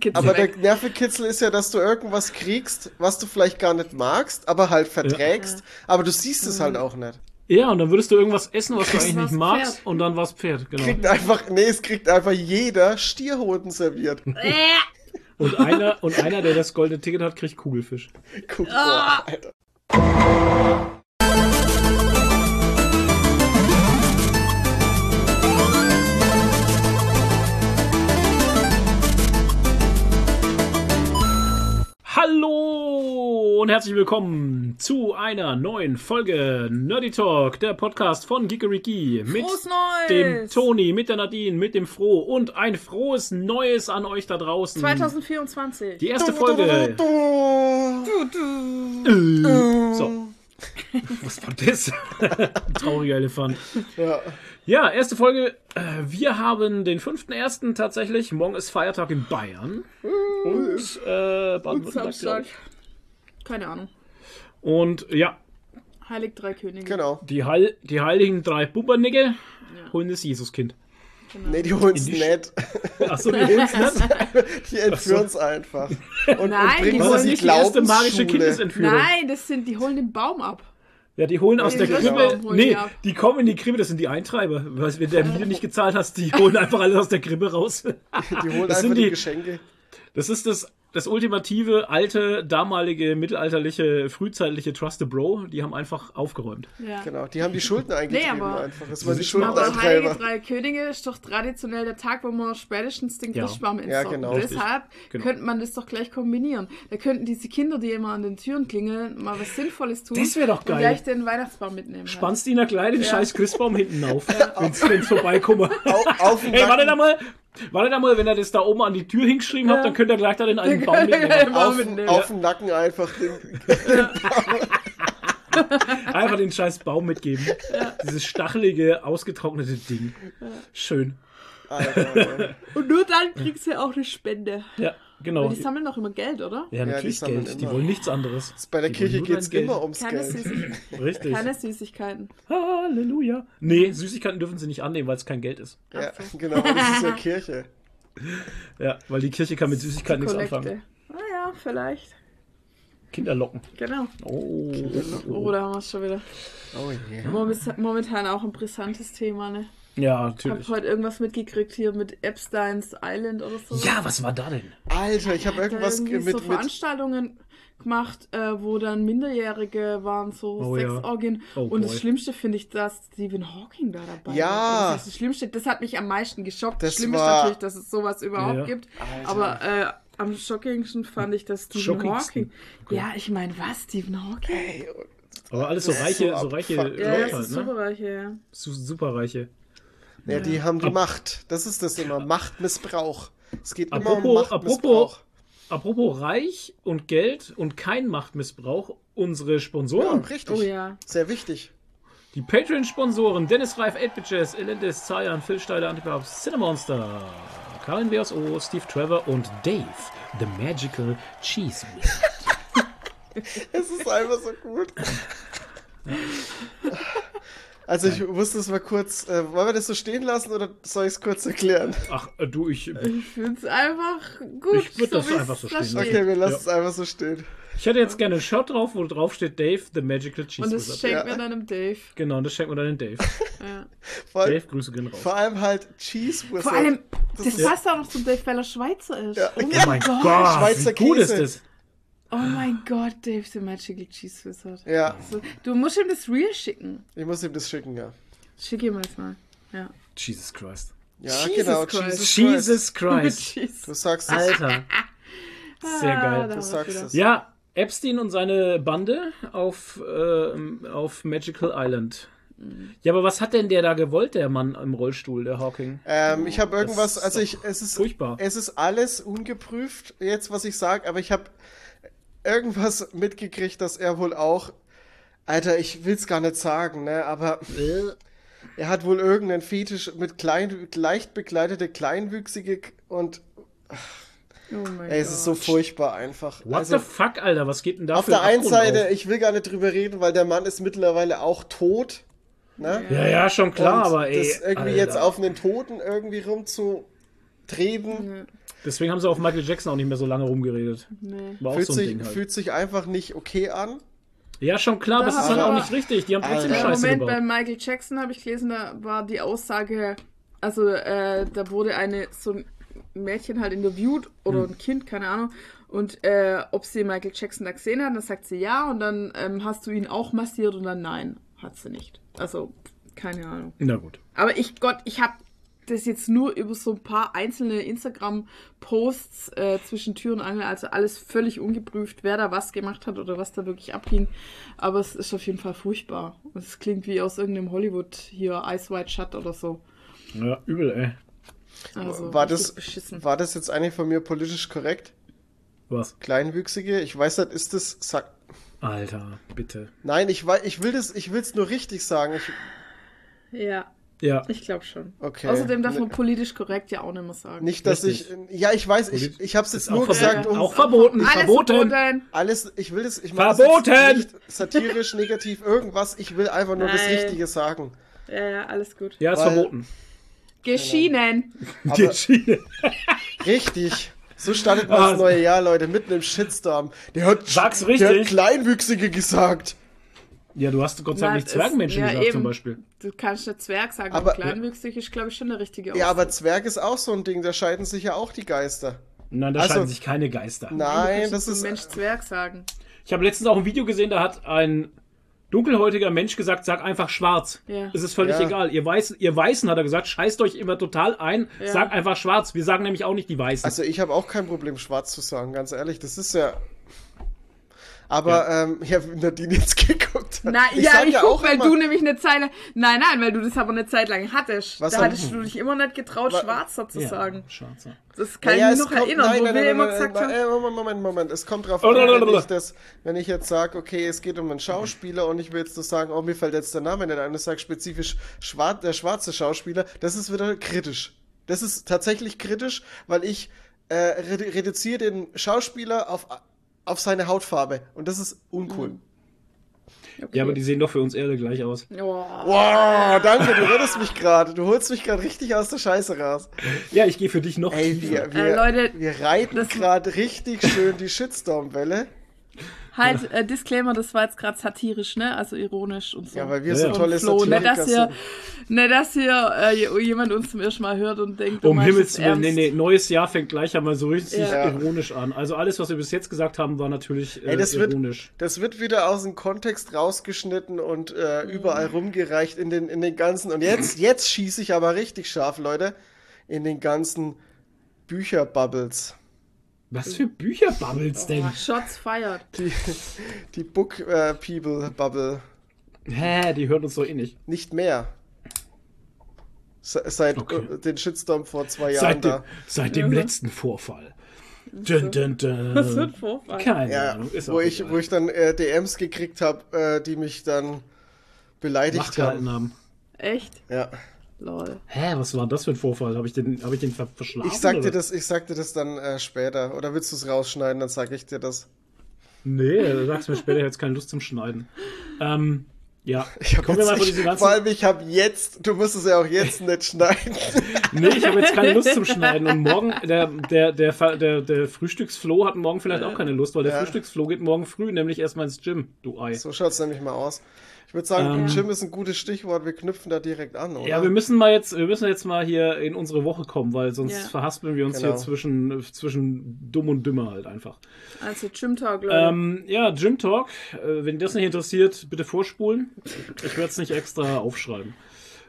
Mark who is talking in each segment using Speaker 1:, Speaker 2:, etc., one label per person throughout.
Speaker 1: Kitzel
Speaker 2: Aber der
Speaker 1: weg.
Speaker 2: Nervenkitzel ist ja, dass du irgendwas kriegst, was du vielleicht gar nicht magst, aber halt verträgst, aber du siehst es halt auch nicht.
Speaker 3: Ja, und dann würdest du irgendwas essen, was du eigentlich nicht magst,
Speaker 1: Pferd.
Speaker 3: und dann war's Pferd, genau.
Speaker 2: Kriegt einfach, nee, es kriegt einfach jeder Stierhoden serviert.
Speaker 3: Und einer, und einer, der das goldene Ticket hat, kriegt Kugelfisch.
Speaker 2: Guck,
Speaker 1: Ah.
Speaker 2: boah, Alter.
Speaker 3: Hallo und herzlich willkommen zu einer neuen Folge Nerdy Talk, der Podcast von Gigeriki mit dem Toni, mit der Nadine, mit dem Froh und ein frohes Neues an euch da draußen.
Speaker 1: 2024.
Speaker 3: Die erste Folge. So. Was war das? Ein trauriger Elefant.
Speaker 2: Ja.
Speaker 3: Ja, erste Folge. Äh, Wir haben den 5.1. tatsächlich. Morgen ist Feiertag in Bayern. Und äh, Baden-Württemberg.
Speaker 1: Keine Ahnung.
Speaker 3: Und ja,
Speaker 1: Heilig Drei Könige.
Speaker 2: Genau.
Speaker 3: die, Heil die heiligen drei Bubernicke holen das Jesuskind.
Speaker 2: Nee, die holen's
Speaker 3: In die
Speaker 2: nicht.
Speaker 3: Achso, die holen es nicht.
Speaker 2: Die entführen's einfach. Und,
Speaker 1: Nein,
Speaker 2: und bringen
Speaker 1: die holen
Speaker 3: ist
Speaker 2: in die
Speaker 3: nicht die erste magische. Kindesentführung.
Speaker 1: Nein, das sind, die holen den Baum ab.
Speaker 3: Ja, die holen aus
Speaker 1: Die
Speaker 3: der Krippe.
Speaker 1: holen
Speaker 3: Nee,
Speaker 1: die
Speaker 3: kommen in die Krippe, das sind die Eintreiber. Weil, wenn der Miete nicht gezahlt hast, die holen einfach alles aus der Krippe raus.
Speaker 2: Die holen
Speaker 3: Das
Speaker 2: einfach
Speaker 3: sind
Speaker 2: die
Speaker 3: die-
Speaker 2: Geschenke.
Speaker 3: Das ist das, das ultimative, alte, damalige, mittelalterliche, frühzeitliche Trust the Bro. Die haben einfach aufgeräumt.
Speaker 1: Ja.
Speaker 2: Genau, die haben die Schulden eingetrieben
Speaker 1: aber-
Speaker 2: einfach. Das waren die
Speaker 3: aus.
Speaker 1: Aber Heilige
Speaker 2: Schuldeneintreiber.
Speaker 1: Drei Könige ist doch traditionell der Tag, wo man spätestens den
Speaker 3: Ja.
Speaker 1: Christbaum
Speaker 2: Ja,
Speaker 1: entsorgt.
Speaker 2: genau.
Speaker 1: Deshalb
Speaker 3: Genau.
Speaker 1: könnte man das doch gleich kombinieren. Da könnten diese Kinder, die immer an den Türen klingeln, mal was Sinnvolles tun.
Speaker 3: Das wär doch
Speaker 1: Und
Speaker 3: geil.
Speaker 1: gleich den Weihnachtsbaum mitnehmen. halt.
Speaker 3: Spannst die in der Kleid den
Speaker 1: Ja.
Speaker 3: scheiß Christbaum hinten auf, wenn's, wenn's vorbeikommt.
Speaker 2: Au, auf den
Speaker 3: Hey, warte da mal. Warte da mal, wenn er das da oben an die Tür hingeschrieben hat,
Speaker 1: Ja.
Speaker 3: dann könnt ihr gleich da den einen
Speaker 1: Den
Speaker 3: Baum mitnehmen.
Speaker 2: auf,
Speaker 1: mitnehmen.
Speaker 2: auf den Nacken einfach den,
Speaker 3: Einfach den scheiß Baum mitgeben. Dieses stachelige, ausgetrocknete Ding. Schön.
Speaker 2: Alter.
Speaker 1: Und nur dann kriegst du auch eine Spende.
Speaker 3: Ja, genau.
Speaker 1: Weil die sammeln doch immer Geld, oder?
Speaker 3: Ja,
Speaker 2: die
Speaker 3: natürlich Geld. Die
Speaker 2: immer.
Speaker 3: wollen nichts anderes.
Speaker 2: Bei der
Speaker 3: Die
Speaker 2: Kirche
Speaker 3: dein Geld.
Speaker 2: immer ums
Speaker 1: Keine,
Speaker 2: Geld.
Speaker 1: Süßig
Speaker 3: Richtig.
Speaker 1: keine Süßigkeiten.
Speaker 3: Halleluja. Nee, Süßigkeiten dürfen sie nicht annehmen, weil es kein Geld ist.
Speaker 2: Ja, genau, das ist ja Kirche.
Speaker 3: Ja, weil die Kirche kann mit Süßigkeiten nichts anfangen.
Speaker 1: Ah ja, vielleicht.
Speaker 3: Kinder locken.
Speaker 1: Genau.
Speaker 3: Oh.
Speaker 1: Oh, da haben wir es schon wieder.
Speaker 2: Oh.
Speaker 1: Momentan, momentan auch ein brisantes Thema, ne?
Speaker 3: Ja,
Speaker 1: Ich habe
Speaker 3: natürlich.
Speaker 1: heute irgendwas mitgekriegt hier mit Epstein's Island oder so.
Speaker 3: Ja, was war da denn?
Speaker 2: Alter, ich habe irgendwas mit,
Speaker 1: so
Speaker 2: mit
Speaker 1: Veranstaltungen gemacht, äh, wo dann Minderjährige waren, so
Speaker 3: Oh ja.
Speaker 1: Sexorgien.
Speaker 3: Oh
Speaker 1: und das
Speaker 3: boy.
Speaker 1: Schlimmste finde ich, dass Stephen Hawking da dabei
Speaker 2: Ja.
Speaker 1: war. Das ist das Schlimmste, das hat mich am meisten geschockt.
Speaker 2: Das
Speaker 1: Das Schlimme ist
Speaker 2: war-
Speaker 1: natürlich, dass es sowas überhaupt
Speaker 3: Ja.
Speaker 1: gibt.
Speaker 2: Alter.
Speaker 1: Aber äh, am schockingsten fand ich, dass Stephen
Speaker 3: Schockigsten.
Speaker 1: Hawking. Ja, ich meine, was? Stephen Hawking?
Speaker 2: Ey,
Speaker 3: Aber alles so
Speaker 2: Das
Speaker 3: reiche,
Speaker 2: so
Speaker 3: so reiche
Speaker 1: Ja,
Speaker 3: Leute
Speaker 1: das
Speaker 3: halt,
Speaker 1: ist
Speaker 3: ne?
Speaker 1: superreiche, ja.
Speaker 3: Su- Superreiche.
Speaker 2: Ja, die haben die Macht. Das ist das immer. Machtmissbrauch. Es geht immer um
Speaker 3: Apropos,
Speaker 2: Machtmissbrauch.
Speaker 3: apropos, apropos reich und Geld und kein Machtmissbrauch, unsere
Speaker 2: Ja,
Speaker 3: Sponsoren.
Speaker 2: richtig.
Speaker 1: Oh ja.
Speaker 2: Sehr wichtig.
Speaker 3: Die Patreon-Sponsoren Dennis Reif, 8-Bit-Jazz, Elendes, Zayan, Phil Steiler, Antipaps, Cinemonster, Karin WSO, Steve Trevor und Dave, The Magical Cheese.
Speaker 2: Es ist einfach so gut. Also ich wusste es mal kurz, äh, wollen wir das so stehen lassen oder soll ich es kurz erklären?
Speaker 3: Ach, äh, du, ich,
Speaker 1: Ich finde es einfach gut.
Speaker 3: Ich würd das
Speaker 1: wie's
Speaker 3: einfach so stehen
Speaker 1: steht.
Speaker 2: Okay, wir lassen
Speaker 3: Ja.
Speaker 2: es einfach so stehen.
Speaker 3: ich hätte jetzt gerne ein Shirt drauf, wo drauf steht Dave, The Magical Cheese
Speaker 1: Und das
Speaker 2: Ja.
Speaker 1: mir dann dem Dave.
Speaker 3: Genau, das schenkt man dann den Dave.
Speaker 1: Ja.
Speaker 2: Vor, allem-
Speaker 3: Dave, Grüße gehen raus.
Speaker 2: vor allem halt Cheese Wizard.
Speaker 1: Vor allem,
Speaker 2: Das
Speaker 1: das,
Speaker 2: ist-
Speaker 1: passt auch noch zum Dave, weil er Schweizer ist.
Speaker 2: Ja.
Speaker 1: Oh
Speaker 3: Oh mein Gott,
Speaker 2: Schweizer
Speaker 3: wie gut ist
Speaker 2: Käse.
Speaker 3: das?
Speaker 1: Oh mein Gott, Dave the Magical Cheese Wizard.
Speaker 2: Ja,
Speaker 1: So, du musst ihm das Real schicken.
Speaker 2: ich muss ihm das schicken, ja.
Speaker 1: Schick ihm das mal. Ja.
Speaker 3: Jesus Christ.
Speaker 2: Ja,
Speaker 1: Jesus
Speaker 2: genau,
Speaker 1: Christ.
Speaker 2: Jesus Christ.
Speaker 3: Jesus.
Speaker 2: Du sagst es.
Speaker 3: Alter. Sehr
Speaker 1: Ah,
Speaker 3: geil.
Speaker 1: haben
Speaker 2: Du sagst es.
Speaker 3: Ja, Epstein und seine Bande auf, äh, auf Magical Island. Ja, aber was hat denn der da gewollt, der Mann im Rollstuhl, der Hawking?
Speaker 2: Ähm, ich habe irgendwas, also ich, es ist,
Speaker 3: furchtbar.
Speaker 2: es ist alles ungeprüft, jetzt was ich sage, aber ich habe irgendwas mitgekriegt, dass er wohl auch, Alter, ich will's gar nicht sagen, ne, aber er hat wohl irgendeinen Fetisch mit klein, leicht bekleidete Kleinwüchsige und
Speaker 1: Oh mein
Speaker 2: ey, es ist so furchtbar einfach.
Speaker 3: What
Speaker 2: Also,
Speaker 3: the fuck, Alter? Was geht denn da
Speaker 2: auf
Speaker 3: für
Speaker 2: der
Speaker 3: ein
Speaker 2: einen Seite,
Speaker 3: auf?
Speaker 2: ich will gar nicht drüber reden, weil der Mann ist mittlerweile auch tot, ne?
Speaker 3: Ja, ja, schon klar,
Speaker 2: Und
Speaker 3: aber ey.
Speaker 2: das irgendwie
Speaker 3: Alter.
Speaker 2: jetzt auf einen Toten irgendwie rumzutreten.
Speaker 3: Deswegen haben sie auf Michael Jackson auch nicht mehr so lange rumgeredet.
Speaker 1: Nee.
Speaker 3: War auch
Speaker 2: Fühlt,
Speaker 3: so ein
Speaker 2: sich,
Speaker 3: Ding halt.
Speaker 2: fühlt sich einfach nicht okay an.
Speaker 3: Ja, schon klar, aber es
Speaker 1: Da
Speaker 3: ist halt auch nicht richtig. Die haben trotzdem Scheiße
Speaker 1: Moment bei
Speaker 3: gebaut.
Speaker 1: Michael Jackson habe ich gelesen, da war die Aussage, also äh, da wurde eine so ein Mädchen halt interviewt oder
Speaker 3: Hm.
Speaker 1: ein Kind, keine Ahnung, und äh, ob sie Michael Jackson da gesehen hat, dann sagt sie ja und dann ähm, hast du ihn auch massiert und dann nein, hat sie nicht. Also keine Ahnung.
Speaker 3: Na gut.
Speaker 1: Aber ich Gott, ich habe das jetzt nur über so ein paar einzelne Instagram-Posts äh, zwischen Tür und Angel, also alles völlig ungeprüft, wer da was gemacht hat oder was da wirklich abging. Aber es ist auf jeden Fall furchtbar. Und Es klingt wie aus irgendeinem Hollywood hier Ice White Shut oder so.
Speaker 3: Ja, übel, ey.
Speaker 1: Also
Speaker 2: war, das,
Speaker 1: beschissen.
Speaker 2: war das jetzt eigentlich von mir politisch korrekt?
Speaker 3: Was?
Speaker 2: Kleinwüchsige? Ich weiß nicht, ist das. Sag,
Speaker 3: Alter, bitte.
Speaker 2: nein, ich, will das, ich will es nur richtig sagen. Ich,
Speaker 1: Ja,
Speaker 3: Ja.
Speaker 1: ich glaube schon.
Speaker 2: Okay.
Speaker 1: Außerdem darf man politisch korrekt ja auch nicht mehr sagen.
Speaker 2: nicht, dass
Speaker 3: Richtig.
Speaker 2: ich. Ja, ich weiß, ich, ich habe es jetzt nur
Speaker 3: auch
Speaker 2: gesagt,
Speaker 3: verboten.
Speaker 2: um
Speaker 3: Auch verboten.
Speaker 1: Alles
Speaker 3: verboten.
Speaker 1: verboten.
Speaker 2: alles. Ich will das. Ich mach das
Speaker 3: Verboten!
Speaker 2: jetzt nicht satirisch, negativ, irgendwas. Ich will einfach nur das
Speaker 1: Nein.
Speaker 2: Richtige sagen.
Speaker 1: Ja, ja, alles gut.
Speaker 3: Ja, ist
Speaker 2: Weil-
Speaker 3: verboten.
Speaker 1: Geschienen.
Speaker 2: Aber
Speaker 3: Geschieden.
Speaker 2: richtig. So startet man
Speaker 3: Ah,
Speaker 2: das neue Jahr, Leute, mitten im Shitstorm. Der hat,
Speaker 3: Sag's
Speaker 2: Der
Speaker 3: richtig.
Speaker 2: hat Kleinwüchsige gesagt.
Speaker 3: Ja, du hast Gott sei Dank nicht Zwergenmenschen
Speaker 1: ja,
Speaker 3: gesagt,
Speaker 1: eben.
Speaker 3: zum Beispiel.
Speaker 1: Du kannst nicht Zwerg sagen,
Speaker 2: Aber-
Speaker 1: kleinwüchsig ist, glaube ich, schon der richtige
Speaker 2: Ja, aber
Speaker 1: Ausdruck.
Speaker 2: Zwerg ist auch so ein Ding, da scheiden sich ja auch die Geister.
Speaker 3: Nein, da
Speaker 2: Also-
Speaker 3: scheiden sich keine Geister.
Speaker 2: Nein,
Speaker 1: Du
Speaker 2: das
Speaker 1: kannst
Speaker 2: ist.
Speaker 1: Mensch Zwerg sagen.
Speaker 3: Ich habe letztens auch ein Video gesehen, da hat ein dunkelhäutiger Mensch gesagt, sag einfach schwarz.
Speaker 1: Ja.
Speaker 3: Es ist völlig
Speaker 2: Ja.
Speaker 3: egal. Ihr, Weiß, ihr Weißen, hat er gesagt, scheißt euch immer total ein,
Speaker 1: Ja.
Speaker 3: sag einfach schwarz. Wir sagen nämlich auch nicht die Weißen.
Speaker 2: Also ich habe auch kein Problem, schwarz zu sagen, ganz ehrlich. Das ist ja. Aber ja, ähm, ja wie Nadine jetzt geguckt hat.
Speaker 1: Nein, ja, ich guck, weil
Speaker 2: immer-
Speaker 1: du nämlich eine Zeit lang. Nein, nein, weil du das aber eine Zeit lang hattest.
Speaker 2: Was
Speaker 1: da hattest du dich immer nicht getraut,
Speaker 2: Wa-
Speaker 1: schwarzer zu
Speaker 3: ja,
Speaker 1: sagen.
Speaker 3: Schwarzer.
Speaker 1: Das kann
Speaker 2: Naja,
Speaker 1: ich mich noch
Speaker 2: kommt-
Speaker 1: erinnern,
Speaker 2: nein,
Speaker 1: wo
Speaker 2: nein,
Speaker 1: wir
Speaker 2: nein,
Speaker 1: immer
Speaker 2: nein,
Speaker 1: gesagt
Speaker 2: nein,
Speaker 1: haben.
Speaker 2: äh, Moment, Moment, Moment. Es kommt drauf
Speaker 3: Oh,
Speaker 2: an, wenn ich, das, wenn ich jetzt sage, okay, es geht um einen Schauspieler und ich will jetzt nur sagen, oh, mir fällt jetzt der Name nicht ein, ich sage spezifisch schwar der schwarze Schauspieler, das ist wieder kritisch. Das ist tatsächlich kritisch, weil ich äh, redu reduziere den Schauspieler auf, auf seine Hautfarbe und das ist uncool.
Speaker 1: Mhm.
Speaker 3: Ja, aber die sehen doch für uns alle gleich aus.
Speaker 1: Oh.
Speaker 2: Wow, danke, du rettest mich gerade. Du holst mich gerade richtig aus der Scheiße raus.
Speaker 3: Ja, ich gehe für dich noch
Speaker 2: Ey,
Speaker 3: tiefer.
Speaker 2: wir, wir,
Speaker 1: Äh, Leute,
Speaker 2: wir reiten
Speaker 1: das-
Speaker 2: gerade richtig schön die Shitstorm-Welle.
Speaker 1: Halt, äh, Disclaimer, das war jetzt gerade satirisch, ne? Also ironisch und so.
Speaker 2: Ja, weil wir
Speaker 3: Ja,
Speaker 2: so tolle
Speaker 1: Flo, ne,
Speaker 2: Satiriker
Speaker 1: dass hier,
Speaker 2: sind.
Speaker 1: ne, dass hier äh, je- jemand uns zum ersten Mal hört und denkt,
Speaker 3: Um Himmels Willen, nee, nee, neues Jahr fängt gleich einmal so richtig
Speaker 1: Ja.
Speaker 3: ironisch an. Also alles, was wir bis jetzt gesagt haben, war natürlich äh,
Speaker 2: Ey, das wird,
Speaker 3: ironisch.
Speaker 2: das wird wieder aus dem Kontext rausgeschnitten und äh, überall rumgereicht in den, in den ganzen. Und jetzt, jetzt schieße ich aber richtig scharf, Leute, in den ganzen Bücherbubbles.
Speaker 3: Was für Bücherbubbles denn?
Speaker 1: Oh, Shots fired.
Speaker 2: Die, die Book äh, People Bubble.
Speaker 3: Hä, die hören uns doch eh nicht.
Speaker 2: Nicht mehr. Se, seit
Speaker 3: Okay.
Speaker 2: äh, den Shitstorm vor zwei Jahren
Speaker 3: Seit dem,
Speaker 2: da.
Speaker 3: seit dem
Speaker 1: Ja.
Speaker 3: letzten Vorfall. Dun, dun, dun.
Speaker 1: Was wird Vorfall?
Speaker 3: Keine
Speaker 2: Ja,
Speaker 3: Ahnung. Ist
Speaker 2: wo
Speaker 3: auch
Speaker 2: ich,
Speaker 3: egal.
Speaker 2: wo ich dann äh, DMs gekriegt habe, äh, die mich dann beleidigt haben.
Speaker 3: haben.
Speaker 1: Echt?
Speaker 2: Ja.
Speaker 1: Lol.
Speaker 3: Hä, was war das für ein Vorfall? Habe ich den, hab ich den ver verschlafen?
Speaker 2: Ich sag dir das, ich sag dir das dann äh, später. Oder willst du es rausschneiden, dann sag ich dir das.
Speaker 3: Nee, du sagst mir später, ich habe jetzt keine Lust zum Schneiden. Ähm, ja,
Speaker 2: Ich hab
Speaker 3: kommen wir
Speaker 2: jetzt,
Speaker 3: mal von
Speaker 2: ich,
Speaker 3: diesen ganzen...
Speaker 2: vor allem, ich habe jetzt, du musst es ja auch jetzt nicht schneiden.
Speaker 3: Nee, ich habe jetzt keine Lust zum Schneiden. Und morgen, der, der, der, der, der Frühstücksflo hat morgen vielleicht auch keine Lust, weil der
Speaker 2: Ja.
Speaker 3: Frühstücksflo geht morgen früh nämlich erstmal ins Gym, du Ei.
Speaker 2: So schaut's nämlich mal aus. Ich würde sagen,
Speaker 3: Ähm.
Speaker 2: Gym ist ein gutes Stichwort. Wir knüpfen da direkt an, oder?
Speaker 3: Ja, wir müssen mal jetzt, wir müssen jetzt mal hier in unsere Woche kommen, weil sonst
Speaker 1: Ja.
Speaker 3: verhaspeln wir uns
Speaker 2: Genau.
Speaker 3: hier zwischen, zwischen dumm und dümmer halt einfach.
Speaker 1: Also Gym Talk, Leute.
Speaker 3: Ähm, ja, Gym Talk. Äh, wenn das nicht interessiert, bitte vorspulen. Ich werde es nicht extra aufschreiben.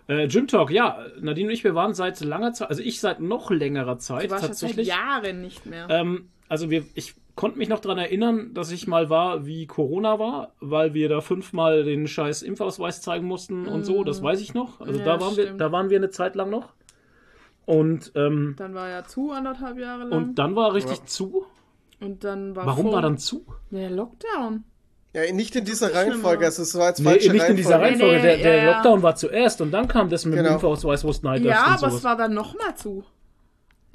Speaker 3: Äh, Gym Talk, ja, Nadine und ich, wir waren seit langer Zeit, also ich seit noch längerer Zeit
Speaker 1: du warst schon seit
Speaker 3: tatsächlich.
Speaker 1: Jahren nicht mehr.
Speaker 3: Ähm, also wir, ich konnte mich noch daran erinnern, dass ich mal war, wie Corona war, weil wir da fünfmal den scheiß Impfausweis zeigen mussten und so, das weiß ich noch. Also
Speaker 1: Ja,
Speaker 3: da, waren wir, da waren wir eine Zeit lang noch. Und, ähm,
Speaker 1: Dann war ja zu, anderthalb Jahre lang.
Speaker 3: und dann war richtig
Speaker 2: Ja.
Speaker 3: zu.
Speaker 1: Und dann war
Speaker 3: Warum
Speaker 1: voll-
Speaker 3: war dann zu?
Speaker 1: Der Lockdown.
Speaker 2: Ja, nicht in dieser Reihenfolge. Also, es war jetzt
Speaker 3: Nee,
Speaker 2: falsche
Speaker 3: nicht in dieser
Speaker 2: Reihenfolge.
Speaker 3: Reihenfolge.
Speaker 1: Nee,
Speaker 3: der
Speaker 1: nee,
Speaker 3: der
Speaker 1: ja.
Speaker 3: Lockdown war zuerst und dann kam das mit dem
Speaker 2: Genau.
Speaker 3: Impfausweis, wo es Night
Speaker 1: Ja, aber es war dann nochmal zu.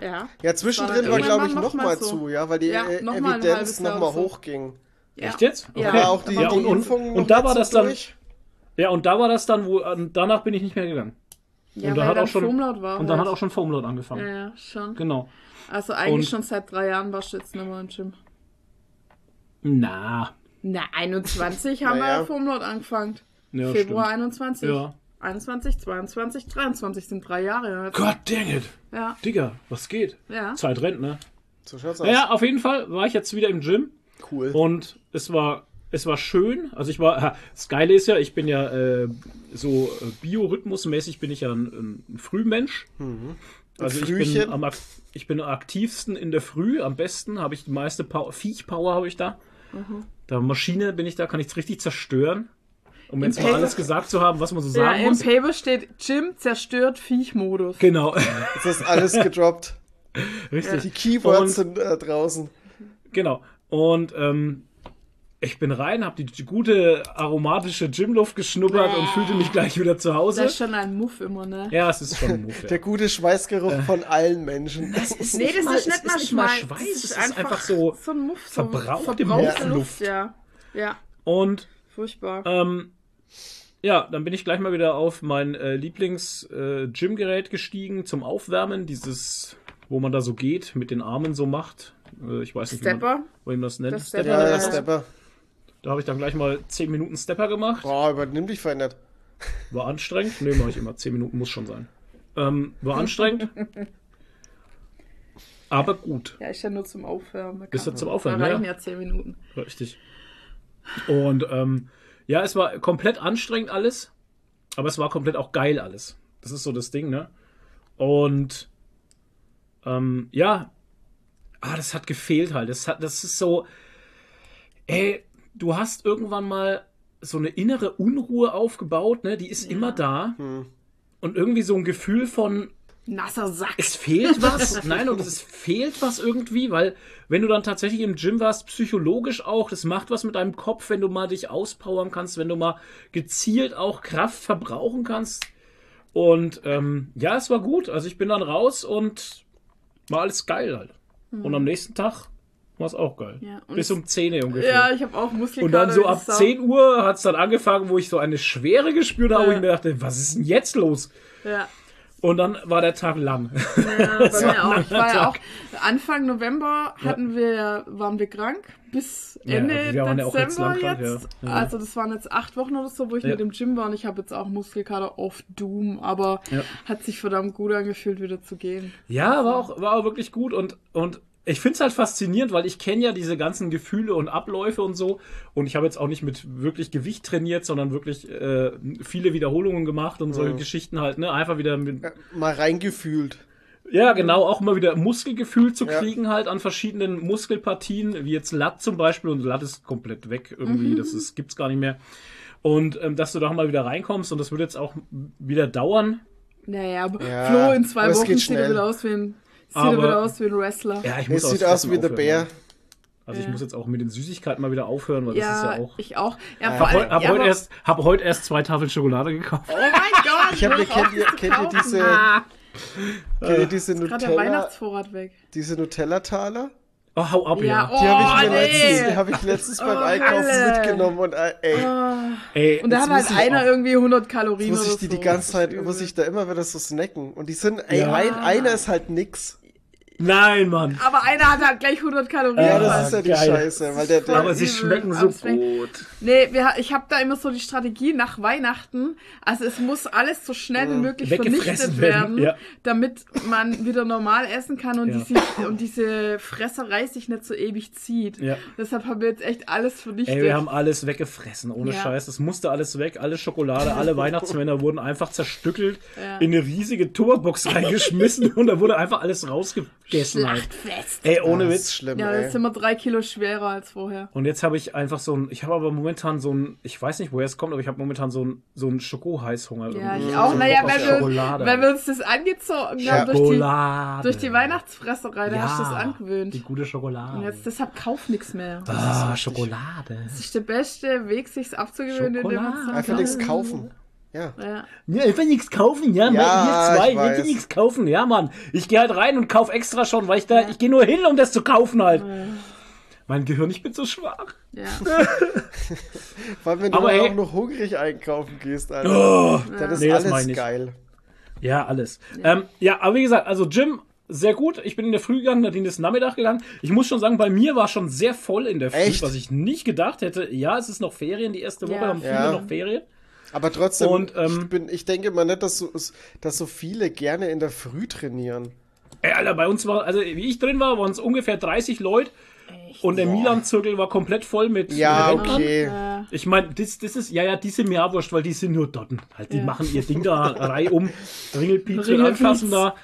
Speaker 1: Ja.
Speaker 2: Ja,
Speaker 1: war
Speaker 2: zwischendrin
Speaker 1: dann
Speaker 2: war, glaube ich,
Speaker 1: irgendwann noch mal
Speaker 2: nochmal
Speaker 1: so.
Speaker 2: zu, ja, weil die
Speaker 1: Ja,
Speaker 2: äh,
Speaker 1: noch
Speaker 2: Evidenz nochmal
Speaker 1: so.
Speaker 2: hochging.
Speaker 1: ja.
Speaker 3: Echt jetzt?
Speaker 1: Ja.
Speaker 3: Okay.
Speaker 2: Aber auch die,
Speaker 3: Ja,
Speaker 2: die
Speaker 3: und- und-
Speaker 2: Impfungen
Speaker 3: und
Speaker 2: noch
Speaker 3: da war das dann-
Speaker 2: durch.
Speaker 3: Ja, und da war das dann, wo und danach bin ich nicht mehr gegangen.
Speaker 1: Ja,
Speaker 3: und
Speaker 1: weil
Speaker 3: dann hat
Speaker 1: dann
Speaker 3: auch schon
Speaker 1: Foamload war
Speaker 3: und dann
Speaker 1: halt.
Speaker 3: hat auch schon Foamload angefangen.
Speaker 1: Ja, ja, schon.
Speaker 3: Genau.
Speaker 1: Also eigentlich
Speaker 3: Und-
Speaker 1: schon seit drei Jahren warst du jetzt nicht mehr im Gym.
Speaker 3: Na.
Speaker 1: Na, 21 haben wir
Speaker 2: Naja.
Speaker 1: ja Foamload angefangen.
Speaker 3: Ja,
Speaker 1: Februar
Speaker 3: stimmt.
Speaker 1: 21.
Speaker 3: Ja.
Speaker 1: 21, 22, 23 sind drei Jahre.
Speaker 3: God dang it.
Speaker 1: Ja,
Speaker 3: Digga, was geht?
Speaker 1: ja.
Speaker 3: Zeit rennt, ne?
Speaker 2: So schaut's aus.
Speaker 3: Naja, auf jeden Fall war ich jetzt wieder im Gym
Speaker 2: Cool.
Speaker 3: und es war es war schön. Also ich war das Geile ist ja, ich bin ja äh, so äh, biorhythmusmäßig bin ich ja ein, ein Frühmensch. Also ich bin, am, ich bin am aktivsten in der Früh, am besten habe ich die meiste Power, Viech-Power habe ich da. Da Maschine bin ich da, kann ich richtig zerstören. Um jetzt mal alles gesagt zu haben, was man so
Speaker 1: Ja,
Speaker 3: sagen
Speaker 1: im
Speaker 3: muss.
Speaker 1: Paper steht Gym zerstört Viech-Modus.
Speaker 3: Genau,
Speaker 2: Jetzt ist alles gedroppt.
Speaker 3: richtig.
Speaker 2: Die Keywords
Speaker 3: Und-
Speaker 2: sind äh, draußen.
Speaker 3: Genau. Und ähm, ich bin rein, habe die, die gute aromatische Gymluft geschnuppert und fühlte mich gleich wieder zu Hause.
Speaker 1: Das ist schon ein Muff immer, ne?
Speaker 3: Ja, es ist schon ein.
Speaker 2: Der
Speaker 3: Ja.
Speaker 2: gute Schweißgeruch von allen Menschen.
Speaker 3: Es ist
Speaker 1: Nee, das
Speaker 3: mal-
Speaker 1: ist
Speaker 3: es
Speaker 1: nicht mal
Speaker 3: nicht mal
Speaker 1: Schweiß.
Speaker 3: Schweiß,
Speaker 1: Das
Speaker 3: es ist einfach so.
Speaker 1: so ein Muff. So
Speaker 3: verbrauchte
Speaker 1: verbrauchte
Speaker 3: Luft.
Speaker 1: Luft. Ja, ja,
Speaker 3: Und
Speaker 1: furchtbar.
Speaker 3: ähm, ja, dann bin ich gleich mal wieder auf mein äh, Lieblings-Gym-Gerät gestiegen zum Aufwärmen. Dieses, wo man da so geht, mit den Armen so macht. Äh, ich weiß nicht, wie man,
Speaker 1: Stepper.
Speaker 3: wo man das nennt.
Speaker 1: Das
Speaker 3: Stepper.
Speaker 1: Stepper,
Speaker 2: Ja,
Speaker 1: Ja.
Speaker 2: Stepper.
Speaker 3: Da habe ich dann gleich mal 10 Minuten Stepper gemacht.
Speaker 2: Boah, übernimm dich verändert.
Speaker 3: War anstrengend. Nee, mache ich immer. 10 Minuten muss schon sein. Ähm, war anstrengend. aber gut.
Speaker 1: Ja, ist ja nur zum Aufwärmen. Da
Speaker 3: Ist
Speaker 1: kann-
Speaker 3: ja zum Aufwärmen,
Speaker 1: Da
Speaker 3: ja.
Speaker 1: reichen ja 10 Minuten.
Speaker 3: Richtig. Und ähm, ja, es war komplett anstrengend alles, aber es war komplett auch geil alles. Das ist so das Ding, ne? Und ähm, ja, ah, das hat gefehlt halt. Das, hat, das ist so, ey, du hast irgendwann mal so eine innere Unruhe aufgebaut, ne? Die ist immer da. Und irgendwie so ein Gefühl von,
Speaker 1: Nasser Sack.
Speaker 3: es fehlt was. Nein, und es fehlt was irgendwie, weil wenn du dann tatsächlich im Gym warst, psychologisch auch, das macht was mit deinem Kopf, wenn du mal dich auspowern kannst, wenn du mal gezielt auch Kraft verbrauchen kannst. Und ähm, ja, es war gut. Also ich bin dann raus und war alles geil halt. Und am nächsten Tag war es auch geil.
Speaker 1: Ja,
Speaker 3: Bis um 10 Uhr ungefähr.
Speaker 1: Ja, ich habe auch Muskelkater.
Speaker 3: Und dann so ab
Speaker 1: Sau.
Speaker 3: 10 Uhr hat es dann angefangen, wo ich so eine Schwere gespürt habe, wo
Speaker 1: Ja.
Speaker 3: ich mir dachte, was ist denn jetzt los?
Speaker 1: Ja,
Speaker 3: Und dann war der Tag lang.
Speaker 1: ja bei mir auch. Ich war ja auch. Anfang November hatten wir, waren wir krank bis
Speaker 3: Ja,
Speaker 1: Ende
Speaker 3: wir waren ja auch
Speaker 1: Dezember
Speaker 3: jetzt lang krank,
Speaker 1: jetzt.
Speaker 3: ja. Ja.
Speaker 1: Also das waren jetzt acht Wochen oder so, wo ich
Speaker 3: Ja.
Speaker 1: mit im Gym war und ich habe jetzt auch Muskelkater auf Doom, aber hat sich verdammt gut angefühlt, wieder zu gehen.
Speaker 3: Ja, war auch, war auch wirklich gut und, und ich finde es halt faszinierend, weil ich kenne ja diese ganzen Gefühle und Abläufe und so. Und ich habe jetzt auch nicht mit wirklich Gewicht trainiert, sondern wirklich äh, viele Wiederholungen gemacht und solche Geschichten halt, ne? Einfach wieder mit,
Speaker 2: Ja, mal reingefühlt.
Speaker 3: ja, genau, auch mal wieder Muskelgefühl zu
Speaker 2: Ja.
Speaker 3: kriegen, halt an verschiedenen Muskelpartien, wie jetzt Lat zum Beispiel, und Lat ist komplett weg irgendwie, das ist, gibt's gar nicht mehr. Und ähm, dass du da mal wieder reinkommst und das wird jetzt auch wieder dauern.
Speaker 1: Naja, aber
Speaker 2: Ja,
Speaker 1: Flo in zwei Wochen sieht er wieder aus wie ein, sieht er
Speaker 3: Aber-
Speaker 1: wieder aus wie ein Wrestler.
Speaker 3: Ja, ich
Speaker 2: Es
Speaker 3: muss
Speaker 2: sieht
Speaker 3: aufs
Speaker 2: aus wie der Bär.
Speaker 3: aufhören. Also ich
Speaker 1: Ja.
Speaker 3: muss jetzt auch mit den Süßigkeiten mal wieder aufhören, weil das ist ja auch.
Speaker 1: ich auch. Ja,
Speaker 3: Hab,
Speaker 1: vor allem,
Speaker 3: hab,
Speaker 1: ja,
Speaker 3: heute
Speaker 1: aber-
Speaker 3: erst, hab heute erst zwei Tafeln Schokolade gekauft.
Speaker 1: Oh mein Gott!
Speaker 2: Ich hab
Speaker 1: auf,
Speaker 2: kennt ihr-
Speaker 1: zu
Speaker 2: kennt ihr diese-
Speaker 1: Ah,
Speaker 2: Kennt ihr diese
Speaker 1: Gerade der
Speaker 2: Nutella,
Speaker 1: Weihnachtsvorrat weg.
Speaker 2: diese Nutella-Taler?
Speaker 3: Oh, hau ab, ja.
Speaker 1: Ja,
Speaker 2: Die habe ich,
Speaker 1: Oh,
Speaker 2: mir
Speaker 1: nee.
Speaker 2: letztens- die hab ich letztens beim
Speaker 1: Oh,
Speaker 2: Einkaufen
Speaker 1: Hölle.
Speaker 2: mitgenommen und äh, ey,
Speaker 3: Ey,
Speaker 1: Und da hat halt einer
Speaker 3: auch-
Speaker 1: irgendwie 100 Kalorien
Speaker 2: muss ich die
Speaker 1: so.
Speaker 2: die ganze Zeit, muss ich da immer wieder so snacken. Und die sind, ey,
Speaker 3: Ja.
Speaker 2: ein, einer ist halt nix.
Speaker 3: Nein, Mann.
Speaker 1: Aber einer hat halt gleich 100 Kalorien.
Speaker 2: Ja, das ist ja die
Speaker 3: geil.
Speaker 2: Scheiße, weil der, der
Speaker 3: Aber sie schmecken so gut.
Speaker 1: Nee, wir, ich habe da immer so die Strategie nach Weihnachten. Also es muss alles so schnell wie möglich vernichtet
Speaker 3: werden,
Speaker 1: werden,
Speaker 3: ja.
Speaker 1: damit man wieder normal essen kann und,
Speaker 3: Ja.
Speaker 1: diese, und diese Fresserei sich nicht so ewig zieht.
Speaker 3: Ja.
Speaker 1: Deshalb haben wir jetzt echt alles vernichtet.
Speaker 3: Ey, wir haben alles weggefressen, ohne
Speaker 1: Ja.
Speaker 3: Scheiß. Es musste alles weg, alle Schokolade, alle Weihnachtsmänner wurden einfach zerstückelt,
Speaker 1: Ja.
Speaker 3: in eine riesige Turbox reingeschmissen und da wurde einfach alles rausgegessen halt.
Speaker 1: Schlachtfest.
Speaker 3: Ey, ohne
Speaker 2: das
Speaker 3: Witz.
Speaker 2: ist schlimm,
Speaker 1: Ja, jetzt sind wir drei Kilo schwerer als vorher.
Speaker 3: Und jetzt habe ich einfach so ein, ich habe aber momentan so ein, ich weiß nicht, woher es kommt, aber ich habe momentan so ein, so ein Schoko-Heißhunger.
Speaker 1: Ja,
Speaker 3: irgendwie.
Speaker 1: ich
Speaker 3: So
Speaker 1: auch.
Speaker 3: einen
Speaker 1: Naja, weil wir, weil wir uns das angezogen haben durch die,
Speaker 3: Schokolade.
Speaker 1: durch die Weihnachtsfresserei. Da hast du das
Speaker 3: Die
Speaker 1: angewöhnt.
Speaker 3: gute Schokolade.
Speaker 1: Und jetzt deshalb kauf nix mehr.
Speaker 3: ah, Schokolade.
Speaker 1: Das ist der beste Weg, sich's abzugewöhnen, indem man
Speaker 3: Schokolade.
Speaker 2: Einfach nichts kaufen. Ja.
Speaker 1: ja.
Speaker 3: Ja, ich will nichts kaufen, ja,
Speaker 2: Ja,
Speaker 3: ihr zwei,
Speaker 2: ich
Speaker 3: will nichts kaufen, ja, Mann. Ich gehe halt rein und kauf extra schon, weil ich da, ich gehe nur hin, um das zu kaufen halt. Mein Gehirn, ich bin so schwach.
Speaker 1: ja.
Speaker 2: Vor allem, wenn du
Speaker 3: Aber
Speaker 2: auch noch hungrig einkaufen gehst, Alter.
Speaker 3: Oh,
Speaker 2: Dann ist
Speaker 3: Nee, das
Speaker 2: alles geil.
Speaker 3: Ja, alles. Ja. Ähm, ja, aber wie gesagt, also Gym sehr gut. Ich bin in der Früh gegangen, Nadine ist Nachmittag gegangen. Ich muss schon sagen, bei mir war schon sehr voll in der Früh,
Speaker 2: Echt?
Speaker 3: was ich nicht gedacht hätte. Ja, es ist noch Ferien, die erste Woche
Speaker 1: Ja.
Speaker 3: haben viele
Speaker 2: Ja.
Speaker 3: noch Ferien.
Speaker 2: Aber trotzdem,
Speaker 3: Und, ähm,
Speaker 2: ich, bin, ich denke mal nicht, dass so, dass so viele gerne in der Früh trainieren.
Speaker 3: Ey, Alter, bei uns war, also wie ich drin war, waren es ungefähr 30 Leute und der Milan-Zirkel war komplett voll mit
Speaker 2: Ja,
Speaker 3: mit
Speaker 2: okay.
Speaker 3: Ich meine, das, das ist, ja, ja, die sind mir auch wurscht, weil die sind nur dort. Halt, die
Speaker 1: Ja.
Speaker 3: machen ihr Ding da reihum, Ringelpiez und
Speaker 1: Ringelpiez.
Speaker 3: anfassen da.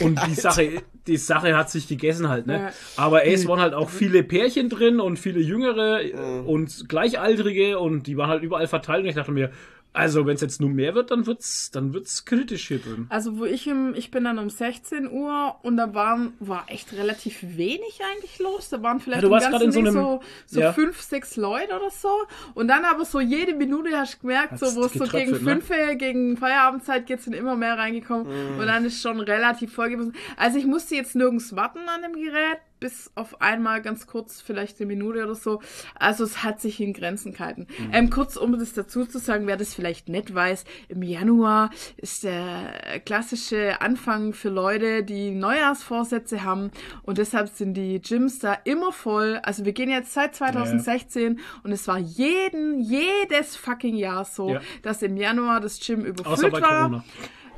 Speaker 3: Und die Sache, die Sache hat sich gegessen halt, ne?
Speaker 1: Ja.
Speaker 3: Aber ey, es waren halt auch viele Pärchen drin und viele Jüngere
Speaker 2: Mhm.
Speaker 3: und Gleichaltrige und die waren halt überall verteilt und ich dachte mir, also wenn es jetzt nur mehr wird, dann wird's, dann wird's kritisch hier drin.
Speaker 1: Also wo ich im, ich bin dann um 16 Uhr und da waren, war echt relativ wenig eigentlich los. Da waren vielleicht
Speaker 3: Ja,
Speaker 1: im ganzen
Speaker 3: in so einem-
Speaker 1: so, so
Speaker 3: ja.
Speaker 1: fünf, sechs Leute oder so. Und dann aber so jede Minute hast du gemerkt,
Speaker 3: Hat's
Speaker 1: so wo es so gegen
Speaker 3: ne?
Speaker 1: fünf, gegen Feierabendzeit geht's dann immer mehr reingekommen
Speaker 3: Mhm.
Speaker 1: und dann ist schon relativ voll gewesen. Also ich musste jetzt nirgends warten an dem Gerät, bis auf einmal ganz kurz, vielleicht eine Minute oder so. Also es hat sich in Grenzen gehalten.
Speaker 3: Mhm.
Speaker 1: Ähm, kurz, um das dazu zu sagen, wer das vielleicht nicht weiß, im Januar ist der klassische Anfang für Leute, die Neujahrsvorsätze haben und deshalb sind die Gyms da immer voll. Also wir gehen jetzt seit 2016 und es war jeden, jedes fucking Jahr so,
Speaker 3: Ja.
Speaker 1: dass im Januar das Gym überfüllt war.
Speaker 3: Corona.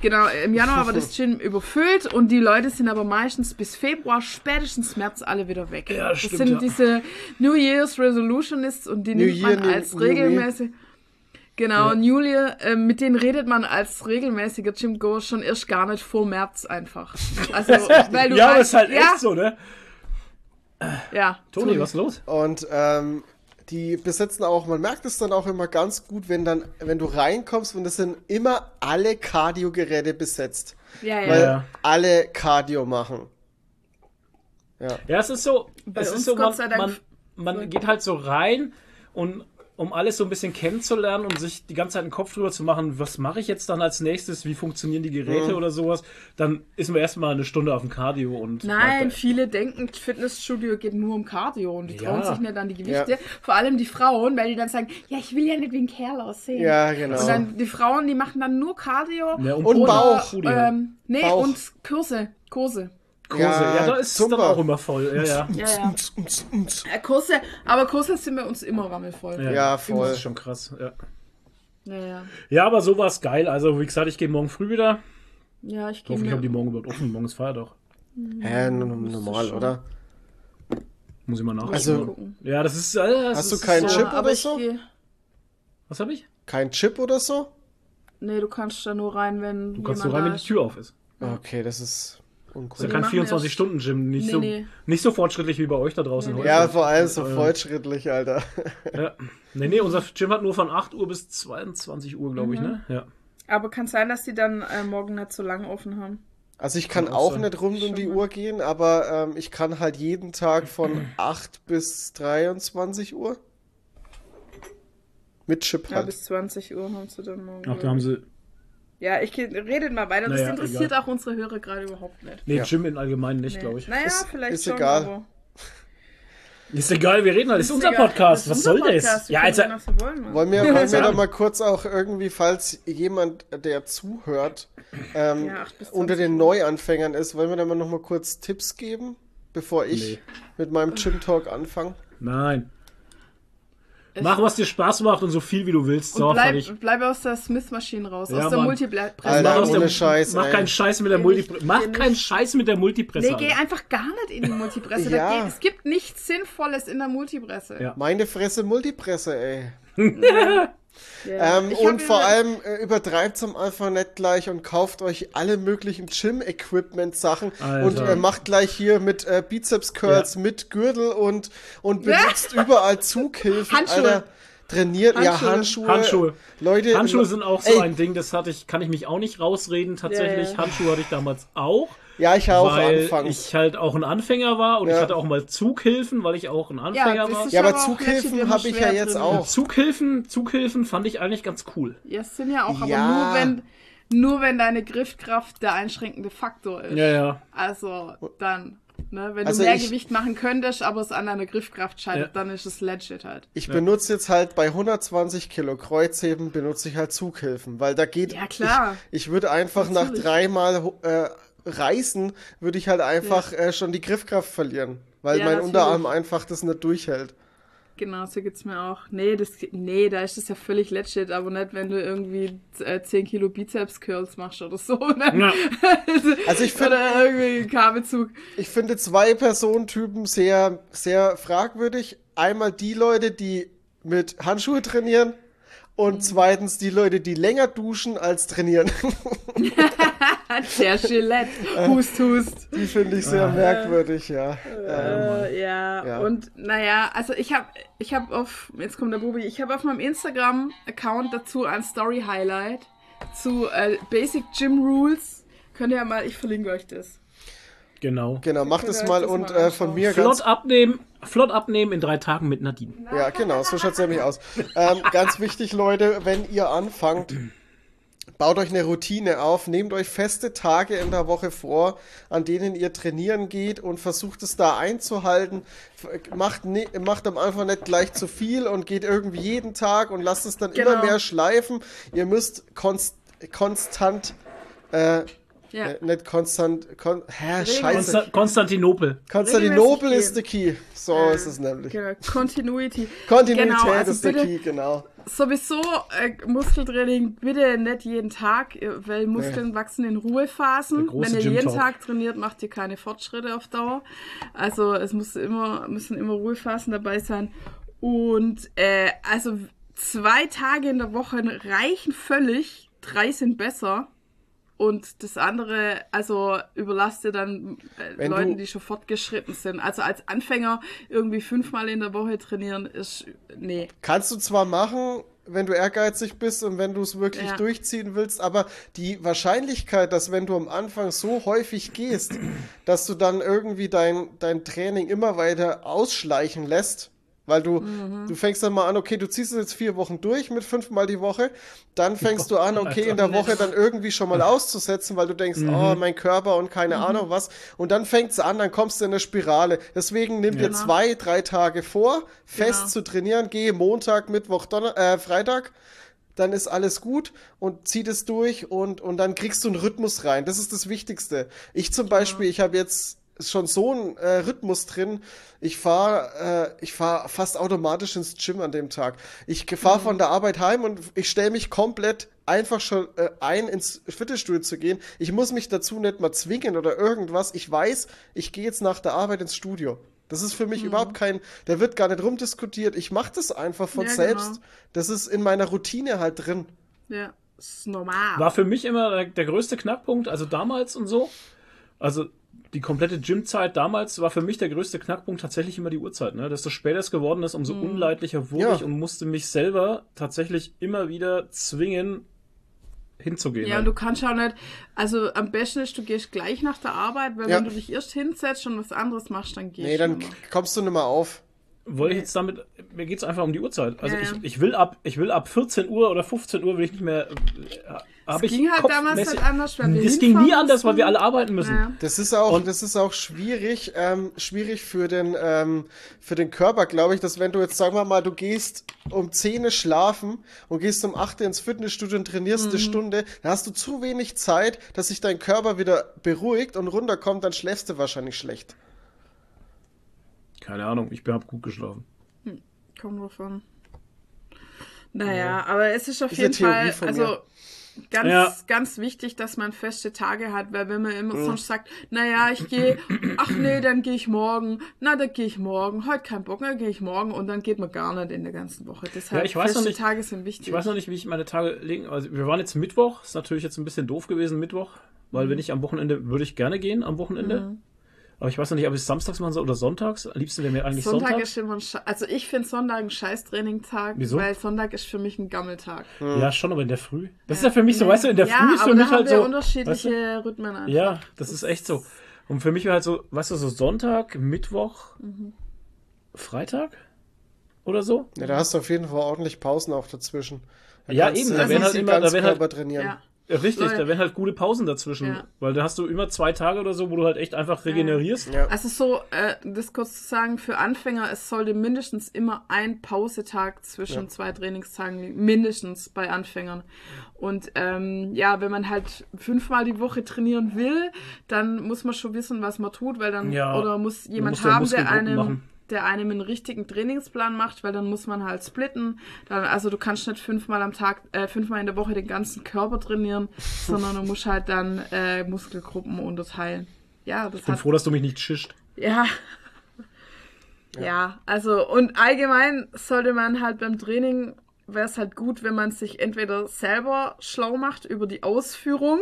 Speaker 1: Genau, im Januar war das Gym überfüllt und die Leute sind aber meistens bis Februar, spätestens März alle wieder weg.
Speaker 3: Ja,
Speaker 1: das
Speaker 3: stimmt,
Speaker 1: sind
Speaker 3: ja.
Speaker 1: diese New Year's Resolutionists und die
Speaker 2: New
Speaker 1: nimmt
Speaker 2: Year,
Speaker 1: man als
Speaker 2: New
Speaker 1: regelmäßig. Genau,
Speaker 3: Ja.
Speaker 1: New Year, äh, mit denen redet man als regelmäßiger Gym-Goer schon erst gar nicht vor März einfach. Also, weil du
Speaker 3: Ja, das
Speaker 1: weißt,
Speaker 3: ist halt
Speaker 1: ja,
Speaker 3: echt so, ne?
Speaker 1: Ja,
Speaker 3: Toni, was ist los?
Speaker 2: Und ähm, die besetzen auch, man merkt es dann auch immer ganz gut, wenn dann, wenn du reinkommst und es sind immer alle Cardio-Geräte besetzt.
Speaker 1: Ja, ja.
Speaker 2: Weil
Speaker 3: Ja.
Speaker 2: alle Cardio machen. Ja.
Speaker 3: Ja, es ist so,
Speaker 1: Bei
Speaker 3: es
Speaker 1: uns
Speaker 3: ist so,
Speaker 1: Gott
Speaker 3: man,
Speaker 1: sei Dank-
Speaker 3: man, man geht halt so rein und um alles so ein bisschen kennenzulernen und sich die ganze Zeit einen Kopf drüber zu machen, was mache ich jetzt dann als nächstes, wie funktionieren die Geräte
Speaker 2: Mhm.
Speaker 3: oder sowas, dann ist man erstmal eine Stunde auf dem Cardio und
Speaker 1: Nein, viele denken, Fitnessstudio geht nur um Cardio und die
Speaker 3: Ja.
Speaker 1: trauen sich nicht an die Gewichte.
Speaker 2: Ja.
Speaker 1: Vor allem die Frauen, weil die dann sagen, ja, ich will ja nicht wie ein Kerl aussehen.
Speaker 2: Ja, genau.
Speaker 1: Und dann die Frauen, die machen dann nur Cardio.
Speaker 3: Ja, und
Speaker 2: Und
Speaker 1: oder,
Speaker 2: Bauch.
Speaker 1: Ähm, nee,
Speaker 2: Bauch.
Speaker 1: und Kurse. Kurse.
Speaker 3: Kurse. Ja,
Speaker 2: Ja,
Speaker 3: da ist es dann auch immer voll. Ja, ja.
Speaker 1: Ja, ja. Kurse, aber Kurse sind bei uns immer rammelvoll.
Speaker 2: Ja,
Speaker 3: Das
Speaker 2: voll.
Speaker 3: ist schon krass. Ja,
Speaker 1: Ja, ja.
Speaker 3: ja aber so war es geil. Also, wie gesagt, ich gehe morgen früh wieder.
Speaker 1: Ja, ich gehe
Speaker 3: Hoffentlich haben die morgen überhaupt offen. Morgen ist Feiertag.
Speaker 2: Hä, normal, oder?
Speaker 3: Muss ich mal nachgucken.
Speaker 2: Also-
Speaker 3: ja, das ist. Äh, das
Speaker 2: Hast du
Speaker 3: ist
Speaker 2: keinen
Speaker 3: so,
Speaker 2: Chip
Speaker 1: aber
Speaker 2: oder
Speaker 1: ich
Speaker 2: so?
Speaker 1: geh...
Speaker 3: Was habe ich?
Speaker 2: Kein Chip oder so?
Speaker 1: Nee, du kannst da nur rein, wenn
Speaker 3: Du kannst nur rein, wenn die. Tür auf ist.
Speaker 2: Okay, das ist
Speaker 3: Ist
Speaker 2: uncool.
Speaker 3: ja kein
Speaker 1: machen erst-
Speaker 3: 24-Stunden-Gym. Nicht,
Speaker 1: Nee,
Speaker 3: so,
Speaker 1: nee.
Speaker 3: nicht so fortschrittlich wie bei euch da draußen
Speaker 1: Nee,
Speaker 3: heute.
Speaker 2: Ja, vor allem so
Speaker 3: Äh,
Speaker 2: fortschrittlich, Alter.
Speaker 3: Ja. Nee, nee, unser Gym hat nur von 8 Uhr bis 22 Uhr, glaube ich,
Speaker 1: Mhm.
Speaker 3: ne? Ja.
Speaker 1: Aber kann sein, dass die dann äh, morgen nicht so lang offen haben.
Speaker 2: Also ich kann
Speaker 3: Kann auch
Speaker 2: auch nicht rund um die. Uhr gehen, aber ähm, ich kann halt jeden Tag von 8 bis 23 Uhr. Mit Chip
Speaker 1: Ja,
Speaker 2: halt.
Speaker 1: bis 20 Uhr haben sie dann morgen.
Speaker 3: Ach, da haben sie.
Speaker 1: Ja, ich redet mal weiter. Das
Speaker 3: Naja,
Speaker 1: interessiert
Speaker 3: egal.
Speaker 1: auch unsere Hörer gerade überhaupt nicht.
Speaker 3: Nee,
Speaker 2: Ja.
Speaker 3: Gym im Allgemeinen nicht,
Speaker 1: Nee.
Speaker 3: glaube ich.
Speaker 1: Naja,
Speaker 2: Ist-
Speaker 1: vielleicht
Speaker 2: ist
Speaker 1: schon,
Speaker 2: egal.
Speaker 1: aber...
Speaker 3: Ist egal, wir reden halt. Ist,
Speaker 1: Ist
Speaker 3: unser
Speaker 1: egal.
Speaker 3: Podcast.
Speaker 1: Das
Speaker 3: Was
Speaker 1: ist
Speaker 3: soll
Speaker 1: unser
Speaker 3: das?
Speaker 1: Podcast. Wir
Speaker 3: Ja, also.
Speaker 1: was wir wollen.
Speaker 2: Wollen wir, wollen wir da mal kurz auch irgendwie, falls jemand, der zuhört, ähm,
Speaker 1: Ja,
Speaker 2: unter
Speaker 1: 20
Speaker 2: den. Neuanfängern ist, wollen wir da mal noch mal kurz Tipps geben, bevor ich
Speaker 3: Nee.
Speaker 2: mit meinem Gym Talk anfange?
Speaker 3: Nein. Mach, was dir Spaß macht und so viel wie du willst. So,
Speaker 1: Und bleib,
Speaker 3: fertig.
Speaker 1: bleib aus der Smith-Maschine raus,
Speaker 3: Ja,
Speaker 1: aus der. Multipresse.
Speaker 2: Alter,
Speaker 3: Mach der-
Speaker 2: Scheiß,
Speaker 3: Mach keinen Scheiß mit der Multipresse. Mach keinen Scheiß mit der Multipresse.
Speaker 1: Nee, geh einfach gar nicht in die Multipresse.
Speaker 2: Ja.
Speaker 1: Da geht, es gibt nichts Sinnvolles in der Multipresse.
Speaker 3: Ja.
Speaker 2: Meine Fresse Multipresse, ey.
Speaker 1: Ja.
Speaker 2: Ähm, und vor
Speaker 1: immer-
Speaker 2: allem äh, übertreibt's am Anfang nicht gleich und kauft euch alle möglichen Gym-Equipment-Sachen und äh, macht gleich hier mit äh, Bizeps-Curls,
Speaker 3: Ja.
Speaker 2: mit Gürtel und, und benutzt überall Zughilfen.
Speaker 1: Handschuhe.
Speaker 2: Alter, trainiert, ja,
Speaker 1: Handschuhe.
Speaker 2: Handschuhe.
Speaker 3: Handschuhe.
Speaker 2: Leute,
Speaker 3: Handschuhe sind auch so
Speaker 2: Ey.
Speaker 3: ein Ding, das hatte ich, kann ich mich auch nicht rausreden tatsächlich.
Speaker 1: Ja, ja.
Speaker 3: Handschuhe hatte ich damals auch,
Speaker 2: Ja, ich auch
Speaker 3: weil
Speaker 2: anfangs.
Speaker 3: ich halt auch ein Anfänger war und
Speaker 2: Ja.
Speaker 3: ich hatte auch mal Zughilfen, weil ich auch ein Anfänger
Speaker 1: das
Speaker 3: war.
Speaker 2: Ja, aber
Speaker 1: aber auch
Speaker 2: Zughilfen
Speaker 1: legit
Speaker 2: hab ich ja jetzt
Speaker 1: drin.
Speaker 2: auch.
Speaker 3: Zughilfen, Zughilfen fand ich eigentlich ganz cool.
Speaker 1: Ja, es sind ja auch, aber
Speaker 2: Ja.
Speaker 1: nur wenn, nur wenn deine Griffkraft der einschränkende Faktor ist.
Speaker 3: Ja, ja.
Speaker 1: Also, dann Ne? Wenn
Speaker 2: Also
Speaker 1: du mehr
Speaker 2: ich-
Speaker 1: Gewicht machen könntest, aber es an deiner Griffkraft scheitert,
Speaker 3: Ja.
Speaker 1: dann ist es legit halt.
Speaker 2: Ich benutze jetzt halt bei 120 Kilo Kreuzheben benutze ich halt Zughilfen, weil da geht.
Speaker 1: Ja, klar.
Speaker 2: Ich, ich würde einfach nach
Speaker 1: Natürlich.
Speaker 2: dreimal äh, reißen, würde ich halt einfach äh, schon die Griffkraft verlieren, weil
Speaker 1: Ja,
Speaker 2: mein
Speaker 1: natürlich.
Speaker 2: Unterarm einfach das nicht durchhält.
Speaker 1: Genau, so geht's mir auch. Nee, das, nee, da ist es ja völlig legit, aber nicht, wenn du irgendwie äh, 10 Kilo Bizeps-Curls machst oder so. Ne?
Speaker 3: Ja.
Speaker 2: Also ich finde,
Speaker 1: Oder irgendwie Kabelzug.
Speaker 2: ich finde zwei Personentypen sehr, sehr fragwürdig. Einmal die Leute, die mit Handschuhe trainieren. Und zweitens die Leute, die länger duschen als trainieren.
Speaker 1: Der Gillette. Hust, hust.
Speaker 2: die finde ich sehr merkwürdig, ja. Ähm,
Speaker 1: Äh, ja.
Speaker 2: Ja.
Speaker 1: und naja, also ich habe ich hab auf, jetzt kommt der Bubi, ich habe auf meinem Instagram-Account dazu ein Story-Highlight zu äh, Basic Gym Rules. Könnt ihr ja mal, ich verlinke euch das.
Speaker 3: Genau.
Speaker 2: genau, mach
Speaker 1: Könnt
Speaker 2: das
Speaker 1: ihr
Speaker 2: mal
Speaker 1: das
Speaker 2: und
Speaker 1: mal
Speaker 2: äh, von mir ganz
Speaker 3: Flott abnehmen, flott abnehmen in drei Tagen mit Nadine.
Speaker 2: Ja, genau, so schaut's nämlich aus. Ähm, ganz wichtig, Leute, wenn ihr anfangt, baut euch eine Routine auf, nehmt euch feste Tage in der Woche vor, an denen ihr trainieren geht und versucht es da einzuhalten. Macht, ne, macht am Anfang nicht gleich zu viel und geht irgendwie jeden Tag und lasst es dann immer
Speaker 1: Genau.
Speaker 2: mehr schleifen. Ihr müsst konst, konstant, äh,
Speaker 1: Ja.
Speaker 2: äh, nicht konstant, kon, hä, scheiße.
Speaker 3: Konsta Konstantinopel.
Speaker 2: Konstantinopel ist der Key. So
Speaker 1: Ja.
Speaker 2: ist es nämlich.
Speaker 1: Genau, Continuity.
Speaker 2: Kontinuität
Speaker 1: Genau, also
Speaker 2: ist der
Speaker 1: bitte-
Speaker 2: Key, genau.
Speaker 1: Sowieso äh, Muskeltraining bitte nicht jeden Tag, äh, weil Muskeln wachsen in Ruhephasen. Wenn ihr jeden. Tag trainiert, macht ihr keine Fortschritte auf Dauer. Also es muss immer, müssen immer Ruhephasen dabei sein. Und äh, also zwei Tage in der Woche reichen völlig, drei sind besser. Und das andere, also überlasst ihr dann äh, Leuten, die schon fortgeschritten sind. Also als Anfänger irgendwie fünfmal in der Woche trainieren ist, nee.
Speaker 2: Kannst du zwar machen, wenn du ehrgeizig bist und wenn du es wirklich
Speaker 1: Ja.
Speaker 2: durchziehen willst, aber die Wahrscheinlichkeit, dass wenn du am Anfang so häufig gehst, dass du dann irgendwie dein, dein Training immer weiter ausschleichen lässt, weil du,
Speaker 1: Mhm.
Speaker 2: du fängst dann mal an, okay, du ziehst es jetzt vier Wochen durch mit fünfmal die Woche, dann fängst du an, okay, in der Woche dann irgendwie schon mal auszusetzen, weil du denkst,
Speaker 1: Mhm.
Speaker 2: oh, mein Körper und keine Ahnung was, und dann fängst du an, dann kommst du in eine Spirale. Deswegen nimm dir
Speaker 1: Genau.
Speaker 2: zwei, drei Tage vor, fest
Speaker 1: Genau.
Speaker 2: zu trainieren, gehe Montag, Mittwoch, Donner äh, Freitag, dann ist alles gut und zieh das durch und, und dann kriegst du einen Rhythmus rein. Das ist das Wichtigste. Ich zum Beispiel, ich habe jetzt schon so einen äh, Rhythmus drin. Ich fahre äh, ich fahr fast automatisch ins Gym an dem Tag. Ich fahre von der Arbeit heim und ich stelle mich komplett einfach schon äh, ein, ins Fitnessstudio zu gehen. Ich muss mich dazu nicht mal zwingen oder irgendwas. Ich weiß, ich gehe jetzt nach der Arbeit ins Studio. Das ist für mich überhaupt kein, da wird gar nicht rumdiskutiert. Ich mache das einfach von
Speaker 1: Ja,
Speaker 2: selbst.
Speaker 1: genau.
Speaker 2: Das ist in meiner Routine halt drin.
Speaker 1: Ja, ist normal.
Speaker 3: War für mich immer der, der größte Knackpunkt, also damals und so. Also die komplette Gymzeit damals war für mich der größte Knackpunkt tatsächlich immer die Uhrzeit. Ne? Desto später es geworden ist, umso unleidlicher wurde
Speaker 2: Ja.
Speaker 3: ich und musste mich selber tatsächlich immer wieder zwingen, hinzugehen.
Speaker 1: Ja,
Speaker 3: halt.
Speaker 1: und du kannst auch nicht, also am besten ist, du gehst gleich nach der Arbeit, weil
Speaker 2: Ja.
Speaker 1: wenn du dich erst hinsetzt und was anderes machst, dann gehst
Speaker 2: Nee,
Speaker 1: du
Speaker 2: dann
Speaker 1: nicht mehr.
Speaker 2: kommst du nicht mehr auf.
Speaker 3: Wollte ich jetzt damit, mir geht's einfach um die Uhrzeit. Also
Speaker 1: Ja, ja.
Speaker 3: ich, ich will ab, ich will ab 14 Uhr oder 15 Uhr will ich nicht mehr. Hab ich
Speaker 1: ging halt damals halt anders, weil wir
Speaker 3: Das ging nie anders, weil wir alle arbeiten müssen.
Speaker 1: Ja.
Speaker 2: Das ist auch,
Speaker 3: Und-
Speaker 2: das ist auch schwierig, ähm, schwierig für den, ähm, für den Körper, glaube ich, dass wenn du jetzt, sagen wir mal, du gehst um 10 Uhr schlafen und gehst um 8 Uhr ins Fitnessstudio und trainierst
Speaker 1: Mhm.
Speaker 2: eine Stunde, dann hast du zu wenig Zeit, dass sich dein Körper wieder beruhigt und runterkommt, dann schläfst du wahrscheinlich schlecht.
Speaker 3: Keine Ahnung, ich habe gut geschlafen.
Speaker 1: Kommt drauf an. Naja, aber es ist auf
Speaker 2: Ist
Speaker 1: jeden
Speaker 2: Theorie
Speaker 1: Fall,
Speaker 2: von
Speaker 1: also
Speaker 2: mir.
Speaker 1: Ganz,
Speaker 3: Ja.
Speaker 1: ganz wichtig, dass man feste Tage hat, weil wenn man immer
Speaker 2: Mhm.
Speaker 1: sonst sagt, naja, ich gehe, ach nee, dann gehe ich morgen, na, dann gehe ich morgen, heute kein Bock, dann gehe ich morgen und dann geht man gar nicht in der ganzen Woche. Deshalb
Speaker 3: Ja, ich weiß noch
Speaker 1: feste
Speaker 3: nicht-
Speaker 1: Tage sind wichtig.
Speaker 3: Ich weiß noch nicht, wie ich meine Tage legen. Also wir waren jetzt Mittwoch, ist natürlich jetzt ein bisschen doof gewesen, Mittwoch, weil
Speaker 1: Mhm.
Speaker 3: wenn ich am Wochenende, würde ich gerne gehen am Wochenende. Aber ich weiß noch nicht, ob ich es samstags machen soll oder sonntags. Am liebsten wäre mir eigentlich
Speaker 1: Sonntag,
Speaker 3: Sonntag.
Speaker 1: ist immer ein Sche also ich finde Sonntag ein scheiß Trainingtag,
Speaker 3: Wieso?
Speaker 1: weil Sonntag ist für mich ein Gammeltag.
Speaker 3: Ja, schon, aber in der Früh. Das ist ja für mich so, weißt du, in der
Speaker 1: ja,
Speaker 3: Früh ist für
Speaker 1: da
Speaker 3: mich
Speaker 1: haben
Speaker 3: halt
Speaker 1: wir
Speaker 3: so.
Speaker 1: unterschiedliche
Speaker 3: Weißt du?
Speaker 1: Rhythmen einfach.
Speaker 3: Ja, das ist echt so. Und für mich wäre halt so, weißt du, so Sonntag, Mittwoch,
Speaker 1: Mhm.
Speaker 3: Freitag oder so.
Speaker 2: Ja, da hast du auf jeden Fall ordentlich Pausen auch dazwischen. Da
Speaker 3: Ja, eben, da
Speaker 1: werden
Speaker 2: easy
Speaker 3: halt immer- da werden halt-
Speaker 2: trainieren.
Speaker 1: Ja.
Speaker 3: Ja, richtig,
Speaker 1: Leute.
Speaker 3: da werden halt gute Pausen dazwischen.
Speaker 1: Ja.
Speaker 3: Weil da hast du immer zwei Tage oder so, wo du halt echt einfach regenerierst.
Speaker 2: Ja.
Speaker 1: Also so, äh, das kurz zu sagen, für Anfänger, es sollte mindestens immer ein Pausetag zwischen
Speaker 2: Ja.
Speaker 1: zwei Trainingstagen liegen. Mindestens bei Anfängern. Und ähm, ja, wenn man halt fünfmal die Woche trainieren will, dann muss man schon wissen, was man tut, weil dann
Speaker 3: Ja,
Speaker 1: oder muss jemand haben, der einem,
Speaker 3: machen.
Speaker 1: Der einem einen richtigen Trainingsplan macht, weil dann muss man halt splitten. Dann, also du kannst nicht fünfmal am Tag, äh, fünfmal in der Woche den ganzen Körper trainieren, sondern du musst halt dann äh, Muskelgruppen unterteilen. Ja, das
Speaker 3: Ich bin
Speaker 1: hat
Speaker 3: froh, dass du mich nicht schischt.
Speaker 1: ja. Ja, also und allgemein sollte man halt beim Training, wäre es halt gut, wenn man sich entweder selber schlau macht über die Ausführung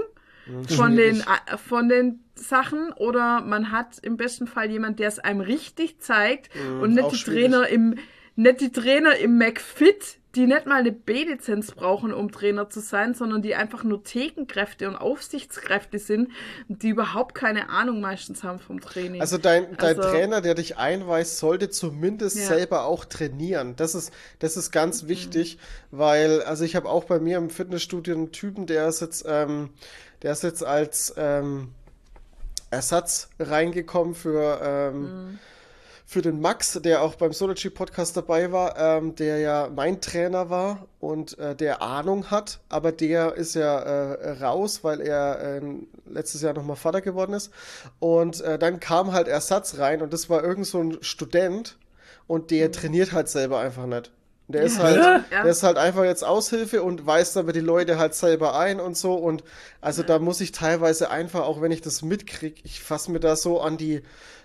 Speaker 1: von den, äh, von den Sachen oder man hat im besten Fall jemand, der es einem richtig zeigt und nicht die
Speaker 2: schwierig.
Speaker 1: Trainer im, nicht die Trainer im McFit, die nicht mal eine B-Lizenz brauchen, um Trainer zu sein, sondern die einfach nur Thekenkräfte und Aufsichtskräfte sind, die überhaupt keine Ahnung meistens haben vom Training.
Speaker 2: Also dein, dein
Speaker 1: Also-
Speaker 2: Trainer, der dich einweist, sollte zumindest
Speaker 1: Ja.
Speaker 2: selber auch trainieren. Das ist, das ist ganz
Speaker 1: Mhm.
Speaker 2: wichtig, weil, also ich habe auch bei mir im Fitnessstudio einen Typen, der ist jetzt, ähm, der ist jetzt als ähm, Ersatz reingekommen für, ähm,
Speaker 1: Mhm.
Speaker 2: für den Max, der auch beim Sology Podcast dabei war, ähm, der ja mein Trainer war und äh, der Ahnung hat, aber der ist ja äh, raus, weil er äh, letztes Jahr nochmal Vater geworden ist. Und äh, dann kam halt Ersatz rein und das war irgend so ein Student und der trainiert halt selber einfach nicht. Der ist halt,
Speaker 1: Ja.
Speaker 2: der ist halt einfach jetzt Aushilfe und weist aber die Leute halt selber ein und so. Und also da muss ich teilweise einfach, auch wenn ich das mitkrieg, ich fasse mir da so an die,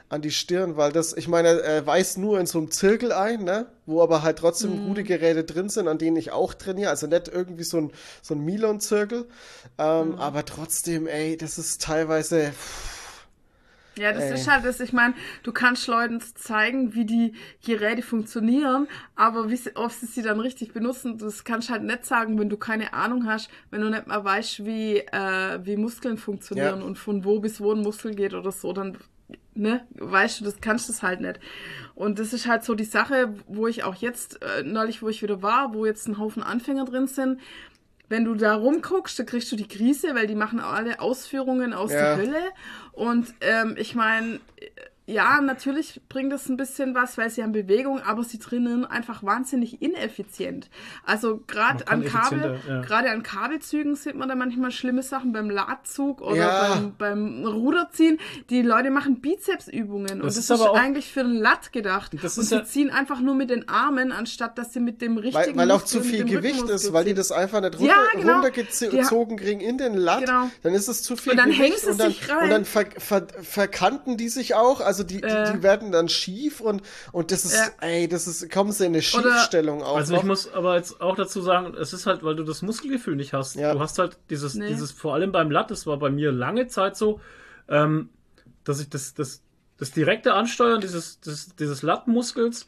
Speaker 2: an die Stirn, weil das, ich meine, er weist nur in so einem Zirkel ein, ne? Wo aber halt trotzdem gute Geräte drin sind, an denen ich auch trainiere. Also nicht irgendwie so ein, so ein Milon-Zirkel. Ähm, Aber trotzdem, ey, das ist teilweise.
Speaker 1: Ja, das
Speaker 2: Ey.
Speaker 1: ist halt das, ich meine, du kannst Leuten zeigen, wie die Geräte funktionieren, aber wie sie, ob sie sie dann richtig benutzen, das kannst du halt nicht sagen, wenn du keine Ahnung hast, wenn du nicht mal weißt, wie, äh, wie Muskeln funktionieren
Speaker 2: Ja.
Speaker 1: und von wo bis wo ein Muskel geht oder so, dann, ne, weißt du, das kannst du es halt nicht. Und das ist halt so die Sache, wo ich auch jetzt, äh, neulich, wo ich wieder war, wo jetzt ein Haufen Anfänger drin sind, wenn du da rumguckst, dann kriegst du die Krise, weil die machen alle Ausführungen aus
Speaker 2: Ja.
Speaker 1: der Hölle. Und ähm, ich meine, ja, natürlich bringt das ein bisschen was, weil sie haben Bewegung, aber sie trainieren einfach wahnsinnig ineffizient. Also gerade an Kabel,
Speaker 3: ja.
Speaker 1: gerade an Kabelzügen sieht man da manchmal schlimme Sachen beim Ladzug oder
Speaker 2: Ja.
Speaker 1: beim, beim Ruderziehen. Die Leute machen Bizepsübungen und
Speaker 3: Das
Speaker 1: das
Speaker 3: ist
Speaker 1: ist,
Speaker 3: aber auch-
Speaker 1: eigentlich für den Latt gedacht.
Speaker 3: Das
Speaker 1: und sie
Speaker 3: ja-
Speaker 1: ziehen einfach nur mit den Armen, anstatt dass sie mit dem
Speaker 2: Weil,
Speaker 1: richtigen
Speaker 2: weil auch
Speaker 1: Muskel,
Speaker 2: zu viel Gewicht ist, weil die das einfach nicht runter,
Speaker 1: Ja, genau.
Speaker 2: runtergezogen kriegen in den Latt,
Speaker 1: Genau.
Speaker 2: dann ist es zu viel
Speaker 1: Und dann
Speaker 2: Gewicht
Speaker 1: hängen sie
Speaker 2: und dann,
Speaker 1: sich rein.
Speaker 2: und dann ver, ver, verkanten die sich auch, also die,
Speaker 1: Äh.
Speaker 2: die, die werden dann schief und, und das ist,
Speaker 1: Ja.
Speaker 2: ey, das ist, kommen sie in eine Schiefstellung auch
Speaker 3: Also
Speaker 2: noch.
Speaker 3: ich muss aber jetzt auch dazu sagen, es ist halt, weil du das Muskelgefühl nicht hast.
Speaker 2: Ja.
Speaker 3: Du hast halt dieses,
Speaker 1: Nee.
Speaker 3: dieses, vor allem beim Latt, das war bei mir lange Zeit so, ähm, dass ich das, das, das direkte Ansteuern dieses, des, dieses Lattmuskels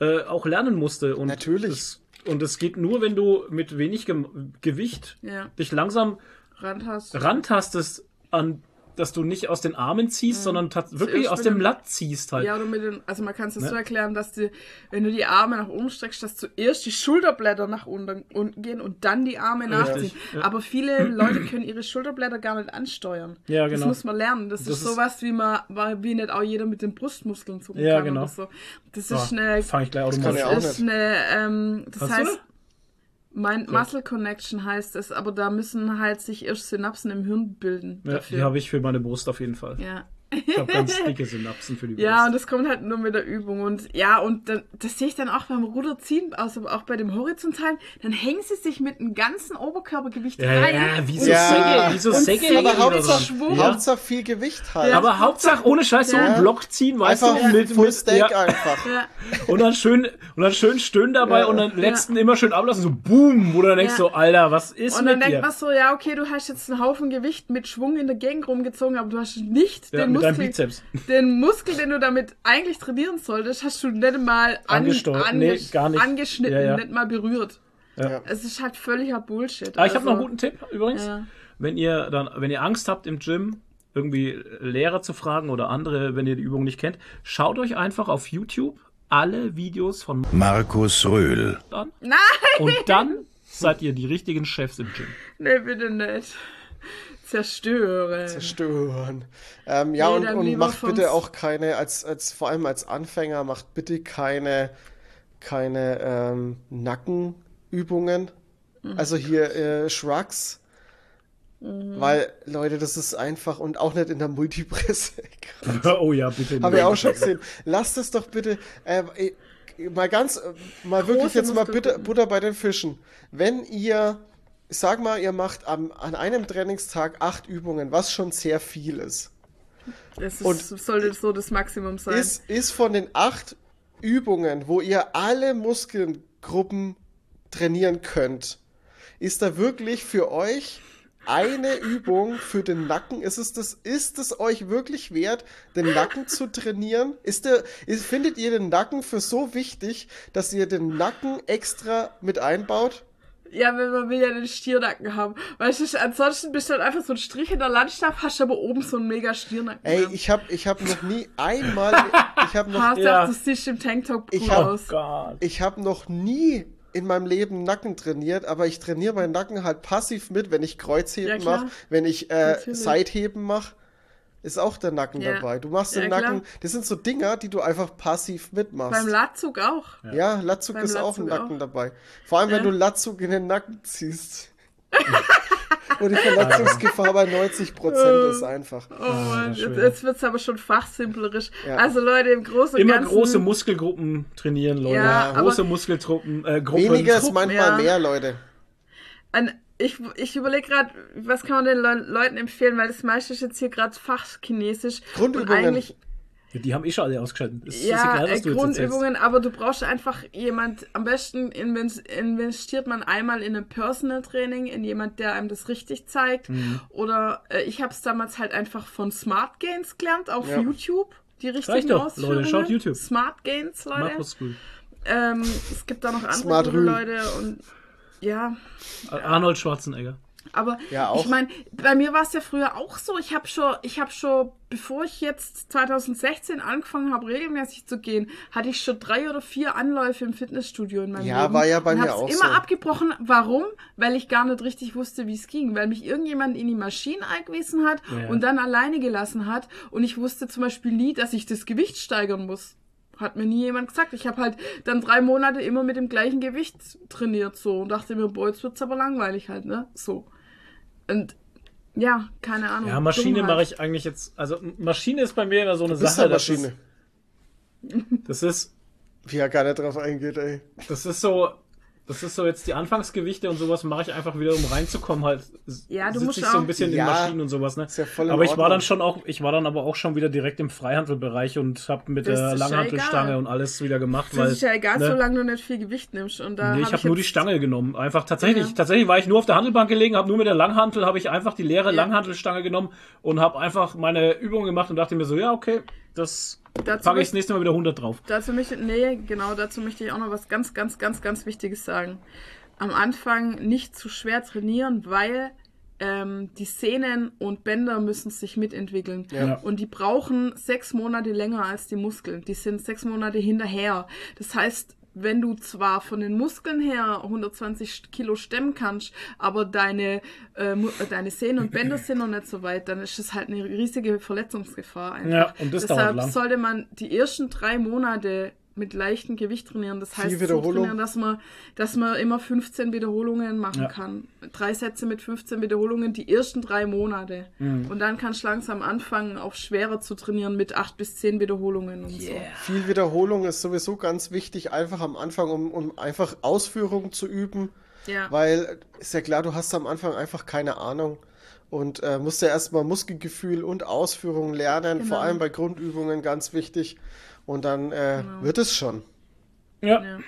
Speaker 3: äh, auch lernen musste. Und
Speaker 2: Natürlich.
Speaker 3: Das, und es geht nur, wenn du mit wenig Gem Gewicht
Speaker 1: Ja,
Speaker 3: dich langsam
Speaker 1: Rand hast.
Speaker 3: rantastest an, dass du nicht aus den Armen ziehst, sondern tats- wirklich aus dem Latt ziehst halt.
Speaker 1: Ja, oder mit den, also man kann es
Speaker 3: Ne?
Speaker 1: so erklären, dass die, wenn du die Arme nach oben streckst, dass zuerst die Schulterblätter nach unten, unten gehen und dann die Arme nachziehen.
Speaker 3: ja.
Speaker 1: Aber viele Leute können ihre Schulterblätter gar nicht ansteuern.
Speaker 3: Ja,
Speaker 1: Das
Speaker 3: genau.
Speaker 1: muss man lernen. Das,
Speaker 3: Das
Speaker 1: ist
Speaker 3: ist-
Speaker 1: sowas, wie man, wie nicht auch jeder mit den Brustmuskeln zucken
Speaker 3: Ja,
Speaker 1: kann
Speaker 3: genau.
Speaker 1: oder so. Das ist eine,
Speaker 3: Ja, fange ich gleich automatisch an.
Speaker 2: auch
Speaker 1: ist eine, ähm, das
Speaker 3: Hast du
Speaker 1: heißt, mein Muscle Connection heißt es, aber da müssen halt sich erst Synapsen im Hirn bilden
Speaker 3: Ja,
Speaker 1: dafür.
Speaker 3: die habe ich für meine Brust auf jeden Fall.
Speaker 1: ja.
Speaker 3: Ich habe ganz dicke Synapsen für die Brust.
Speaker 1: Ja, und das kommt halt nur mit der Übung. Und ja, und dann, das sehe ich dann auch beim Ruderziehen, also auch bei dem Horizontalen, dann hängen sie sich mit einem ganzen Oberkörpergewicht
Speaker 3: Ja,
Speaker 1: rein.
Speaker 3: ja, wie so
Speaker 2: Ja.
Speaker 3: Säge, wie so
Speaker 1: Und
Speaker 3: Säge
Speaker 2: aber Hauptsache. Hauptsache viel Gewicht halt.
Speaker 1: Ja.
Speaker 3: Aber Hauptsache ohne Scheiß so einen Block ziehen, weißt
Speaker 2: einfach
Speaker 3: du, mit,
Speaker 2: Full
Speaker 3: mit
Speaker 2: Steak
Speaker 3: ja,
Speaker 2: einfach.
Speaker 1: Ja,
Speaker 3: und dann schön und dann schön stöhnen dabei
Speaker 2: Ja.
Speaker 3: und dann letzten immer schön ablassen, so boom, wo du dann denkst
Speaker 1: Ja.
Speaker 3: so, Alter, was ist
Speaker 1: und dann
Speaker 3: mit
Speaker 1: denkt
Speaker 3: dir?
Speaker 1: man so, ja, okay, du hast jetzt einen Haufen Gewicht mit Schwung in der Gegend rumgezogen, aber du hast nicht
Speaker 3: Ja,
Speaker 1: den
Speaker 3: deinem
Speaker 1: Muskel,
Speaker 3: Bizeps.
Speaker 1: den Muskel, den du damit eigentlich trainieren solltest, hast du nicht mal an,
Speaker 3: Angesteuert. Nee, gar nicht.
Speaker 1: angeschnitten,
Speaker 3: Ja, ja.
Speaker 1: nicht mal berührt.
Speaker 2: Ja.
Speaker 1: Es ist halt völliger Bullshit.
Speaker 3: Ah, ich habe
Speaker 1: Also,
Speaker 3: noch einen guten Tipp übrigens.
Speaker 1: Ja.
Speaker 3: Wenn ihr dann, wenn ihr Angst habt im Gym, irgendwie Lehrer zu fragen oder andere, wenn ihr die Übung nicht kennt, schaut euch einfach auf YouTube alle Videos von
Speaker 4: Markus Röhl.
Speaker 3: an.
Speaker 1: Nein!
Speaker 3: Und dann seid ihr die richtigen Chefs im Gym.
Speaker 1: Nee, bitte nicht. Zerstören.
Speaker 2: Zerstören. Ähm, ja,
Speaker 1: Nee,
Speaker 2: und, und macht bitte auch keine, als, als vor allem als Anfänger, macht bitte keine, keine ähm, Nackenübungen.
Speaker 1: Mhm.
Speaker 2: Also hier äh, Shrugs. Weil, Leute, das ist einfach und auch nicht in der Multipresse.
Speaker 3: oh ja, bitte.
Speaker 2: Habe ich auch schon gesehen. Lasst es doch bitte, äh, äh, mal ganz, mal wirklich
Speaker 1: Große
Speaker 2: jetzt mal bitte. Butter bei den Fischen. Wenn ihr, ich sag mal, ihr macht am, an einem Trainingstag acht Übungen, was schon sehr viel ist.
Speaker 1: Das ist,
Speaker 2: Und-
Speaker 1: sollte so das Maximum sein.
Speaker 2: Ist, ist von den acht Übungen, wo ihr alle Muskelgruppen trainieren könnt, ist da wirklich für euch eine Übung für den Nacken? Ist es das, ist es euch wirklich wert, den Nacken zu trainieren? Ist der, ist, findet ihr den Nacken für so wichtig, dass ihr den Nacken extra mit einbaut?
Speaker 1: Ja, wenn man will ja den Stiernacken haben. Weißt du, ansonsten bist du halt einfach so ein Strich in der Landschaft, hast aber oben so einen mega Stiernacken.
Speaker 2: Ey,
Speaker 1: dran.
Speaker 2: ich habe ich hab noch nie einmal, ich habe noch,
Speaker 1: Hauptsache,
Speaker 3: Ja.
Speaker 1: du siehst im Tanktop
Speaker 2: Ich
Speaker 1: gut
Speaker 2: hab-
Speaker 1: aus.
Speaker 3: Gott.
Speaker 2: ich habe noch nie in meinem Leben Nacken trainiert, aber ich trainiere meinen Nacken halt passiv mit, wenn ich
Speaker 1: Ja,
Speaker 2: Kreuzheben
Speaker 1: klar.
Speaker 2: mache, wenn ich äh. Seitheben mache, ist auch der Nacken
Speaker 1: Ja.
Speaker 2: dabei. Du machst den
Speaker 1: Ja, klar.
Speaker 2: Nacken, das sind so Dinger, die du einfach passiv mitmachst.
Speaker 1: Beim Latzug auch.
Speaker 2: ja, Latzug
Speaker 1: Beim
Speaker 2: ist auch ein
Speaker 1: Latzug
Speaker 2: Nacken
Speaker 1: auch.
Speaker 2: dabei. Vor allem, wenn
Speaker 1: Ja.
Speaker 2: du Latzug in den Nacken ziehst. Wo die Verletzungsgefahr bei 90% ist einfach.
Speaker 1: Oh Mann,
Speaker 3: schön.
Speaker 1: jetzt, jetzt wird's aber schon fachsimplerisch.
Speaker 2: Ja.
Speaker 1: Also Leute, im Großen und
Speaker 3: Immer
Speaker 1: Ganzen...
Speaker 3: große Muskelgruppen trainieren, Leute.
Speaker 1: Ja,
Speaker 3: große
Speaker 1: aber-
Speaker 3: Muskeltruppen, äh, Gruppen.
Speaker 2: Weniger ist manchmal
Speaker 1: ja.
Speaker 2: mehr, Leute.
Speaker 1: An, ich ich überlege gerade, was kann man den Le Leuten empfehlen, weil das meiste ist jetzt hier gerade Fachchinesisch.
Speaker 2: Grundübungen.
Speaker 1: Und eigentlich,
Speaker 3: Ja, die haben eh schon alle ausgeschaltet. Es ist
Speaker 1: ja,
Speaker 3: egal, was
Speaker 1: äh,
Speaker 3: du jetzt erzählst.
Speaker 1: Grundübungen, aber du brauchst einfach jemand, am besten invest- investiert man einmal in ein Personal Training, in jemand, der einem das richtig zeigt.
Speaker 3: Mhm.
Speaker 1: Oder äh, ich habe es damals halt einfach von Smart Gains gelernt auf
Speaker 2: Ja.
Speaker 1: YouTube. Die richtigen
Speaker 3: doch, Leute,
Speaker 1: Ausführungen.
Speaker 3: schaut YouTube.
Speaker 1: Smart Gains, Leute.
Speaker 3: Markus School.
Speaker 1: Ähm, es gibt da noch andere
Speaker 2: Smart.
Speaker 1: Leute und ja,
Speaker 3: Arnold Schwarzenegger.
Speaker 1: aber
Speaker 2: Ja, auch.
Speaker 1: ich meine, bei mir war es ja früher auch so. Ich habe schon, ich habe schon, bevor ich jetzt 2016 angefangen habe, regelmäßig zu gehen, hatte ich schon drei oder vier Anläufe im Fitnessstudio in meinem
Speaker 2: Ja,
Speaker 1: Leben.
Speaker 2: war ja bei
Speaker 1: und
Speaker 2: mir
Speaker 1: hab's
Speaker 2: auch
Speaker 1: immer
Speaker 2: so.
Speaker 1: abgebrochen. Warum? Weil ich gar nicht richtig wusste, wie es ging. Weil mich irgendjemand in die Maschine eingewiesen hat
Speaker 3: Ja.
Speaker 1: und dann alleine gelassen hat. Und ich wusste zum Beispiel nie, dass ich das Gewicht steigern muss. Hat mir nie jemand gesagt. Ich habe halt dann drei Monate immer mit dem gleichen Gewicht trainiert so und dachte mir, boah, jetzt wird's aber langweilig halt, ne? So. Und ja, keine Ahnung.
Speaker 3: Ja, Maschine
Speaker 1: Dummheit.
Speaker 3: mache ich eigentlich jetzt. Also Maschine ist bei mir immer so eine
Speaker 2: Du bist
Speaker 3: Sache.
Speaker 2: eine
Speaker 3: das
Speaker 2: Maschine.
Speaker 3: Ist, das ist,
Speaker 2: Wie er gar nicht drauf eingeht, ey.
Speaker 3: das ist so, das ist so jetzt die Anfangsgewichte und sowas mache ich einfach wieder, um reinzukommen halt.
Speaker 1: Ja, du
Speaker 3: sitze
Speaker 1: musst
Speaker 3: ich so
Speaker 1: auch-
Speaker 3: ein bisschen
Speaker 2: Ja,
Speaker 3: in Maschinen und sowas, ne?
Speaker 2: ist ja voll in
Speaker 3: aber ich war dann schon auch, ich war dann aber auch schon wieder direkt im Freihandelbereich und habe mit
Speaker 1: Das
Speaker 3: der
Speaker 1: ja
Speaker 3: Langhantelstange
Speaker 1: egal.
Speaker 3: und alles wieder gemacht,
Speaker 1: Das
Speaker 3: weil.
Speaker 1: ist ja egal,
Speaker 3: ne?
Speaker 1: solange du nicht viel Gewicht nimmst. Und da
Speaker 3: Nee,
Speaker 1: hab
Speaker 3: ich habe nur die Stange genommen. Einfach tatsächlich,
Speaker 1: Ja.
Speaker 3: tatsächlich war ich nur auf der Handelbank gelegen, habe nur mit der Langhantel, habe ich einfach die leere
Speaker 1: Ja.
Speaker 3: Langhantelstange genommen und habe einfach meine Übung gemacht und dachte mir so, ja, okay, das
Speaker 1: Dazu
Speaker 3: packe ich das
Speaker 1: möchte-
Speaker 3: nächste Mal wieder 100 drauf.
Speaker 1: Dazu möchte, nee, genau, dazu möchte ich auch noch was ganz, ganz, ganz, ganz Wichtiges sagen. Am Anfang nicht zu schwer trainieren, weil ähm, die Sehnen und Bänder müssen sich mitentwickeln.
Speaker 3: Ja.
Speaker 1: Und die brauchen sechs Monate länger als die Muskeln. Die sind sechs Monate hinterher. Das heißt, wenn du zwar von den Muskeln her 120 Kilo stemmen kannst, aber deine, äh, äh, deine Sehnen und Bänder sind noch nicht so weit, dann ist das halt eine riesige Verletzungsgefahr einfach.
Speaker 3: Ja, und das
Speaker 1: Deshalb sollte man die ersten drei Monate mit leichtem Gewicht trainieren. Das heißt, trainieren, dass man, dass man immer 15 Wiederholungen machen
Speaker 3: Ja.
Speaker 1: kann. Drei Sätze mit 15 Wiederholungen die ersten drei Monate.
Speaker 3: Mhm.
Speaker 1: Und dann kannst du langsam anfangen, auch schwerer zu trainieren mit acht bis zehn Wiederholungen und so.
Speaker 2: Viel Wiederholung ist sowieso ganz wichtig, einfach am Anfang, um, um einfach Ausführungen zu üben.
Speaker 1: Ja.
Speaker 2: Weil ist ja klar, du hast am Anfang einfach keine Ahnung und äh, musst ja erstmal Muskelgefühl und Ausführungen lernen,
Speaker 1: Genau.
Speaker 2: vor allem bei Grundübungen ganz wichtig. Und dann äh, wird es schon.
Speaker 3: Ja.
Speaker 1: Ja.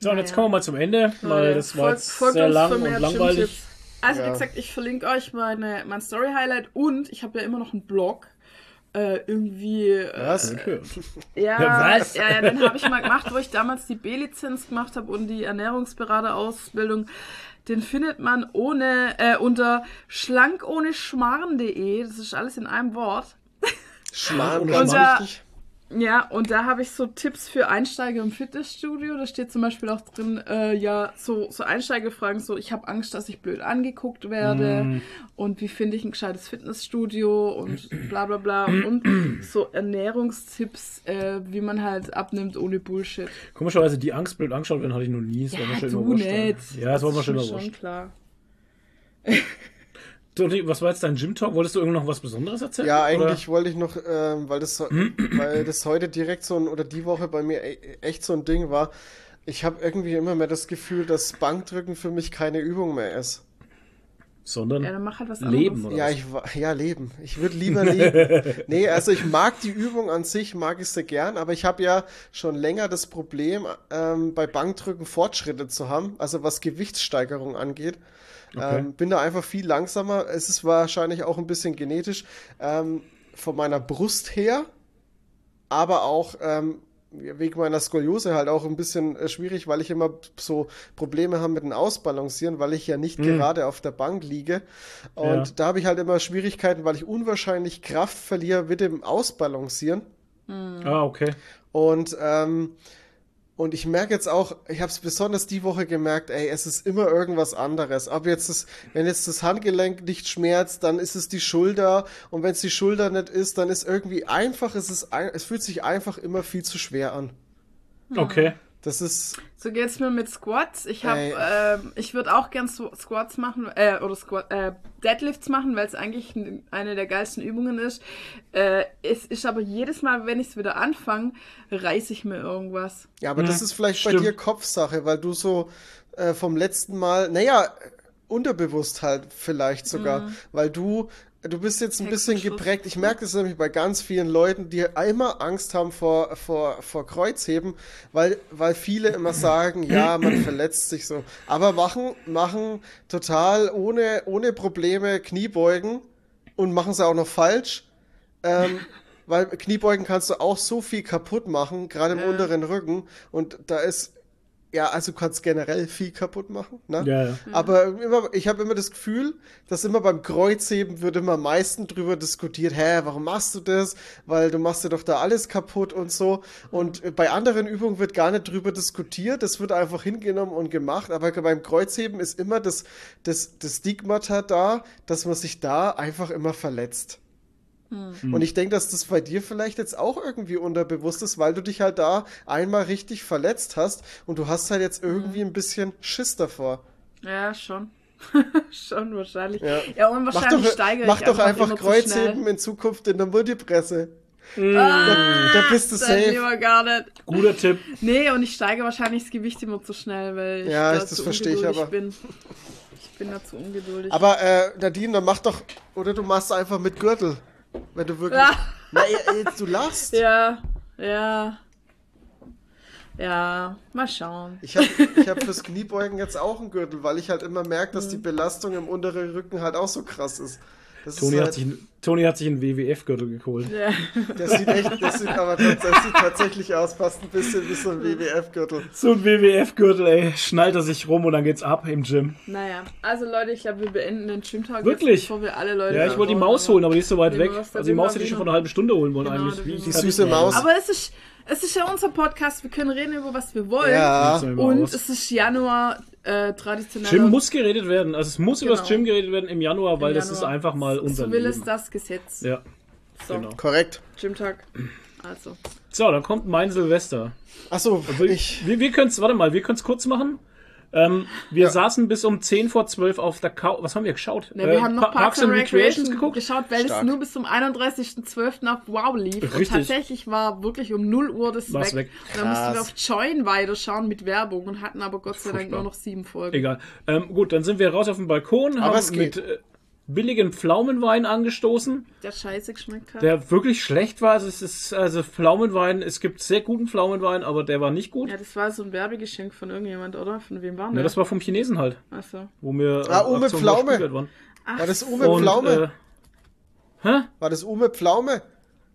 Speaker 3: So, und jetzt
Speaker 1: Naja.
Speaker 3: kommen wir mal zum Ende, weil das war jetzt
Speaker 1: folgt
Speaker 3: sehr lang und langweilig.
Speaker 1: Also
Speaker 2: Ja.
Speaker 1: wie gesagt, ich verlinke euch meine, mein Story-Highlight und ich habe ja immer noch einen Blog. Äh, irgendwie. Äh,
Speaker 2: Was?
Speaker 3: Okay.
Speaker 1: Ja,
Speaker 3: was?
Speaker 1: ja, ja, den habe ich mal gemacht, wo ich damals die B-Lizenz gemacht habe und die Ernährungsberaterausbildung. Den findet man ohne äh, unter schlankohneschmarrn.de. Das ist alles in einem Wort.
Speaker 2: Schmarrn, wichtig.
Speaker 1: Ja, und da habe ich so Tipps für Einsteiger im Fitnessstudio. Da steht zum Beispiel auch drin, äh, ja, so, so Einsteigerfragen, so ich habe Angst, dass ich blöd angeguckt werde
Speaker 3: Mm.
Speaker 1: und wie finde ich ein gescheites Fitnessstudio und bla bla bla und so Ernährungstipps, äh, wie man halt abnimmt ohne Bullshit.
Speaker 3: Komischerweise, die Angst, blöd angeschaut werden, hatte ich noch nie. Das war mir
Speaker 1: Ja,
Speaker 3: schon
Speaker 1: du
Speaker 3: immer wurscht. Ja, das war mir schon immer wurscht.
Speaker 1: klar.
Speaker 3: Toni, was war jetzt dein Gym-Talk? Wolltest du irgend noch was Besonderes erzählen?
Speaker 2: Ja,
Speaker 3: Oder?
Speaker 2: eigentlich wollte ich noch, ähm, weil, das, weil das heute direkt so ein, oder die Woche bei mir e echt so ein Ding war. Ich habe irgendwie immer mehr das Gefühl, dass Bankdrücken für mich keine Übung mehr ist.
Speaker 3: Sondern
Speaker 1: Ja, dann mach halt was
Speaker 3: Leben,
Speaker 1: anderes.
Speaker 3: oder?
Speaker 2: Ja, ich ja leben. Ich würde lieber leben. nee, also ich mag die Übung an sich, mag ich sehr gern, aber ich habe ja schon länger das Problem, ähm, bei Bankdrücken Fortschritte zu haben, also was Gewichtssteigerung angeht.
Speaker 3: Okay.
Speaker 2: Ähm, bin da einfach viel langsamer. Es ist wahrscheinlich auch ein bisschen genetisch ähm, von meiner Brust her, aber auch ähm, wegen meiner Skoliose halt auch ein bisschen äh, schwierig, weil ich immer so Probleme habe mit dem Ausbalancieren, weil ich ja nicht gerade auf der Bank liege. Und
Speaker 3: Ja.
Speaker 2: da habe ich halt immer Schwierigkeiten, weil ich unwahrscheinlich Kraft verliere mit dem Ausbalancieren.
Speaker 3: Ah, okay.
Speaker 2: Und, ähm, und ich merke jetzt auch, ich habe es besonders die Woche gemerkt, ey, es ist immer irgendwas anderes. Ob jetzt das, wenn jetzt das Handgelenk nicht schmerzt, dann ist es die Schulter. Und wenn es die Schulter nicht ist, dann ist irgendwie einfach, es ist, es fühlt sich einfach immer viel zu schwer an.
Speaker 3: Okay.
Speaker 2: Das ist,
Speaker 1: So geht's mir mit Squats. Ich habe, ähm, ich würde auch gern Squats machen äh, oder Squat, äh, Deadlifts machen, weil es eigentlich eine der geilsten Übungen ist. Äh, es ist aber jedes Mal, wenn ich es wieder anfange, reiße ich mir irgendwas.
Speaker 2: ja, aber das ist vielleicht bei
Speaker 3: stimmt.
Speaker 2: dir Kopfsache, weil du so äh, vom letzten Mal, naja, unterbewusst halt vielleicht sogar, weil du Du bist jetzt ein bisschen geprägt. Ich merke das nämlich bei ganz vielen Leuten, die immer Angst haben vor, vor, vor Kreuzheben, weil, weil viele immer sagen, ja, man verletzt sich so. Aber machen, machen total ohne, ohne Probleme Kniebeugen und machen sie auch noch falsch. Ähm, weil Kniebeugen kannst du auch so viel kaputt machen, gerade im
Speaker 1: Ja.
Speaker 2: unteren Rücken. Und da ist, ja, also du kannst generell viel kaputt machen. Ne?
Speaker 3: Ja, ja.
Speaker 2: Aber immer, ich habe immer das Gefühl, dass immer beim Kreuzheben wird immer am meisten drüber diskutiert, hä, warum machst du das? Weil du machst dir doch da alles kaputt und so. Und äh, bei anderen Übungen wird gar nicht drüber diskutiert, das wird einfach hingenommen und gemacht. Aber beim Kreuzheben ist immer das, das, das Stigmata da, dass man sich da einfach immer verletzt. Und ich denke, dass das bei dir vielleicht jetzt auch irgendwie unterbewusst ist, weil du dich halt da einmal richtig verletzt hast und du hast halt jetzt irgendwie ein bisschen Schiss davor.
Speaker 1: Ja, schon. schon wahrscheinlich.
Speaker 2: Ja.
Speaker 1: Ja, und
Speaker 2: Mach
Speaker 1: wahrscheinlich
Speaker 2: doch,
Speaker 1: steigere
Speaker 2: mach
Speaker 1: ich
Speaker 2: doch einfach
Speaker 1: zu
Speaker 2: Kreuzheben in Zukunft in der Multipresse.
Speaker 3: Mm.
Speaker 1: Ah,
Speaker 2: Da, da bist du
Speaker 1: dann
Speaker 2: safe.
Speaker 1: lieber gar nicht.
Speaker 3: Guter Tipp.
Speaker 1: Nee, und ich steige wahrscheinlich das Gewicht immer zu schnell, weil ich
Speaker 2: Ja,
Speaker 1: da
Speaker 2: das
Speaker 1: zu
Speaker 2: verstehe ich
Speaker 1: ungeduldig
Speaker 2: aber.
Speaker 1: bin. Ich bin da zu ungeduldig.
Speaker 2: Aber äh, Nadine, dann mach doch, oder du machst einfach mit Gürtel. Wenn du wirklich.
Speaker 1: Ah.
Speaker 2: Na, jetzt du lachst.
Speaker 1: ja, ja. Ja, mal schauen.
Speaker 2: Ich habe ich hab fürs Kniebeugen jetzt auch einen Gürtel, weil ich halt immer merke, dass
Speaker 1: Mhm.
Speaker 2: die Belastung im unteren Rücken halt auch so krass ist. Das
Speaker 3: Toni
Speaker 2: ist
Speaker 3: hat,
Speaker 2: halt,
Speaker 3: sich, ein- Toni hat sich einen WWF-Gürtel geholt.
Speaker 1: Ja.
Speaker 2: das sieht echt, das sieht aber das sieht tatsächlich aus, fast ein bisschen wie so ein WWF-Gürtel.
Speaker 3: So ein WWF-Gürtel, ey. Schnallt er sich rum und dann geht's ab im Gym.
Speaker 1: Naja, also Leute, ich glaube, wir beenden den Gym-Tag
Speaker 3: Wirklich?
Speaker 1: jetzt, bevor wir alle Leute...
Speaker 3: Ja, ich wollte die Maus holen, aber die ist so weit weg. Also die Maus hätte ich schon vor einer halben Stunde holen wollen
Speaker 1: Genau,
Speaker 3: eigentlich.
Speaker 2: Die süße. Maus.
Speaker 1: Aber es ist, es ist ja unser Podcast, wir können reden über was wir wollen.
Speaker 2: Ja.
Speaker 1: Und es ist Januar, äh, traditionell.
Speaker 3: Gym muss geredet werden. Also es muss über das
Speaker 1: Genau.
Speaker 3: Gym geredet werden im Januar, weil das ist einfach mal unser
Speaker 1: So will es
Speaker 3: Leben.
Speaker 1: das Gesetz.
Speaker 3: Ja,
Speaker 1: so,
Speaker 3: genau.
Speaker 2: Korrekt.
Speaker 1: Gymtag. Also.
Speaker 3: So, dann kommt mein Silvester.
Speaker 2: Achso,
Speaker 3: Wir,
Speaker 2: ich.
Speaker 3: wir, wir können es, warte mal, wir können es kurz machen. Ähm, wir
Speaker 2: Ja.
Speaker 3: saßen bis um 10 vor 12 auf der Couch. Was haben wir geschaut?
Speaker 1: Ne, wir
Speaker 3: Äh,
Speaker 1: haben
Speaker 3: Pa-
Speaker 1: noch Parks and Recreation
Speaker 3: geguckt.
Speaker 1: geschaut, weil
Speaker 2: Stark.
Speaker 1: es nur bis zum 31.12. auf Wow lief. Und
Speaker 3: Richtig.
Speaker 1: tatsächlich war wirklich um 0 Uhr das
Speaker 3: War's
Speaker 1: weg.
Speaker 3: weg.
Speaker 1: Und dann mussten wir auf Join weiterschauen mit Werbung und hatten aber Gott sei Dank nur noch sieben Folgen.
Speaker 3: Egal. Ähm, gut, dann sind wir raus auf den Balkon,
Speaker 2: Aber
Speaker 3: haben
Speaker 2: es geht.
Speaker 3: mit äh, billigen Pflaumenwein angestoßen,
Speaker 1: Der scheiße geschmeckt hat.
Speaker 3: der wirklich schlecht war. Also es ist also Pflaumenwein, es gibt sehr guten Pflaumenwein, aber der war nicht gut.
Speaker 1: ja, das war so ein Werbegeschenk von irgendjemand, oder? Von wem war
Speaker 3: Ja,
Speaker 1: der?
Speaker 3: das war vom Chinesen halt,
Speaker 1: Achso.
Speaker 3: wo wir
Speaker 2: Ah,
Speaker 3: äh,
Speaker 2: Ume
Speaker 3: Aktion
Speaker 2: Pflaume.
Speaker 3: waren.
Speaker 2: War das Ume
Speaker 3: Und,
Speaker 2: Pflaume?
Speaker 3: Äh, hä?
Speaker 2: War das Ume Pflaume?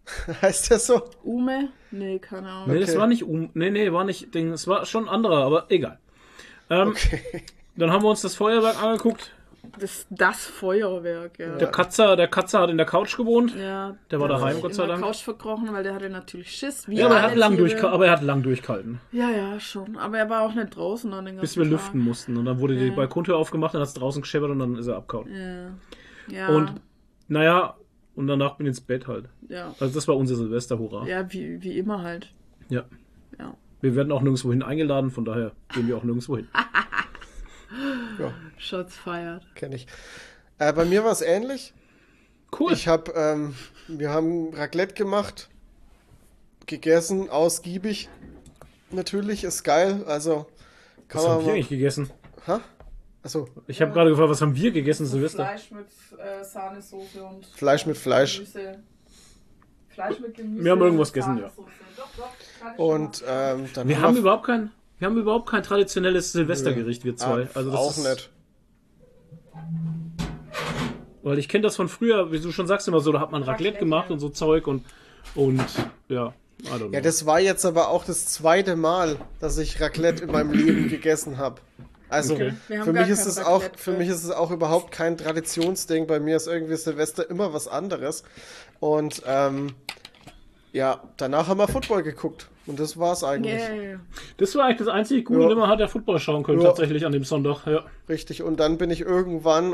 Speaker 2: heißt der so?
Speaker 1: Ume? Nee, keine Ahnung.
Speaker 3: Nee, das
Speaker 2: Okay.
Speaker 3: war nicht um. Nee, nee, war nicht Ding. Es war schon ein anderer, aber egal. Ähm,
Speaker 2: Okay.
Speaker 3: Dann haben wir uns das Feuerwerk angeguckt.
Speaker 1: Das, das Feuerwerk, ja.
Speaker 3: Der Katzer, der Katzer hat in der Couch gewohnt.
Speaker 1: ja
Speaker 3: Der war daheim, Gott
Speaker 1: in
Speaker 3: sei
Speaker 1: der
Speaker 3: Dank.
Speaker 1: Couch verkrochen, weil der hatte natürlich Schiss. Wie
Speaker 3: Ja, aber er hat lang, durchka aber er hat lang durchgehalten,
Speaker 1: Ja, ja, schon. Aber er war auch nicht draußen an den ganzen
Speaker 3: bis wir
Speaker 1: Tag.
Speaker 3: lüften mussten. Und dann wurde die
Speaker 1: Ja.
Speaker 3: Balkontür aufgemacht, dann hat es draußen gescheppert und dann ist er abgehauen.
Speaker 1: Ja. Ja.
Speaker 3: Und naja, und danach bin ich ins Bett halt.
Speaker 1: ja.
Speaker 3: Also das war unser Silvester, hurra.
Speaker 1: Ja, wie, wie immer halt.
Speaker 3: Ja.
Speaker 1: Ja.
Speaker 3: Wir werden auch nirgendwo hin eingeladen, von daher gehen wir auch nirgendwo hin.
Speaker 2: Ja,
Speaker 1: Shots feiert.
Speaker 2: kenne ich. Äh, bei mir war es ähnlich.
Speaker 3: Cool.
Speaker 2: Ich habe, ähm, wir haben Raclette gemacht, gegessen, ausgiebig. Natürlich, ist geil. Also kann
Speaker 3: was
Speaker 2: man
Speaker 3: haben wir
Speaker 2: mal.
Speaker 3: eigentlich gegessen?
Speaker 2: Ha? Achso,
Speaker 3: Ich habe gerade gefragt, was haben wir gegessen Silvester?
Speaker 1: Fleisch mit äh, Sahnesoße und
Speaker 2: Fleisch mit Fleisch.
Speaker 1: Gemüse. Fleisch mit Gemüse.
Speaker 3: Wir haben irgendwas
Speaker 1: und
Speaker 3: gegessen, ja.
Speaker 1: Doch, doch,
Speaker 2: Und ähm, dann
Speaker 3: Wir haben überhaupt kein, wir haben überhaupt kein traditionelles Silvestergericht, wir zwei.
Speaker 2: Ah,
Speaker 3: Also das
Speaker 2: auch
Speaker 3: ist,
Speaker 2: nicht.
Speaker 3: Weil ich kenne das von früher, wie du schon sagst immer so, da hat man Raclette gemacht und so Zeug und und ja, I don't know.
Speaker 2: Ja, das war jetzt aber auch das zweite Mal, dass ich Raclette in meinem Leben gegessen habe. Also
Speaker 3: Okay.
Speaker 2: Für mich ist es auch für mich ist es auch überhaupt kein Traditionsding. Bei mir ist irgendwie Silvester immer was anderes. Und ähm, ja, danach haben wir Football geguckt und das war's eigentlich.
Speaker 1: Yeah.
Speaker 3: das war eigentlich das einzige Coole,
Speaker 2: Ja.
Speaker 3: man hat, der Football schauen können,
Speaker 2: Ja.
Speaker 3: tatsächlich an dem Sonntag. Ja.
Speaker 2: Richtig. Und dann bin ich irgendwann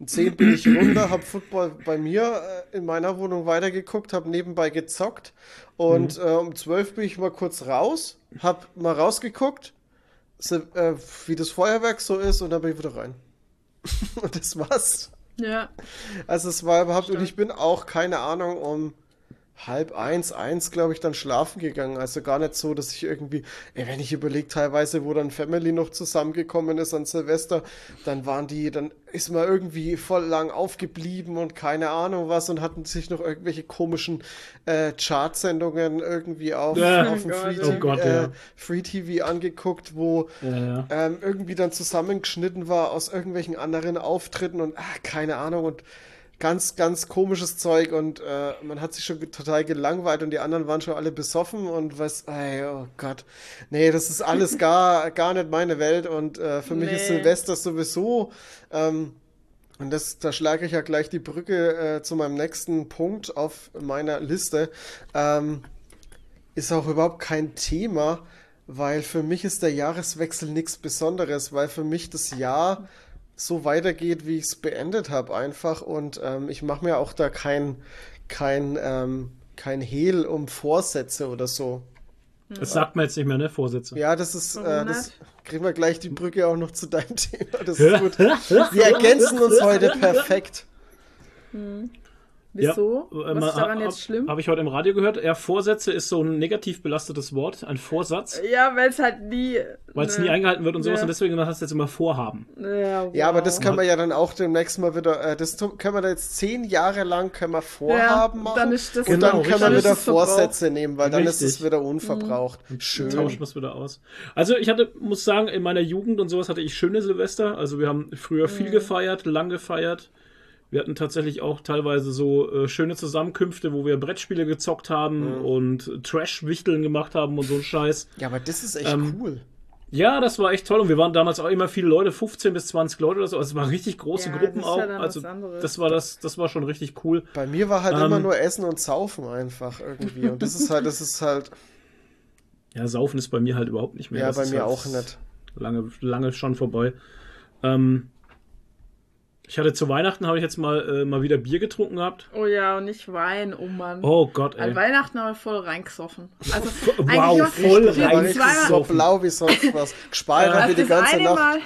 Speaker 2: um 10 bin ich runter, habe Football bei mir äh, in meiner Wohnung weitergeguckt, habe nebenbei gezockt und
Speaker 3: Mhm.
Speaker 2: äh, um 12 bin ich mal kurz raus, habe mal rausgeguckt, so, äh, wie das Feuerwerk so ist und dann bin ich wieder rein. und das war's.
Speaker 1: Ja.
Speaker 2: Also es war überhaupt, und ich bin auch, keine Ahnung, um halb eins, eins, glaube ich, dann schlafen gegangen. Also gar nicht so, dass ich irgendwie, ey, wenn ich überlege, teilweise, wo dann Family noch zusammengekommen ist an Silvester, dann waren die, dann ist man irgendwie voll lang aufgeblieben und keine Ahnung was und hatten sich noch irgendwelche komischen äh, Chartsendungen irgendwie auf,
Speaker 3: Ja.
Speaker 2: auf dem
Speaker 1: Oh
Speaker 2: Free,
Speaker 3: oh Gott,
Speaker 2: äh,
Speaker 3: ja.
Speaker 2: Free TV angeguckt, wo
Speaker 3: Ja, ja.
Speaker 2: ähm, irgendwie dann zusammengeschnitten war aus irgendwelchen anderen Auftritten und ach, keine Ahnung und ganz, ganz komisches Zeug und äh, man hat sich schon total gelangweilt und die anderen waren schon alle besoffen und was, ey, oh Gott, nee, das ist alles gar, gar nicht meine Welt und äh, für mich ist
Speaker 1: Nee.
Speaker 2: Silvester sowieso ähm, und das, da schlage ich ja gleich die Brücke äh, zu meinem nächsten Punkt auf meiner Liste. Ähm, ist auch überhaupt kein Thema, weil für mich ist der Jahreswechsel nichts Besonderes, weil für mich das Jahr so weitergeht, wie ich es beendet habe, einfach. Und ähm, ich mache mir auch da kein, kein, ähm, kein Hehl um Vorsätze oder so.
Speaker 3: Das sagt man jetzt nicht mehr, ne? Vorsätze.
Speaker 2: Ja, das ist, äh, das kriegen wir gleich die Brücke auch noch zu deinem Thema. Das ist gut. Wir ergänzen uns heute perfekt.
Speaker 1: Wieso?
Speaker 3: Ja, äh,
Speaker 1: Was ist daran
Speaker 3: hab-
Speaker 1: jetzt schlimm?
Speaker 3: Habe ich heute im Radio gehört. Ja, Vorsätze ist so ein negativ belastetes Wort, ein Vorsatz,
Speaker 1: Ja, weil es halt nie.
Speaker 3: weil es
Speaker 1: ne,
Speaker 3: nie eingehalten wird und sowas
Speaker 1: Ja.
Speaker 3: und deswegen hast du jetzt immer Vorhaben.
Speaker 1: Ja,
Speaker 2: Ja, aber das
Speaker 1: wow.
Speaker 2: können wir ja dann auch demnächst mal wieder, äh, das können wir da jetzt zehn Jahre lang können wir Vorhaben
Speaker 1: Ja,
Speaker 2: machen.
Speaker 1: dann ist das-
Speaker 2: und
Speaker 3: Genau,
Speaker 2: dann können
Speaker 3: richtig.
Speaker 2: wir wieder. Vorsätze nehmen, weil dann ist es
Speaker 3: Richtig.
Speaker 2: wieder unverbraucht. Schön.
Speaker 3: Tauschen wir es wieder aus. Also ich hatte, muss sagen, in meiner Jugend und sowas hatte ich schöne Silvester. Also wir haben früher viel
Speaker 1: Mhm.
Speaker 3: gefeiert, lang gefeiert. Wir hatten tatsächlich auch teilweise so äh, schöne Zusammenkünfte, wo wir Brettspiele gezockt haben
Speaker 2: Mhm.
Speaker 3: und Trash-Wichteln gemacht haben und so ein Scheiß.
Speaker 2: Ja, aber das ist echt
Speaker 3: Ähm,
Speaker 2: cool.
Speaker 3: Ja, das war echt toll und wir waren damals auch immer viele Leute, 15 bis 20 Leute oder so. Also es waren richtig große
Speaker 1: Ja,
Speaker 3: Gruppen
Speaker 1: das ist
Speaker 3: auch.
Speaker 1: ja dann
Speaker 3: also das war das, das war schon richtig cool.
Speaker 2: Bei mir war halt
Speaker 3: ähm,
Speaker 2: immer nur Essen und Saufen einfach irgendwie. Und das ist halt, das ist halt,
Speaker 3: Ja, Saufen ist bei mir halt überhaupt nicht mehr.
Speaker 2: ja,
Speaker 3: Das
Speaker 2: bei mir
Speaker 3: halt
Speaker 2: auch nicht.
Speaker 3: Lange, lange schon vorbei. Ähm, ich hatte zu Weihnachten habe ich jetzt mal, äh, mal wieder Bier getrunken gehabt.
Speaker 1: Oh ja, und nicht Wein, oh Mann.
Speaker 3: Oh Gott, ey.
Speaker 1: An Weihnachten haben wir voll reingesoffen. Also,
Speaker 3: Wow,
Speaker 1: eigentlich
Speaker 3: voll
Speaker 1: war-
Speaker 2: Der war
Speaker 3: rein.
Speaker 2: richtig
Speaker 1: zweimal-
Speaker 2: so blau wie sonst was. Gespeichert
Speaker 1: Also
Speaker 2: wie die
Speaker 1: das
Speaker 2: ganze Nacht.
Speaker 1: Mal,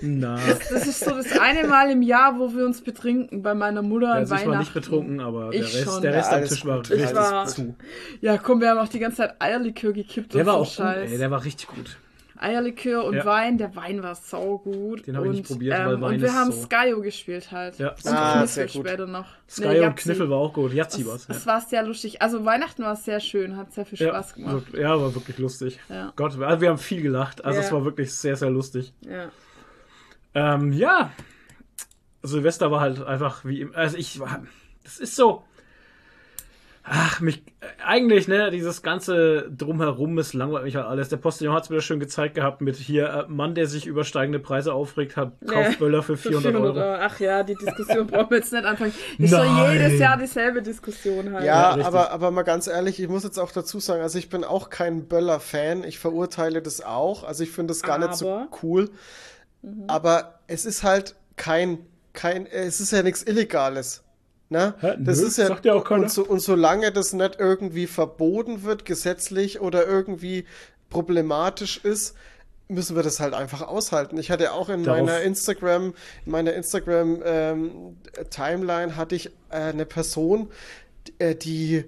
Speaker 3: Na,
Speaker 1: das ist so das eine Mal im Jahr, wo wir uns betrinken bei meiner Mutter
Speaker 3: ja,
Speaker 1: an
Speaker 3: also ich war
Speaker 1: Weihnachten.
Speaker 3: nicht betrunken, aber der
Speaker 1: Ich
Speaker 3: Rest,
Speaker 1: schon.
Speaker 3: der Rest
Speaker 2: Ja,
Speaker 3: am Tisch war
Speaker 2: gut.
Speaker 3: richtig zu.
Speaker 1: Ja, komm, wir haben auch die ganze Zeit Eierlikör gekippt
Speaker 3: Der
Speaker 1: und
Speaker 3: war
Speaker 1: so
Speaker 3: auch gut,
Speaker 1: Scheiß.
Speaker 3: ey, der war richtig gut.
Speaker 1: Eierlikör und
Speaker 3: Ja.
Speaker 1: Wein, der Wein war saugut.
Speaker 3: Den hab ich
Speaker 1: und,
Speaker 3: nicht probiert, weil Wein
Speaker 1: Und wir
Speaker 3: ist
Speaker 1: haben
Speaker 3: so-
Speaker 1: Skyo gespielt halt.
Speaker 3: Ja.
Speaker 1: und
Speaker 2: Ah,
Speaker 1: Kniffel
Speaker 2: sehr gut.
Speaker 1: später noch.
Speaker 3: Sky
Speaker 1: Nee,
Speaker 3: und. Kniffel war auch gut. Yazzi
Speaker 1: Es,
Speaker 3: war's.
Speaker 1: es war sehr lustig. Also Weihnachten war sehr schön, hat sehr viel
Speaker 3: Ja,
Speaker 1: Spaß gemacht.
Speaker 3: wirklich- ja, war wirklich lustig.
Speaker 1: Ja.
Speaker 3: Gott, also wir haben viel gelacht. Also
Speaker 1: Ja.
Speaker 3: es war wirklich sehr, sehr lustig.
Speaker 1: Ja.
Speaker 3: Ähm, ja. Silvester war halt einfach wie im, also ich war, das ist so, Ach, mich, eigentlich, ne, dieses ganze Drumherum ist langweilig mich halt alles. Der Postillon hat es wieder schön gezeigt gehabt mit hier, äh, Mann, der sich über steigende Preise aufregt, hat Kaufböller für 400, 400 Euro.
Speaker 1: Ach ja, die Diskussion brauchen wir jetzt nicht anfangen. Ist so jedes Jahr dieselbe Diskussion halt.
Speaker 2: Ja, ja aber, aber mal ganz ehrlich, ich muss jetzt auch dazu sagen, also ich bin auch kein Böller-Fan. Ich verurteile das auch. Also ich finde das gar aber. nicht so cool. Mhm. Aber es ist halt kein, kein, es ist ja nichts Illegales. Ne? Hä? Das Nö, ist ja, ja auch keiner. Und, so, und solange das nicht irgendwie verboten wird, gesetzlich oder irgendwie problematisch ist, müssen wir das halt einfach aushalten. Ich hatte auch in Darauf. meiner Instagram, in meiner Instagram ähm, Timeline hatte ich äh, eine Person, äh, die,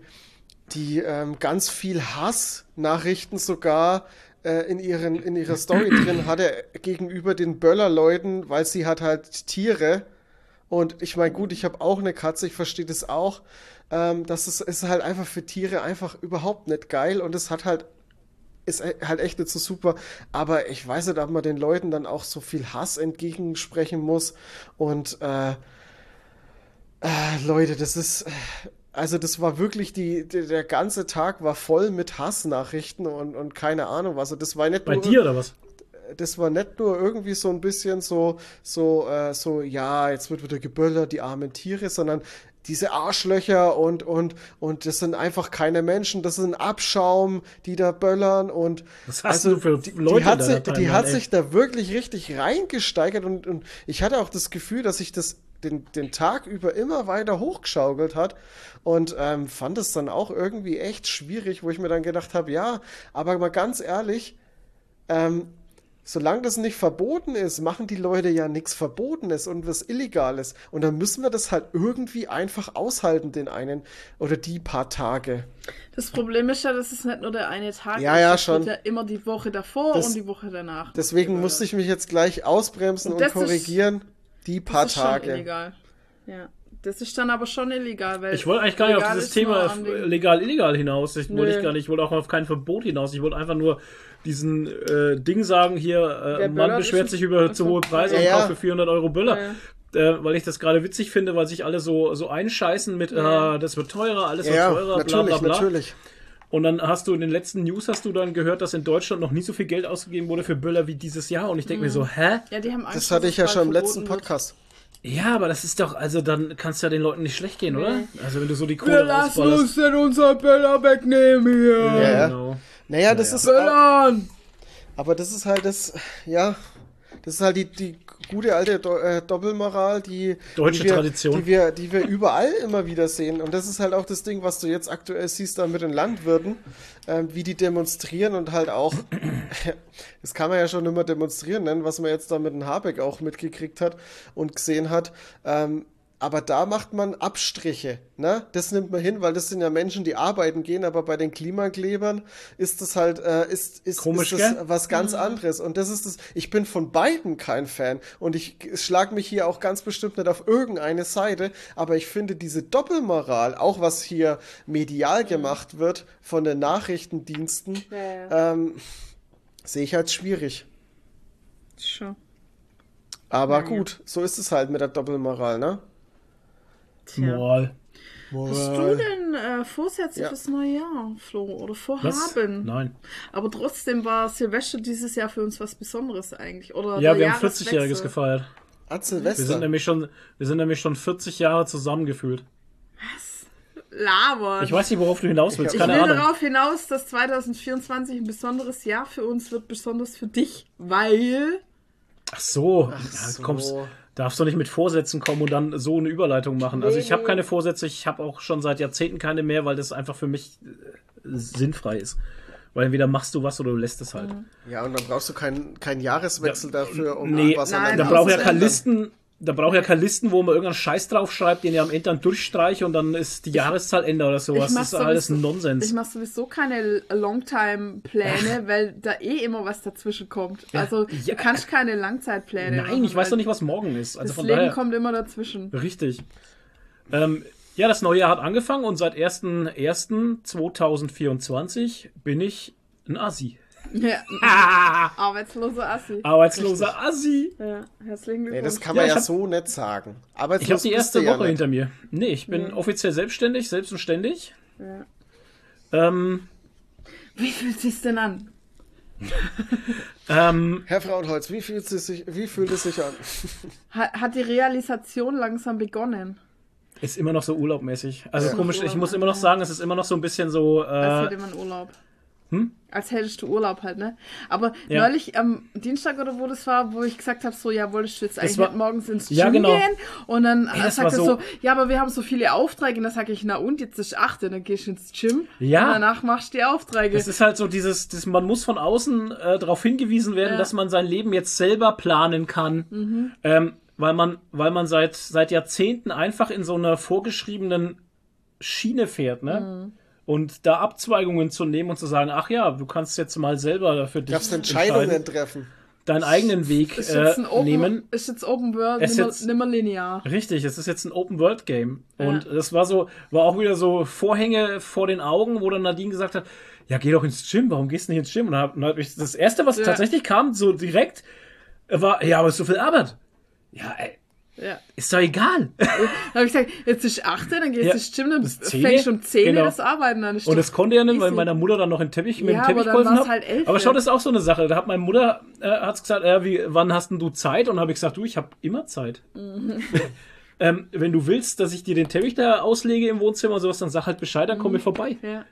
Speaker 2: die ähm, ganz viel Hass-Nachrichten sogar äh, in, ihren, in ihrer Story drin hatte gegenüber den Böller-Leuten, weil sie hat halt Tiere und ich meine, gut, ich habe auch eine Katze, ich verstehe das auch. Ähm, das ist, ist halt einfach für Tiere einfach überhaupt nicht geil und es hat halt ist e, halt echt nicht so super, aber ich weiß nicht, ob man den Leuten dann auch so viel Hass entgegensprechen muss und äh, äh, Leute, das ist also das war wirklich die, die, der ganze Tag war voll mit Hassnachrichten und, und keine Ahnung was. Und das war nicht
Speaker 3: Bei nur, dir oder was?
Speaker 2: Das war nicht nur irgendwie so ein bisschen so, so, äh, so, ja, jetzt wird wieder geböllert, die armen Tiere, sondern diese Arschlöcher und, und, und das sind einfach keine Menschen, das sind Abschaum, die da böllern und
Speaker 3: Was hast also, du für
Speaker 2: die, Leute die hat, sich, die hat sich da wirklich richtig reingesteigert und, und ich hatte auch das Gefühl, dass sich das den, den Tag über immer weiter hochgeschaukelt hat und ähm, fand es dann auch irgendwie echt schwierig, wo ich mir dann gedacht habe, ja, aber mal ganz ehrlich, ähm, solange das nicht verboten ist, machen die Leute ja nichts Verbotenes und was Illegales. Und dann müssen wir das halt irgendwie einfach aushalten, den einen oder die paar Tage.
Speaker 1: Das Problem ist ja, dass es nicht nur der eine Tag
Speaker 2: ja, ist. Ja, schon.
Speaker 1: ja immer die Woche davor das, und die Woche danach.
Speaker 2: Deswegen musste ich mich jetzt gleich ausbremsen und, und korrigieren. Ist, die paar das ist Tage. Schon illegal.
Speaker 1: Ja. Das ist dann aber schon illegal, weil.
Speaker 3: Ich wollte eigentlich gar nicht auf dieses Thema legal, illegal hinaus. Ich wollte ich gar nicht, ich wollte auch auf kein Verbot hinaus. Ich wollte einfach nur diesen äh, Ding sagen, hier, äh, Mann beschwert sich über zu hohe Preise ja, und kauft für 400 Euro Böller. Ja, äh, weil ich das gerade witzig finde, weil sich alle so, so einscheißen mit, äh, das wird teurer, alles wird teurer,
Speaker 2: natürlich, bla bla bla. Natürlich.
Speaker 3: Und dann hast du in den letzten News hast du dann gehört, dass in Deutschland noch nie so viel Geld ausgegeben wurde für Böller wie dieses Jahr. Und ich denke mhm. mir so, hä?
Speaker 1: Ja, die haben Angst,
Speaker 2: das hatte ich ja schon im letzten Podcast.
Speaker 3: Wird. Ja, aber das ist doch, also dann kannst du ja den Leuten nicht schlecht gehen, nee. oder? Also wenn du so die Kohle
Speaker 1: Wir lassen uns denn unser Böller wegnehmen hier.
Speaker 2: Ja, genau. Naja, das naja. ist. Böllern! Aber das ist halt das, ja, das ist halt die, die gute alte Do äh, Doppelmoral, die,
Speaker 3: Deutsche
Speaker 2: die wir,
Speaker 3: Tradition.
Speaker 2: Die wir, die wir überall immer wieder sehen. Und das ist halt auch das Ding, was du jetzt aktuell siehst da mit den Landwirten, äh, wie die demonstrieren und halt auch, das kann man ja schon immer demonstrieren nennen, was man jetzt da mit dem Habeck auch mitgekriegt hat und gesehen hat. Ähm, aber da macht man Abstriche. Ne? Das nimmt man hin, weil das sind ja Menschen, die arbeiten gehen, aber bei den Klimaklebern ist das halt äh, ist, ist,
Speaker 3: Komisch,
Speaker 2: ist das was ganz mhm. anderes. Und das ist das, ich bin von beiden kein Fan. Und ich schlag mich hier auch ganz bestimmt nicht auf irgendeine Seite, aber ich finde diese Doppelmoral, auch was hier medial mhm. gemacht wird von den Nachrichtendiensten, ja, ja. ähm, sehe ich als schwierig.
Speaker 1: Schon.
Speaker 2: Aber ja, gut, so ist es halt mit der Doppelmoral, ne?
Speaker 3: Tja. Moral.
Speaker 1: Moral. Hast du denn äh, Vorsätze ja. fürs neue Jahr, Flo? Oder Vorhaben? Was?
Speaker 3: Nein.
Speaker 1: Aber trotzdem war Silvester dieses Jahr für uns was Besonderes eigentlich. Oder
Speaker 3: ja, wir haben 40-Jähriges gefeiert.
Speaker 2: Ah, Silvester.
Speaker 3: Wir sind, nämlich schon, wir sind nämlich schon 40 Jahre zusammengefühlt.
Speaker 1: Was? Labern.
Speaker 3: Ich weiß nicht, worauf du hinaus willst.
Speaker 1: Ich,
Speaker 3: Keine
Speaker 1: ich
Speaker 3: will
Speaker 1: Ahnung. darauf hinaus, dass 2024 ein besonderes Jahr für uns wird, besonders für dich, weil.
Speaker 3: Ach so, Ach so. Ja, kommst, darfst du nicht mit Vorsätzen kommen und dann so eine Überleitung machen. Also ich habe keine Vorsätze, ich habe auch schon seit Jahrzehnten keine mehr, weil das einfach für mich äh, sinnfrei ist. Weil entweder machst du was oder du lässt es halt.
Speaker 2: Ja, und dann brauchst du keinen kein Jahreswechsel ja, dafür,
Speaker 3: um nee, was Nein, Da braucht ja kein Listen, da braucht ja keine Listen, wo man irgendeinen Scheiß draufschreibt, den ihr am Ende dann durchstreiche und dann ist die Jahreszahl Ende oder sowas. Das ist alles Nonsens.
Speaker 1: Ich mache sowieso keine Longtime-Pläne, weil da eh immer was dazwischen kommt. Also ja. du kannst keine Langzeitpläne
Speaker 3: Nein, machen, ich weiß doch nicht, was morgen ist. Also
Speaker 1: das von Leben daher, kommt immer dazwischen.
Speaker 3: Richtig. Ähm, ja, das neue Jahr hat angefangen und seit 1.1.2024 bin ich ein Assi.
Speaker 1: Ja. Arbeitsloser Assi.
Speaker 3: Arbeitsloser Assi.
Speaker 1: Ja, herzlichen Glückwunsch.
Speaker 2: Nee, das kann man ja, ja so nicht sagen.
Speaker 3: Arbeitslos ich habe die erste Woche ja hinter mir. Nee, ich bin ja. offiziell selbstständig, selbst und ständig.
Speaker 1: Ja.
Speaker 3: Ähm,
Speaker 1: Wie fühlt es sich denn an?
Speaker 3: ähm,
Speaker 2: Herr Frauenholz, wie fühlt es sich, wie fühlt es sich an?
Speaker 1: Hat, hat die Realisation langsam begonnen?
Speaker 3: ist immer noch so urlaubmäßig. Also
Speaker 1: Ja.
Speaker 3: komisch, ich muss immer noch sagen, es ist immer noch so ein bisschen so.
Speaker 1: Als
Speaker 3: Äh,
Speaker 1: hätte man Urlaub.
Speaker 3: Hm?
Speaker 1: Als hättest du Urlaub halt, ne? Aber
Speaker 3: Ja.
Speaker 1: neulich am Dienstag oder wo das war, wo ich gesagt habe, so, ja, wolltest du jetzt eigentlich
Speaker 3: war-
Speaker 1: morgens ins Gym
Speaker 3: Ja, genau.
Speaker 1: gehen? Und dann
Speaker 3: Ey, das
Speaker 1: sagt er so,
Speaker 3: so-
Speaker 1: ja, aber wir haben so viele Aufträge. Und dann sage ich, na und, jetzt ist 8, dann gehst du ins Gym.
Speaker 3: Ja.
Speaker 1: Und danach machst du die Aufträge.
Speaker 3: es ist halt so dieses, das, man muss von außen äh, darauf hingewiesen werden,
Speaker 1: Ja.
Speaker 3: dass man sein Leben jetzt selber planen kann. Ähm, weil man, weil man seit, seit Jahrzehnten einfach in so einer vorgeschriebenen Schiene fährt, ne? Und da Abzweigungen zu nehmen und zu sagen, ach ja, du kannst jetzt mal selber für dich
Speaker 2: Darfst Entscheidungen
Speaker 3: entscheiden,
Speaker 2: treffen.
Speaker 3: deinen eigenen Weg
Speaker 1: ist
Speaker 3: äh,
Speaker 1: jetzt ein Open,
Speaker 3: nehmen.
Speaker 1: ist jetzt Open World, nimmer,
Speaker 3: jetzt-
Speaker 1: nimmer linear.
Speaker 3: Richtig, es ist jetzt ein Open World Game.
Speaker 1: Ja.
Speaker 3: Und das war so, war auch wieder so Vorhänge vor den Augen, wo dann Nadine gesagt hat, ja, geh doch ins Gym, warum gehst du nicht ins Gym? Und dann hab, dann ich, das erste, was
Speaker 1: Ja.
Speaker 3: tatsächlich kam, so direkt, war, ja, aber es ist so viel Arbeit. Ja, ey,
Speaker 1: Ja.
Speaker 3: ist doch egal.
Speaker 1: Dann habe ich gesagt, jetzt ist 8, dann gehst du
Speaker 3: Ja.
Speaker 1: ins Gym, dann
Speaker 3: Bis 10,
Speaker 1: fängst du um 10
Speaker 3: genau.
Speaker 1: das Arbeiten an.
Speaker 3: Und das konnte ja nicht, weil meiner Mutter dann noch den Teppich mit
Speaker 1: Ja,
Speaker 3: dem Teppich geholfen hat.
Speaker 1: halt
Speaker 3: aber schau, das ist auch so eine Sache. Da hat meine Mutter äh, hat's gesagt, äh, wie, wann hast denn du Zeit? Und habe ich gesagt, du, ich habe immer Zeit.
Speaker 1: Mhm.
Speaker 3: ähm, wenn du willst, dass ich dir den Teppich da auslege im Wohnzimmer und sowas, dann sag halt Bescheid, dann komm
Speaker 1: Mhm.
Speaker 3: mir vorbei.
Speaker 1: Ja.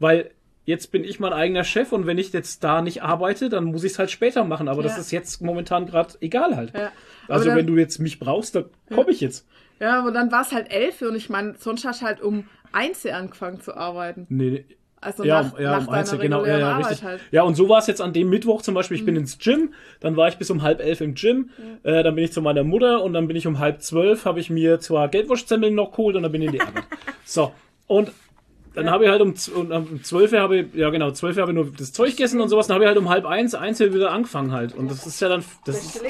Speaker 3: Weil jetzt bin ich mein eigener Chef und wenn ich jetzt da nicht arbeite, dann muss ich es halt später machen. Aber das
Speaker 1: Ja.
Speaker 3: ist jetzt momentan gerade egal halt.
Speaker 1: Ja.
Speaker 3: Also
Speaker 1: dann-
Speaker 3: wenn du jetzt mich brauchst, dann komme ich jetzt.
Speaker 1: Ja, aber dann war es halt 11 und ich meine, sonst hast du halt um 1 Uhr angefangen zu arbeiten.
Speaker 3: Nee,
Speaker 1: Also
Speaker 3: ja,
Speaker 1: nach,
Speaker 3: ja,
Speaker 1: nach
Speaker 3: um eins, genau, ja, ja, richtig.
Speaker 1: halt. Mhm.
Speaker 3: Ja, und so war es jetzt an dem Mittwoch zum Beispiel. Ich bin ins Gym, dann war ich bis um halb elf im Gym, äh, dann bin ich zu meiner Mutter und dann bin ich um halb zwölf, habe ich mir zwar Geldwurstsemmeln noch geholt und dann bin ich in die Arbeit. so, und dann habe ich halt um, und um 12 Uhr habe ich, ja genau, 12 Uhr habe ich nur das Zeug gegessen und sowas, dann habe ich halt um halb eins, eins Uhr wieder angefangen halt. Und das ist ja dann, das, ist,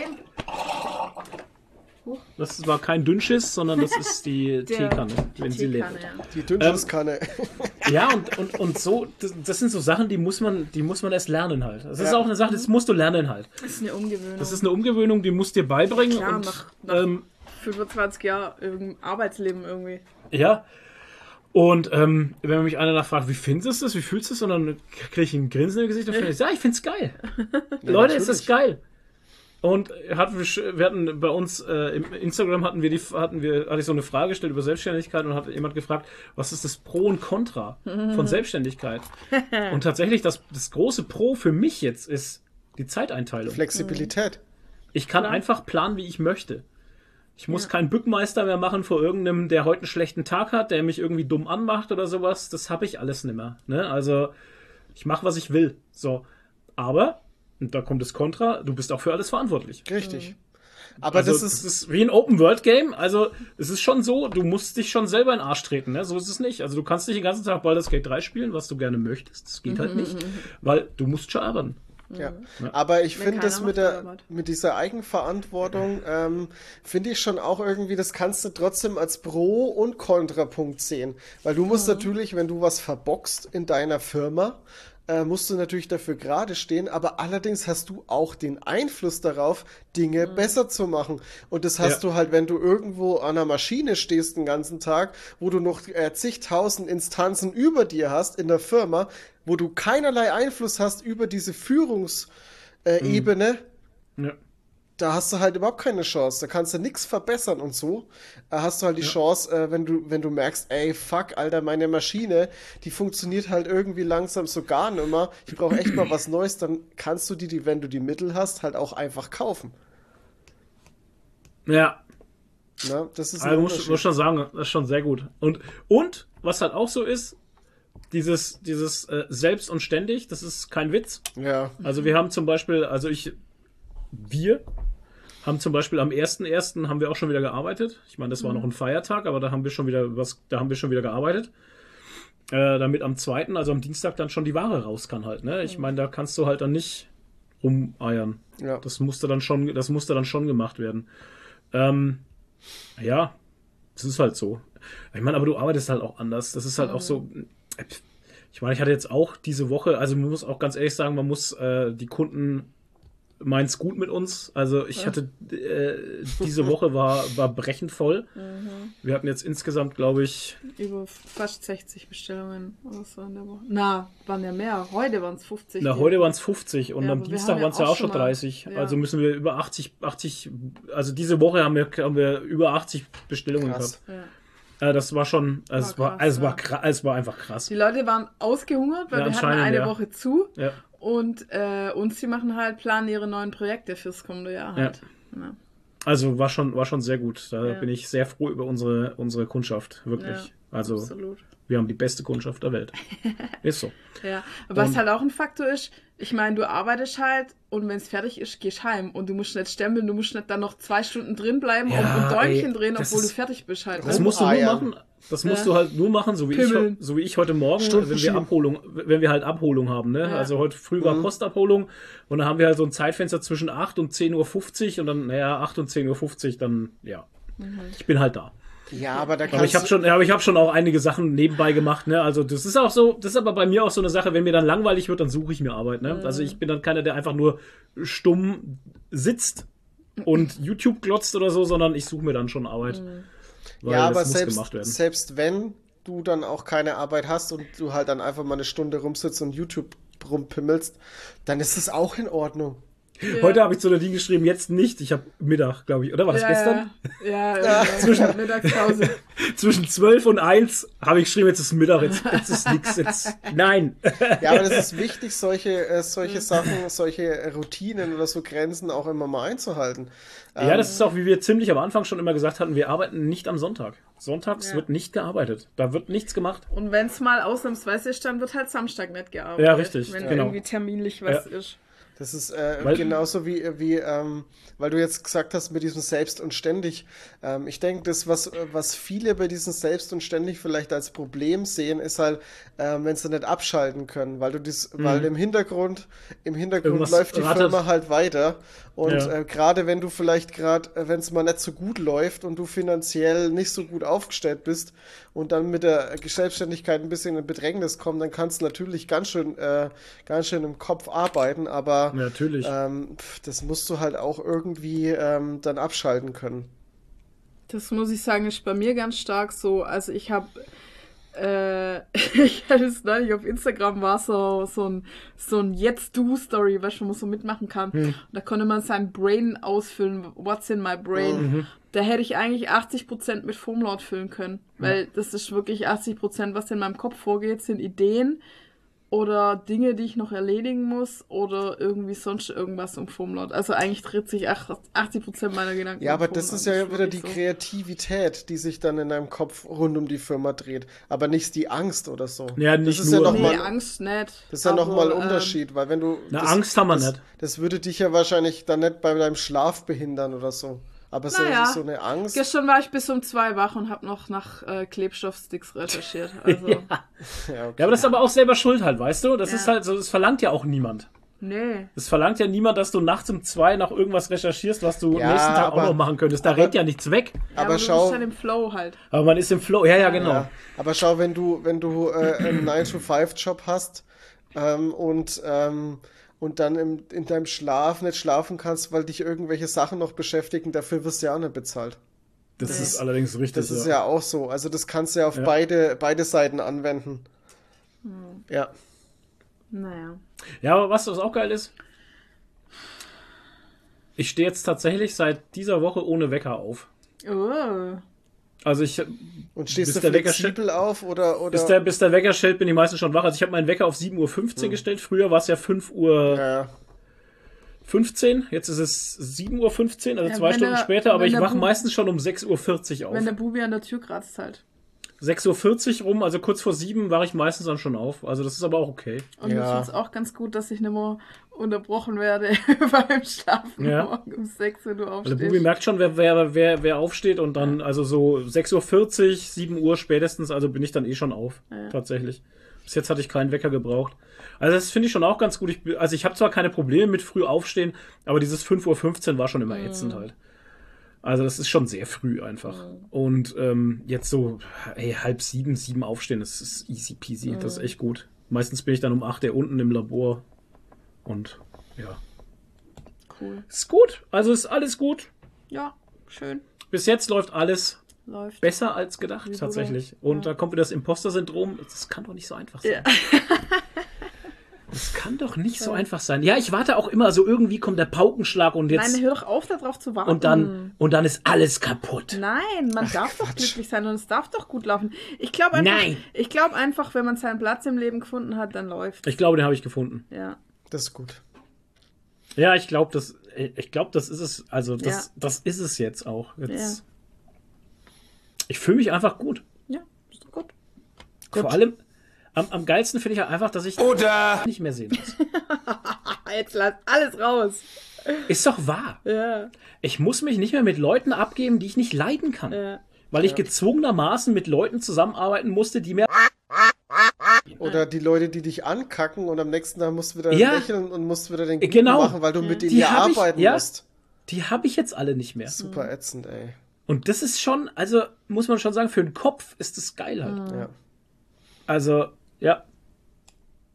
Speaker 3: das war kein Dünnschiss, sondern das ist die
Speaker 1: Der-
Speaker 3: Teekanne, wenn sie leer
Speaker 1: Teekanne,
Speaker 3: wird.
Speaker 1: ja.
Speaker 2: Die Dünnschisskanne.
Speaker 3: Ja, und, und, und so, das, das sind so Sachen, die muss man, die muss man erst lernen halt. Das ist
Speaker 2: Ja.
Speaker 3: auch eine Sache, das musst du lernen halt.
Speaker 1: Das ist eine Umgewöhnung.
Speaker 3: Das ist eine Umgewöhnung, die musst du dir beibringen.
Speaker 1: Klar,
Speaker 3: und,
Speaker 1: nach- nach-
Speaker 3: ähm,
Speaker 1: 25 Jahre im Arbeitsleben irgendwie.
Speaker 3: ja. Und ähm, wenn mich einer nachfragt, wie findest du es, wie fühlst du es, und dann kriege ich ein Grinsen im Gesicht und finde ich, ja, ich finde es geil. Leute, ist das geil. Und hat, wir hatten bei uns äh, im Instagram hatten wir die hatten wir hatte ich so eine Frage gestellt über Selbstständigkeit und hat jemand gefragt, was ist das Pro und Contra von Selbstständigkeit? und tatsächlich das das große Pro für mich jetzt ist die Zeiteinteilung.
Speaker 2: Flexibilität.
Speaker 3: Ich kann
Speaker 1: Ja.
Speaker 3: einfach planen, wie ich möchte. Ich muss keinen Bückmeister mehr machen vor irgendeinem, der heute einen schlechten Tag hat, der mich irgendwie dumm anmacht oder sowas. Das habe ich alles nicht mehr. Ne? Also ich mache, was ich will. So, aber und da kommt das Kontra. Du bist auch für alles verantwortlich.
Speaker 2: Richtig. Aber
Speaker 3: Also,
Speaker 2: das
Speaker 3: das
Speaker 2: ist,
Speaker 3: ist wie ein Open World Game. Also es ist schon so, du musst dich schon selber in den Arsch treten. Ne? So ist es nicht. Also du kannst nicht den ganzen Tag Baldur's Gate 3 spielen, was du gerne möchtest. Das geht halt nicht, weil du musst schon arbeiten.
Speaker 2: Ja. Aber ich finde das mit, der, mit dieser Eigenverantwortung, ähm, finde ich schon auch irgendwie, das kannst du trotzdem als Pro- und Kontrapunkt sehen. Weil du musst natürlich, wenn du was verboxt in deiner Firma, äh, musst du natürlich dafür gerade stehen, aber allerdings hast du auch den Einfluss darauf, Dinge besser zu machen. Und das hast
Speaker 3: Ja.
Speaker 2: du halt, wenn du irgendwo an einer Maschine stehst den ganzen Tag, wo du noch äh, zigtausend Instanzen über dir hast in der Firma, wo du keinerlei Einfluss hast über diese Führungsebene, Ebene,
Speaker 3: Ja.
Speaker 2: da hast du halt überhaupt keine Chance. Da kannst du nichts verbessern und so. Da hast du halt die Chance, äh, wenn du, wenn du merkst, ey, fuck, Alter, meine Maschine, die funktioniert halt irgendwie langsam so gar nicht mehr. Ich brauche echt mal was Neues, dann kannst du die, die, wenn du die Mittel hast, halt auch einfach kaufen.
Speaker 3: ja.
Speaker 2: Ne? Das ist
Speaker 3: Also muss, muss schon sagen, das ist schon sehr gut. Und, und was halt auch so ist, dieses, dieses äh, selbst und ständig, das ist kein Witz.
Speaker 2: Ja.
Speaker 3: Also wir haben zum Beispiel, also ich, wir haben zum Beispiel am 1.1. haben wir auch schon wieder gearbeitet. Ich meine, das war noch ein Feiertag, aber da haben wir schon wieder was, da haben wir schon wieder gearbeitet. Äh, damit am 2., also am Dienstag, dann schon die Ware raus kann halt. Ne? Ich meine, da kannst du halt dann nicht rumeiern.
Speaker 2: Ja.
Speaker 3: Das musste dann schon, das musste dann schon gemacht werden. Ähm, ja, das ist halt so. Ich meine, aber du arbeitest halt auch anders. Das ist halt auch so. Ich meine, ich hatte jetzt auch diese Woche, also man muss auch ganz ehrlich sagen, man muss äh, die Kunden meint's gut mit uns. Also ich hatte äh, diese Woche war, war brechend voll.
Speaker 1: Mhm.
Speaker 3: Wir hatten jetzt insgesamt, glaube ich,
Speaker 1: Über fast 60 Bestellungen oder so in der Woche. Na, waren ja mehr. Heute waren es 50.
Speaker 3: na, heute waren es 50 und
Speaker 1: Ja,
Speaker 3: am Dienstag waren es ja
Speaker 1: auch
Speaker 3: auch schon
Speaker 1: schon mal-
Speaker 3: 30.
Speaker 1: ja.
Speaker 3: Also müssen wir über 80, 80, also diese Woche haben wir, haben wir über 80 Bestellungen
Speaker 2: Krass.
Speaker 3: gehabt.
Speaker 1: Ja.
Speaker 3: Äh, das war schon, also
Speaker 1: War
Speaker 3: es war,
Speaker 1: krass,
Speaker 3: also es war,
Speaker 1: ja.
Speaker 3: es war einfach krass.
Speaker 1: Die Leute waren ausgehungert, weil
Speaker 3: Ja,
Speaker 1: wir hatten eine
Speaker 3: ja.
Speaker 1: Woche zu. Und, äh, und sie machen halt, planen ihre neuen Projekte fürs kommende Jahr halt. Ja.
Speaker 3: Also war schon, war schon sehr gut. Da
Speaker 1: Ja.
Speaker 3: bin ich sehr froh über unsere, unsere Kundschaft, wirklich.
Speaker 1: Ja,
Speaker 3: also
Speaker 1: Absolut.
Speaker 3: wir haben die beste Kundschaft der Welt. Ist so.
Speaker 1: Ja, was
Speaker 3: Und-
Speaker 1: halt auch ein Faktor ist, ich meine, du arbeitest halt und wenn es fertig ist, gehst heim und du musst nicht stempeln, du musst nicht dann noch zwei Stunden drin bleiben
Speaker 3: Ja,
Speaker 1: und ein Däumchen
Speaker 3: ey,
Speaker 1: drehen, obwohl
Speaker 3: ist-
Speaker 1: du fertig bist halt.
Speaker 3: Das
Speaker 1: ne?
Speaker 3: musst du nur
Speaker 2: Rumeiern.
Speaker 3: machen. Das musst
Speaker 1: Ja.
Speaker 3: du halt nur machen, so wie, ich, so wie ich heute Morgen,
Speaker 2: Stunden
Speaker 3: wenn wir. Abholung, wenn wir halt Abholung haben, ne?
Speaker 1: Ja.
Speaker 3: Also heute früh war Postabholung und dann haben wir halt so ein Zeitfenster zwischen 8 und 10.50 Uhr und dann, naja, 8 und 10.50 Uhr, dann, ja. Ich bin halt da.
Speaker 2: Ja, aber da kannst
Speaker 3: Aber ich habe schon, aber ich habe schon auch einige Sachen nebenbei gemacht, ne? Also das ist auch so, das ist aber bei mir auch so eine Sache, wenn mir dann langweilig wird, dann suche ich mir Arbeit, ne? Also ich bin dann keiner, der einfach nur stumm sitzt und YouTube glotzt oder so, sondern ich suche mir dann schon Arbeit. Weil
Speaker 2: ja, aber selbst, selbst wenn du dann auch keine Arbeit hast und du halt dann einfach mal eine Stunde rumsitzt und YouTube rumpimmelst, dann ist es auch in Ordnung.
Speaker 3: Heute habe ich zu der Ding geschrieben, jetzt nicht. Ich habe Mittag, glaube ich, oder war das
Speaker 1: ja,
Speaker 3: gestern?
Speaker 1: Ja, ja, ja,
Speaker 3: Zwischen-
Speaker 1: Mittagspause.
Speaker 3: Zwischen 12 und 1 habe ich geschrieben, jetzt ist Mittag, jetzt, jetzt ist jetzt. Nein.
Speaker 2: Ja, aber das ist wichtig, solche, äh, solche Sachen, solche Routinen oder so Grenzen auch immer mal einzuhalten.
Speaker 3: Ja, das ist auch, wie wir ziemlich am Anfang schon immer gesagt hatten, wir arbeiten nicht am Sonntag. Sonntags
Speaker 1: Ja.
Speaker 3: wird nicht gearbeitet. Da wird nichts gemacht.
Speaker 1: Und wenn es mal ausnahmsweise ist, dann wird halt Samstag nicht gearbeitet.
Speaker 3: Ja, richtig,
Speaker 1: Wenn
Speaker 3: genau.
Speaker 1: irgendwie terminlich was
Speaker 3: Ja.
Speaker 1: ist.
Speaker 2: Das ist äh,
Speaker 3: Weil-
Speaker 2: genauso wie, wie ähm, weil du jetzt gesagt hast mit diesem Selbst und ständig. Ähm, ich denke, das, was, äh, was viele bei diesem Selbst und ständig vielleicht als Problem sehen, ist halt, ähm, wenn sie nicht abschalten können, weil du das, weil im Hintergrund, im Hintergrund
Speaker 3: Mhm. Irgendwas
Speaker 2: läuft die
Speaker 3: rattert.
Speaker 2: Firma halt weiter. Und
Speaker 3: Ja.
Speaker 2: äh, gerade wenn du vielleicht gerade, äh, wenn es mal nicht so gut läuft und du finanziell nicht so gut aufgestellt bist und dann mit der Selbstständigkeit ein bisschen in Bedrängnis kommen, dann kannst du natürlich ganz schön, äh, ganz schön im Kopf arbeiten, aber
Speaker 3: Ja, natürlich.
Speaker 2: ähm, pf, das musst du halt auch irgendwie ähm, dann abschalten können.
Speaker 1: Das muss ich sagen, ist bei mir ganz stark so. Also ich habe, äh, ich hatte es neulich auf Instagram war so, so ein, so ein Jetzt-Du-Story, was man so mitmachen kann. Und da konnte man sein Brain ausfüllen, what's in my brain. Da hätte ich eigentlich 80% mit Formlaut füllen können. Weil das ist wirklich 80%, was in meinem Kopf vorgeht, sind Ideen oder Dinge, die ich noch erledigen muss oder irgendwie sonst irgendwas um Formlaut. Also eigentlich dreht sich ach- 80% meiner Gedanken
Speaker 2: Ja,
Speaker 1: um
Speaker 2: aber das
Speaker 1: Formlaut.
Speaker 2: ist ja wieder
Speaker 1: wirklich
Speaker 2: die
Speaker 1: so.
Speaker 2: Kreativität, die sich dann in deinem Kopf rund um die Firma dreht, aber nicht die Angst oder so.
Speaker 3: Ja,
Speaker 2: das
Speaker 3: nicht
Speaker 2: ist
Speaker 3: nur.
Speaker 2: ja
Speaker 1: Nee,
Speaker 2: nochmal
Speaker 1: Angst nicht.
Speaker 2: das ist ja nochmal ein
Speaker 1: ähm,
Speaker 2: Unterschied, weil wenn du
Speaker 3: Na,
Speaker 2: das,
Speaker 3: Angst haben wir
Speaker 2: das,
Speaker 3: nicht.
Speaker 2: Das würde dich ja wahrscheinlich dann nicht bei deinem Schlaf behindern oder so. Aber so,
Speaker 1: Naja.
Speaker 2: so eine Angst.
Speaker 1: Gestern war ich bis um zwei wach und habe noch nach äh, Klebstoffsticks recherchiert. Also,
Speaker 2: Ja, okay.
Speaker 3: Ja, aber das ist aber auch selber schuld halt, weißt du? Das
Speaker 1: Ja.
Speaker 3: ist halt so, das verlangt ja auch niemand.
Speaker 1: nee.
Speaker 3: Es verlangt ja niemand, dass du nachts um zwei nach irgendwas recherchierst, was du
Speaker 2: Ja,
Speaker 3: am nächsten Tag
Speaker 2: aber-
Speaker 3: auch noch machen könntest. Da
Speaker 2: aber-
Speaker 3: rennt ja nichts weg.
Speaker 1: Ja,
Speaker 2: Aber
Speaker 1: du
Speaker 2: schau-
Speaker 1: bist dann im Flow halt.
Speaker 3: Aber man ist im Flow. Ja, ja, genau.
Speaker 2: Ja, aber schau, wenn du, wenn du äh, einen 9-to-5-Job hast ähm, und, ähm, und dann im, in deinem Schlaf nicht schlafen kannst, weil dich irgendwelche Sachen noch beschäftigen, dafür wirst du ja auch nicht bezahlt.
Speaker 3: Das
Speaker 1: Nee.
Speaker 3: ist allerdings richtig.
Speaker 2: Das ist ja auch so. Also das kannst du ja auf
Speaker 3: Ja.
Speaker 2: beide, beide Seiten anwenden.
Speaker 1: Hm.
Speaker 2: Ja.
Speaker 1: Naja.
Speaker 3: Ja, aber was, was auch geil ist? Ich stehe jetzt tatsächlich seit dieser Woche ohne Wecker auf.
Speaker 1: Oh.
Speaker 3: Also ich,
Speaker 2: Und stehst
Speaker 3: Bis
Speaker 2: du
Speaker 3: der Wecker
Speaker 2: flexibel auf oder, oder
Speaker 3: bis der, bis der Wecker stellt, bin ich meistens schon wach. Also ich habe meinen Wecker auf 7.15 Uhr gestellt. Früher war es ja 5 Uhr
Speaker 2: ja,
Speaker 3: 15. Jetzt ist es 7.15 Uhr, also
Speaker 1: Ja,
Speaker 3: zwei Stunden
Speaker 1: der-
Speaker 3: später. Aber ich wache meistens schon um 6.40 Uhr auf.
Speaker 1: Wenn der Bubi an der Tür kratzt halt.
Speaker 3: 6.40 Uhr rum, also kurz vor 7 wache ich meistens dann schon auf. Also das ist aber auch okay.
Speaker 1: Und
Speaker 2: Ja.
Speaker 1: ich finde es auch ganz gut, dass ich nicht mehr unterbrochen werde beim Schlafen
Speaker 3: Ja.
Speaker 1: morgen um 6 Uhr du
Speaker 3: Also
Speaker 1: aufstehst.
Speaker 3: Bubi merkt schon, wer, wer, wer, wer aufsteht und dann, also so 6.40 Uhr, 7 Uhr spätestens, also bin ich dann eh schon auf.
Speaker 1: Ja.
Speaker 3: Tatsächlich. Bis jetzt hatte ich keinen Wecker gebraucht. Also das finde ich schon auch ganz gut. Ich, also ich habe zwar keine Probleme mit früh aufstehen, aber dieses 5.15 Uhr war schon immer ätzend halt. Also das ist schon sehr früh einfach. Und ähm, jetzt so, ey, halb sieben, sieben aufstehen, das ist easy peasy. Das ist echt gut. Meistens bin ich dann um 8 Uhr unten im Labor. Und ja.
Speaker 1: Cool.
Speaker 3: Ist gut. Also ist alles gut.
Speaker 1: Ja, schön.
Speaker 3: Bis jetzt läuft alles
Speaker 1: Läuft.
Speaker 3: besser als gedacht,
Speaker 1: Wie
Speaker 3: tatsächlich. Und
Speaker 1: Ja.
Speaker 3: da kommt wieder das Imposter-Syndrom. Das kann doch nicht so einfach sein.
Speaker 1: Ja.
Speaker 3: Das kann doch nicht so einfach sein. Ja, ich warte auch immer so, irgendwie kommt der Paukenschlag und jetzt.
Speaker 1: Nein, hör doch auf, darauf zu warten.
Speaker 3: und dann, und dann ist alles kaputt.
Speaker 1: Nein, man darf doch glücklich sein und es darf doch gut laufen. Ich glaube einfach,
Speaker 3: Nein.
Speaker 1: ich glaube einfach, wenn man seinen Platz im Leben gefunden hat, dann läuft.
Speaker 3: Ich glaube, den habe ich gefunden.
Speaker 1: Ja.
Speaker 2: Das ist gut.
Speaker 3: Ja, ich glaube, das, ich glaube, das ist es. Also, das,
Speaker 1: Ja.
Speaker 3: das ist es jetzt auch. Jetzt, Ich fühle mich einfach gut.
Speaker 1: Ja, ist doch gut.
Speaker 3: Vor allem, am, am geilsten finde ich ja einfach, dass ich
Speaker 4: Oder
Speaker 3: nicht mehr sehen muss.
Speaker 1: Jetzt lass alles raus.
Speaker 3: Ist doch wahr.
Speaker 1: Ja,
Speaker 3: Ich muss mich nicht mehr mit Leuten abgeben, die ich nicht leiden kann.
Speaker 1: ja.
Speaker 3: Weil ich gezwungenermaßen mit Leuten zusammenarbeiten musste, die mir.
Speaker 2: Oder die Leute, die dich ankacken und am nächsten Tag musst du wieder
Speaker 3: Ja.
Speaker 2: lächeln und musst wieder den Guten
Speaker 3: Genau.
Speaker 2: machen, weil du mit denen
Speaker 3: ich-
Speaker 2: arbeiten
Speaker 3: ja.
Speaker 2: musst.
Speaker 3: Die habe ich jetzt alle nicht mehr.
Speaker 2: Super ätzend, ey.
Speaker 3: Und das ist schon, also muss man schon sagen, für den Kopf ist das geil halt.
Speaker 2: Ja.
Speaker 3: Also, ja.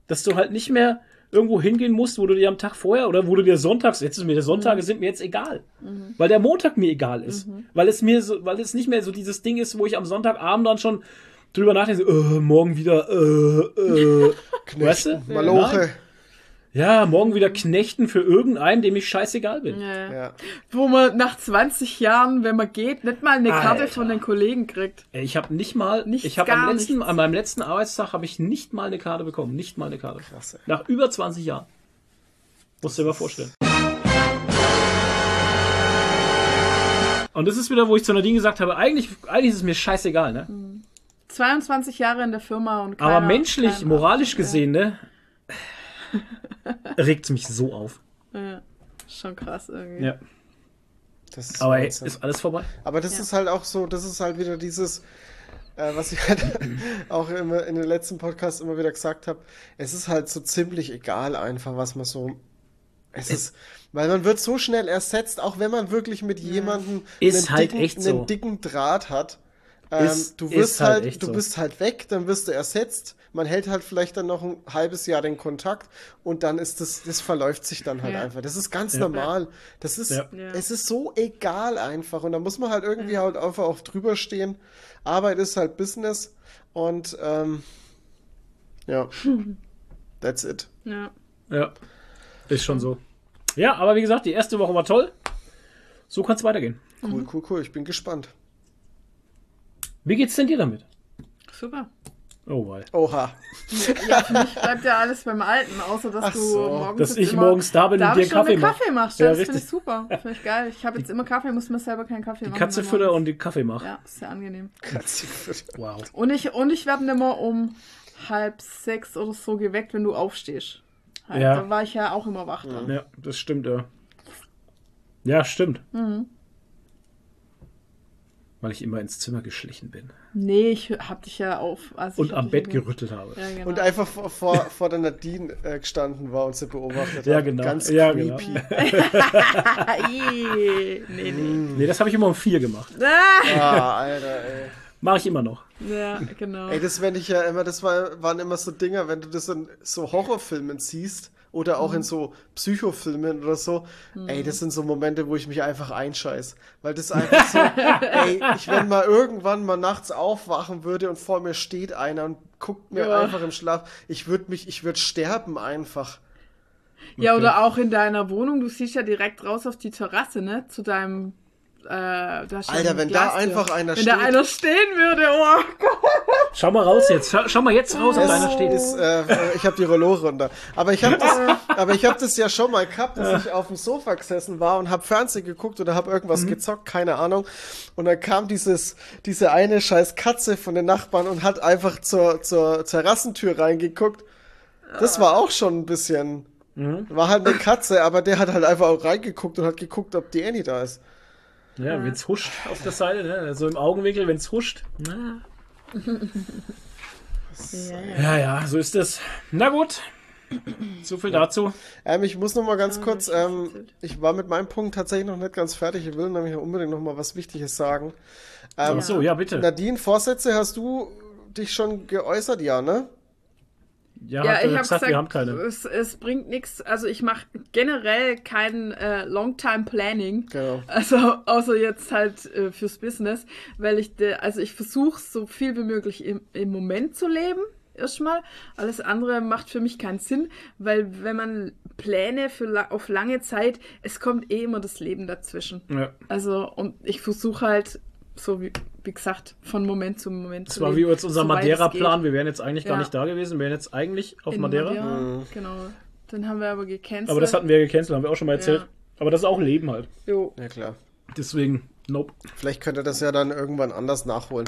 Speaker 3: Dass du halt nicht mehr irgendwo hingehen musst, wo du dir am Tag vorher oder wo du dir sonntags, jetzt ist mir der Sonntage sind mir jetzt egal. Weil der Montag mir egal ist. Weil es mir so, weil es nicht mehr so dieses Ding ist, wo ich am Sonntagabend dann schon drüber nachdenke, so, äh, morgen wieder, äh, äh. weißt du?
Speaker 2: Maloche.
Speaker 3: Nein. Ja, morgen wieder knechten für irgendeinen, dem ich scheißegal bin.
Speaker 1: ja.
Speaker 2: Ja.
Speaker 1: Wo man nach 20 Jahren, wenn man geht, nicht mal eine Karte
Speaker 3: Alter.
Speaker 1: von den Kollegen kriegt.
Speaker 3: Ey, Ich habe nicht mal,
Speaker 1: Nichts,
Speaker 3: ich habe am
Speaker 1: gar
Speaker 3: letzten,
Speaker 1: nichts.
Speaker 3: an meinem letzten Arbeitstag habe ich nicht mal eine Karte bekommen, nicht mal eine Karte.
Speaker 2: Krass, ey.
Speaker 3: Nach über 20 Jahren. Musst du dir mal vorstellen. Und das ist wieder, wo ich zu Nadine gesagt habe, eigentlich, eigentlich ist es mir scheißegal, ne?
Speaker 1: 22 Jahre in der Firma und keiner,
Speaker 3: Aber menschlich,
Speaker 1: keiner-
Speaker 3: moralisch gesehen, ne? Regt mich so auf.
Speaker 1: Ja, schon krass irgendwie.
Speaker 3: Ja.
Speaker 2: Das ist
Speaker 3: Aber ey,
Speaker 2: Wahnsinn.
Speaker 3: ist alles vorbei.
Speaker 2: Aber das
Speaker 1: Ja.
Speaker 2: ist halt auch so, das ist halt wieder dieses, äh, was ich halt auch immer in den letzten Podcasts immer wieder gesagt habe. Es ist halt so ziemlich egal einfach, was man so. Es ist, weil man wird so schnell ersetzt, auch wenn man wirklich mit jemandem einen,
Speaker 3: halt
Speaker 2: dicken,
Speaker 3: so.
Speaker 2: einen dicken Draht hat. Ähm,
Speaker 3: Ist-
Speaker 2: du
Speaker 3: ist
Speaker 2: wirst
Speaker 3: halt
Speaker 2: halt,
Speaker 3: echt
Speaker 2: du
Speaker 3: so.
Speaker 2: bist halt weg, dann wirst du ersetzt. Man hält halt vielleicht dann noch ein halbes Jahr den Kontakt und dann ist das, das verläuft sich dann halt
Speaker 1: Ja.
Speaker 2: einfach. Das ist ganz normal. Das ist,
Speaker 3: Ja.
Speaker 1: Ja.
Speaker 2: es ist so egal einfach und da muss man halt irgendwie halt einfach auch drüber stehen. Arbeit ist halt Business und ähm, ja, that's it.
Speaker 1: Ja.
Speaker 3: Ja. Ist schon so. Ja, aber wie gesagt, die erste Woche war toll. So kann es weitergehen.
Speaker 2: Cool, cool, cool. Ich bin gespannt.
Speaker 3: Wie geht's denn dir damit?
Speaker 1: Super.
Speaker 3: Oh, weil.
Speaker 2: Oha.
Speaker 1: Ja, für mich bleibt ja alles beim Alten, außer dass
Speaker 2: Ach
Speaker 1: du
Speaker 2: so.
Speaker 1: morgens
Speaker 3: Dass ich
Speaker 1: immer
Speaker 3: morgens da bin und dir Kaffee mach.
Speaker 1: Kaffee machst.
Speaker 3: Ja,
Speaker 1: das finde
Speaker 3: richtig.
Speaker 1: ich super. Finde ich geil. Ich habe jetzt immer Kaffee, muss mir selber keinen Kaffee
Speaker 3: Die
Speaker 1: machen.
Speaker 3: Katze fütter und die Kaffee mach.
Speaker 1: Ja, ist sehr angenehm.
Speaker 2: Katze.
Speaker 3: Wow.
Speaker 1: Und ich, und ich werde immer um halb sechs oder so geweckt, wenn du aufstehst. Halt,
Speaker 3: Ja.
Speaker 1: Da war ich ja auch immer wach dann.
Speaker 3: Ja, das stimmt, ja. Ja, stimmt.
Speaker 1: Mhm.
Speaker 3: Weil ich immer ins Zimmer geschlichen bin.
Speaker 1: Nee, ich hab dich ja auf. Also
Speaker 3: Und am Bett gerüttelt habe.
Speaker 1: Ja, genau.
Speaker 2: Und einfach vor, vor, vor der Nadine äh, gestanden war und sie beobachtet
Speaker 3: Ja,
Speaker 2: hat.
Speaker 3: genau.
Speaker 2: Ganz
Speaker 3: Ja,
Speaker 2: creepy.
Speaker 1: Ih, nee, nee.
Speaker 3: Nee, das habe ich immer um vier gemacht.
Speaker 1: Ah,
Speaker 2: Ah, Alter, ey.
Speaker 3: Mache ich immer noch.
Speaker 1: ja, genau.
Speaker 2: Ey, das wenn ich ja immer, das war, waren immer so Dinger, wenn du das in so Horrorfilmen siehst oder auch in so Psychofilmen oder so, ey, das sind so Momente, wo ich mich einfach einscheiß. Weil das einfach so, ey, ich wenn mal irgendwann mal nachts aufwachen würde und vor mir steht einer und guckt mir
Speaker 1: Ja.
Speaker 2: einfach im Schlaf, ich würde mich, ich würde sterben einfach.
Speaker 1: Ja,
Speaker 3: Okay.
Speaker 1: oder auch in deiner Wohnung, du siehst ja direkt raus auf die Terrasse, ne? Zu deinem. Äh, da ist ja
Speaker 2: Alter,
Speaker 1: eine
Speaker 2: wenn da
Speaker 1: Glastür.
Speaker 2: einfach einer
Speaker 1: Wenn
Speaker 2: steht.
Speaker 1: da einer stehen würde, oh Gott.
Speaker 3: Schau mal raus jetzt. Schau, schau mal jetzt raus, ob
Speaker 2: Es
Speaker 3: deiner steht.
Speaker 2: ist, äh, ich habe die Rollo runter. Aber ich habe das, aber ich habe das ja schon mal gehabt, dass ich auf dem Sofa gesessen war und habe Fernsehen geguckt oder habe irgendwas gezockt, keine Ahnung. Und dann kam dieses, diese eine scheiß Katze von den Nachbarn und hat einfach zur, zur Terrassentür reingeguckt. Das war auch schon ein bisschen, war halt eine Katze, aber der hat halt einfach auch reingeguckt und hat geguckt, ob die Annie da ist.
Speaker 3: Ja, wenn's huscht auf der Seite, ne? so im Augenwinkel, wenn's huscht. Na. Ja, ja, so ist es. Na gut. So viel dazu.
Speaker 2: Ähm, ich muss noch mal ganz
Speaker 1: Ah,
Speaker 2: kurz, ähm, ich war mit meinem Punkt tatsächlich noch nicht ganz fertig. Ich will nämlich noch unbedingt noch mal was Wichtiges sagen. Ähm,
Speaker 3: Ach so, ja, bitte.
Speaker 2: Nadine, Vorsätze hast du dich schon geäußert, ja, ne?
Speaker 3: Ja,
Speaker 1: Ja,
Speaker 3: hat
Speaker 1: ich habe
Speaker 3: gesagt, wir haben keine.
Speaker 1: Es, es bringt nichts. Also ich mache generell kein äh, Long-Time Planning.
Speaker 2: Genau.
Speaker 1: Also außer jetzt halt äh, fürs Business, weil ich de, also ich versuche so viel wie möglich im, im Moment zu leben. Erstmal. Alles andere macht für mich keinen Sinn, weil wenn man Pläne für auf lange Zeit, es kommt eh immer das Leben dazwischen.
Speaker 3: Ja.
Speaker 1: Also und ich versuche halt so wie, wie gesagt von Moment zu Moment
Speaker 3: Das
Speaker 1: zu
Speaker 3: war
Speaker 1: leben.
Speaker 3: wie jetzt unser Madeira-Plan. Wir wären jetzt eigentlich gar
Speaker 1: Ja.
Speaker 3: nicht da gewesen. Wir wären jetzt eigentlich auf
Speaker 1: In
Speaker 3: Madeira.
Speaker 1: Genau. Dann haben wir aber gecancelt.
Speaker 3: Aber das hatten wir gecancelt, haben wir auch schon mal erzählt.
Speaker 1: Ja.
Speaker 3: Aber das ist auch Leben halt.
Speaker 1: Jo.
Speaker 2: Ja, klar.
Speaker 3: Deswegen, nope.
Speaker 2: Vielleicht könnt ihr das ja dann irgendwann anders nachholen.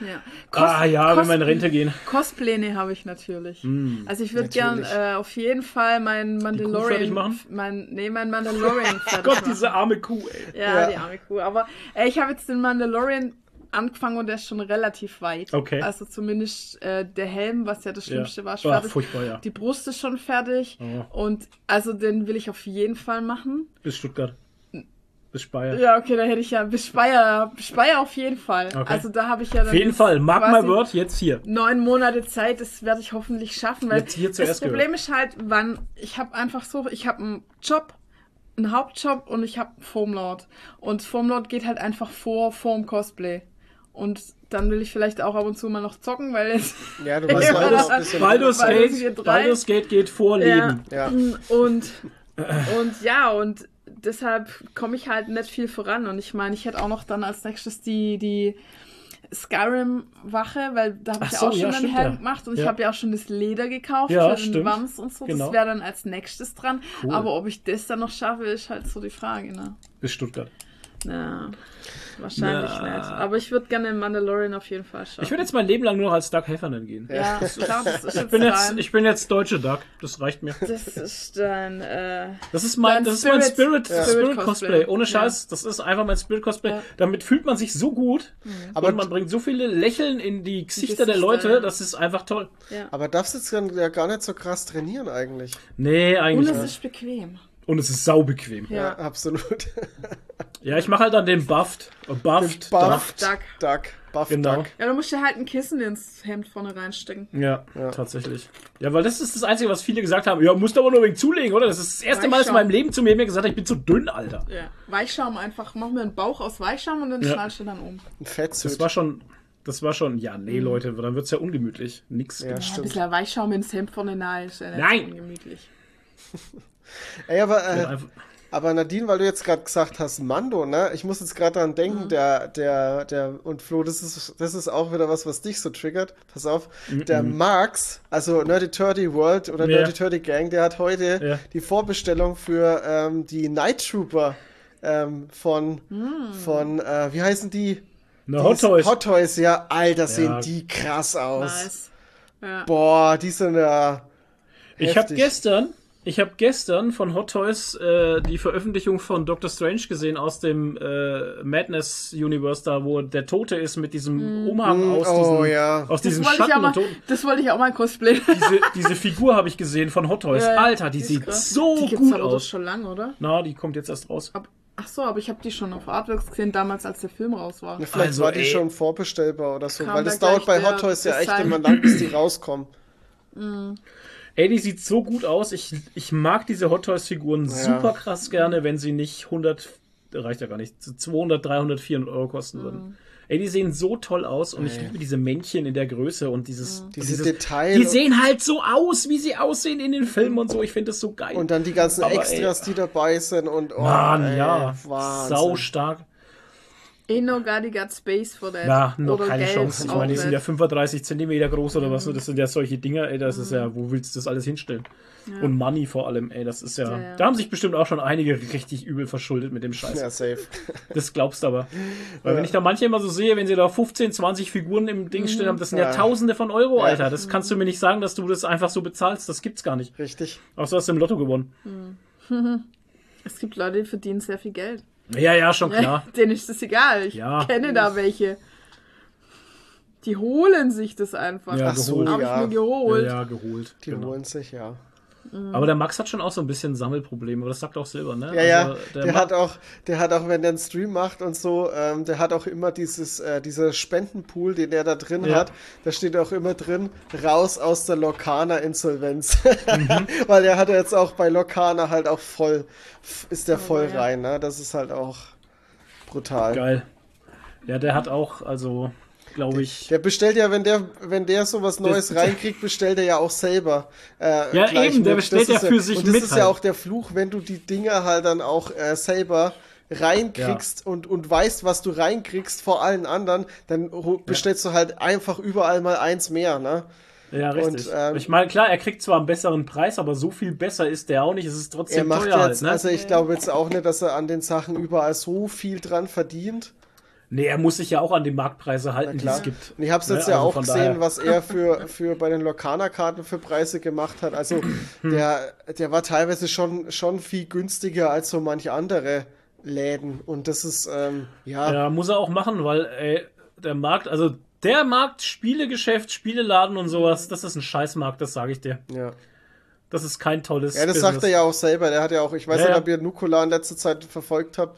Speaker 1: Ja.
Speaker 3: ah ja, wenn wir in
Speaker 1: Cos-
Speaker 3: Rente gehen.
Speaker 1: Cospläne habe ich natürlich. Also ich würde gern äh, auf jeden Fall meinen
Speaker 3: fertig
Speaker 1: Mandalorian
Speaker 3: machen?
Speaker 1: Mein, nee, mein Mandalorian fertig
Speaker 3: Gott,
Speaker 1: machen.
Speaker 3: diese arme Kuh, ey.
Speaker 1: Ja,
Speaker 2: Ja.
Speaker 1: die arme Kuh. Aber äh, ich habe jetzt den Mandalorian angefangen und der ist schon relativ weit.
Speaker 3: Okay.
Speaker 1: Also zumindest äh, der Helm, was ja das Schlimmste war, ist
Speaker 3: Ah,
Speaker 1: fertig.
Speaker 3: furchtbar, ja.
Speaker 1: Die Brust ist schon fertig.
Speaker 3: Oh.
Speaker 1: Und also den will ich auf jeden Fall machen.
Speaker 3: Bis Stuttgart. Bis Speyer.
Speaker 1: Ja, okay, da hätte ich ja bis Speyer, bis Speyer auf jeden Fall.
Speaker 3: Okay.
Speaker 1: Also da habe ich ja dann
Speaker 3: Auf jeden
Speaker 1: jetzt
Speaker 3: Fall, mark my word, jetzt hier.
Speaker 1: neun Monate Zeit, das werde ich hoffentlich schaffen, weil
Speaker 3: Jetzt hier
Speaker 1: das
Speaker 3: zuerst
Speaker 1: Problem ist halt, wann ich habe einfach so, ich habe einen Job, einen Hauptjob und ich habe Foamlord und Foamlord geht halt einfach vor vorm Cosplay und dann will ich vielleicht auch ab und zu mal noch zocken, weil es
Speaker 2: Ja, du
Speaker 1: Ja,
Speaker 2: weißt ja
Speaker 1: das-
Speaker 2: auch ein bisschen.
Speaker 3: Baldur's
Speaker 1: Baldur's
Speaker 3: Gate. Baldur's Gate geht vor Leben.
Speaker 2: Ja.
Speaker 1: und und ja und deshalb komme ich halt nicht viel voran und ich meine, ich hätte auch noch dann als nächstes die die Skyrim-Wache, weil da habe ich
Speaker 3: so,
Speaker 1: auch schon
Speaker 3: ja,
Speaker 1: einen Helm
Speaker 3: ja.
Speaker 1: gemacht und ich
Speaker 3: Ja.
Speaker 1: habe ja auch schon das Leder gekauft
Speaker 3: Ja,
Speaker 1: für den
Speaker 3: stimmt.
Speaker 1: Wams und so.
Speaker 3: Genau.
Speaker 1: Das wäre dann als nächstes dran.
Speaker 3: Cool.
Speaker 1: Aber ob ich das dann noch schaffe, ist halt so die Frage, ne?
Speaker 3: Bis Stuttgart.
Speaker 1: Na, wahrscheinlich
Speaker 3: Na.
Speaker 1: nicht. Aber ich würde gerne den Mandalorian auf jeden Fall schaffen.
Speaker 3: Ich würde jetzt mein Leben lang nur noch als Doug Heffernan gehen.
Speaker 1: ja, klar, das ist
Speaker 3: Ich
Speaker 1: jetzt
Speaker 3: bin jetzt, ich bin jetzt deutsche Doug. Das reicht mir.
Speaker 1: das ist dein, äh,
Speaker 3: Das ist mein, das ist mein Spirit,
Speaker 1: Spirit- Ja.
Speaker 3: Spirit
Speaker 1: Spirit
Speaker 3: Cosplay. Ohne Scheiß, das ist einfach mein Spirit Cosplay.
Speaker 1: Ja.
Speaker 3: Damit fühlt man sich so gut
Speaker 2: Aber-
Speaker 3: und man bringt so viele Lächeln in die Gesichter der Leute.
Speaker 1: ja.
Speaker 3: Das ist einfach toll.
Speaker 1: ja.
Speaker 2: Aber darfst jetzt dann ja gar nicht so krass trainieren eigentlich.
Speaker 3: Nee,
Speaker 1: Und
Speaker 3: eigentlich
Speaker 1: es
Speaker 3: nicht.
Speaker 1: ist bequem.
Speaker 3: Und es ist saubequem. Ja,
Speaker 1: Ja.
Speaker 2: Ja, absolut.
Speaker 3: ich mache halt dann den Buffed. äh, Buffed.
Speaker 2: Den
Speaker 3: Duck.
Speaker 2: Buffed
Speaker 1: Duck.
Speaker 2: Duck. Buff
Speaker 3: Genau.
Speaker 2: Duck.
Speaker 1: Ja, du musst dir halt ein Kissen ins Hemd vorne reinstecken.
Speaker 3: Ja,
Speaker 2: Ja.
Speaker 3: tatsächlich. Ja, weil das ist das Einzige, was viele gesagt haben. Ja, musst aber nur wegen zulegen, oder? Das ist das erste Mal, dass in meinem Leben zu mir mir gesagt hat, ich bin zu dünn, Alter.
Speaker 1: Ja. Weichschaum einfach. Mach mir einen Bauch aus Weichschaum und dann
Speaker 3: Ja.
Speaker 1: schnallst du dann um.
Speaker 2: Ein
Speaker 3: Das
Speaker 2: Fettsuit.
Speaker 3: war schon, das war schon, ja, nee, Leute, dann wird's ja ungemütlich. Nix.
Speaker 2: Ja,
Speaker 1: Ja, ein bisschen Weichschaum ins Hemd vorne nahe ist ja
Speaker 3: Nein.
Speaker 1: ungemütlich.
Speaker 2: Ey, aber, äh, aber Nadine, weil du jetzt gerade gesagt hast, Mando, ne? Ich muss jetzt gerade dran denken, der, der, der, und Flo, das ist, das ist auch wieder was, was dich so triggert. Pass auf. Der Max, also Nerdy Turdy World oder
Speaker 3: Ja.
Speaker 2: Nerdy Turdy Gang, der hat heute
Speaker 3: Ja.
Speaker 2: die Vorbestellung für ähm, die Night Trooper ähm, von, von, äh, wie heißen die?
Speaker 3: Na, Hot Toys.
Speaker 2: Hot Toys, ja. Alter, sehen
Speaker 3: Ja.
Speaker 2: die krass aus.
Speaker 1: Nice. Ja.
Speaker 2: Boah, die sind ja.
Speaker 3: Ich habe
Speaker 2: heftig.
Speaker 3: gestern, ich habe gestern von Hot Toys äh, die Veröffentlichung von Doctor Strange gesehen aus dem äh, Madness Universe da, wo der Tote ist mit diesem Umhang aus
Speaker 2: oh,
Speaker 3: diesem,
Speaker 2: ja.
Speaker 3: aus
Speaker 1: Das
Speaker 3: diesem
Speaker 1: wollte, ich auch
Speaker 3: Schatten
Speaker 1: mal,
Speaker 3: und Toten.
Speaker 1: das wollte ich auch mal cosplayen.
Speaker 3: Diese, diese Figur habe ich gesehen von Hot Toys.
Speaker 1: Ja, ja,
Speaker 3: Alter, die,
Speaker 1: ist
Speaker 3: sieht
Speaker 1: krass.
Speaker 3: so
Speaker 1: die gibt's
Speaker 3: gut
Speaker 1: aber
Speaker 3: aus.
Speaker 1: schon lange, oder?
Speaker 3: Na, die kommt jetzt erst raus.
Speaker 1: Ab, ach so, aber ich habe die schon auf Artworks gesehen, damals als der Film raus war.
Speaker 2: Vielleicht
Speaker 3: Also,
Speaker 2: war die
Speaker 3: ey.
Speaker 2: schon vorbestellbar oder so,
Speaker 1: Kam
Speaker 2: weil
Speaker 1: da
Speaker 2: das dauert bei Hot Toys ja echt immer lang, bis die rauskommen.
Speaker 3: Ey, die sieht so gut aus. Ich, ich mag diese Hot Toys Figuren super krass gerne, wenn sie nicht 100, reicht ja gar nicht, 200, 300, 400 Euro kosten würden. Ey, die sehen so toll aus und ich liebe diese Männchen in der Größe und dieses, und
Speaker 2: Diese
Speaker 3: dieses
Speaker 2: Detail-
Speaker 3: Die sehen halt so aus, wie sie aussehen in den Filmen und so. Ich finde das so geil.
Speaker 2: Und dann die ganzen
Speaker 3: Aber,
Speaker 2: Extras, die dabei sind und oh,
Speaker 3: Mann,
Speaker 2: ey,
Speaker 3: ja,
Speaker 2: Wahnsinn.
Speaker 3: sau stark.
Speaker 1: Ain't nobody got space for that.
Speaker 3: Na, noch
Speaker 1: Oder
Speaker 3: keine
Speaker 1: Geld
Speaker 3: Chance. Ich meine, die sind ja
Speaker 1: nicht.
Speaker 3: 35 Zentimeter groß oder
Speaker 2: Mhm.
Speaker 3: was. Das sind ja solche Dinger, ey, das ist ja, wo willst du das alles hinstellen? Und Money vor allem, ey, das ist ja,
Speaker 1: Ja, ja.
Speaker 3: da haben sich bestimmt auch schon einige richtig übel verschuldet mit dem Scheiß.
Speaker 2: Ja, safe.
Speaker 3: Das glaubst du aber. Weil wenn ich da manche immer so sehe, wenn sie da 15, 20 Figuren im Ding stehen haben, das sind ja,
Speaker 2: Ja.
Speaker 3: Tausende von Euro,
Speaker 2: Ja.
Speaker 3: Alter. Das kannst du mir nicht sagen, dass du das einfach so bezahlst. Das gibt's gar nicht.
Speaker 2: Richtig.
Speaker 3: Außer hast du im Lotto gewonnen.
Speaker 1: Es gibt Leute, die verdienen sehr viel Geld.
Speaker 3: Ja, ja, schon klar.
Speaker 1: Denen ist das egal. Ich
Speaker 3: Ja.
Speaker 1: kenne da welche. Die holen sich das einfach.
Speaker 3: Ja,
Speaker 2: Ach so,
Speaker 3: geholt.
Speaker 1: Habe
Speaker 2: ja.
Speaker 1: ich mir geholt.
Speaker 3: Ja, ja, geholt.
Speaker 2: Die
Speaker 3: genau.
Speaker 2: holen sich, ja.
Speaker 3: Aber der Max hat schon auch so ein bisschen Sammelprobleme, aber das sagt auch Silber, ne?
Speaker 2: Ja, ja,
Speaker 3: Also,
Speaker 2: der,
Speaker 3: der,
Speaker 2: hat auch, der hat auch, wenn der einen Stream macht und so, ähm, der hat auch immer dieses, äh, dieser Spendenpool, den er da drin
Speaker 3: Ja.
Speaker 2: hat, da steht auch immer drin, raus aus der Lokana-Insolvenz.
Speaker 3: Mhm.
Speaker 2: Weil der hat jetzt auch bei Lokana halt auch voll, ist der
Speaker 1: Oh,
Speaker 2: voll
Speaker 1: ja.
Speaker 2: rein, ne? Das ist halt auch brutal.
Speaker 3: Geil. Ja, der hat auch, also, glaube ich.
Speaker 2: Der bestellt ja, wenn der, wenn der sowas Neues
Speaker 3: Das-
Speaker 2: reinkriegt, bestellt er ja auch selber. Äh,
Speaker 3: Ja, eben, der
Speaker 2: mit.
Speaker 3: bestellt
Speaker 2: Das
Speaker 3: ja für sich
Speaker 2: Und das
Speaker 3: mit
Speaker 2: ist
Speaker 3: halt.
Speaker 2: ja auch der Fluch, wenn du die Dinger halt dann auch äh, selber reinkriegst und, und weißt, was du reinkriegst vor allen anderen, dann bestellst du halt einfach überall mal eins mehr, ne?
Speaker 3: Ja, richtig.
Speaker 2: Und, ähm,
Speaker 3: ich meine, klar, er kriegt zwar einen besseren Preis, aber so viel besser ist der auch nicht. Es ist
Speaker 2: Er
Speaker 3: trotzdem
Speaker 2: macht
Speaker 3: teuer
Speaker 2: jetzt,
Speaker 3: halt, ne?
Speaker 2: also ich glaube jetzt auch nicht, dass er an den Sachen überall so viel dran verdient.
Speaker 3: Nee, er muss sich ja auch an die Marktpreise halten, die es gibt.
Speaker 2: Und ich habe es jetzt
Speaker 3: Ne,
Speaker 2: ja
Speaker 3: also
Speaker 2: auch gesehen,
Speaker 3: daher.
Speaker 2: was er für, für bei den Lokana-Karten für Preise gemacht hat. Also der, der war teilweise schon, schon viel günstiger als so manche andere Läden. Und das ist, ähm, ja,
Speaker 3: Ja, muss er auch machen, weil ey, der Markt, also der Markt, Spielegeschäft, Spieleladen und sowas, das ist ein Scheißmarkt, das sage ich dir.
Speaker 2: ja.
Speaker 3: Das ist kein tolles
Speaker 2: Ja, das
Speaker 3: Business.
Speaker 2: sagt er ja auch selber. Der hat ja auch, ich weiß
Speaker 3: Ja,
Speaker 2: nicht, ob ihr Nukola in letzter Zeit verfolgt habt.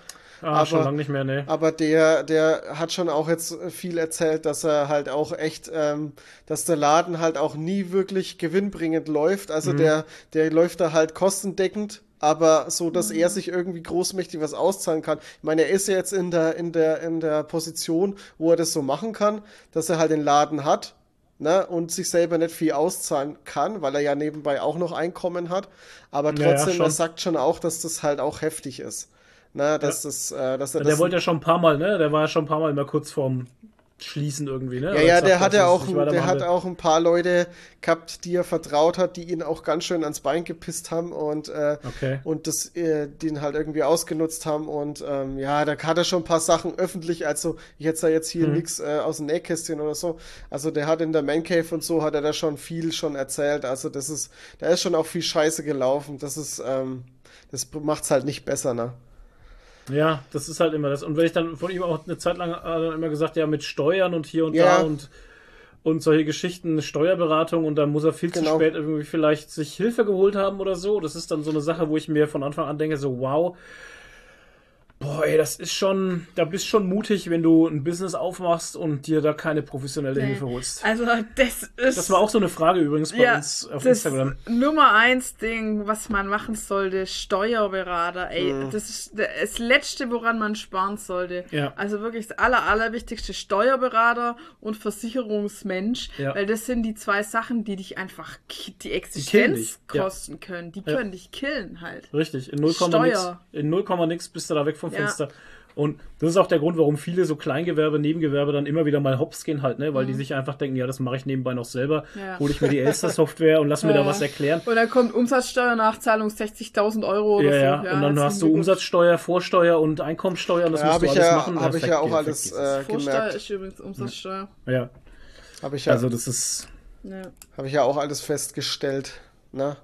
Speaker 3: Ah, schon
Speaker 2: aber-
Speaker 3: lange nicht mehr, ne.
Speaker 2: Aber der, der hat schon auch jetzt viel erzählt, dass er halt auch echt, ähm, dass der Laden halt auch nie wirklich gewinnbringend läuft. Also
Speaker 3: Mhm.
Speaker 2: der, der läuft da halt kostendeckend, aber so, dass er sich irgendwie großmächtig was auszahlen kann. Ich meine, er ist ja jetzt in der, in der, in der Position, wo er das so machen kann, dass er halt den Laden hat. Ne, und sich selber nicht viel auszahlen kann, weil er ja nebenbei auch noch Einkommen hat. Aber trotzdem,
Speaker 3: schon.
Speaker 2: er sagt schon auch, dass das halt auch heftig ist. Ne, dass, das, äh, dass er
Speaker 3: Der
Speaker 2: das
Speaker 3: wollte ja schon ein paar Mal, ne? Der war ja schon ein paar Mal immer kurz vorm Schließen irgendwie, ne?
Speaker 2: Ja, ja, der hat ja auch, der hat auch ein paar Leute gehabt, die er vertraut hat, die ihn auch ganz schön ans Bein gepisst haben und, äh,
Speaker 3: Okay.
Speaker 2: und das, äh, den halt irgendwie ausgenutzt haben und ähm, ja, da hat er schon ein paar Sachen öffentlich, also ich hätte da jetzt hier
Speaker 3: Mhm.
Speaker 2: nix äh, aus dem Nähkästchen oder so, also der hat in der Man Cave und so, hat er da schon viel schon erzählt, also das ist, da ist schon auch viel Scheiße gelaufen, das ist, ähm, das macht's halt nicht besser, ne?
Speaker 3: Ja, das ist halt immer das. Und wenn ich dann von ihm auch eine Zeit lang äh, immer gesagt, ja, mit Steuern und hier und
Speaker 2: Ja.
Speaker 3: da und, und solche Geschichten, Steuerberatung und dann muss er viel
Speaker 2: Genau.
Speaker 3: zu spät irgendwie vielleicht sich Hilfe geholt haben oder so. Das ist dann so eine Sache, wo ich mir von Anfang an denke, so, wow, boah, ey, das ist schon, da bist schon mutig, wenn du ein Business aufmachst und dir da keine professionelle
Speaker 1: Nee.
Speaker 3: Hilfe holst.
Speaker 1: Also das ist
Speaker 3: Das war auch so eine Frage übrigens bei
Speaker 1: ja,
Speaker 3: uns auf
Speaker 1: das
Speaker 3: Instagram.
Speaker 1: Nummer eins Ding, was man machen sollte, Steuerberater. Ey,
Speaker 2: Mhm.
Speaker 1: das ist das Letzte, woran man sparen sollte.
Speaker 3: Ja.
Speaker 1: Also wirklich das aller, allerwichtigste Steuerberater und Versicherungsmensch,
Speaker 3: Ja.
Speaker 1: weil das sind die zwei Sachen, die dich einfach die Existenz
Speaker 3: ja.
Speaker 1: kosten können. Die
Speaker 3: Ja.
Speaker 1: können dich killen halt.
Speaker 3: Richtig, in 0,
Speaker 1: Steuer.
Speaker 3: nix, in 0, nix bist du da weg vom
Speaker 1: Ja.
Speaker 3: Fenster. Und das ist auch der Grund, warum viele so Kleingewerbe, Nebengewerbe dann immer wieder mal hops gehen halt, ne? Weil die sich einfach denken, ja, das mache ich nebenbei noch selber,
Speaker 1: Mhm. Ja.
Speaker 3: hole ich mir die Elster-Software und lass mir da
Speaker 1: Ja.
Speaker 3: was erklären.
Speaker 1: Und dann kommt Umsatzsteuernachzahlung 60.000 Euro oder
Speaker 3: Ja,
Speaker 1: so.
Speaker 3: ja, und dann hast du. Umsatzsteuer, Vorsteuer und Einkommensteuer und das
Speaker 2: Ja,
Speaker 3: musst
Speaker 2: habe
Speaker 3: du
Speaker 2: ich
Speaker 3: alles
Speaker 2: ja,
Speaker 3: machen.
Speaker 2: habe ich ja auch alles
Speaker 3: es.
Speaker 2: äh,
Speaker 1: Vorsteuer
Speaker 2: gemerkt.
Speaker 1: ist übrigens Umsatzsteuer.
Speaker 3: Ja,
Speaker 2: Habe ich ja,
Speaker 3: also das ist,
Speaker 1: Ja.
Speaker 2: Habe ich ja auch alles festgestellt. Ne?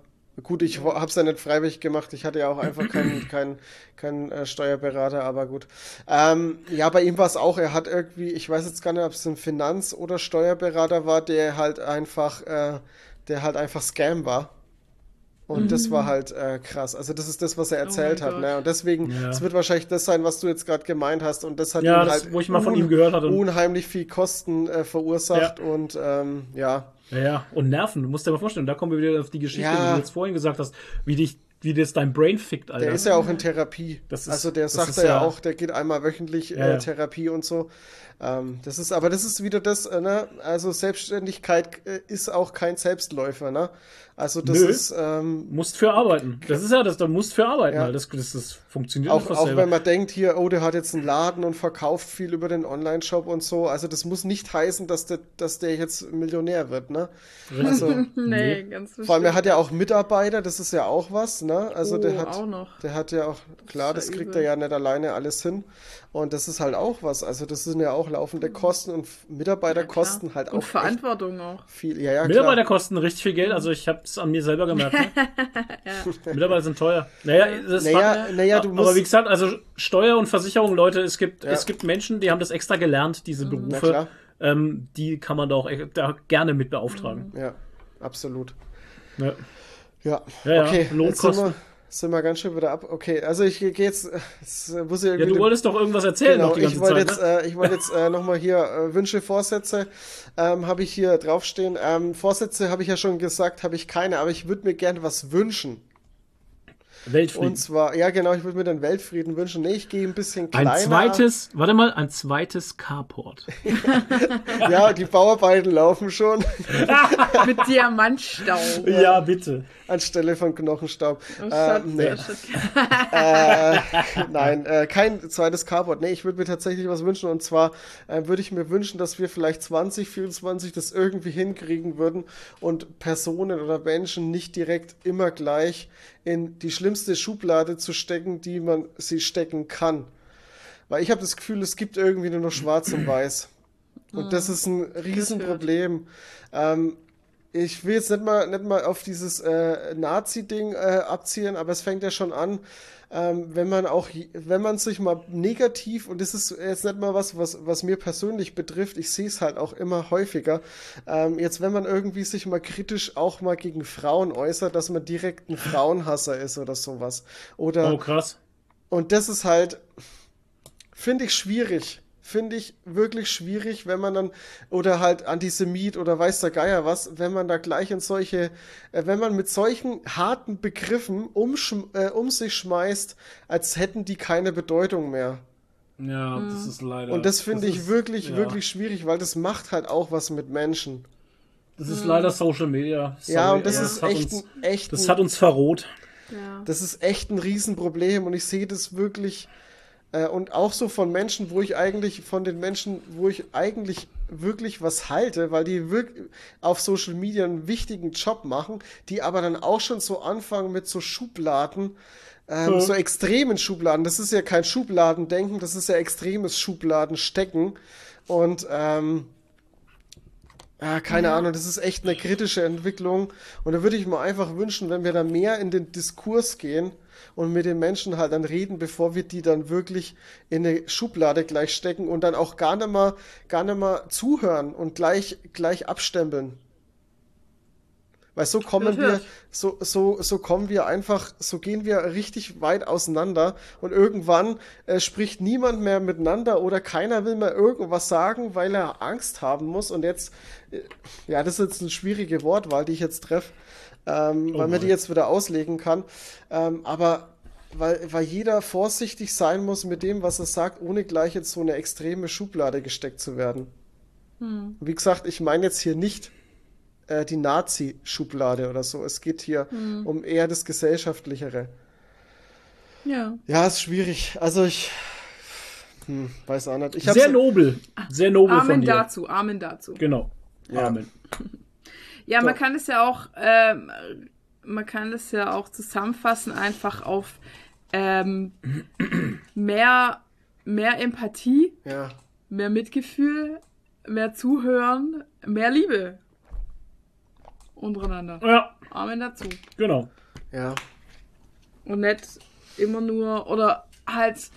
Speaker 2: Gut, ich habe es ja nicht freiwillig gemacht. Ich hatte ja auch einfach keinen kein, kein, äh, Steuerberater, aber gut. Ähm, ja, bei ihm war es auch. Er hat irgendwie, ich weiß jetzt gar nicht, ob es ein Finanz- oder Steuerberater war, der halt einfach, äh, der halt einfach Scam war. Und das war halt äh, krass. Also das ist das, was er erzählt
Speaker 1: Mhm. Oh
Speaker 2: hat. Ne? Und deswegen,
Speaker 3: Ja.
Speaker 2: es wird wahrscheinlich das sein, was du jetzt gerade gemeint hast. Und das hat
Speaker 3: Ja,
Speaker 2: ihm
Speaker 3: das,
Speaker 2: halt
Speaker 3: wo ich mal von ihm gehört hatte.
Speaker 2: unheimlich viel Kosten äh, verursacht. Und ähm, ja,
Speaker 3: Ja, ja, und Nerven, du musst dir mal vorstellen, da kommen wir wieder auf die Geschichte,
Speaker 2: Ja.
Speaker 3: die du jetzt vorhin gesagt hast, wie dich, wie das dein Brain fickt, Alter.
Speaker 2: Der ist ja auch in Therapie.
Speaker 3: Das ist-
Speaker 2: also der sagt ja
Speaker 3: ja-
Speaker 2: auch, der geht einmal wöchentlich
Speaker 3: Ja,
Speaker 2: äh. Therapie und so. Ähm, das ist, aber das ist wieder das, äh, ne? Also Selbstständigkeit äh, ist auch kein Selbstläufer, ne? Also das
Speaker 3: Nö.
Speaker 2: ist ähm,
Speaker 3: musst für arbeiten. Das ist ja das, du musst für arbeiten,
Speaker 2: Ja.
Speaker 3: das, das, das funktioniert
Speaker 2: auch, auch
Speaker 3: selber.
Speaker 2: wenn man denkt hier, oh, der hat jetzt einen Laden und verkauft viel über den Online-Shop und so. Also das muss nicht heißen, dass der, dass der jetzt Millionär wird, ne? Also
Speaker 1: Nee,
Speaker 3: Nee.
Speaker 1: ganz
Speaker 2: vor allem, er
Speaker 1: bestimmt.
Speaker 2: hat ja auch Mitarbeiter, das ist ja auch was, ne? Also
Speaker 1: oh,
Speaker 2: der hat
Speaker 1: auch noch.
Speaker 2: Der hat ja auch, klar,
Speaker 1: Das
Speaker 2: das kriegt
Speaker 1: übel.
Speaker 2: er ja nicht alleine alles hin. Und das ist halt auch was. Also das sind ja auch laufende Kosten und Mitarbeiterkosten
Speaker 1: Klar.
Speaker 2: halt auch
Speaker 1: Und
Speaker 2: echt
Speaker 1: Verantwortung auch.
Speaker 2: viel. Ja, ja, klar.
Speaker 3: Mitarbeiter kosten richtig viel Geld, also ich habe es an mir selber gemerkt. Ne? Mitarbeiter sind teuer. Naja, das
Speaker 2: Naja, naja, du
Speaker 3: aber
Speaker 2: musst-
Speaker 3: wie gesagt, also Steuer und Versicherung, Leute, es gibt,
Speaker 2: Ja.
Speaker 3: es gibt Menschen, die haben das extra gelernt, diese
Speaker 2: Na
Speaker 3: Berufe.
Speaker 2: klar,
Speaker 3: Ähm, die kann man da auch e- da gerne mit beauftragen.
Speaker 2: ja, absolut.
Speaker 3: Ja.
Speaker 2: Ja,
Speaker 3: Ja, ja,
Speaker 2: okay. Jetzt sind
Speaker 3: Lohnkosten.
Speaker 2: Sind wir ganz schön wieder ab. Okay, also ich gehe jetzt, jetzt muss ich
Speaker 3: Ja,
Speaker 2: irgendwie
Speaker 3: du wolltest doch irgendwas erzählen
Speaker 2: Genau,
Speaker 3: noch die ganze
Speaker 2: ich wollte jetzt,
Speaker 3: ne?
Speaker 2: äh, ich wollte jetzt äh, nochmal hier äh, Wünsche, Vorsätze ähm, habe ich hier draufstehen. Ähm, Vorsätze habe ich ja schon gesagt, habe ich keine, aber ich würde mir gerne was wünschen.
Speaker 3: Weltfrieden.
Speaker 2: Und zwar, ja genau, ich würde mir den Weltfrieden wünschen. Nee, ich gehe ein bisschen kleiner.
Speaker 3: Ein zweites, warte mal, ein zweites Carport.
Speaker 2: Ja, die Bauarbeiten laufen schon
Speaker 1: Mit Diamantstaub.
Speaker 3: Ja, bitte.
Speaker 2: Anstelle von Knochenstaub.
Speaker 1: Oh,
Speaker 2: äh, nee.
Speaker 1: oh,
Speaker 2: äh, nein, äh, kein zweites Carport. Nee, ich würde mir tatsächlich was wünschen. Und zwar äh, würde ich mir wünschen, dass wir vielleicht 2024 das irgendwie hinkriegen würden und Personen oder Menschen nicht direkt immer gleich in die schlimmste Schublade zu stecken, die man sie stecken kann. Weil ich habe das Gefühl, es gibt irgendwie nur noch schwarz und weiß. Und das ist ein Riesenproblem. Ähm, ich will jetzt nicht mal, nicht mal auf dieses äh, Nazi-Ding äh, abzielen, aber es fängt ja schon an, ähm, wenn man auch, wenn man sich mal negativ, und das ist jetzt nicht mal was, was, was mir persönlich betrifft, ich sehe es halt auch immer häufiger, ähm, jetzt wenn man irgendwie sich mal kritisch auch mal gegen Frauen äußert, dass man direkt ein Frauenhasser ist oder sowas. Oder
Speaker 3: Oh, krass.
Speaker 2: und das ist halt, finde ich schwierig. Finde ich wirklich schwierig, wenn man dann, oder halt Antisemit oder weiß der Geier was, wenn man da gleich in solche, äh, wenn man mit solchen harten Begriffen um, äh, um sich schmeißt, als hätten die keine Bedeutung mehr.
Speaker 3: Ja, das ist leider.
Speaker 2: Und das finde ich
Speaker 3: ist-
Speaker 2: wirklich,
Speaker 3: ja.
Speaker 2: wirklich schwierig, weil das macht halt auch was mit Menschen.
Speaker 3: Das ist leider Social Media. Sorry,
Speaker 2: ja, und das ist
Speaker 3: hat
Speaker 2: echt,
Speaker 3: uns,
Speaker 2: ein, echt
Speaker 3: Das hat uns verroht.
Speaker 1: Ja.
Speaker 2: Das ist echt ein Riesenproblem und ich sehe das wirklich äh, und auch so von Menschen, wo ich eigentlich, von den Menschen, wo ich eigentlich wirklich was halte, weil die wirklich auf Social Media einen wichtigen Job machen, die aber dann auch schon so anfangen mit so Schubladen, ähm, so extremen Schubladen. Das ist ja kein Schubladendenken, das ist ja extremes Schubladenstecken und ähm, ja, keine Ahnung, das ist echt eine kritische Entwicklung. Und da würde ich mir einfach wünschen, wenn wir da mehr in den Diskurs gehen und mit den Menschen halt dann reden, bevor wir die dann wirklich in eine Schublade gleich stecken und dann auch gar nicht mal, gar nicht mal zuhören und gleich, gleich abstempeln. Weil so kommen wir, so, so, so kommen wir einfach, so gehen wir richtig weit auseinander und irgendwann äh, spricht niemand mehr miteinander oder keiner will mehr irgendwas sagen, weil er Angst haben muss. Und jetzt, äh, ja, das ist jetzt eine schwierige Wortwahl, die ich jetzt treffe, ähm, weil man die jetzt wieder auslegen kann. Ähm, aber weil, weil jeder vorsichtig sein muss mit dem, was er sagt, ohne gleich jetzt so eine extreme Schublade gesteckt zu werden. Wie gesagt, ich meine jetzt hier nicht äh, die Nazi-Schublade oder so. Es geht hier um eher das Gesellschaftlichere.
Speaker 1: ja.
Speaker 2: Ja, ist schwierig. Also ich hm, weiß auch nicht.
Speaker 3: Sehr nobel. Sehr nobel von
Speaker 1: Amen
Speaker 3: dir.
Speaker 1: dazu, Amen dazu.
Speaker 3: Genau.
Speaker 2: Ja.
Speaker 3: Amen.
Speaker 1: Ja, man
Speaker 2: So.
Speaker 1: kann es ja auch, ähm, man kann es ja auch zusammenfassen einfach auf ähm, mehr, mehr Empathie,
Speaker 2: Ja,
Speaker 1: mehr Mitgefühl, mehr Zuhören, mehr Liebe untereinander.
Speaker 3: Ja,
Speaker 1: Amen dazu.
Speaker 3: genau.
Speaker 2: ja.
Speaker 1: Und nicht immer nur, oder halt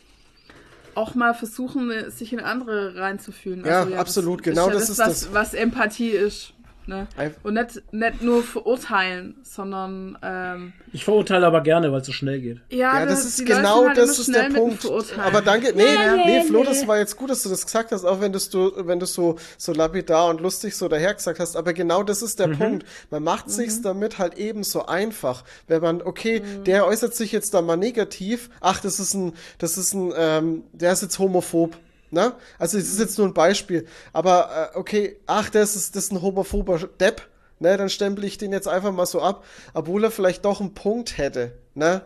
Speaker 1: auch mal versuchen, sich in andere reinzufühlen.
Speaker 2: Ja,
Speaker 1: das
Speaker 2: absolut, genau das
Speaker 1: das,
Speaker 2: ist
Speaker 1: was,
Speaker 2: das.
Speaker 1: was Empathie ist. Ne? Und nicht, nicht nur verurteilen, sondern ähm,
Speaker 3: Ich verurteile aber gerne, weil es so schnell geht.
Speaker 1: ja,
Speaker 2: Ja, das
Speaker 1: die
Speaker 2: ist genau
Speaker 1: halt
Speaker 2: das ist der Punkt. Aber danke, nee,
Speaker 1: Ja,
Speaker 2: nee,
Speaker 1: ja,
Speaker 2: Flo,
Speaker 1: nee.
Speaker 2: das war jetzt gut, dass du das gesagt hast, auch wenn das du, wenn du so, so lapidar und lustig so daher gesagt hast. Aber genau das ist der Punkt. Man macht sich's damit halt eben so einfach. Wenn man, okay, der äußert sich jetzt da mal negativ. Ach, das ist ein, das ist ein, ähm, der ist jetzt homophob. Ne? Also es ist jetzt nur ein Beispiel. Aber äh, okay, ach, das ist, das ist ein homophober Depp. Ne, dann stempel ich den jetzt einfach mal so ab, obwohl er vielleicht doch einen Punkt hätte. Ne?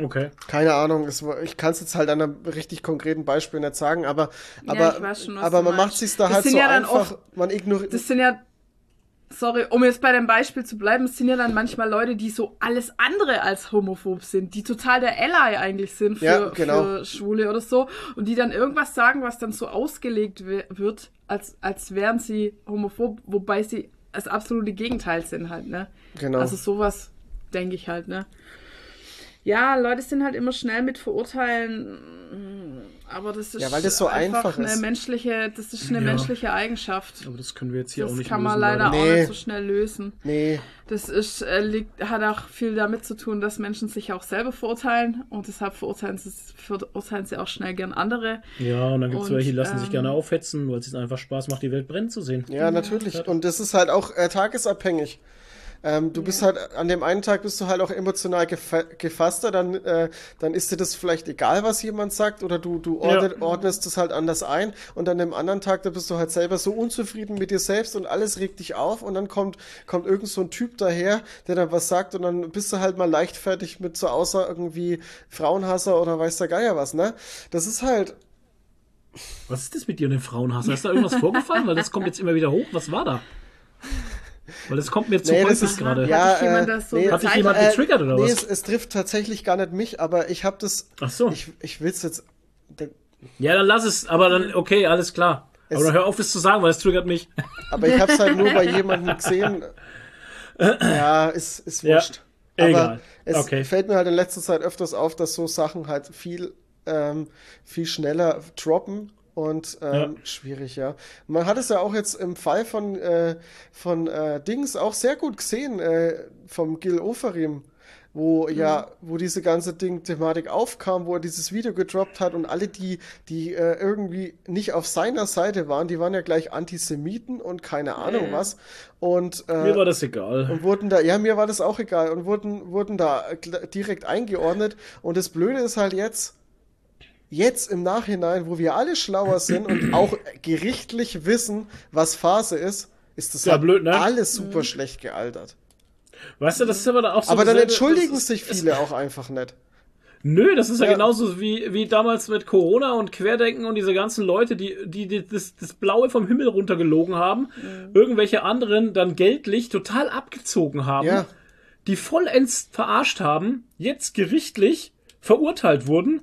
Speaker 3: Okay.
Speaker 2: Keine Ahnung, es, ich kann es jetzt halt an einem richtig konkreten Beispiel nicht sagen, aber,
Speaker 1: Ja,
Speaker 2: aber,
Speaker 1: weiß schon,
Speaker 2: aber man macht sich da
Speaker 1: Das
Speaker 2: halt
Speaker 1: sind
Speaker 2: so
Speaker 1: ja dann
Speaker 2: einfach,
Speaker 1: oft-
Speaker 2: man ignoriert.
Speaker 1: Das sind ja, sorry, um jetzt bei dem Beispiel zu bleiben, es sind ja dann manchmal Leute, die so alles andere als homophob sind, die total der Ally eigentlich sind für,
Speaker 2: Ja, genau.
Speaker 1: für Schwule oder so und die dann irgendwas sagen, was dann so ausgelegt wird, als, als wären sie homophob, wobei sie das absolute Gegenteil sind halt, ne?
Speaker 2: Genau.
Speaker 1: Also sowas denke ich halt, ne? Ja, Leute sind halt immer schnell mit Verurteilen. Aber das ist
Speaker 2: Ja, weil das so einfach
Speaker 1: eine
Speaker 2: ist.
Speaker 1: menschliche, das ist eine
Speaker 3: Ja.
Speaker 1: menschliche Eigenschaft.
Speaker 3: Aber das können wir jetzt hier auch
Speaker 1: Das
Speaker 3: nicht
Speaker 1: kann man
Speaker 3: lösen,
Speaker 1: leider
Speaker 3: Leute.
Speaker 1: auch
Speaker 2: Nee.
Speaker 1: nicht so schnell lösen.
Speaker 2: Nee,
Speaker 1: Das ist, äh, liegt, hat auch viel damit zu tun, dass Menschen sich auch selber verurteilen und deshalb verurteilen sie, verurteilen sie auch schnell gern andere.
Speaker 3: Ja, und dann gibt es welche, die lassen sich
Speaker 1: ähm,
Speaker 3: gerne aufhetzen, weil es ihnen einfach Spaß macht, die Welt brennen zu sehen.
Speaker 2: ja, natürlich. Und das ist halt auch äh, tagesabhängig. Ähm, du bist halt, an dem einen Tag bist du halt auch emotional gefa gefasster, dann, äh, dann ist dir das vielleicht egal, was jemand sagt, oder du, du ordnet,
Speaker 3: Ja.
Speaker 2: ordnest das halt anders ein und an dem anderen Tag, da bist du halt selber so unzufrieden mit dir selbst und alles regt dich auf und dann kommt, kommt irgend so ein Typ daher, der dann was sagt und dann bist du halt mal leichtfertig mit so außer irgendwie Frauenhasser oder weiß der Geier was, ne? Das ist halt,
Speaker 3: Was ist das mit dir und dem Frauenhass? Ist da irgendwas vorgefallen? Weil das kommt jetzt immer wieder hoch. Was war da? Weil das kommt mir zu
Speaker 2: Nee,
Speaker 3: häufig
Speaker 2: ist-
Speaker 3: gerade.
Speaker 1: Hat
Speaker 2: Ja,
Speaker 1: dich jemand
Speaker 2: äh,
Speaker 1: das so
Speaker 2: nee.
Speaker 3: Hat dich jemand
Speaker 2: Äh,
Speaker 3: getriggert oder
Speaker 2: nee,
Speaker 3: was?
Speaker 2: Es, es trifft tatsächlich gar nicht mich, aber ich habe das.
Speaker 3: Ach so.
Speaker 2: Ich, ich will es jetzt.
Speaker 3: Ja, dann lass es. Aber dann, okay, alles klar. Aber
Speaker 2: Es-
Speaker 3: dann hör auf, das zu sagen, weil es triggert mich.
Speaker 2: Aber ich habe es halt nur bei jemandem gesehen. Ja, ist, ist
Speaker 3: Ja,
Speaker 2: wurscht. Aber
Speaker 3: egal.
Speaker 2: es
Speaker 3: Okay.
Speaker 2: fällt mir halt in letzter Zeit öfters auf, dass so Sachen halt viel, ähm, viel schneller droppen. Und ähm,
Speaker 3: Ja.
Speaker 2: schwierig, ja. Man hat es ja auch jetzt im Fall von, äh, von äh, Dings auch sehr gut gesehen, äh, vom Gil Oferim, wo ja, wo diese ganze Ding-Thematik aufkam, wo er dieses Video gedroppt hat und alle, die, die äh, irgendwie nicht auf seiner Seite waren, die waren ja gleich Antisemiten und keine Ahnung
Speaker 1: Ja.
Speaker 2: was. Und, äh,
Speaker 3: Mir war das egal.
Speaker 2: und wurden da, ja, mir war das auch egal und wurden, wurden da direkt eingeordnet. Und das Blöde ist halt jetzt, jetzt im Nachhinein, wo wir alle schlauer sind und auch gerichtlich wissen, was Phase ist, ist das
Speaker 3: Ja,
Speaker 2: halt
Speaker 3: blöd, ne?
Speaker 2: alles super schlecht gealtert.
Speaker 3: Weißt du, das ist aber dann auch so.
Speaker 2: Aber dann entschuldigen
Speaker 3: ist-
Speaker 2: sich viele auch einfach nicht.
Speaker 3: Nö, das ist ja,
Speaker 2: Ja.
Speaker 3: genauso wie, wie damals mit Corona und Querdenken und diese ganzen Leute, die, die, die das, das Blaue vom Himmel runtergelogen haben, irgendwelche anderen dann geldlich total abgezogen haben,
Speaker 2: Ja.
Speaker 3: die vollends verarscht haben, jetzt gerichtlich verurteilt wurden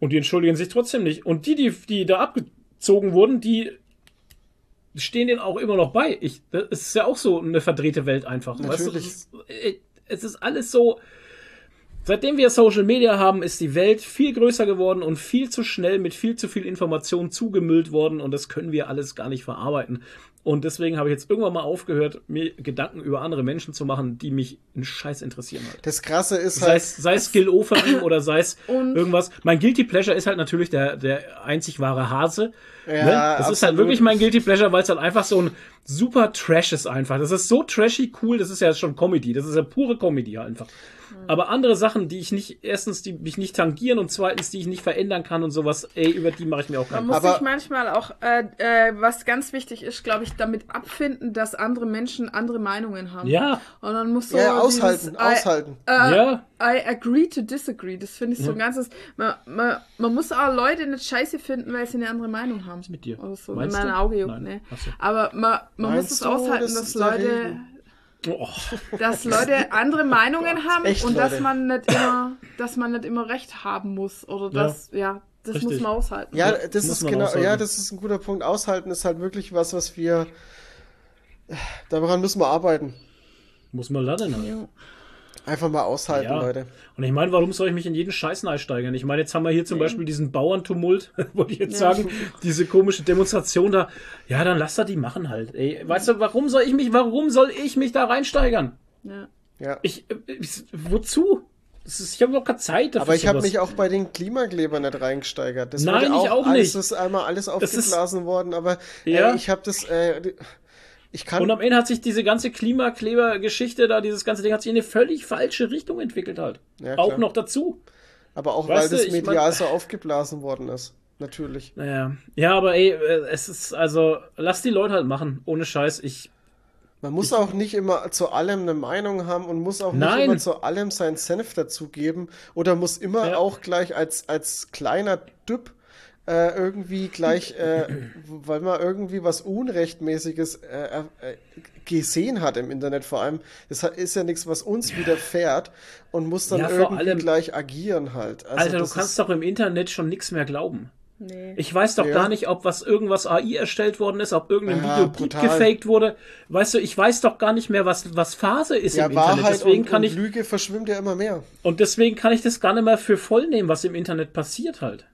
Speaker 3: und die entschuldigen sich trotzdem nicht. Und die, die, die da abgezogen wurden, die stehen denen auch immer noch bei. Ich, das ist ja auch so eine verdrehte Welt einfach. Weißt du,
Speaker 2: Natürlich.
Speaker 3: es, ist, äh, es ist alles so. Seitdem wir Social Media haben, ist die Welt viel größer geworden und viel zu schnell mit viel zu viel Information zugemüllt worden und das können wir alles gar nicht verarbeiten. Und deswegen habe ich jetzt irgendwann mal aufgehört, mir Gedanken über andere Menschen zu machen, die mich einen Scheiß interessieren halt.
Speaker 2: Das Krasse ist
Speaker 3: Sei
Speaker 2: halt,
Speaker 3: es, sei es Gil Oferim oder sei es irgendwas. Mein Guilty Pleasure ist halt natürlich der, der einzig wahre Hase.
Speaker 2: Ja,
Speaker 3: ne? Das ist halt
Speaker 2: absolut.
Speaker 3: wirklich mein Guilty Pleasure, weil es halt einfach so ein super Trash ist einfach. Das ist so trashy cool, das ist ja schon Comedy. Das ist ja pure Comedy einfach. Aber andere Sachen, die ich nicht, erstens, die mich nicht tangieren und zweitens, die ich nicht verändern kann und sowas, ey, über die mache ich mir auch
Speaker 1: Man
Speaker 3: keinen
Speaker 1: muss
Speaker 2: Aber-
Speaker 1: sich manchmal auch, äh, äh, was ganz wichtig ist, glaube ich, damit abfinden, dass andere Menschen andere Meinungen haben.
Speaker 3: Ja,
Speaker 1: Und dann muss so
Speaker 2: ja, aushalten,
Speaker 1: dieses,
Speaker 2: aushalten.
Speaker 1: I, äh,
Speaker 3: ja.
Speaker 1: I agree to disagree. Das finde ich so ein ganzes. Man, man, man muss auch Leute nicht scheiße finden, weil sie eine andere Meinung haben.
Speaker 3: mit dir?
Speaker 1: Oder so.
Speaker 3: Meinst
Speaker 1: in meinen
Speaker 3: du?
Speaker 1: Augen juckt,
Speaker 3: Nein.
Speaker 1: ne?
Speaker 3: So.
Speaker 1: Aber man, man muss es aushalten,
Speaker 2: das
Speaker 1: dass Leute,
Speaker 2: Regen?
Speaker 3: Oh,
Speaker 1: dass Leute andere Meinungen haben
Speaker 2: echt,
Speaker 1: und dass
Speaker 2: Leute.
Speaker 1: man nicht immer, dass man nicht immer recht haben muss. Oder
Speaker 3: Ja.
Speaker 1: dass, ja, das
Speaker 3: Richtig.
Speaker 1: muss man aushalten.
Speaker 2: Ja,
Speaker 3: Ja,
Speaker 2: das
Speaker 3: muss
Speaker 2: ist
Speaker 3: man
Speaker 2: genau,
Speaker 3: aushalten.
Speaker 2: ja, das ist ein guter Punkt. Aushalten ist halt wirklich was, was wir, daran müssen wir arbeiten.
Speaker 3: muss man lernen halt.
Speaker 1: Ja.
Speaker 2: Einfach mal aushalten,
Speaker 3: Ja.
Speaker 2: Leute.
Speaker 3: Und ich meine, warum soll ich mich in jeden Scheiß steigern? Ich meine, jetzt haben wir hier zum Beispiel diesen Bauerntumult, wollte ich jetzt
Speaker 1: Ja.
Speaker 3: sagen, diese komische Demonstration da. Ja, dann lass da die machen halt. Ey, weißt du, warum soll ich mich, warum soll ich mich da reinsteigern?
Speaker 1: Ja.
Speaker 2: Ja.
Speaker 3: Ich, äh, ich wozu? Ist, ich habe noch keine Zeit dafür.
Speaker 2: Aber ich habe mich auch bei den Klimaklebern nicht reingesteigert. Das
Speaker 3: Nein,
Speaker 2: wurde
Speaker 3: ich auch nicht.
Speaker 2: Das ist einmal alles
Speaker 3: ist-
Speaker 2: aufgeblasen worden, aber
Speaker 3: Ja.
Speaker 2: äh, ich habe das, äh, ich kann,
Speaker 3: Und am Ende hat sich diese ganze Klimakleber-Geschichte da, dieses ganze Ding hat sich in eine völlig falsche Richtung entwickelt halt.
Speaker 2: Ja,
Speaker 3: auch noch dazu.
Speaker 2: aber auch
Speaker 3: Weißt
Speaker 2: weil
Speaker 3: du,
Speaker 2: das medial so aufgeblasen worden ist. Natürlich.
Speaker 3: Naja. Ja, aber ey, äh, es ist, also, lass die Leute halt machen. Ohne Scheiß. Ich,
Speaker 2: Man muss auch nicht immer zu allem eine Meinung haben und muss auch nicht
Speaker 3: Nein.
Speaker 2: immer zu allem seinen Senf dazugeben oder muss immer
Speaker 3: Ja.
Speaker 2: auch gleich als, als kleiner Düpp äh, irgendwie gleich, äh, weil man irgendwie was Unrechtmäßiges äh, äh, gesehen hat im Internet vor allem. Das ist ja nichts, was uns widerfährt und muss dann
Speaker 3: Ja,
Speaker 2: irgendwie
Speaker 3: allem-
Speaker 2: gleich agieren halt. Also
Speaker 3: Alter, du kannst
Speaker 2: ist,
Speaker 3: doch im Internet schon nichts mehr glauben.
Speaker 1: Nee.
Speaker 3: Ich weiß doch
Speaker 2: Ja.
Speaker 3: gar nicht, ob was irgendwas AI erstellt worden ist, ob irgendein
Speaker 2: Ja,
Speaker 3: Video
Speaker 2: brutal.
Speaker 3: gefaked wurde. Weißt du, ich weiß doch gar nicht mehr, was, was Phase ist
Speaker 2: Ja,
Speaker 3: im Internet.
Speaker 2: Wahrheit
Speaker 3: Deswegen
Speaker 2: und,
Speaker 3: kann
Speaker 2: und
Speaker 3: ich,
Speaker 2: Lüge verschwimmt ja immer mehr.
Speaker 3: und deswegen kann ich das gar nicht mehr für voll nehmen, was im Internet passiert halt.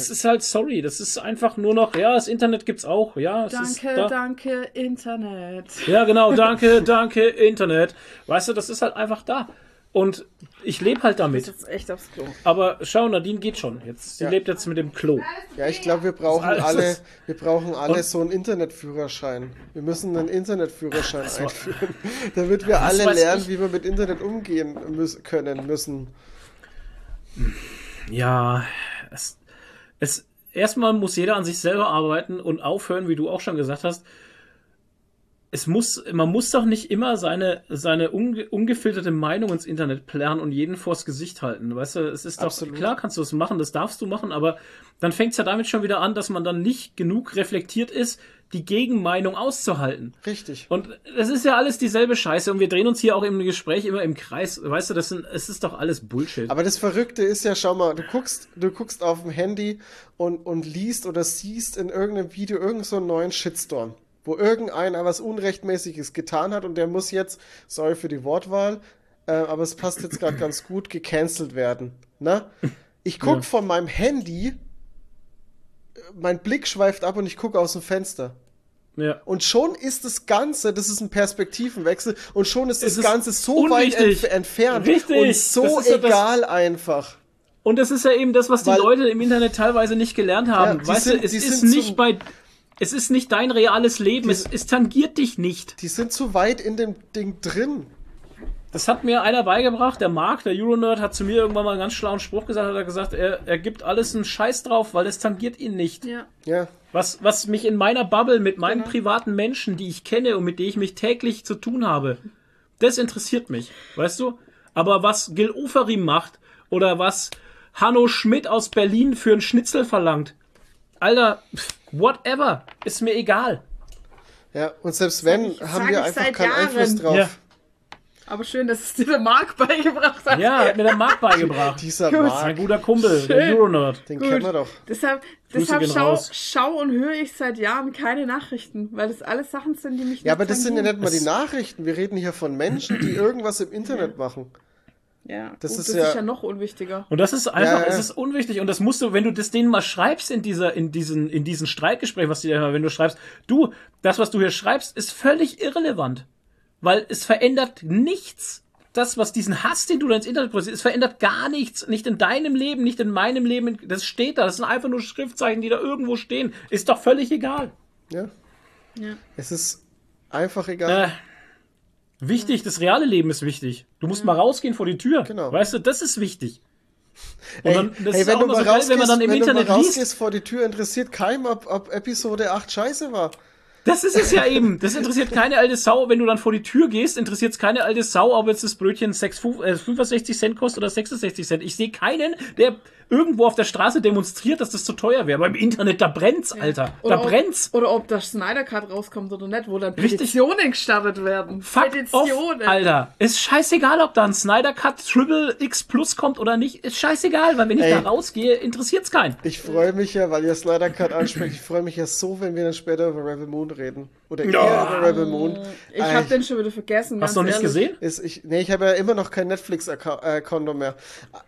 Speaker 3: Das ist halt, sorry, das ist einfach nur noch, ja, das Internet gibt's auch, ja. Es ist
Speaker 1: Danke,
Speaker 3: da.
Speaker 1: danke, Internet.
Speaker 3: Ja, genau, danke, danke, Internet. Weißt du, das ist halt einfach da. Und ich lebe halt
Speaker 1: Das
Speaker 3: damit.
Speaker 1: ist jetzt echt aufs Klo.
Speaker 3: Aber schau, Nadine geht schon. Jetzt, sie
Speaker 2: Ja.
Speaker 3: lebt jetzt mit dem Klo.
Speaker 2: Ja, ich glaube, wir brauchen
Speaker 3: Das ist alles-
Speaker 2: alle, wir brauchen alle
Speaker 3: Und-
Speaker 2: so einen Internetführerschein. Wir müssen einen Internetführerschein einführen, damit wir alle lernen,
Speaker 3: ich.
Speaker 2: wie wir mit Internet umgehen müssen, können müssen.
Speaker 3: Ja, es, es, erstmal muss jeder an sich selber arbeiten und aufhören, wie du auch schon gesagt hast. Es muss, man muss doch nicht immer seine, seine unge, ungefilterte Meinung ins Internet plären und jeden vors Gesicht halten. Weißt du, es ist doch,
Speaker 2: Absolut.
Speaker 3: klar kannst du es machen, das darfst du machen, aber dann fängt es ja damit schon wieder an, dass man dann nicht genug reflektiert ist, die Gegenmeinung auszuhalten.
Speaker 2: Richtig.
Speaker 3: Und das ist ja alles dieselbe Scheiße und wir drehen uns hier auch im Gespräch immer im Kreis. Weißt du, das sind, es ist doch alles Bullshit.
Speaker 2: Aber das Verrückte ist ja, schau mal, du guckst, du guckst auf dem Handy und, und liest oder siehst in irgendeinem Video irgendeinen so einen neuen Shitstorm, wo irgendeiner was Unrechtmäßiges getan hat und der muss jetzt, sorry für die Wortwahl, äh, aber es passt jetzt gerade ganz gut, gecancelt werden. Ne? Ich guck
Speaker 3: Ja.
Speaker 2: von meinem Handy, äh, mein Blick schweift ab und ich gucke aus dem Fenster.
Speaker 3: Ja.
Speaker 2: Und schon ist das Ganze, das ist ein Perspektivenwechsel, und schon ist das
Speaker 3: Es ist
Speaker 2: Ganze so weit
Speaker 3: unwichtig.
Speaker 2: entf entfernt
Speaker 3: Richtig.
Speaker 2: und so
Speaker 3: ist ja
Speaker 2: egal einfach.
Speaker 3: Und das ist ja eben das, was die
Speaker 2: Weil-
Speaker 3: Leute im Internet teilweise nicht gelernt haben.
Speaker 2: Ja, die
Speaker 3: weißt
Speaker 2: sind-
Speaker 3: du, es
Speaker 2: die
Speaker 3: ist nicht
Speaker 2: zum-
Speaker 3: bei, es ist nicht dein reales Leben. Es, es tangiert dich nicht.
Speaker 2: Die sind zu weit in dem Ding drin.
Speaker 3: Das hat mir einer beigebracht, der Marc, der Euronerd, hat zu mir irgendwann mal einen ganz schlauen Spruch gesagt, hat er gesagt, er, er gibt alles einen Scheiß drauf, weil es tangiert ihn nicht.
Speaker 1: Ja.
Speaker 2: Ja,
Speaker 3: Was, was mich in meiner Bubble mit meinen
Speaker 1: Genau.
Speaker 3: privaten Menschen, die ich kenne und mit denen ich mich täglich zu tun habe, das interessiert mich, weißt du? Aber was Gil Oferim macht oder was Hanno Schmidt aus Berlin für einen Schnitzel verlangt, Alter, whatever, ist mir egal.
Speaker 2: ja. Und selbst wenn,
Speaker 1: ich-
Speaker 2: haben wir einfach
Speaker 1: seit
Speaker 2: keinen
Speaker 1: Jahren.
Speaker 2: Einfluss drauf.
Speaker 3: Ja.
Speaker 1: Aber schön, dass es dir der Marc beigebracht hat.
Speaker 3: Ja, hat mir der Marc beigebracht.
Speaker 2: Dieser
Speaker 1: Gut.
Speaker 3: Mein
Speaker 2: Mark,
Speaker 3: guter Kumpel, der
Speaker 1: Schön.
Speaker 3: Euronerd.
Speaker 2: den
Speaker 1: Gut.
Speaker 2: kennen wir doch.
Speaker 1: Deshalb, deshalb schau, schau und höre ich seit Jahren keine Nachrichten, weil das alles Sachen sind, die mich
Speaker 2: Ja, aber das sind ja nicht mal die Nachrichten. Wir reden hier von Menschen, die irgendwas im Internet machen.
Speaker 1: Ja,
Speaker 2: Das
Speaker 1: gut,
Speaker 2: ist
Speaker 1: das
Speaker 2: ja-
Speaker 1: ist ja noch unwichtiger.
Speaker 3: Und das ist einfach,
Speaker 2: Ja, ja.
Speaker 3: es ist unwichtig. Und das musst du, wenn du das denen mal schreibst in dieser, in diesen, in diesen Streitgesprächen, was die da, wenn du schreibst, du, das, was du hier schreibst, ist völlig irrelevant. Weil es verändert nichts. Das, was diesen Hass, den du da ins Internet produzierst, es verändert gar nichts. Nicht in deinem Leben, nicht in meinem Leben. Das steht da. Das sind einfach nur Schriftzeichen, die da irgendwo stehen. Ist doch völlig egal.
Speaker 2: Ja.
Speaker 1: Ja.
Speaker 2: Es ist einfach egal.
Speaker 3: Äh, wichtig, das reale Leben ist wichtig. Du musst mal rausgehen vor die Tür.
Speaker 2: Genau.
Speaker 3: Weißt du, das ist wichtig. Und
Speaker 2: Ey,
Speaker 3: dann, das
Speaker 2: hey,
Speaker 3: ist
Speaker 2: wenn
Speaker 3: auch
Speaker 2: du mal
Speaker 3: so geil,
Speaker 2: rausgehst,
Speaker 3: wenn man dann im
Speaker 2: wenn
Speaker 3: Internet
Speaker 2: du mal
Speaker 3: liest.
Speaker 2: rausgehst vor die Tür, interessiert keinem, ob, ob Episode 8 scheiße war.
Speaker 3: Das ist es ja eben. Das interessiert keine alte Sau. Wenn du dann vor die Tür gehst, interessiert es keine alte Sau, ob jetzt das Brötchen 6, äh, 65 Cent kostet oder 66 Cent. Ich sehe keinen, der irgendwo auf der Straße demonstriert, dass das zu teuer wäre. Aber im Internet, da brennt's, Alter. Da
Speaker 1: Oder ob,
Speaker 3: brennt's.
Speaker 1: Oder ob das Snyder Cut rauskommt oder nicht, wo dann
Speaker 3: Richtig.
Speaker 1: Petitionen gestartet werden.
Speaker 3: Fuck off,
Speaker 1: Petitionen.
Speaker 3: Alter. Ist scheißegal, ob da ein Snyder Cut Triple X Plus kommt oder nicht. Ist scheißegal, weil wenn ich
Speaker 2: Ey.
Speaker 3: da rausgehe, interessiert's keinen.
Speaker 2: Ich freue mich ja, weil ihr Snyder Cut anspricht, ich freue mich ja so, wenn wir dann später über Rebel Moon reden. Oder
Speaker 3: Ja.
Speaker 2: ihr über Rebel Moon.
Speaker 1: Ich
Speaker 2: Äh,
Speaker 1: habe den schon wieder vergessen.
Speaker 3: Hast du noch nicht
Speaker 1: ehrlich.
Speaker 3: gesehen?
Speaker 2: Ist, ich, nee, ich habe ja immer noch kein Netflix-Konto mehr.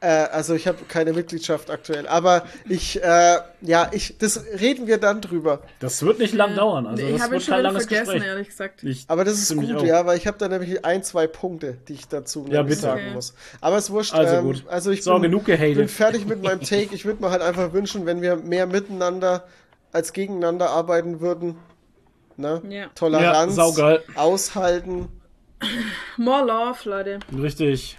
Speaker 2: Äh, also ich habe keine Mitgliedschaft aktuell. Aber ich, äh, ja, ich, das reden wir dann drüber.
Speaker 3: Das wird nicht lang dauern. Also
Speaker 1: ich
Speaker 3: das
Speaker 1: habe schon
Speaker 3: kein
Speaker 1: wieder
Speaker 3: langes
Speaker 1: vergessen,
Speaker 3: Gespräch.
Speaker 1: ehrlich gesagt.
Speaker 3: Ich
Speaker 2: Aber das ist gut,
Speaker 3: auch.
Speaker 2: ja, weil ich habe da nämlich ein, zwei Punkte, die ich dazu
Speaker 3: Ja, bitte.
Speaker 2: sagen
Speaker 1: Okay.
Speaker 2: muss. Aber es wurscht.
Speaker 3: Also
Speaker 2: ähm,
Speaker 3: gut.
Speaker 2: Also ich
Speaker 3: So,
Speaker 2: bin,
Speaker 3: genug gehatet.
Speaker 2: bin fertig mit meinem Take. Ich würde mir halt einfach wünschen, wenn wir mehr miteinander als gegeneinander arbeiten würden. Ne?
Speaker 1: Ja.
Speaker 2: Toleranz,
Speaker 3: Ja,
Speaker 2: aushalten.
Speaker 1: More Love, Leute.
Speaker 3: Richtig.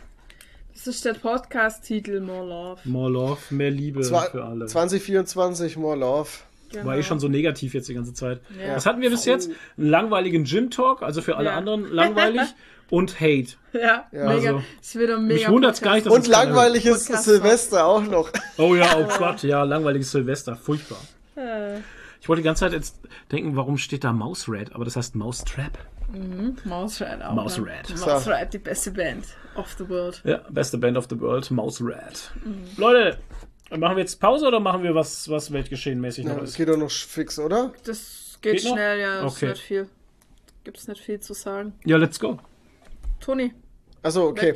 Speaker 1: Das ist der Podcast-Titel More Love.
Speaker 3: More Love, mehr Liebe
Speaker 2: Zwa
Speaker 3: für alle.
Speaker 2: 2024, more love.
Speaker 1: Genau.
Speaker 3: War eh schon so negativ jetzt die ganze Zeit.
Speaker 1: Ja.
Speaker 3: Was hatten wir bis jetzt? Einen langweiligen Gym-Talk, also für alle
Speaker 1: Ja.
Speaker 3: anderen langweilig. und Hate.
Speaker 1: Ja,
Speaker 2: Ja,
Speaker 1: mega.
Speaker 3: also,
Speaker 1: es wird ein mega
Speaker 3: mich wundert's gar nicht, dass-
Speaker 2: Und
Speaker 3: ist keine
Speaker 2: langweilig ist
Speaker 1: Podcast-
Speaker 2: Silvester auch noch.
Speaker 3: Oh ja, oh Gott, ja, langweiliges Silvester, furchtbar.
Speaker 1: Äh,
Speaker 3: Ich wollte die ganze Zeit jetzt denken, warum steht da Mouse Red, aber das heißt Mouse Trap.
Speaker 1: Mouse Rat auch.
Speaker 3: Mouse
Speaker 1: ne?
Speaker 3: Rat.
Speaker 1: Mouse
Speaker 2: So.
Speaker 1: Rat, die beste Band of the world.
Speaker 3: Ja, beste Band of the World, Mouse Red. Leute, Machen wir jetzt Pause oder machen wir was, was weltgeschehenmäßig
Speaker 2: Ja,
Speaker 3: noch
Speaker 2: das
Speaker 3: ist?
Speaker 2: geht doch noch fix, oder?
Speaker 1: Das geht,
Speaker 3: Geht noch?
Speaker 1: schnell, ja. Ist
Speaker 3: Okay.
Speaker 1: nicht viel. Gibt's nicht viel zu sagen.
Speaker 3: Ja, let's go.
Speaker 1: Toni,
Speaker 2: Also okay.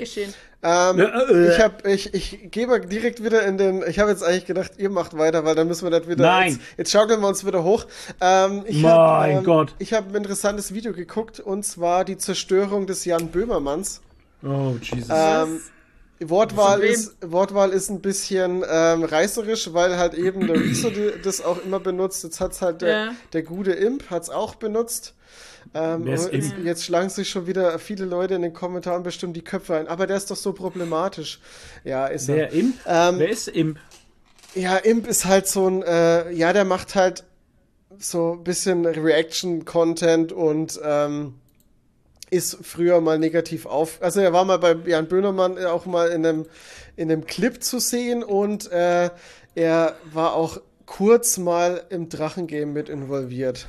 Speaker 2: Ähm,
Speaker 3: äh,
Speaker 2: ich hab, ich, ich gehe mal direkt wieder in den. Ich habe jetzt eigentlich gedacht, ihr macht weiter, weil dann müssen wir das wieder.
Speaker 3: Nein.
Speaker 2: Jetzt, jetzt schaukeln wir uns wieder hoch. Ähm, ich
Speaker 3: Mein
Speaker 2: hab, ähm,
Speaker 3: Gott.
Speaker 2: Ich habe ein interessantes Video geguckt und zwar die Zerstörung des Jan Böhmermanns.
Speaker 3: Oh, Jesus.
Speaker 2: Ähm, Wortwahl ist, Wortwahl ist ein bisschen ähm, reißerisch, weil halt eben der die- das auch immer benutzt. Jetzt hat's halt der,
Speaker 1: Ja.
Speaker 2: der gute Imp hat's auch benutzt. Ähm, jetzt, schlagen sich schon wieder viele Leute in den Kommentaren bestimmt die Köpfe ein. Aber der ist doch so problematisch. Ja, ist er.
Speaker 3: Wer Imp?
Speaker 2: Ähm,
Speaker 3: Wer ist Imp?
Speaker 2: Ja, Imp ist halt so ein, äh, ja, der macht halt so ein bisschen Reaction-Content und ähm, ist früher mal negativ auf. Also er war mal bei Jan Böhmermann auch mal in einem, in einem Clip zu sehen und äh, er war auch kurz mal im Drachengame mit involviert.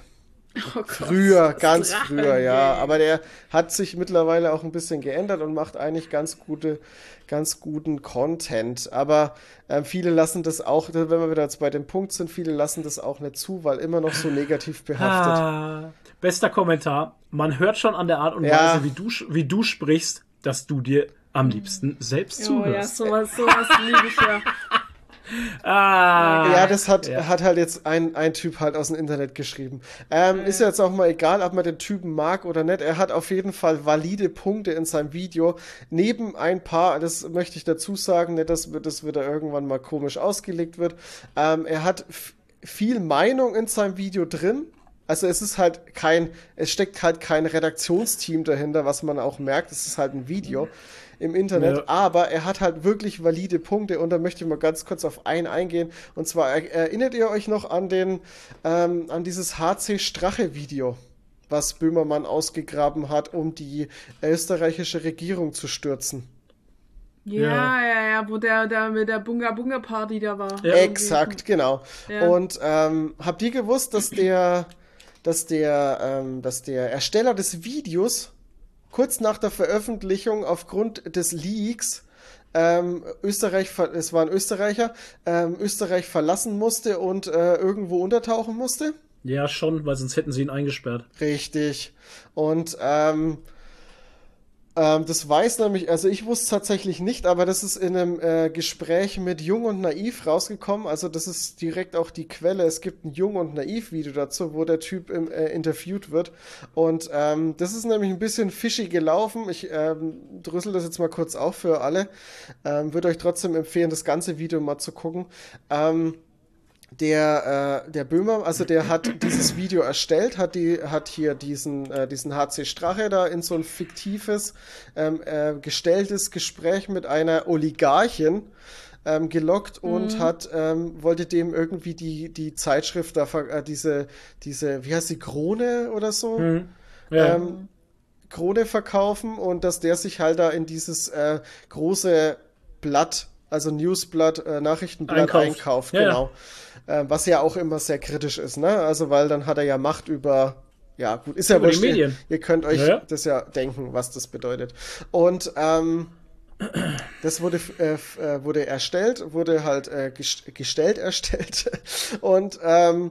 Speaker 1: Oh
Speaker 2: Früher, ganz
Speaker 1: Drachengame.
Speaker 2: früher, ja. Aber der hat sich mittlerweile auch ein bisschen geändert und macht eigentlich ganz gute, ganz guten Content. Aber ähm, viele lassen das auch, wenn wir wieder jetzt bei dem Punkt sind, viele lassen das auch nicht zu, weil immer noch so negativ behaftet.
Speaker 3: Ah, bester Kommentar. Man hört schon an der Art und
Speaker 2: Ja.
Speaker 3: Weise, wie du, sch- wie du sprichst, dass du dir am liebsten selbst
Speaker 1: Oh ja,
Speaker 3: zuhörst.
Speaker 1: sowas, sowas liebe ich ja.
Speaker 3: Ah,
Speaker 2: Ja, das hat,
Speaker 3: Ja.
Speaker 2: hat halt jetzt ein, ein Typ halt aus dem Internet geschrieben. Ähm, Ist ja jetzt auch mal egal, ob man den Typen mag oder nicht. Er hat auf jeden Fall valide Punkte in seinem Video. Neben ein paar, das möchte ich dazu sagen, nicht, dass das wieder irgendwann mal komisch ausgelegt wird. Ähm, er hat viel Meinung in seinem Video drin. Also es ist halt kein, es steckt halt kein Redaktionsteam dahinter, was man auch merkt. Es ist halt ein Video im Internet,
Speaker 3: Ja.
Speaker 2: aber er hat halt wirklich valide Punkte und da möchte ich mal ganz kurz auf einen eingehen. Und zwar er- erinnert ihr euch noch an den, ähm, an dieses HC Strache Video, was Böhmermann ausgegraben hat, um die österreichische Regierung zu stürzen?
Speaker 1: Ja, ja, ja, wo der, der mit der Bunga Bunga Party da war.
Speaker 3: Ja.
Speaker 2: Exakt, genau.
Speaker 1: Ja.
Speaker 2: Und ähm, habt ihr gewusst, dass der, dass der, ähm, dass der Ersteller des Videos kurz nach der Veröffentlichung aufgrund des Leaks ähm, Österreich, es war ein Österreicher, ähm, Österreich verlassen musste und äh, irgendwo untertauchen musste?
Speaker 3: ja, schon, weil sonst hätten sie ihn eingesperrt.
Speaker 2: Richtig. Und ähm, ähm, das weiß nämlich, also ich wusste es tatsächlich nicht, aber das ist in einem äh, Gespräch mit Jung und Naiv rausgekommen. Also das ist direkt auch die Quelle. Es gibt ein Jung und Naiv-Video dazu, wo der Typ im, äh, interviewt wird. Und ähm, das ist nämlich ein bisschen fishy gelaufen. Ich ähm, drüssel das jetzt mal kurz auf für alle. Ähm, Würde euch trotzdem empfehlen, das ganze Video mal zu gucken. Ähm, der, äh, der Böhmer, also der hat dieses Video erstellt, hat die, hat hier diesen, äh, diesen HC Strache da in so ein fiktives, ähm, äh, gestelltes Gespräch mit einer Oligarchin ähm, gelockt und hat, ähm, wollte dem irgendwie die, die Zeitschrift da, äh, diese, diese, wie heißt die, Krone oder so?
Speaker 3: Hm. Ja.
Speaker 2: ähm, Krone verkaufen und dass der sich halt da in dieses äh, große Blatt, also Newsblatt, äh, Nachrichtenblatt
Speaker 3: Einkauft.
Speaker 2: einkauft,
Speaker 3: Ja, ja.
Speaker 2: Äh, was ja auch immer sehr kritisch ist, ne? Also weil dann hat er ja Macht über, ja gut, ist ja ihr-
Speaker 3: Medien.
Speaker 2: Ihr könnt euch
Speaker 3: Ja, ja.
Speaker 2: das ja denken, was das bedeutet. Und ähm, das wurde, äh, äh, wurde erstellt, wurde halt äh, gest gestellt, erstellt. Und, ähm,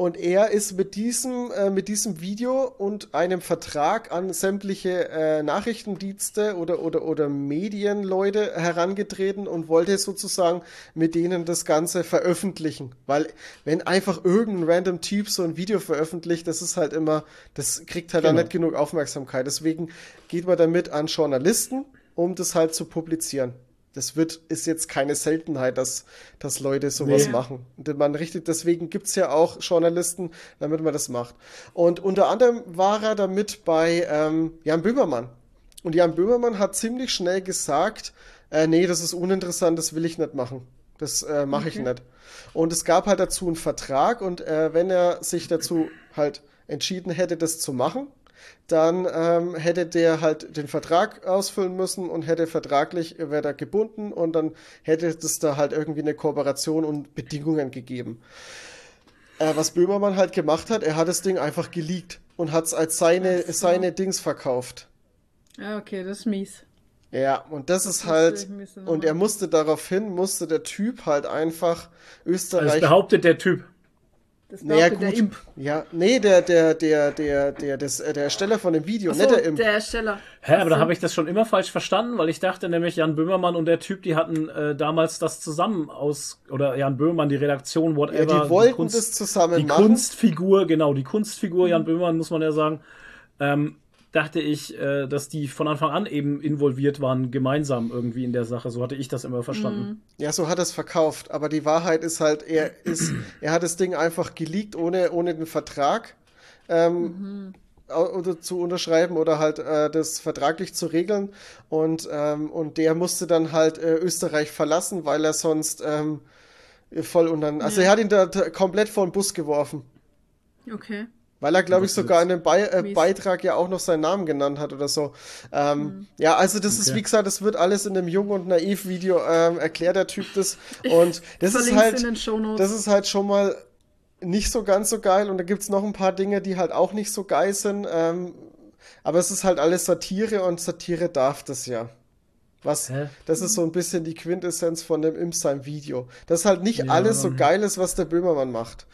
Speaker 2: und er ist mit diesem, äh, mit diesem Video und einem Vertrag an sämtliche äh, Nachrichtendienste oder, oder, oder Medienleute herangetreten und wollte sozusagen mit denen das Ganze veröffentlichen. Weil wenn einfach irgendein random Typ so ein Video veröffentlicht, das ist halt immer, das kriegt halt dann
Speaker 3: Genau.
Speaker 2: nicht genug Aufmerksamkeit. Deswegen geht man damit an Journalisten, um das halt zu publizieren. Das wird, ist jetzt keine Seltenheit, dass, dass Leute sowas
Speaker 3: Nee.
Speaker 2: machen. Und man richtet, deswegen gibt's ja auch Journalisten, damit man das macht. Und unter anderem war er damit bei ähm, Jan Böhmermann. Und Jan Böhmermann hat ziemlich schnell gesagt, äh, nee, das ist uninteressant, das will ich nicht machen. Das äh, mache ich nicht. Und es gab halt dazu einen Vertrag und äh, wenn er sich dazu halt entschieden hätte, das zu machen, dann ähm, hätte der halt den Vertrag ausfüllen müssen und hätte vertraglich, wäre da gebunden und dann hätte es da halt irgendwie eine Kooperation und Bedingungen gegeben. Äh, was Böhmermann halt gemacht hat, er hat das Ding einfach geleakt und hat es als seine,
Speaker 1: so.
Speaker 2: seine Dings verkauft.
Speaker 1: Ja, okay, das ist mies.
Speaker 2: Ja, und das ist
Speaker 1: Das
Speaker 2: halt,
Speaker 1: ein bisschen
Speaker 2: und er musste daraufhin, musste der Typ halt einfach
Speaker 3: Das
Speaker 2: Österreich.
Speaker 3: behauptet der Typ.
Speaker 1: Das
Speaker 2: naja,
Speaker 1: behauptet der
Speaker 2: gut.
Speaker 1: Imp.
Speaker 2: Ja, nee, der, der, der, der, der, des, äh, der Ersteller von dem Video, nicht
Speaker 1: so,
Speaker 2: der Imp.
Speaker 1: der Ersteller.
Speaker 3: Hä, aber da habe ich das schon immer falsch verstanden, weil ich dachte nämlich, Jan Böhmermann und der Typ, die hatten äh, damals das zusammen aus, oder Jan Böhmermann, die Redaktion, whatever.
Speaker 2: ja, die wollten
Speaker 3: Kunst,
Speaker 2: das zusammen
Speaker 3: die
Speaker 2: machen.
Speaker 3: Kunstfigur, genau, die Kunstfigur
Speaker 1: Mhm.
Speaker 3: Jan Böhmermann, muss man ja sagen, ähm, dachte ich, äh, dass die von Anfang an eben involviert waren, gemeinsam irgendwie in der Sache. So hatte ich das immer verstanden.
Speaker 2: Ja, so hat er es verkauft. Aber die Wahrheit ist halt, er ist, er hat das Ding einfach geleakt ohne, ohne den Vertrag ähm, oder zu unterschreiben oder halt äh, das vertraglich zu regeln. Und, ähm, und der musste dann halt äh, Österreich verlassen, weil er sonst ähm, voll unter. Also er hat ihn da komplett vor den Bus geworfen.
Speaker 1: Okay.
Speaker 2: Weil er, glaube ich, sogar
Speaker 3: ist-
Speaker 2: in dem Bei äh. Beitrag ja auch noch seinen Namen genannt hat oder so. Ähm, Ja, also das ist,
Speaker 3: Okay.
Speaker 2: wie gesagt, das wird alles in dem Jung und Naiv-Video ähm, erklärt der Typ das. Und das ist halt,
Speaker 1: in den Shownotes.
Speaker 2: das ist halt schon mal nicht so ganz so geil. Und da gibt's noch ein paar Dinge, die halt auch nicht so geil sind. Ähm, aber es ist halt alles Satire und Satire darf das ja. Was,
Speaker 3: Hä?
Speaker 2: das ist so ein bisschen die Quintessenz von dem Imp seinem Video. Das ist halt nicht
Speaker 3: Ja.
Speaker 2: alles so geil ist, was der Böhmermann macht.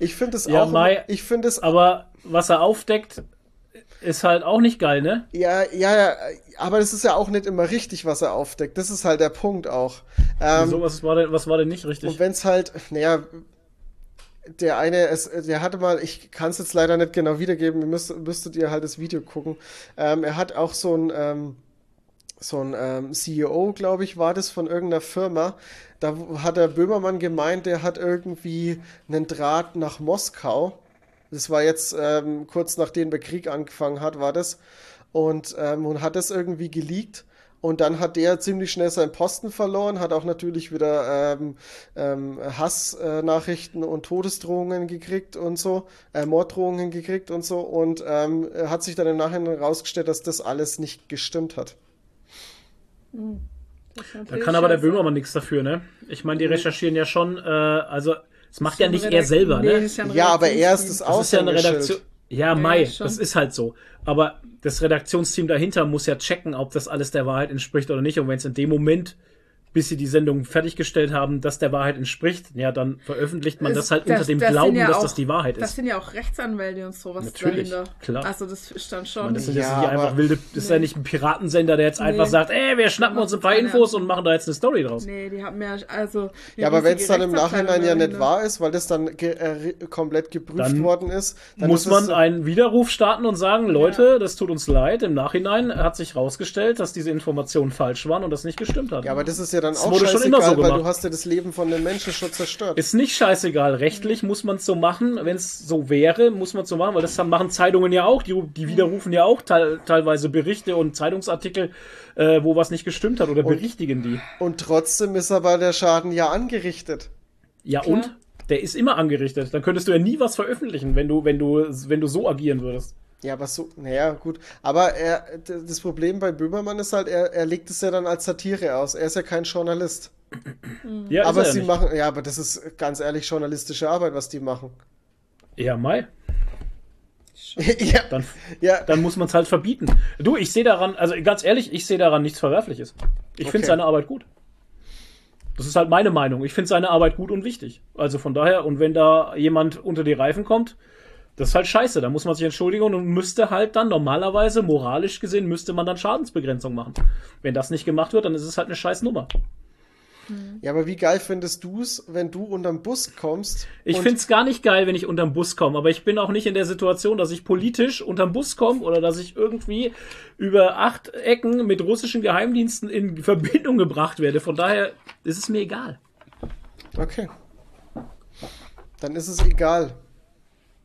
Speaker 2: Ich finde es
Speaker 3: Ja,
Speaker 2: auch,
Speaker 3: Mai-
Speaker 2: ich finde es
Speaker 3: Aber was er aufdeckt, ist halt auch nicht geil, ne?
Speaker 2: Ja, ja, ja, aber das ist ja auch nicht immer richtig, was er aufdeckt. Das ist halt der Punkt auch. Ähm,
Speaker 3: so, was war denn, was war denn nicht richtig?
Speaker 2: und wenn es halt, naja, der eine, es, der hatte mal, ich kann es jetzt leider nicht genau wiedergeben, ihr müsst, müsstet ihr halt das Video gucken. Ähm, er hat auch so ein, ähm, so ein ähm, CEO, glaube ich, war das von irgendeiner Firma. Da hat der Böhmermann gemeint, der hat irgendwie einen Draht nach Moskau. Das war jetzt ähm, kurz nachdem der Krieg angefangen hat, war das. Und, ähm, und hat das irgendwie geleakt. Und dann hat der ziemlich schnell seinen Posten verloren, hat auch natürlich wieder ähm, ähm, Hassnachrichten und Todesdrohungen gekriegt und so, äh, Morddrohungen gekriegt und so. Und ähm, hat sich dann im Nachhinein herausgestellt, dass das alles nicht gestimmt hat.
Speaker 1: Ist
Speaker 3: Da kann aber der. Böhmermann nichts dafür, ne? Ich meine, die recherchieren ja schon, äh, also, es macht ja nicht
Speaker 1: Redakt-
Speaker 3: er selber,
Speaker 1: Nee,
Speaker 3: ne?
Speaker 1: ja,
Speaker 2: aber er ist das
Speaker 3: Das ist ja eine. Redaktion. Ja, Mai, das ist halt so. Aber das Redaktionsteam dahinter muss ja checken, ob das alles der Wahrheit entspricht oder nicht. Und wenn es in dem Moment, bis sie die Sendung fertiggestellt haben, das der Wahrheit entspricht, ja, dann veröffentlicht man
Speaker 1: Es-
Speaker 3: das halt unter dem
Speaker 1: das
Speaker 3: Glauben,
Speaker 1: ja
Speaker 3: dass
Speaker 1: auch-
Speaker 3: das die Wahrheit
Speaker 1: Das
Speaker 3: ist.
Speaker 1: sind ja auch Rechtsanwälte und sowas
Speaker 3: Natürlich,
Speaker 1: dahinter.
Speaker 3: klar.
Speaker 1: Also das stand schon.
Speaker 3: Und das sind
Speaker 2: Ja,
Speaker 3: jetzt nicht einfach wilde, das ist ja nicht ein Piratensender, der jetzt einfach
Speaker 1: Nee.
Speaker 3: sagt, ey, wir schnappen uns ein paar
Speaker 1: keine
Speaker 3: Infos und machen da jetzt eine Story draus.
Speaker 1: nee, die haben ja also.
Speaker 2: Ja, aber wenn es dann im Nachhinein ja nicht wahr ist, weil das dann ge äh, komplett geprüft
Speaker 3: Dann
Speaker 2: worden ist, dann
Speaker 3: Muss
Speaker 2: ist
Speaker 3: man
Speaker 2: es,
Speaker 3: einen Widerruf starten und sagen, Leute, das tut uns leid. Im Nachhinein hat sich herausgestellt, dass diese Informationen falsch waren und das nicht gestimmt hat.
Speaker 2: Ja, aber das ist ja dann
Speaker 3: Das
Speaker 2: auch
Speaker 3: wurde schon immer so
Speaker 2: weil du
Speaker 3: gemacht.
Speaker 2: hast ja das Leben von den Menschen schon zerstört.
Speaker 3: Ist nicht scheißegal. Rechtlich muss man es so machen. Wenn es so wäre, muss man es so machen, weil das dann machen Zeitungen ja auch. Die, die widerrufen ja auch teil, teilweise Berichte und Zeitungsartikel, äh, wo was nicht gestimmt hat oder berichtigen die.
Speaker 2: Und trotzdem ist aber der Schaden ja angerichtet.
Speaker 3: Ja
Speaker 1: Klar.
Speaker 3: und? Der ist immer angerichtet. Dann könntest du ja nie was veröffentlichen, wenn du, wenn du, wenn du so agieren würdest.
Speaker 2: Ja, aber so, naja, gut. Aber er, das Problem bei Böhmermann ist halt, er, er legt es ja dann als Satire aus. Er ist ja kein Journalist.
Speaker 3: Ja,
Speaker 2: aber
Speaker 3: er
Speaker 2: sie
Speaker 3: nicht.
Speaker 2: machen, ja, aber das ist ganz ehrlich journalistische Arbeit, was die machen.
Speaker 3: Ja, Mai.
Speaker 2: ja,
Speaker 3: Dann,
Speaker 2: ja,
Speaker 3: dann muss man es halt verbieten. Du, ich sehe daran, also ganz ehrlich, ich sehe daran nichts Verwerfliches. Ich
Speaker 2: Okay.
Speaker 3: finde seine Arbeit gut. Das ist halt meine Meinung. Ich finde seine Arbeit gut und wichtig. Also von daher, und wenn da jemand unter die Reifen kommt, das ist halt scheiße. Da muss man sich entschuldigen und müsste halt dann normalerweise, moralisch gesehen, müsste man dann Schadensbegrenzung machen. Wenn das nicht gemacht wird, dann ist es halt eine scheiß Nummer.
Speaker 2: ja, aber wie geil findest du es, wenn du unterm Bus kommst?
Speaker 3: Ich es gar nicht geil, wenn ich unterm Bus komme, aber ich bin auch nicht in der Situation, dass ich politisch unterm Bus komme oder dass ich irgendwie über acht Ecken mit russischen Geheimdiensten in Verbindung gebracht werde. Von daher ist es mir egal.
Speaker 2: Okay. Dann ist es egal.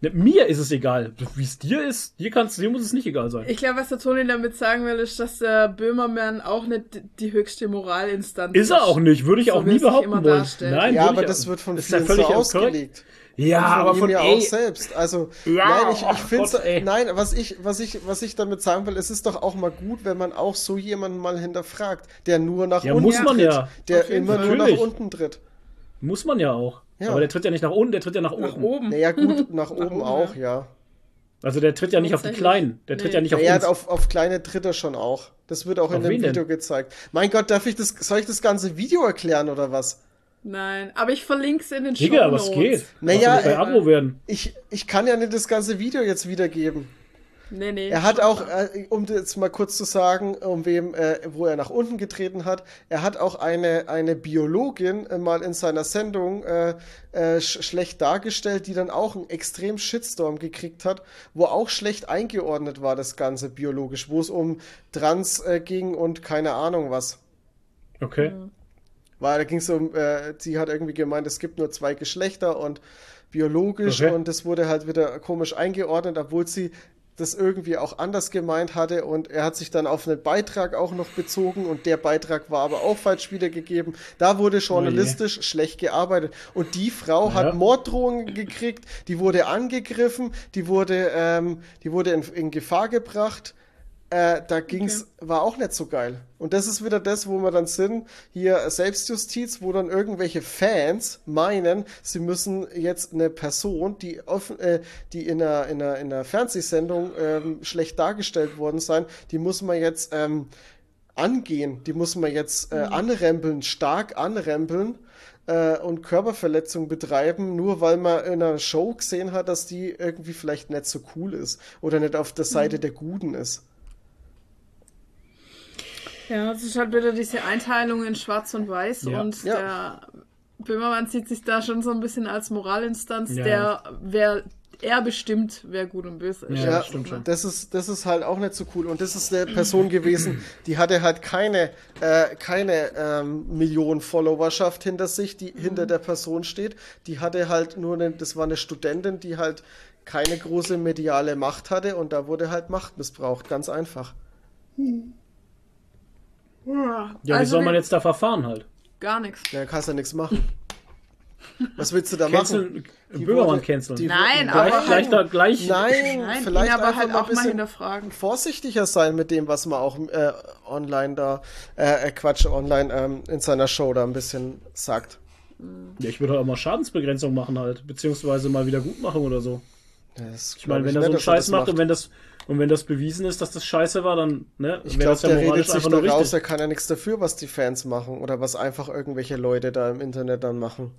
Speaker 3: Ne, Mir ist es egal. Wie es dir ist, dir, kann's, dir muss es nicht egal sein.
Speaker 1: Ich glaube, was der Toni damit sagen will, ist, dass der Böhmermann auch nicht die höchste Moralinstanz
Speaker 3: Ist er auch nicht, würde ich
Speaker 1: So
Speaker 3: auch nie behaupten
Speaker 1: immer
Speaker 3: wollen.
Speaker 1: darstellt.
Speaker 3: Nein,
Speaker 2: ja, aber
Speaker 3: ich-
Speaker 2: das wird von
Speaker 3: ist ja
Speaker 2: vielen so
Speaker 3: völlig korrekt.
Speaker 2: ausgelegt.
Speaker 3: Ja,
Speaker 2: von
Speaker 3: aber
Speaker 2: ihm
Speaker 3: von
Speaker 2: ja
Speaker 3: ey,
Speaker 2: auch selbst. Also,
Speaker 3: Ja,
Speaker 2: nein, ich, ich finde
Speaker 3: Gott, ey.
Speaker 2: nein, was ich, was ich, was ich damit sagen will, es ist doch auch mal gut, wenn man auch so jemanden mal hinterfragt, der nur nach
Speaker 3: Ja,
Speaker 2: unten
Speaker 3: muss man
Speaker 2: tritt,
Speaker 3: ja.
Speaker 2: der immer
Speaker 1: Fall.
Speaker 2: nur nach unten tritt.
Speaker 3: muss man ja auch.
Speaker 2: Ja.
Speaker 3: Aber der tritt ja nicht nach unten, der tritt ja nach oben.
Speaker 1: nach oben.
Speaker 2: Naja, gut, nach oben
Speaker 1: oben,
Speaker 2: auch, ja.
Speaker 3: Also der tritt ja nicht auf die. Kleinen. Der tritt
Speaker 1: Nee.
Speaker 3: ja nicht auf
Speaker 2: Er
Speaker 3: uns.
Speaker 2: hat auf, auf kleine Tritte schon auch. Das wird auch in
Speaker 3: Auf
Speaker 2: dem
Speaker 3: wen denn?
Speaker 2: Video gezeigt. Mein Gott, darf ich das, soll ich das ganze Video erklären oder was?
Speaker 1: Nein, aber ich verlinke es in den
Speaker 3: Digga,
Speaker 1: Shownotes.
Speaker 3: was geht?
Speaker 2: Naja,
Speaker 3: bei
Speaker 1: äh,
Speaker 3: Abo werden.
Speaker 2: Ich, ich kann ja nicht das ganze Video jetzt wiedergeben.
Speaker 1: Nee, nee.
Speaker 2: Er hat auch, äh, um jetzt mal kurz zu sagen, um wem, äh, wo er nach unten getreten hat, er hat auch eine, eine Biologin äh, mal in seiner Sendung äh, äh, sch schlecht dargestellt, die dann auch einen extrem Shitstorm gekriegt hat, wo auch schlecht eingeordnet war, das Ganze biologisch, wo es um Trans äh, ging und keine Ahnung was.
Speaker 3: Okay.
Speaker 2: Weil da ging es um, äh, sie hat irgendwie gemeint, es gibt nur zwei Geschlechter und biologisch
Speaker 3: Okay.
Speaker 2: und das wurde halt wieder komisch eingeordnet, obwohl sie das irgendwie auch anders gemeint hatte und er hat sich dann auf einen Beitrag auch noch bezogen und der Beitrag war aber auch falsch wiedergegeben. Da wurde journalistisch schlecht gearbeitet und die Frau
Speaker 3: Ja.
Speaker 2: hat Morddrohungen gekriegt, die wurde angegriffen, die wurde, ähm, die wurde in, in Gefahr gebracht. Äh, da ging's, war auch nicht so geil. Und das ist wieder das, wo wir dann sind, hier Selbstjustiz, wo dann irgendwelche Fans meinen, sie müssen jetzt eine Person, die offen, äh, die in einer, in einer, in einer Fernsehsendung ähm, schlecht dargestellt worden sein, die muss man jetzt ähm, angehen, die muss man jetzt äh, anrempeln, stark anrempeln äh, und Körperverletzung betreiben, nur weil man in einer Show gesehen hat, dass die irgendwie vielleicht nicht so cool ist oder nicht auf der Seite der Guten ist.
Speaker 1: Ja, es ist halt wieder diese Einteilung in Schwarz und Weiß
Speaker 3: Ja.
Speaker 1: und
Speaker 2: Ja.
Speaker 1: der Böhmermann sieht sich da schon so ein bisschen als Moralinstanz,
Speaker 3: Ja.
Speaker 1: der wer er bestimmt, wer gut und böse ist.
Speaker 3: Ja,
Speaker 2: Ja,
Speaker 3: das stimmt schon.
Speaker 2: Das ist, das ist halt auch nicht so cool. Und das ist eine Person gewesen, die hatte halt keine, äh, keine ähm, Million Followerschaft hinter sich, die hinter der Person steht. Die hatte halt nur, eine, das war eine Studentin, die halt keine große mediale Macht hatte und da wurde halt Macht missbraucht, ganz einfach.
Speaker 1: Ja,
Speaker 3: Ja, wie
Speaker 1: also
Speaker 3: soll man jetzt da verfahren halt?
Speaker 1: Gar nichts.
Speaker 2: Da kannst du ja nichts machen. Was willst du da machen?
Speaker 3: Canceln,
Speaker 2: Die
Speaker 3: Böhmermann canceln.
Speaker 2: die-
Speaker 1: Nein,
Speaker 2: Gleich-
Speaker 1: aber
Speaker 3: gleich,
Speaker 1: halt,
Speaker 3: da, gleich.
Speaker 2: Nein,
Speaker 1: nein,
Speaker 2: vielleicht
Speaker 1: aber halt auch mal
Speaker 2: bisschen
Speaker 1: hinterfragen.
Speaker 2: vorsichtiger sein mit dem, was man auch äh, online da, äh, äh, Quatsch, online ähm, in seiner Show da ein bisschen sagt.
Speaker 3: Ja, ich würde halt auch mal Schadensbegrenzung machen halt, beziehungsweise mal wieder Gutmachung oder so.
Speaker 2: Das
Speaker 3: Ich meine, wenn er so einen Scheiß macht und wenn das und wenn das bewiesen ist, dass das scheiße war, dann ne,
Speaker 2: ich glaube,
Speaker 3: ja
Speaker 2: der redet sich da
Speaker 3: nur
Speaker 2: raus,
Speaker 3: richtig.
Speaker 2: er kann ja nichts dafür, was die Fans machen oder was einfach irgendwelche Leute da im Internet dann machen.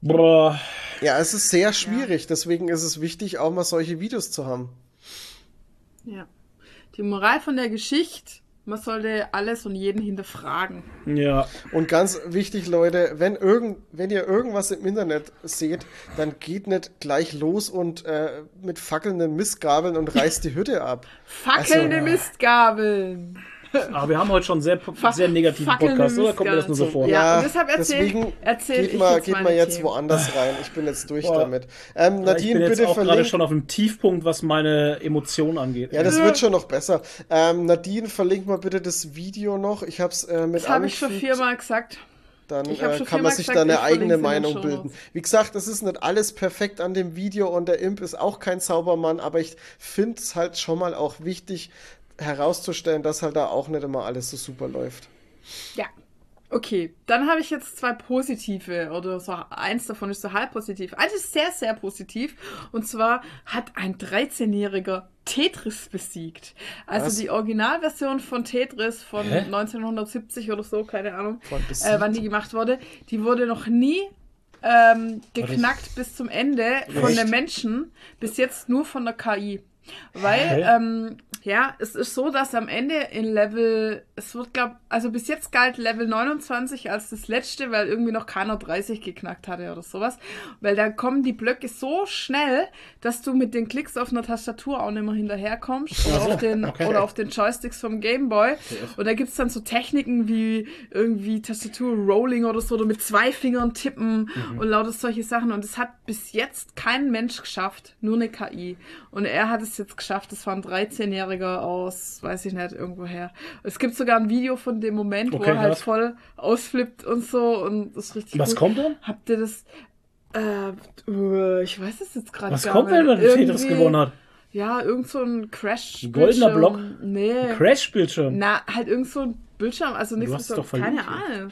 Speaker 3: Boah,
Speaker 2: Ja, es ist sehr schwierig, deswegen ist es wichtig, auch mal solche Videos zu haben.
Speaker 1: Ja. Die Moral von der Geschichte, man sollte alles und jeden hinterfragen.
Speaker 3: ja,
Speaker 2: Und ganz wichtig, Leute, wenn, irgend, wenn ihr irgendwas im Internet seht, dann geht nicht gleich los und äh, mit fackelnden Mistgabeln und reißt die Hütte ab.
Speaker 1: Fackelnde
Speaker 2: Also-
Speaker 1: Mistgabeln.
Speaker 3: aber wir haben heute schon sehr, sehr negativen
Speaker 1: fackelnde
Speaker 3: Podcast, oder kommt mir das nur so vor?
Speaker 1: Ja, und deshalb erzähl-
Speaker 2: deswegen
Speaker 1: erzähl
Speaker 2: geht
Speaker 1: ich
Speaker 2: mal,
Speaker 1: jetzt
Speaker 2: geht
Speaker 1: meine
Speaker 2: mal jetzt
Speaker 1: Themen.
Speaker 2: woanders rein. Ich bin jetzt durch
Speaker 3: Boah.
Speaker 2: damit. Ähm,
Speaker 3: Ja, ich
Speaker 2: Nadine,
Speaker 3: bin jetzt
Speaker 2: bitte
Speaker 3: auch gerade schon auf dem Tiefpunkt, was meine Emotionen angeht.
Speaker 2: Ja, das wird schon noch besser. Ähm, Nadine, verlink mal bitte das Video noch. Ich hab's äh, mit
Speaker 1: Das habe ich schon viermal gesagt.
Speaker 2: Dann äh, kann man sich
Speaker 1: gesagt,
Speaker 2: da eine eigene
Speaker 1: es
Speaker 2: Meinung bilden. Wie gesagt, es ist nicht alles perfekt an dem Video und der Imp ist auch kein Zaubermann, aber ich finde es halt schon mal auch wichtig herauszustellen, dass halt da auch nicht immer alles so super läuft.
Speaker 1: Ja. Okay, dann habe ich jetzt zwei positive oder so eins davon ist so halb positiv. Eins ist sehr, sehr positiv und zwar hat ein 13-jähriger Tetris besiegt. Also
Speaker 2: Was?
Speaker 1: die Originalversion von Tetris von
Speaker 3: Hä?
Speaker 1: 1970 oder so, keine Ahnung,
Speaker 2: Von
Speaker 1: äh, wann die gemacht wurde, die wurde noch nie ähm, geknackt bis zum Ende von
Speaker 2: Echt?
Speaker 1: den Menschen, bis jetzt nur von der KI. Weil,
Speaker 3: Hä?
Speaker 1: ähm, ja, es ist so, dass am Ende in Level, es wird, glaub, also bis jetzt galt Level 29 als das letzte, weil irgendwie noch keiner 30 geknackt hatte oder sowas. Weil da kommen die Blöcke so schnell, dass du mit den Klicks auf einer Tastatur auch nicht mehr hinterherkommst oder,
Speaker 3: so,
Speaker 1: auf den,
Speaker 3: okay.
Speaker 1: oder auf den Joysticks vom Gameboy. Und da gibt's dann so Techniken wie irgendwie Tastatur-Rolling oder so, oder mit zwei Fingern tippen
Speaker 3: Mhm.
Speaker 1: und lauter solche Sachen. Und es hat bis jetzt kein Mensch geschafft, nur eine KI. Und er hat es jetzt geschafft. Es war ein 13-Jähriger aus, weiß ich nicht, irgendwoher. Es gibt sogar ein Video von dem Moment, wo
Speaker 3: Okay,
Speaker 1: er halt
Speaker 3: krass.
Speaker 1: voll ausflippt und so. Und das ist richtig
Speaker 3: Was
Speaker 1: gut.
Speaker 3: kommt dann?
Speaker 1: Habt ihr das? Äh, äh, ich weiß es jetzt gerade
Speaker 3: Was
Speaker 1: gar
Speaker 3: kommt,
Speaker 1: nicht.
Speaker 3: wenn man Tetris
Speaker 1: Irgendwie-
Speaker 3: gewonnen hat?
Speaker 1: Ja, irgend so ein Crash.
Speaker 3: Ein goldener Block?
Speaker 1: Nee.
Speaker 3: Crash-Bildschirm.
Speaker 1: Na, halt irgend so ein Bildschirm, also nichts
Speaker 3: es doch
Speaker 1: keine Ahnung. Ja,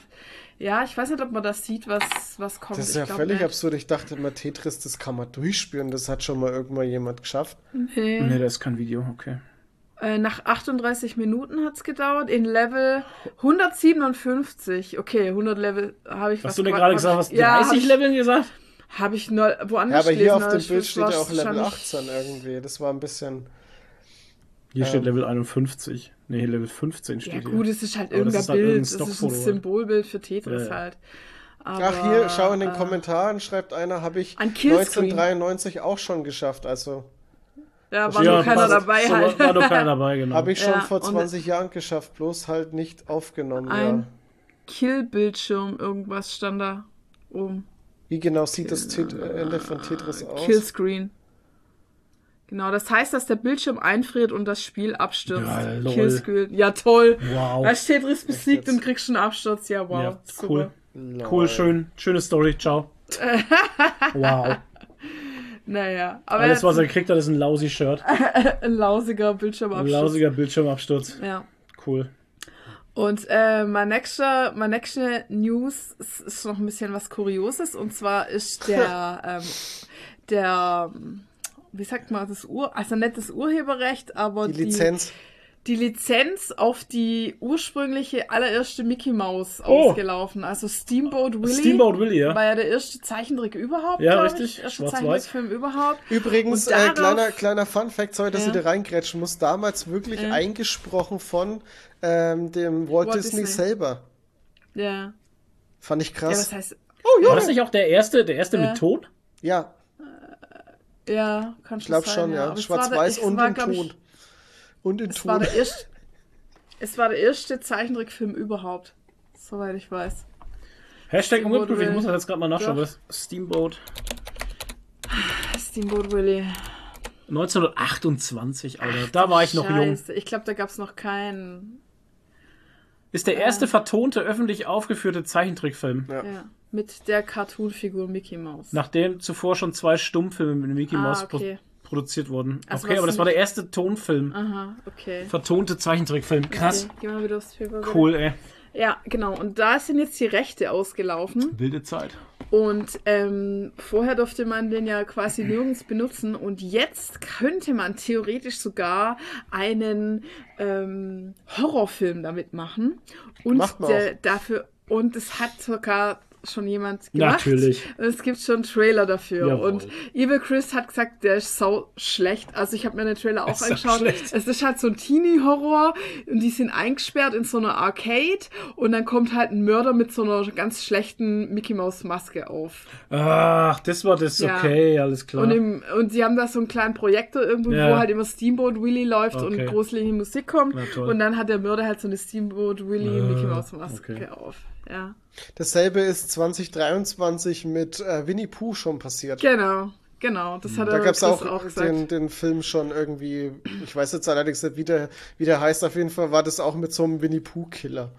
Speaker 1: ich weiß nicht, ob man das sieht, was, was kommt.
Speaker 2: Das ist
Speaker 1: Ich
Speaker 2: ja völlig
Speaker 1: nicht.
Speaker 2: absurd. Ich dachte immer, Tetris, das kann man durchspielen. Das hat schon mal irgendwann jemand geschafft.
Speaker 1: Nee.
Speaker 3: Nee, das ist kein Video, okay.
Speaker 1: Äh, nach 38 Minuten hat's gedauert. In Level 157. Okay, 100 Level habe ich
Speaker 3: Hast du denn gerade gesagt, was 30
Speaker 1: ja, ich,
Speaker 3: Leveln gesagt?
Speaker 1: Habe ich neu,
Speaker 2: Ja,
Speaker 1: woanders
Speaker 2: aber hier
Speaker 1: gelesen,
Speaker 2: auf dem Bild steht ja auch Level
Speaker 1: wahrscheinlich-
Speaker 2: 18 irgendwie. Das war ein bisschen.
Speaker 3: Hier steht
Speaker 2: Ähm.
Speaker 3: Level 51. Nee, Level 15 steht
Speaker 1: Ja
Speaker 3: hier.
Speaker 1: gut, es ist halt
Speaker 3: Aber das
Speaker 1: irgendein
Speaker 3: ist halt
Speaker 1: Bild. Es ist ein? Symbolbild für Tetris
Speaker 3: Ja, ja.
Speaker 1: halt. Aber,
Speaker 2: Ach, hier, schau in den
Speaker 1: äh,
Speaker 2: Kommentaren, schreibt einer, habe ich
Speaker 1: Ein Killscreen.
Speaker 2: 1993 auch schon geschafft. Also
Speaker 1: Ja, war
Speaker 3: ja,
Speaker 1: nur keiner
Speaker 3: passt.
Speaker 1: dabei
Speaker 3: so,
Speaker 1: halt.
Speaker 3: War, war nur keiner dabei, genau.
Speaker 2: habe ich schon
Speaker 1: Ja,
Speaker 2: vor
Speaker 1: und-
Speaker 2: 20 Jahren geschafft, bloß halt nicht aufgenommen.
Speaker 1: Ein
Speaker 2: Ja.
Speaker 1: Kill-Bildschirm, irgendwas stand da oben.
Speaker 2: Wie genau sieht das Tet Ende von Tetris aus?
Speaker 1: Killscreen. Genau, das heißt, dass der Bildschirm einfriert und das Spiel abstürzt.
Speaker 3: Ja, lol.
Speaker 1: Killscreen. Ja, toll.
Speaker 3: Wow.
Speaker 1: Da Tetris besiegt und kriegst schon einen Absturz. Ja, wow.
Speaker 3: ja, cool.
Speaker 2: Lol.
Speaker 3: Cool, schön. Schöne Story. Ciao. wow.
Speaker 1: Naja, aber
Speaker 3: Alles,
Speaker 1: jetzt
Speaker 3: was er gekriegt hat, ist ein lousy Shirt.
Speaker 1: ein lausiger
Speaker 3: Ein
Speaker 1: Bildschirmabsturz.
Speaker 3: lausiger Bildschirmabsturz.
Speaker 1: Ja.
Speaker 3: Cool.
Speaker 1: Und äh, mein nächster, mein nächste News ist, ist noch ein bisschen was Kurioses. Und zwar ist der, ähm, der, wie sagt man, das Ur, also nicht das Urheberrecht, aber
Speaker 2: Die Lizenz.
Speaker 1: die Lizenz auf die ursprüngliche allererste Mickey Mouse
Speaker 3: Oh.
Speaker 1: ausgelaufen. Also Steamboat Willie.
Speaker 3: Steamboat Willie, ja.
Speaker 1: War ja der erste Zeichentrick überhaupt.
Speaker 3: Ja, richtig.
Speaker 1: Ich. Erste. Zeichentrickfilm überhaupt.
Speaker 2: Übrigens, äh,
Speaker 1: darauf-
Speaker 2: kleiner, kleiner Fun-Fact, sorry, dass
Speaker 1: Ja.
Speaker 2: ich da reingrätschen muss, damals wirklich
Speaker 1: Ja.
Speaker 2: eingesprochen von ähm, dem Walt,
Speaker 1: Walt
Speaker 2: Disney,
Speaker 1: Disney.
Speaker 2: selber.
Speaker 1: Ja.
Speaker 2: Fand ich
Speaker 1: Ja,
Speaker 2: krass.
Speaker 1: was heißt,
Speaker 3: War das nicht auch der erste, der erste
Speaker 1: Ja.
Speaker 3: mit Ton?
Speaker 2: Ja,
Speaker 1: ja, kann
Speaker 2: ich glaube
Speaker 1: sein,
Speaker 2: schon, ja.
Speaker 1: Aber es war der-
Speaker 2: Schwarz-Weiß und
Speaker 1: war,
Speaker 2: in
Speaker 1: glaub ich,
Speaker 2: Ton. Und in
Speaker 1: Es war
Speaker 2: Ton.
Speaker 1: der erste, es war der erste Zeichentrickfilm überhaupt. Soweit ich weiß.
Speaker 3: Hashtag ungeprüft. Ich muss das jetzt gerade mal nachschauen.
Speaker 1: Doch.
Speaker 3: Was? Steamboat.
Speaker 1: Steamboat Willie.
Speaker 3: 1928, Alter. Da war ich noch jung.
Speaker 1: Scheiße. Ich glaube, da gab es noch keinen.
Speaker 3: Ist der erste vertonte, öffentlich aufgeführte Zeichentrickfilm.
Speaker 2: Ja.
Speaker 1: Ja. Mit der Cartoonfigur Mickey Mouse.
Speaker 3: Nachdem zuvor schon zwei Stummfilme mit Mickey
Speaker 1: Ah,
Speaker 3: Mouse pro
Speaker 1: okay.
Speaker 3: produziert wurden.
Speaker 1: Also
Speaker 3: okay, aber das war der erste Tonfilm.
Speaker 1: Aha, okay.
Speaker 3: Vertonte Zeichentrickfilm. Krass.
Speaker 1: Okay, geh mal wieder aufs.
Speaker 3: Cool, ey.
Speaker 1: Ja, genau. Und da sind jetzt die Rechte ausgelaufen.
Speaker 3: Wilde Zeit.
Speaker 1: Und ähm, vorher durfte man den ja quasi nirgends benutzen. Und jetzt könnte man theoretisch sogar einen ähm, Horrorfilm damit machen. Und der, dafür. Und es hat sogar schon jemand gemacht.
Speaker 3: Natürlich.
Speaker 1: Es gibt schon einen Trailer dafür.
Speaker 3: Jawohl.
Speaker 1: Und Evil Chris hat gesagt, der ist sau schlecht. Also ich habe mir den Trailer auch
Speaker 3: Ist
Speaker 1: angeschaut.
Speaker 3: schlecht?
Speaker 1: Es ist halt so ein Teenie-Horror und die sind eingesperrt in so einer Arcade und dann kommt halt ein Mörder mit so einer ganz schlechten Mickey Maus Maske auf.
Speaker 3: Ach, das war das.
Speaker 1: Ja.
Speaker 3: Okay, alles klar.
Speaker 1: Und, im, und sie haben da so einen kleinen Projektor irgendwo,
Speaker 3: Ja.
Speaker 1: wo halt immer Steamboat Willie läuft
Speaker 3: Okay.
Speaker 1: und gruselige Musik kommt. Und dann hat der Mörder halt so eine Steamboat Willie
Speaker 3: Äh,
Speaker 1: Mickey Maus Maske
Speaker 3: okay.
Speaker 1: auf. Ja.
Speaker 2: Dasselbe ist 2023 mit äh, Winnie Pooh schon passiert.
Speaker 1: Genau, genau. Das hat
Speaker 2: Da
Speaker 1: er
Speaker 2: gab es auch,
Speaker 1: auch gesagt.
Speaker 2: den, den Film schon irgendwie, ich weiß jetzt allerdings nicht, wie der, wie der heißt, auf jeden Fall war das auch mit so einem Winnie Pooh-Killer,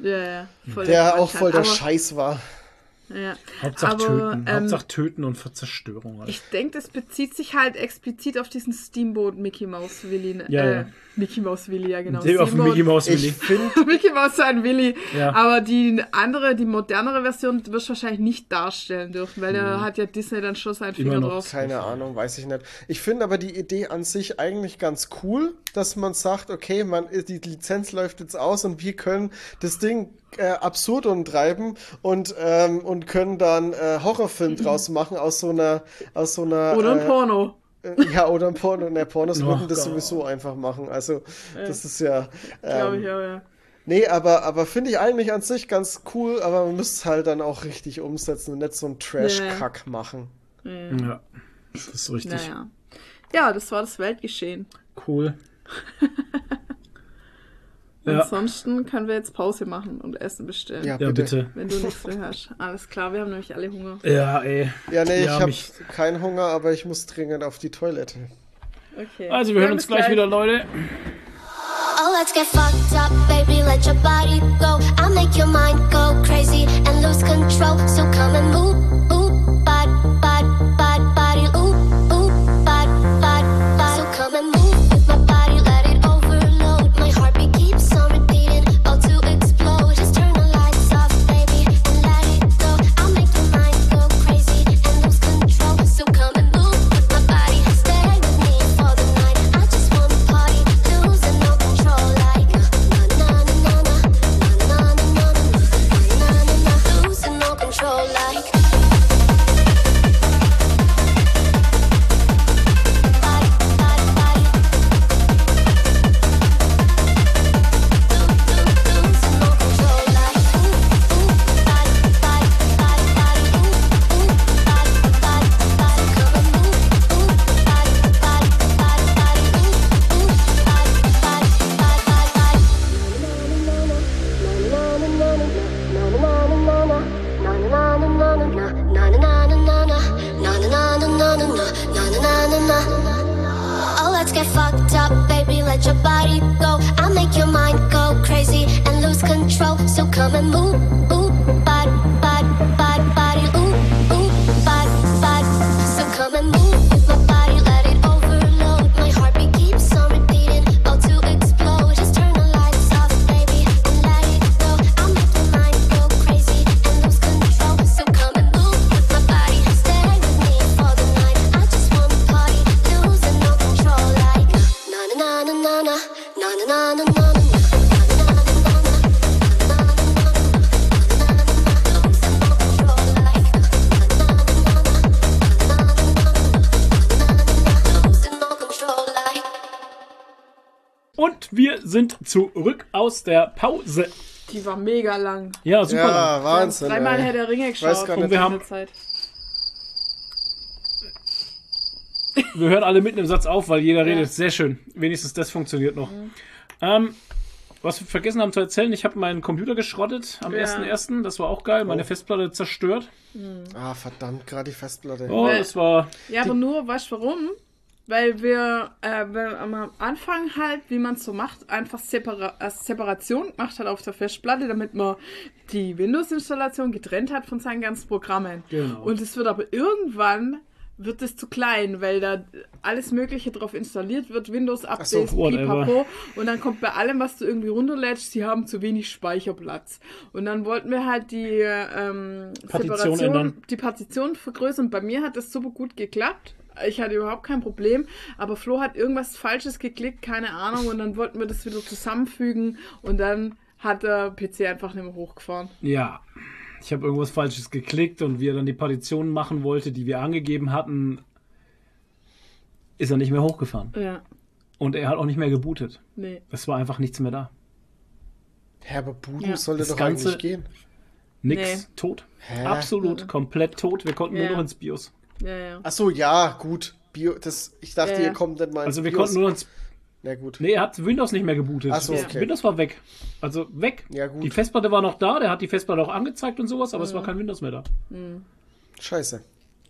Speaker 1: ja, ja, voll
Speaker 2: der auch voll der
Speaker 1: halt. Aber-
Speaker 2: Scheiß war.
Speaker 1: Ja.
Speaker 3: Hauptsache
Speaker 1: Aber,
Speaker 3: töten.
Speaker 1: ähm,
Speaker 3: Hauptsache töten und Zerstörung. Alter.
Speaker 1: Ich denke, das bezieht sich halt explizit auf diesen Steamboat Mickey Mouse Willy. Ne?
Speaker 3: Ja,
Speaker 1: äh,
Speaker 3: ja.
Speaker 1: Mickey Mouse Willy, ja genau.
Speaker 3: Der auf Mickey Mouse Willi.
Speaker 1: Mickey Mouse sein Willy.
Speaker 3: Ja.
Speaker 1: Aber die andere, die modernere Version wirst du wahrscheinlich nicht darstellen dürfen, weil da hat ja Disney dann schon seinen Finger
Speaker 3: noch
Speaker 1: drauf.
Speaker 2: keine Ahnung, weiß ich nicht. Ich finde aber die Idee an sich eigentlich ganz cool, dass man sagt, okay, man, die Lizenz läuft jetzt aus und wir können das Ding äh, absurd umtreiben und, ähm, und können dann äh, Horrorfilm draus machen aus so einer, aus so einer.
Speaker 1: Oder ein
Speaker 2: äh,
Speaker 1: Porno.
Speaker 2: Äh, Ja, oder ein Porno. Ne, Pornos
Speaker 3: Oh
Speaker 2: würden das sowieso einfach machen. Also, das ist ja.
Speaker 1: Glaube
Speaker 2: Ähm,
Speaker 1: ich auch, ja.
Speaker 2: nee, aber, aber finde ich eigentlich an sich ganz cool, aber man müsste es halt dann auch richtig umsetzen und nicht so einen Trash-Kack machen.
Speaker 3: Ja, das ist richtig.
Speaker 1: Naja. Ja, das war das Weltgeschehen.
Speaker 3: Cool. Ja.
Speaker 1: Ansonsten können wir jetzt Pause machen und Essen bestellen.
Speaker 2: Ja,
Speaker 3: Ja,
Speaker 2: bitte.
Speaker 3: bitte.
Speaker 1: Wenn du nichts mehr hast. Alles klar, wir haben nämlich alle Hunger.
Speaker 3: Ja, ey.
Speaker 2: Ja, nee, ich
Speaker 3: Ja,
Speaker 2: habe
Speaker 3: mich-
Speaker 2: keinen Hunger, aber ich muss dringend auf die Toilette.
Speaker 1: Okay.
Speaker 3: Also, wir hören
Speaker 1: Dann
Speaker 3: uns
Speaker 1: bis
Speaker 3: gleich wieder, Leute.
Speaker 4: Oh, let's get fucked up, baby. Let your body go. I'll make your mind go crazy and lose control. So come and move,
Speaker 3: aus der Pause.
Speaker 1: Die war mega lang.
Speaker 3: Ja, super. lang.
Speaker 2: Ja, Wahnsinn.
Speaker 1: Dreimal. Herr der Ringe geschaut.
Speaker 3: Und wir
Speaker 1: in
Speaker 3: haben-
Speaker 1: Zeit.
Speaker 3: Wir hören alle mitten im Satz auf, weil jeder
Speaker 1: Ja.
Speaker 3: redet. Sehr schön. Wenigstens das funktioniert noch. Ähm, was wir vergessen haben zu erzählen, ich habe meinen Computer geschrottet am
Speaker 1: Ja.
Speaker 3: 1.1. Das war auch geil. Meine Festplatte zerstört.
Speaker 2: Ah, verdammt, gerade die Festplatte.
Speaker 3: Oh, das war.
Speaker 1: Ja, aber nur, weißt du warum? Weil wir, äh, weil am Anfang halt, wie man es so macht, einfach Separa äh, Separation gemacht hat auf der Festplatte, damit man die Windows-Installation getrennt hat von seinen ganzen Programmen.
Speaker 3: Genau.
Speaker 1: Und es wird aber irgendwann wird es zu klein, weil da alles Mögliche drauf installiert wird, Windows-Updates,
Speaker 3: so,
Speaker 1: pipapo. Und dann kommt bei allem, was du irgendwie runterlädst, sie haben zu wenig Speicherplatz. Und dann wollten wir halt die ähm,
Speaker 3: Partition
Speaker 1: Separation,
Speaker 3: ändern.
Speaker 1: die Partition vergrößern. Bei mir hat das super gut geklappt. Ich hatte überhaupt kein Problem, aber Flo hat irgendwas Falsches geklickt, keine Ahnung, und dann wollten wir das wieder zusammenfügen und dann hat der PC einfach nicht mehr hochgefahren.
Speaker 3: Ja. Ich habe irgendwas Falsches geklickt und wie er dann die Partition machen wollte, die wir angegeben hatten, ist er nicht mehr hochgefahren.
Speaker 1: Ja,
Speaker 3: Und er hat auch nicht mehr gebootet.
Speaker 1: nee.
Speaker 3: Es war einfach nichts mehr da.
Speaker 2: Hä, aber Buden
Speaker 1: Ja.
Speaker 2: sollte
Speaker 3: Das
Speaker 2: doch
Speaker 3: Ganze-
Speaker 2: eigentlich gehen.
Speaker 3: Nix.
Speaker 1: Nee.
Speaker 3: Tot.
Speaker 2: Hä?
Speaker 3: Absolut. Komplett tot. Wir konnten nur
Speaker 1: Ja.
Speaker 3: noch ins BIOS.
Speaker 1: Ja, ja.
Speaker 2: Ach so, ja, gut. Bio, das, ich dachte,
Speaker 1: Ja, ja.
Speaker 2: ihr kommt nicht mal
Speaker 3: Also wir
Speaker 2: BIOS.
Speaker 3: konnten nur ins.
Speaker 2: Na gut.
Speaker 3: Nee, er hat Windows nicht mehr gebootet.
Speaker 2: Ach so, okay.
Speaker 3: Windows war weg. Also weg.
Speaker 2: Ja, gut.
Speaker 3: Die Festplatte war noch da, der hat die Festplatte auch angezeigt und sowas, aber es war kein Windows mehr da.
Speaker 2: Scheiße.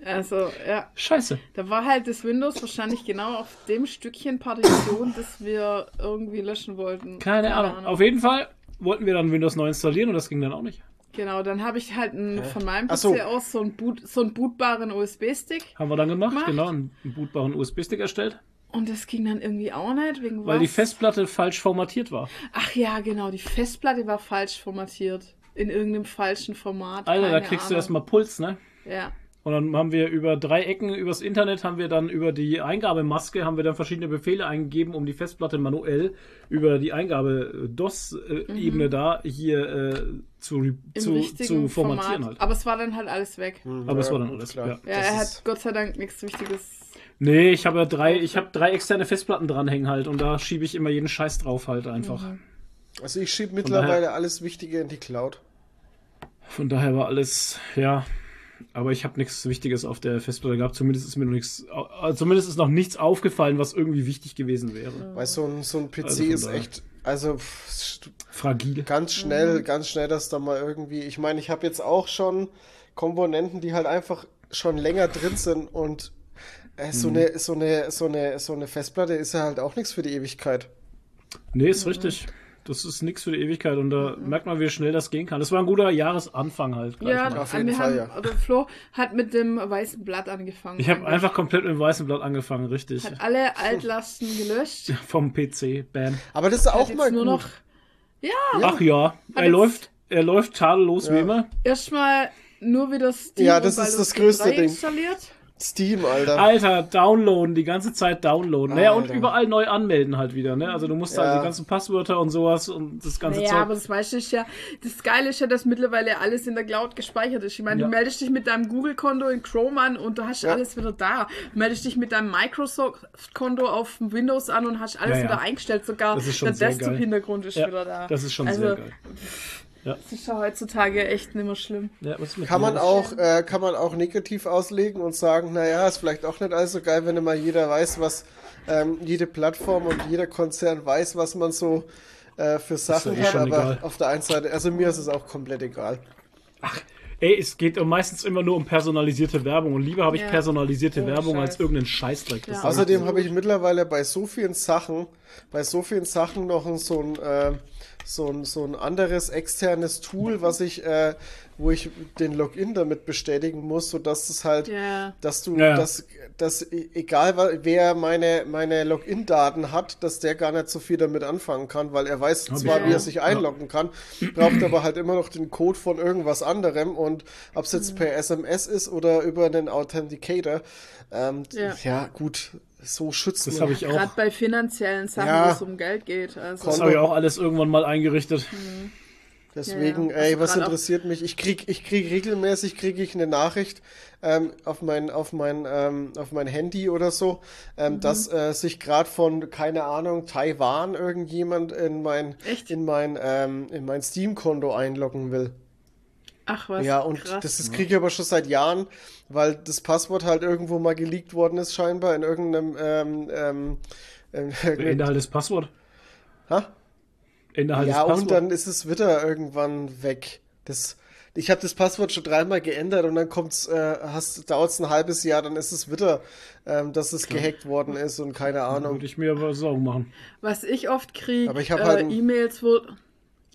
Speaker 1: Also, ja.
Speaker 3: Scheiße.
Speaker 1: Da war halt das Windows wahrscheinlich genau auf dem Stückchen Partition, das wir irgendwie löschen wollten.
Speaker 3: Keine, Ahnung. Auf jeden Fall wollten wir dann Windows neu installieren und das ging dann auch nicht.
Speaker 1: Genau, dann habe ich halt einen, von meinem PC
Speaker 2: so.
Speaker 1: aus so einen, Boot, so einen bootbaren USB-Stick
Speaker 3: Haben wir dann gemacht,
Speaker 1: Gemacht.
Speaker 3: genau, einen bootbaren USB-Stick erstellt,
Speaker 1: und das ging dann irgendwie auch nicht, wegen
Speaker 3: weil
Speaker 1: was?
Speaker 3: die Festplatte falsch formatiert war.
Speaker 1: Ach ja, genau, die Festplatte war falsch formatiert. In irgendeinem falschen Format.
Speaker 3: Alter, da kriegst du
Speaker 1: Ahnung.
Speaker 3: erstmal Puls, ne?
Speaker 1: Ja.
Speaker 3: Und dann haben wir über drei Ecken übers Internet haben wir dann über die Eingabemaske haben wir dann verschiedene Befehle eingegeben, um die Festplatte manuell über die Eingabe DOS-Ebene da hier äh, zu,
Speaker 1: Mhm.
Speaker 3: Zu, zu formatieren
Speaker 1: Format.
Speaker 3: halt.
Speaker 1: Aber es war dann halt alles weg.
Speaker 3: Aber es war dann alles,
Speaker 2: klar.
Speaker 3: ja.
Speaker 1: Ja, er hat Gott sei Dank nichts Wichtiges.
Speaker 3: Nee, ich habe ja drei, ich habe drei externe Festplatten dranhängen halt und da schiebe ich immer jeden Scheiß drauf halt einfach.
Speaker 1: Mhm.
Speaker 2: Also ich schiebe mittlerweile alles Wichtige in die Cloud.
Speaker 3: Von daher war alles, ja. Aber ich habe nichts Wichtiges auf der Festplatte gehabt. Zumindest ist mir noch nichts, zumindest ist noch nichts aufgefallen, was irgendwie wichtig gewesen wäre.
Speaker 2: Weil so ein, so ein PC
Speaker 3: Also
Speaker 2: ist echt, also
Speaker 3: Fragil.
Speaker 2: ganz schnell,
Speaker 1: Mhm.
Speaker 2: ganz schnell, dass da mal irgendwie, ich meine, ich habe jetzt auch schon Komponenten, die halt einfach schon länger drin sind und äh, so,
Speaker 3: Mhm.
Speaker 2: eine, so, eine, so, eine, so eine Festplatte ist ja halt auch nichts für die Ewigkeit.
Speaker 3: Nee, ist richtig. Das ist nichts für die Ewigkeit und da merkt man, wie schnell das gehen kann. Das war ein guter Jahresanfang halt. gleich
Speaker 1: Ja,
Speaker 3: mal.
Speaker 2: Auf jeden
Speaker 1: wir
Speaker 2: Fall,
Speaker 1: haben,
Speaker 2: ja.
Speaker 1: oder Flo hat mit dem weißen Blatt angefangen.
Speaker 3: Ich habe einfach komplett mit dem weißen Blatt angefangen, richtig.
Speaker 1: Hat alle Altlasten gelöscht.
Speaker 3: Vom PC, bam.
Speaker 2: Aber das ist
Speaker 1: Hat
Speaker 2: auch mal
Speaker 1: nur
Speaker 2: gut.
Speaker 1: noch
Speaker 3: Ach ja, er läuft, er läuft tadellos wie
Speaker 2: Ja.
Speaker 3: immer.
Speaker 1: erstmal nur wieder Steam
Speaker 2: Ja, das
Speaker 1: und
Speaker 2: ist das größte
Speaker 1: 3
Speaker 2: Ding.
Speaker 1: installiert.
Speaker 2: Steam, Alter.
Speaker 3: Alter, downloaden, die ganze Zeit downloaden. Naja, und
Speaker 2: Alter.
Speaker 3: überall neu anmelden halt wieder, ne? Also du musst
Speaker 2: Ja.
Speaker 3: halt die ganzen Passwörter und sowas und das ganze
Speaker 1: Naja,
Speaker 3: Zeug.
Speaker 1: aber das meiste ist ja, das Geile ist ja, dass mittlerweile alles in der Cloud gespeichert ist. Ich meine,
Speaker 3: Ja.
Speaker 1: du meldest dich mit deinem Google-Konto in Chrome an und du hast
Speaker 2: Ja.
Speaker 1: alles wieder da. Du meldest dich mit deinem Microsoft-Konto auf Windows an und hast alles
Speaker 3: Ja, ja.
Speaker 1: wieder eingestellt. Sogar
Speaker 3: Das ist schon
Speaker 1: der
Speaker 3: sehr geil.
Speaker 1: Desktop-Hintergrund ist
Speaker 3: ja,
Speaker 1: wieder da.
Speaker 3: das ist schon
Speaker 1: also,
Speaker 3: sehr geil.
Speaker 1: Das ist ja heutzutage echt nicht mehr schlimm.
Speaker 3: Ja, was ist mit
Speaker 2: Kann man auch, äh, kann man auch negativ auslegen und sagen, naja, ist vielleicht auch nicht alles so geil, wenn immer jeder weiß, was ähm, jede Plattform und jeder Konzern weiß, was man so äh, für Sachen
Speaker 3: eh
Speaker 2: hat,
Speaker 3: schon
Speaker 2: aber
Speaker 3: egal.
Speaker 2: auf der einen Seite, also mir ist es auch komplett egal.
Speaker 3: Ey, es geht meistens immer nur um personalisierte Werbung und lieber habe ich
Speaker 1: Ja.
Speaker 3: personalisierte
Speaker 1: Ohne
Speaker 3: Werbung als
Speaker 1: Scheiß.
Speaker 3: irgendeinen Scheißdreck.
Speaker 1: Ja.
Speaker 2: Außerdem habe ich mittlerweile bei so vielen Sachen, bei so vielen Sachen noch ein- so ein, äh, so ein, so ein anderes externes Tool, was ich, äh, wo ich den Login damit bestätigen muss, sodass es halt,
Speaker 1: Ja.
Speaker 2: dass du,
Speaker 3: Ja, ja.
Speaker 2: dass, dass e- egal wer meine, meine Login-Daten hat, dass der gar nicht so viel damit anfangen kann, weil er weiß
Speaker 3: Hab
Speaker 2: zwar, wie er sich einloggen kann, braucht aber halt immer noch den Code von irgendwas anderem und ob es
Speaker 1: Mhm.
Speaker 2: jetzt per SMS ist oder über einen Authenticator, ähm,
Speaker 1: Ja.
Speaker 2: ja. gut, so schützt
Speaker 3: Das
Speaker 2: man.
Speaker 3: habe ich auch.
Speaker 1: Gerade bei finanziellen Sachen,
Speaker 2: Ja.
Speaker 1: wo es um Geld geht. Also,
Speaker 3: Das habe ich auch alles irgendwann mal eingerichtet.
Speaker 2: Deswegen,
Speaker 1: Ja, ja.
Speaker 2: ey,
Speaker 1: Also
Speaker 2: was interessiert mich? Ich krieg, ich krieg regelmäßig kriege ich eine Nachricht ähm, auf mein, auf mein, ähm, auf mein Handy oder so, ähm,
Speaker 1: Mhm.
Speaker 2: dass äh, sich gerade von keine Ahnung Taiwan irgendjemand in mein,
Speaker 1: Echt?
Speaker 2: in mein, ähm, in mein Steam-Konto einloggen will.
Speaker 1: Ach was,
Speaker 2: ja, und
Speaker 1: krass.
Speaker 2: das, das kriege ich aber schon seit Jahren, weil das Passwort halt irgendwo mal geleakt worden ist, scheinbar in irgendeinem, ähm, ähm, ähm,
Speaker 3: Ende halt das Passwort.
Speaker 2: Ha?
Speaker 3: Ende halt
Speaker 2: Ja,
Speaker 3: das Passwort.
Speaker 2: und dann ist es wieder irgendwann weg. Das, ich habe das Passwort schon dreimal geändert und dann kommt's, äh, hast, dauert's ein halbes Jahr, dann ist es wieder, ähm, dass es gehackt worden ist und keine Ahnung.
Speaker 3: Würde ich mir aber Sorgen machen.
Speaker 1: Was ich oft kriege,
Speaker 2: Aber ich
Speaker 1: äh,
Speaker 2: halt
Speaker 1: E-Mails, wo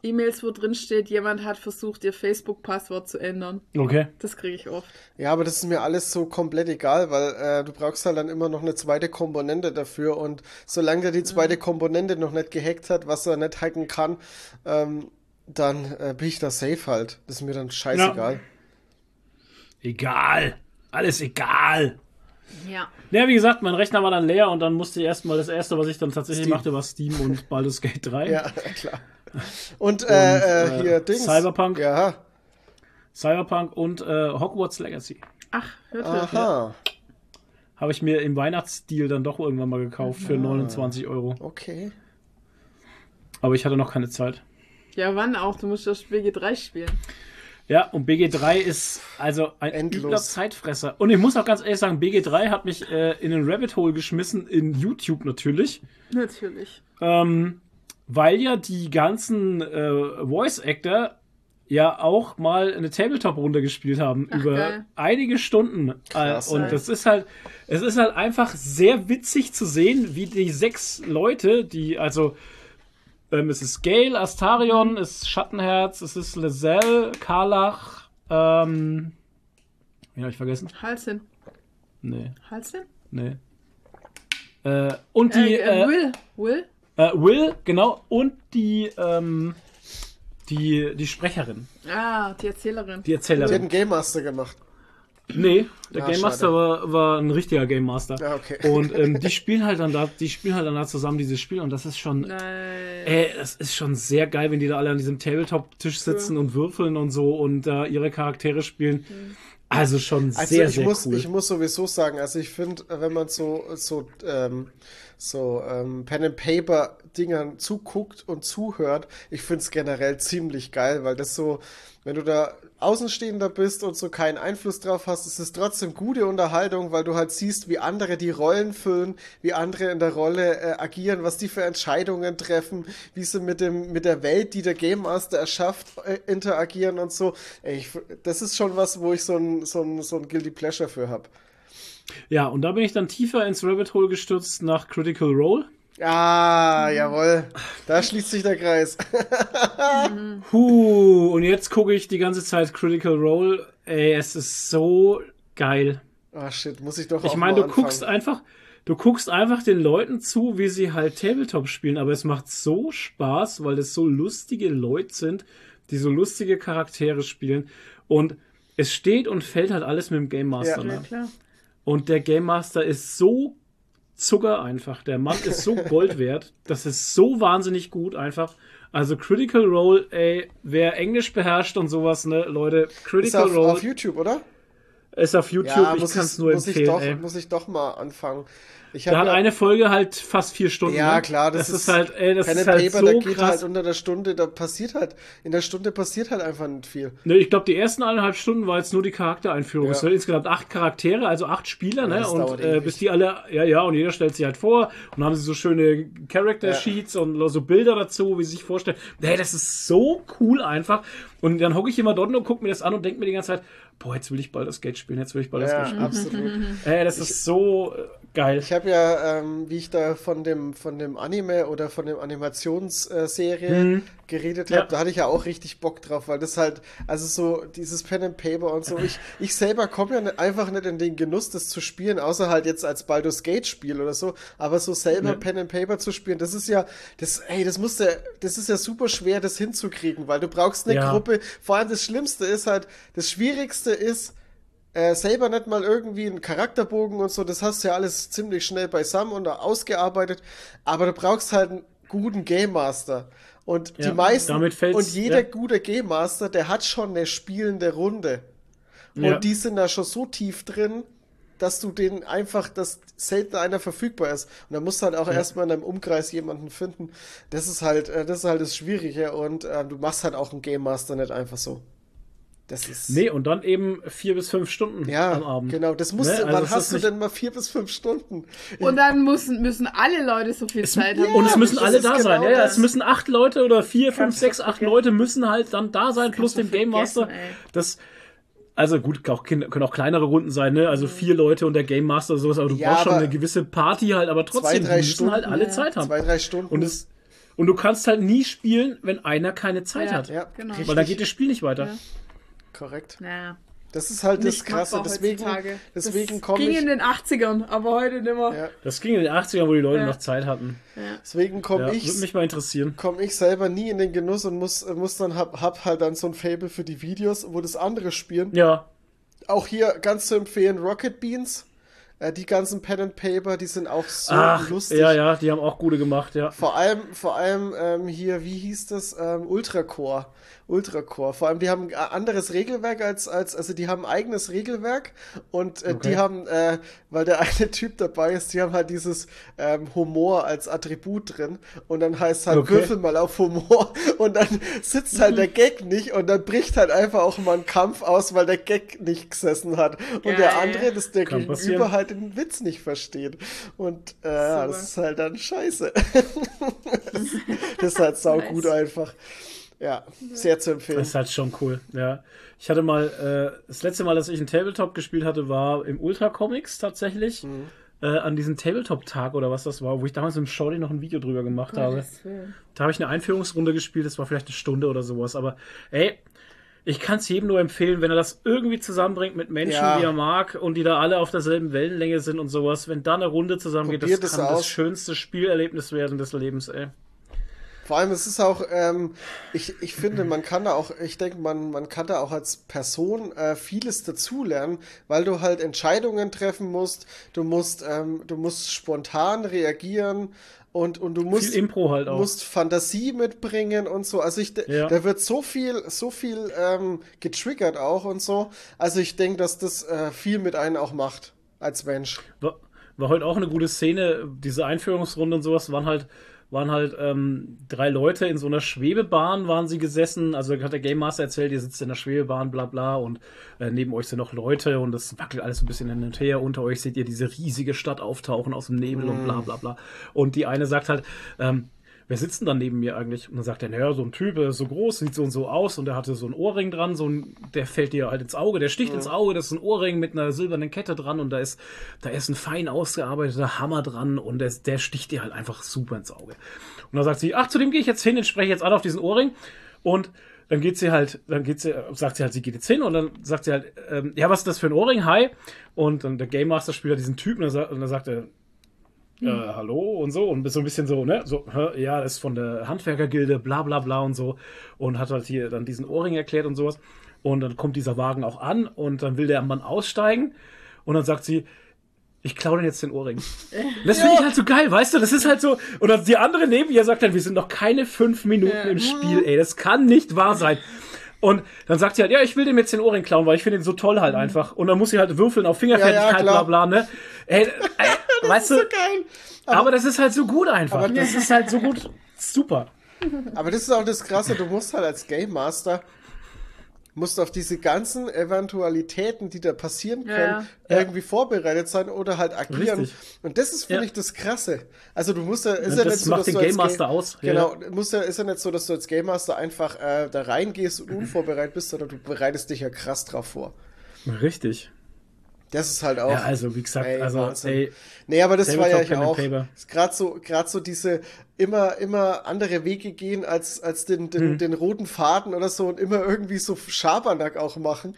Speaker 1: E-Mails, wo drin steht, jemand hat versucht, ihr Facebook-Passwort zu ändern.
Speaker 3: Okay.
Speaker 1: Das kriege ich oft.
Speaker 2: Ja, aber das ist mir alles so komplett egal, weil äh, du brauchst halt dann immer noch eine zweite Komponente dafür und solange der die zweite Komponente noch nicht gehackt hat, was er nicht hacken kann, ähm, dann äh, bin ich da safe halt. Das ist mir dann scheißegal.
Speaker 3: Egal. Alles egal.
Speaker 1: Ja.
Speaker 3: Ja, wie gesagt, mein Rechner war dann leer und dann musste ich erstmal das erste, was ich dann tatsächlich
Speaker 2: Steam.
Speaker 3: machte, war Steam und Baldur's Gate 3.
Speaker 2: Ja, klar. Und, äh, äh,
Speaker 3: äh,
Speaker 2: hier Dings.
Speaker 3: Cyberpunk.
Speaker 2: Ja.
Speaker 3: Cyberpunk und äh, Hogwarts Legacy.
Speaker 1: Ach, hört, hört.
Speaker 2: Aha.
Speaker 3: Habe ich mir im Weihnachtsstil dann doch irgendwann mal gekauft für 29 Euro.
Speaker 2: Okay.
Speaker 3: Aber ich hatte noch keine Zeit.
Speaker 1: Ja, wann auch? Du musst das BG3 spielen.
Speaker 3: Ja, und BG3 ist also ein
Speaker 2: Endlos.
Speaker 3: übler Zeitfresser. Und ich muss auch ganz ehrlich sagen, BG3 hat mich äh, in den Rabbit Hole geschmissen, in YouTube natürlich.
Speaker 1: Natürlich.
Speaker 3: Ähm, weil ja die ganzen äh, Voice Actor ja auch mal eine Tabletop-Runde gespielt haben
Speaker 1: Ach,
Speaker 3: über
Speaker 1: geil.
Speaker 3: einige Stunden.
Speaker 2: Krass,
Speaker 3: äh, und
Speaker 2: ey.
Speaker 3: das ist halt, es ist halt einfach sehr witzig zu sehen, wie die sechs Leute, die, also ähm, es ist Gale, Astarion, es ist Schattenherz, es ist Lizelle, Karlach, ähm, wen hab ich vergessen?
Speaker 1: Halsin.
Speaker 3: Nee,
Speaker 1: Halsin?
Speaker 3: nee. Äh, und die,
Speaker 1: äh,
Speaker 3: äh,
Speaker 1: Will. Will?
Speaker 3: Äh, Will, genau, und die, ähm, die, die Sprecherin,
Speaker 1: Ah, die Erzählerin.
Speaker 3: die
Speaker 2: Die hat
Speaker 3: Erzählerin.
Speaker 2: einen Game Master gemacht.
Speaker 3: Nee, der
Speaker 2: Ah,
Speaker 3: Game Master
Speaker 2: schade.
Speaker 3: war, war ein richtiger Game Master.
Speaker 2: Ja, okay.
Speaker 3: Und ähm, die spielen halt dann da, die spielen halt dann da zusammen dieses Spiel und das ist schon,
Speaker 1: Nein.
Speaker 3: ey, das ist schon sehr geil, wenn die da alle an diesem Tabletop-Tisch sitzen und würfeln und so und da ihre Charaktere spielen. Also schon
Speaker 2: Also
Speaker 3: sehr,
Speaker 2: ich
Speaker 3: sehr
Speaker 2: muss,
Speaker 3: cool.
Speaker 2: ich muss sowieso sagen, also ich finde, wenn man so, so, ähm, so ähm, Pen and Paper Dingern zuguckt und zuhört, ich finde es generell ziemlich geil, weil das so, wenn du da Außenstehender bist und so keinen Einfluss drauf hast, ist es trotzdem gute Unterhaltung, weil du halt siehst, wie andere die Rollen füllen, wie andere in der Rolle äh, agieren, was die für Entscheidungen treffen, wie sie mit dem mit der Welt, die der Game Master erschafft, äh, interagieren und so. Ey, ich, das ist schon was, wo ich so ein so ein, so ein guilty pleasure für hab.
Speaker 3: Ja, und da bin ich dann tiefer ins Rabbit Hole gestürzt nach Critical Role.
Speaker 2: Ah, jawohl. Da schließt sich der Kreis.
Speaker 3: Huh, und jetzt gucke ich die ganze Zeit Critical Role. Ey, es ist so geil.
Speaker 2: Ah, shit, muss ich doch
Speaker 3: Ich
Speaker 2: auch
Speaker 3: meine,
Speaker 2: mal
Speaker 3: du guckst
Speaker 2: anfangen.
Speaker 3: einfach, du guckst einfach den Leuten zu, wie sie halt Tabletop spielen, aber es macht so Spaß, weil es so lustige Leute sind, die so lustige Charaktere spielen und es steht und fällt halt alles mit dem Game Master.
Speaker 2: Ja.
Speaker 3: ne?
Speaker 1: Ja, klar.
Speaker 3: Und der Game Master ist so Zucker einfach. Der Mann ist so Gold wert. Das ist so wahnsinnig gut einfach. Also Critical Role, ey, wer Englisch beherrscht und sowas, ne, Leute,
Speaker 2: Ist
Speaker 3: Critical
Speaker 2: auf,
Speaker 3: Role.
Speaker 2: auf YouTube, oder?
Speaker 3: Ist auf YouTube,
Speaker 2: Ja,
Speaker 3: ich kann es
Speaker 2: ich,
Speaker 3: nur
Speaker 2: muss, ich
Speaker 3: empfehlen.
Speaker 2: doch,
Speaker 3: ey.
Speaker 2: muss ich doch mal anfangen. Ich
Speaker 3: Da hat
Speaker 2: ja-
Speaker 3: eine Folge halt fast vier Stunden.
Speaker 2: Ja,
Speaker 3: ne?
Speaker 2: klar, das,
Speaker 3: ist, halt, ey, das ist halt
Speaker 2: Paper,
Speaker 3: so
Speaker 2: da geht
Speaker 3: krass.
Speaker 2: halt unter der Stunde, da passiert halt, in der Stunde passiert halt einfach nicht viel.
Speaker 3: Ne, ich glaube, die ersten eineinhalb Stunden war jetzt nur die Charaktereinführung.
Speaker 2: Ja.
Speaker 3: Es sind insgesamt acht Charaktere, also acht Spieler, ne?
Speaker 2: das
Speaker 3: Und äh, bis die alle, ja, ja, und jeder stellt sich halt vor und haben sie so schöne Character
Speaker 2: Ja.
Speaker 3: Sheets und so Bilder dazu, wie sie sich vorstellen. Nee, das ist so cool einfach. Und dann hocke ich immer dort und gucke mir das an und denke mir die ganze Zeit, boah, jetzt will ich bald das Gate spielen, jetzt will ich bald das
Speaker 2: Ja,
Speaker 3: Gate spielen.
Speaker 2: absolut.
Speaker 3: Ey, das ist so äh, geil.
Speaker 2: Ich habe ja, ähm, wie ich da von dem, von dem Anime oder von dem Animationsserie geredet habe,
Speaker 3: Ja.
Speaker 2: da hatte ich ja auch richtig Bock drauf, weil das halt, also so dieses Pen and Paper und so, ich, ich selber komme ja nicht, einfach nicht in den Genuss, das zu spielen, außer halt jetzt als Baldur's Gate Spiel oder so, aber so selber
Speaker 3: Ja.
Speaker 2: Pen and Paper zu spielen, das ist ja, das, ey, das muss der, das ist ja super schwer, das hinzukriegen, weil du brauchst eine
Speaker 3: Ja.
Speaker 2: Gruppe, vor allem das Schlimmste ist halt, das Schwierigste ist, äh, selber nicht mal irgendwie einen Charakterbogen und so, das hast du ja alles ziemlich schnell beisammen und ausgearbeitet, aber du brauchst halt einen guten Game Master. Und
Speaker 3: Ja,
Speaker 2: die meisten, und jeder
Speaker 3: ja.
Speaker 2: gute Game Master, der hat schon eine spielende Runde. Und
Speaker 3: Ja.
Speaker 2: die sind da schon so tief drin, dass du den einfach, dass selten einer verfügbar ist. Und da musst du halt auch erstmal in deinem Umkreis jemanden finden. Das ist halt, äh, das ist halt das Schwierige und äh, du machst halt auch einen Game Master nicht einfach so. Das ist.
Speaker 3: Nee, und dann eben vier bis fünf Stunden
Speaker 2: Ja,
Speaker 3: am Abend.
Speaker 2: genau. Das musst
Speaker 3: Ne?
Speaker 2: du,
Speaker 3: Also
Speaker 2: wann
Speaker 3: es
Speaker 2: hast du denn mal vier bis fünf Stunden?
Speaker 1: Und dann müssen, müssen alle Leute so viel Zeit haben.
Speaker 3: Und es müssen
Speaker 2: das
Speaker 3: alle da
Speaker 2: genau
Speaker 3: sein. Ja, ja, es müssen acht Leute oder vier, fünf, sechs, acht. Leute müssen halt dann da sein, plus
Speaker 1: du
Speaker 3: Game Master.
Speaker 1: ey.
Speaker 3: Das, also gut, auch, Kinder- können auch kleinere Runden sein, ne? Also vier Leute und der Game Master oder sowas, aber du
Speaker 2: Ja,
Speaker 3: brauchst schon
Speaker 2: aber
Speaker 3: eine gewisse Party halt, aber trotzdem,
Speaker 2: drei
Speaker 3: die müssen halt
Speaker 2: Stunden,
Speaker 3: alle
Speaker 1: ja.
Speaker 3: Zeit haben.
Speaker 2: Zwei, drei Stunden.
Speaker 3: Und es, und du kannst halt nie spielen, wenn einer keine Zeit
Speaker 1: Ja.
Speaker 3: hat.
Speaker 2: ja,
Speaker 1: Genau.
Speaker 2: richtig,
Speaker 3: Weil dann geht das Spiel nicht weiter.
Speaker 1: Ja.
Speaker 2: korrekt.
Speaker 1: Naja,
Speaker 2: Das ist halt das
Speaker 1: nicht
Speaker 2: Krasse.
Speaker 1: machbar
Speaker 2: Deswegen,
Speaker 1: heutzutage.
Speaker 2: deswegen
Speaker 1: das
Speaker 2: komme
Speaker 1: ging
Speaker 2: ich,
Speaker 1: in den 80ern, aber heute nicht mehr.
Speaker 2: ja,
Speaker 3: Das ging in den 80ern, wo die Leute
Speaker 1: Ja.
Speaker 3: noch Zeit hatten.
Speaker 2: deswegen komme
Speaker 3: Ja,
Speaker 2: ich,
Speaker 3: würde mich mal interessieren.
Speaker 2: komme ich selber nie in den Genuss und muss, muss dann hab, hab halt dann so ein Fable für die Videos, wo das andere spielen.
Speaker 3: Ja,
Speaker 2: Auch hier ganz zu empfehlen Rocket Beans. Äh, die ganzen Pen and Paper, die sind auch so
Speaker 3: ach,
Speaker 2: lustig.
Speaker 3: ja, ja, die haben auch gute gemacht, ja.
Speaker 2: Vor allem, vor allem ähm, hier, wie hieß das? Ähm, Ultracore. Ultracore. Vor allem, die haben ein anderes Regelwerk als, als, also die haben ein eigenes Regelwerk und äh,
Speaker 3: Okay.
Speaker 2: die haben, äh, weil der eine Typ dabei ist, die haben halt dieses ähm, Humor als Attribut drin und dann heißt halt,
Speaker 3: Okay.
Speaker 2: würfel mal auf Humor und dann sitzt halt der Gag nicht und dann bricht halt einfach auch mal ein Kampf aus, weil der Gag nicht gesessen hat. Und der
Speaker 1: Geil.
Speaker 2: andere, das der
Speaker 3: Kann
Speaker 2: Gegenüber
Speaker 3: passieren.
Speaker 2: halt den Witz nicht versteht. Und äh,
Speaker 1: Super.
Speaker 2: das ist halt dann scheiße. das ist halt saugut
Speaker 1: Nice.
Speaker 2: einfach. Ja, sehr zu empfehlen.
Speaker 3: Das ist halt schon cool, ja. Ich hatte mal, äh, das letzte Mal, dass ich einen Tabletop gespielt hatte, war im Ultra Comics tatsächlich.
Speaker 2: Mhm.
Speaker 3: Äh, an diesem Tabletop-Tag oder was das war, wo ich damals im Shorty noch ein Video drüber gemacht habe.
Speaker 1: Gottes Willen.
Speaker 3: Da habe ich eine Einführungsrunde gespielt, das war vielleicht eine Stunde oder sowas, aber ey, ich kann es jedem nur empfehlen, wenn er das irgendwie zusammenbringt mit Menschen,
Speaker 2: Ja.
Speaker 3: die er mag und die da alle auf derselben Wellenlänge sind und sowas, wenn da eine Runde zusammengeht, das kann
Speaker 2: aus.
Speaker 3: das schönste Spielerlebnis werden des Lebens, ey.
Speaker 2: Vor allem, es ist auch, ähm, ich, ich finde, man kann da auch, ich denke, man, man kann da auch als Person äh, vieles dazulernen, weil du halt Entscheidungen treffen musst, du musst, ähm, du musst spontan reagieren und, und du musst,
Speaker 3: halt auch.
Speaker 2: musst Fantasie mitbringen und so. Also ich,
Speaker 3: Ja.
Speaker 2: da wird so viel, so viel ähm, getriggert auch und so. Also ich denke, dass das äh, viel mit einem auch macht als Mensch.
Speaker 3: War, war heute auch eine gute Szene. Diese Einführungsrunde und sowas waren halt, waren halt ähm, drei Leute in so einer Schwebebahn waren sie gesessen. Also hat der Game Master erzählt, ihr sitzt in der Schwebebahn, bla bla, und äh, neben euch sind noch Leute und das wackelt alles so ein bisschen hin und her. Unter euch seht ihr diese riesige Stadt auftauchen aus dem Nebel und bla bla bla. Und die eine sagt halt, ähm, wer sitzt denn da neben mir eigentlich? Und dann sagt er, naja, so ein Typ, er ist so groß, sieht so und so aus und der hatte so ein Ohrring dran, so ein, der fällt dir halt ins Auge, der sticht ins Auge, das ist ein Ohrring mit einer silbernen Kette dran und da ist, da ist ein fein ausgearbeiteter Hammer dran und der, der sticht dir halt einfach super ins Auge. Und dann sagt sie, ach, zu dem gehe ich jetzt hin, den spreche jetzt an auf diesen Ohrring und dann geht sie halt, dann geht sie, sagt sie halt, sie geht jetzt hin und dann sagt sie halt, ähm, ja, was ist das für ein Ohrring? Hi. Und dann der Game Master spielt halt diesen Typen und dann sagt er, äh, hallo und so und so ein bisschen so, ne, so, ja, das ist von der Handwerkergilde, bla bla bla und so und hat halt hier dann diesen Ohrring erklärt und sowas und dann kommt dieser Wagen auch an und dann will der Mann aussteigen und dann sagt sie, ich klaue denn jetzt den Ohrring. Und Das finde ich halt so geil, weißt du? Das ist halt so. Und dann die andere neben ihr sagt dann, wir sind noch keine fünf Minuten
Speaker 1: Ja.
Speaker 3: im Spiel, ey. Das kann nicht wahr sein. Und dann sagt sie halt, ja, ich will dem jetzt den Ohrring klauen, weil ich finde ihn so toll halt einfach. Und dann muss sie halt würfeln auf Fingerfertigkeit,
Speaker 2: Ja, ja,
Speaker 3: bla bla, ne? Ey, ey, weißt du,
Speaker 2: So geil.
Speaker 3: aber, das ist halt so gut einfach.
Speaker 2: Aber
Speaker 3: das ist halt so gut, super.
Speaker 2: Aber das ist auch das Krasse, du musst halt als Game Master musst auf diese ganzen Eventualitäten, die da passieren
Speaker 1: Ja,
Speaker 2: können,
Speaker 3: ja.
Speaker 2: irgendwie vorbereitet sein oder halt agieren.
Speaker 3: Richtig.
Speaker 2: Und das ist, finde
Speaker 3: Ja.
Speaker 2: ich, das Krasse. Also du musst ja, ist
Speaker 3: Ja,
Speaker 2: ja, nicht so, dass
Speaker 3: den
Speaker 2: du als
Speaker 3: Game Master
Speaker 2: Ga-
Speaker 3: aus. Ja,
Speaker 2: Genau, muss ja, ist ja nicht so, dass du als Game Master einfach äh, da reingehst und unvorbereitet bist, sondern du bereitest dich ja krass drauf vor.
Speaker 3: Richtig.
Speaker 2: Das ist halt auch.
Speaker 3: Ja, also wie gesagt,
Speaker 2: Ey,
Speaker 3: also
Speaker 2: Wahnsinn.
Speaker 3: ey,
Speaker 2: Nee, aber das war ja
Speaker 3: and
Speaker 2: auch. Gerade so, gerade so diese immer, immer andere Wege gehen als, als den, den,
Speaker 3: Hm.
Speaker 2: den roten Faden oder so und immer irgendwie so Schabernack auch machen.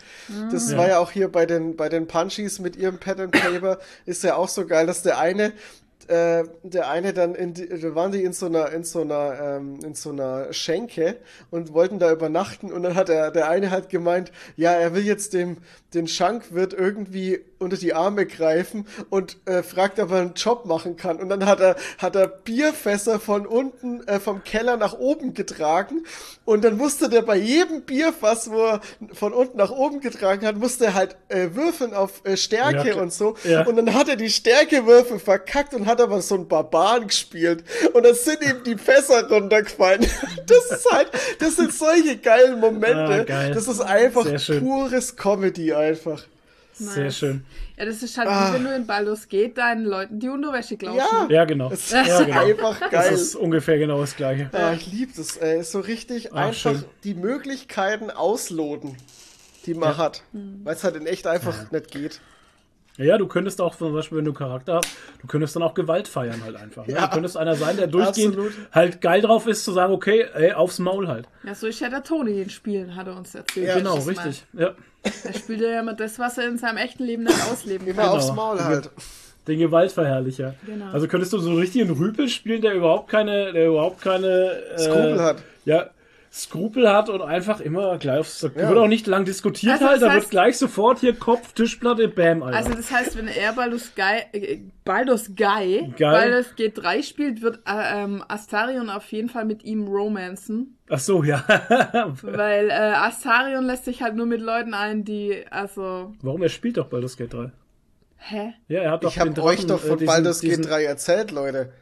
Speaker 2: Das
Speaker 3: Ja.
Speaker 2: war ja auch hier bei den, bei den Punchies mit ihrem Pen and Paper ist ja auch so geil, dass der eine, äh, der eine dann in die, da waren die in so einer, in so einer, ähm, in so einer Schenke und wollten da übernachten und dann hat er, der eine halt gemeint, ja, er will jetzt dem, den Schankwirt irgendwie unter die Arme greifen und äh, fragt, ob er einen Job machen kann. Und dann hat er, hat er Bierfässer von unten, äh, vom Keller nach oben getragen und dann musste der bei jedem Bierfass, wo er von unten nach oben getragen hat, musste er halt äh, würfeln auf äh, Stärke
Speaker 3: Ja,
Speaker 2: und so.
Speaker 3: Ja.
Speaker 2: Und dann hat er die Stärkewürfel verkackt und hat aber so einen Barbaren gespielt. Und dann sind ihm die Fässer runtergefallen. Das ist halt, das sind solche geilen Momente.
Speaker 3: Ah, geil.
Speaker 2: Das ist einfach pures Comedy einfach.
Speaker 3: Sehr
Speaker 1: Nice.
Speaker 3: schön.
Speaker 1: Ja, das ist halt
Speaker 2: Ah.
Speaker 1: wie wenn du in Baldur's geht deinen Leuten die Unterwäsche klaust.
Speaker 2: Ja.
Speaker 3: Ja, genau.
Speaker 2: Das ist
Speaker 3: Ja, genau.
Speaker 2: einfach
Speaker 3: Das
Speaker 2: geil.
Speaker 3: ist ungefähr genau das gleiche.
Speaker 2: Ah, ich liebe das. Ey. So richtig
Speaker 3: Ah,
Speaker 2: einfach
Speaker 3: schön.
Speaker 2: die Möglichkeiten ausloten, die man hat. Weil es halt in echt einfach nicht geht.
Speaker 3: Ja, du könntest auch zum Beispiel, wenn du Charakter hast, du könntest dann auch Gewalt feiern halt einfach. Ne?
Speaker 2: Ja.
Speaker 3: Du könntest einer sein, der durchgehend
Speaker 2: Absolut.
Speaker 3: halt geil drauf ist, zu sagen, okay, ey, aufs Maul halt.
Speaker 1: Ja, so ist ja der Toni in Spielen, hat er uns erzählt.
Speaker 2: Ja,
Speaker 3: genau,
Speaker 1: letztes Mal.
Speaker 3: richtig. Ja.
Speaker 1: Er spielt ja immer das, was er in seinem echten Leben nicht ausleben
Speaker 2: Immer
Speaker 1: kann.
Speaker 3: Genau.
Speaker 2: aufs Maul halt.
Speaker 3: Den Gewaltverherrlicher.
Speaker 1: Genau.
Speaker 3: Also könntest du so richtig einen Rüpel spielen, der überhaupt keine, der überhaupt keine äh,
Speaker 2: Skrupel hat.
Speaker 3: Ja, Skrupel hat und einfach immer gleich aufs.
Speaker 2: Ja.
Speaker 3: wird auch nicht lang diskutiert
Speaker 1: Also,
Speaker 3: halt, da
Speaker 1: heißt-
Speaker 3: wird gleich sofort hier Kopf, Tischplatte, Bam, Alter.
Speaker 1: Also das heißt, wenn er Baldur's Guy, äh, Baldur's Guy,
Speaker 3: Geil.
Speaker 1: Baldur's G3 spielt, wird äh, ähm, Astarion auf jeden Fall mit ihm romanzen.
Speaker 3: Ach so, ja.
Speaker 1: Weil äh, Astarion lässt sich halt nur mit Leuten ein, die, also,
Speaker 3: Warum? Er spielt doch Baldur's Gate 3.
Speaker 1: hä?
Speaker 3: Ja, er hat doch
Speaker 2: Ich habe
Speaker 3: den
Speaker 2: euch doch
Speaker 3: äh,
Speaker 2: von
Speaker 3: diesen-
Speaker 2: Baldur's
Speaker 3: diesen-
Speaker 2: Gate 3 erzählt, Leute.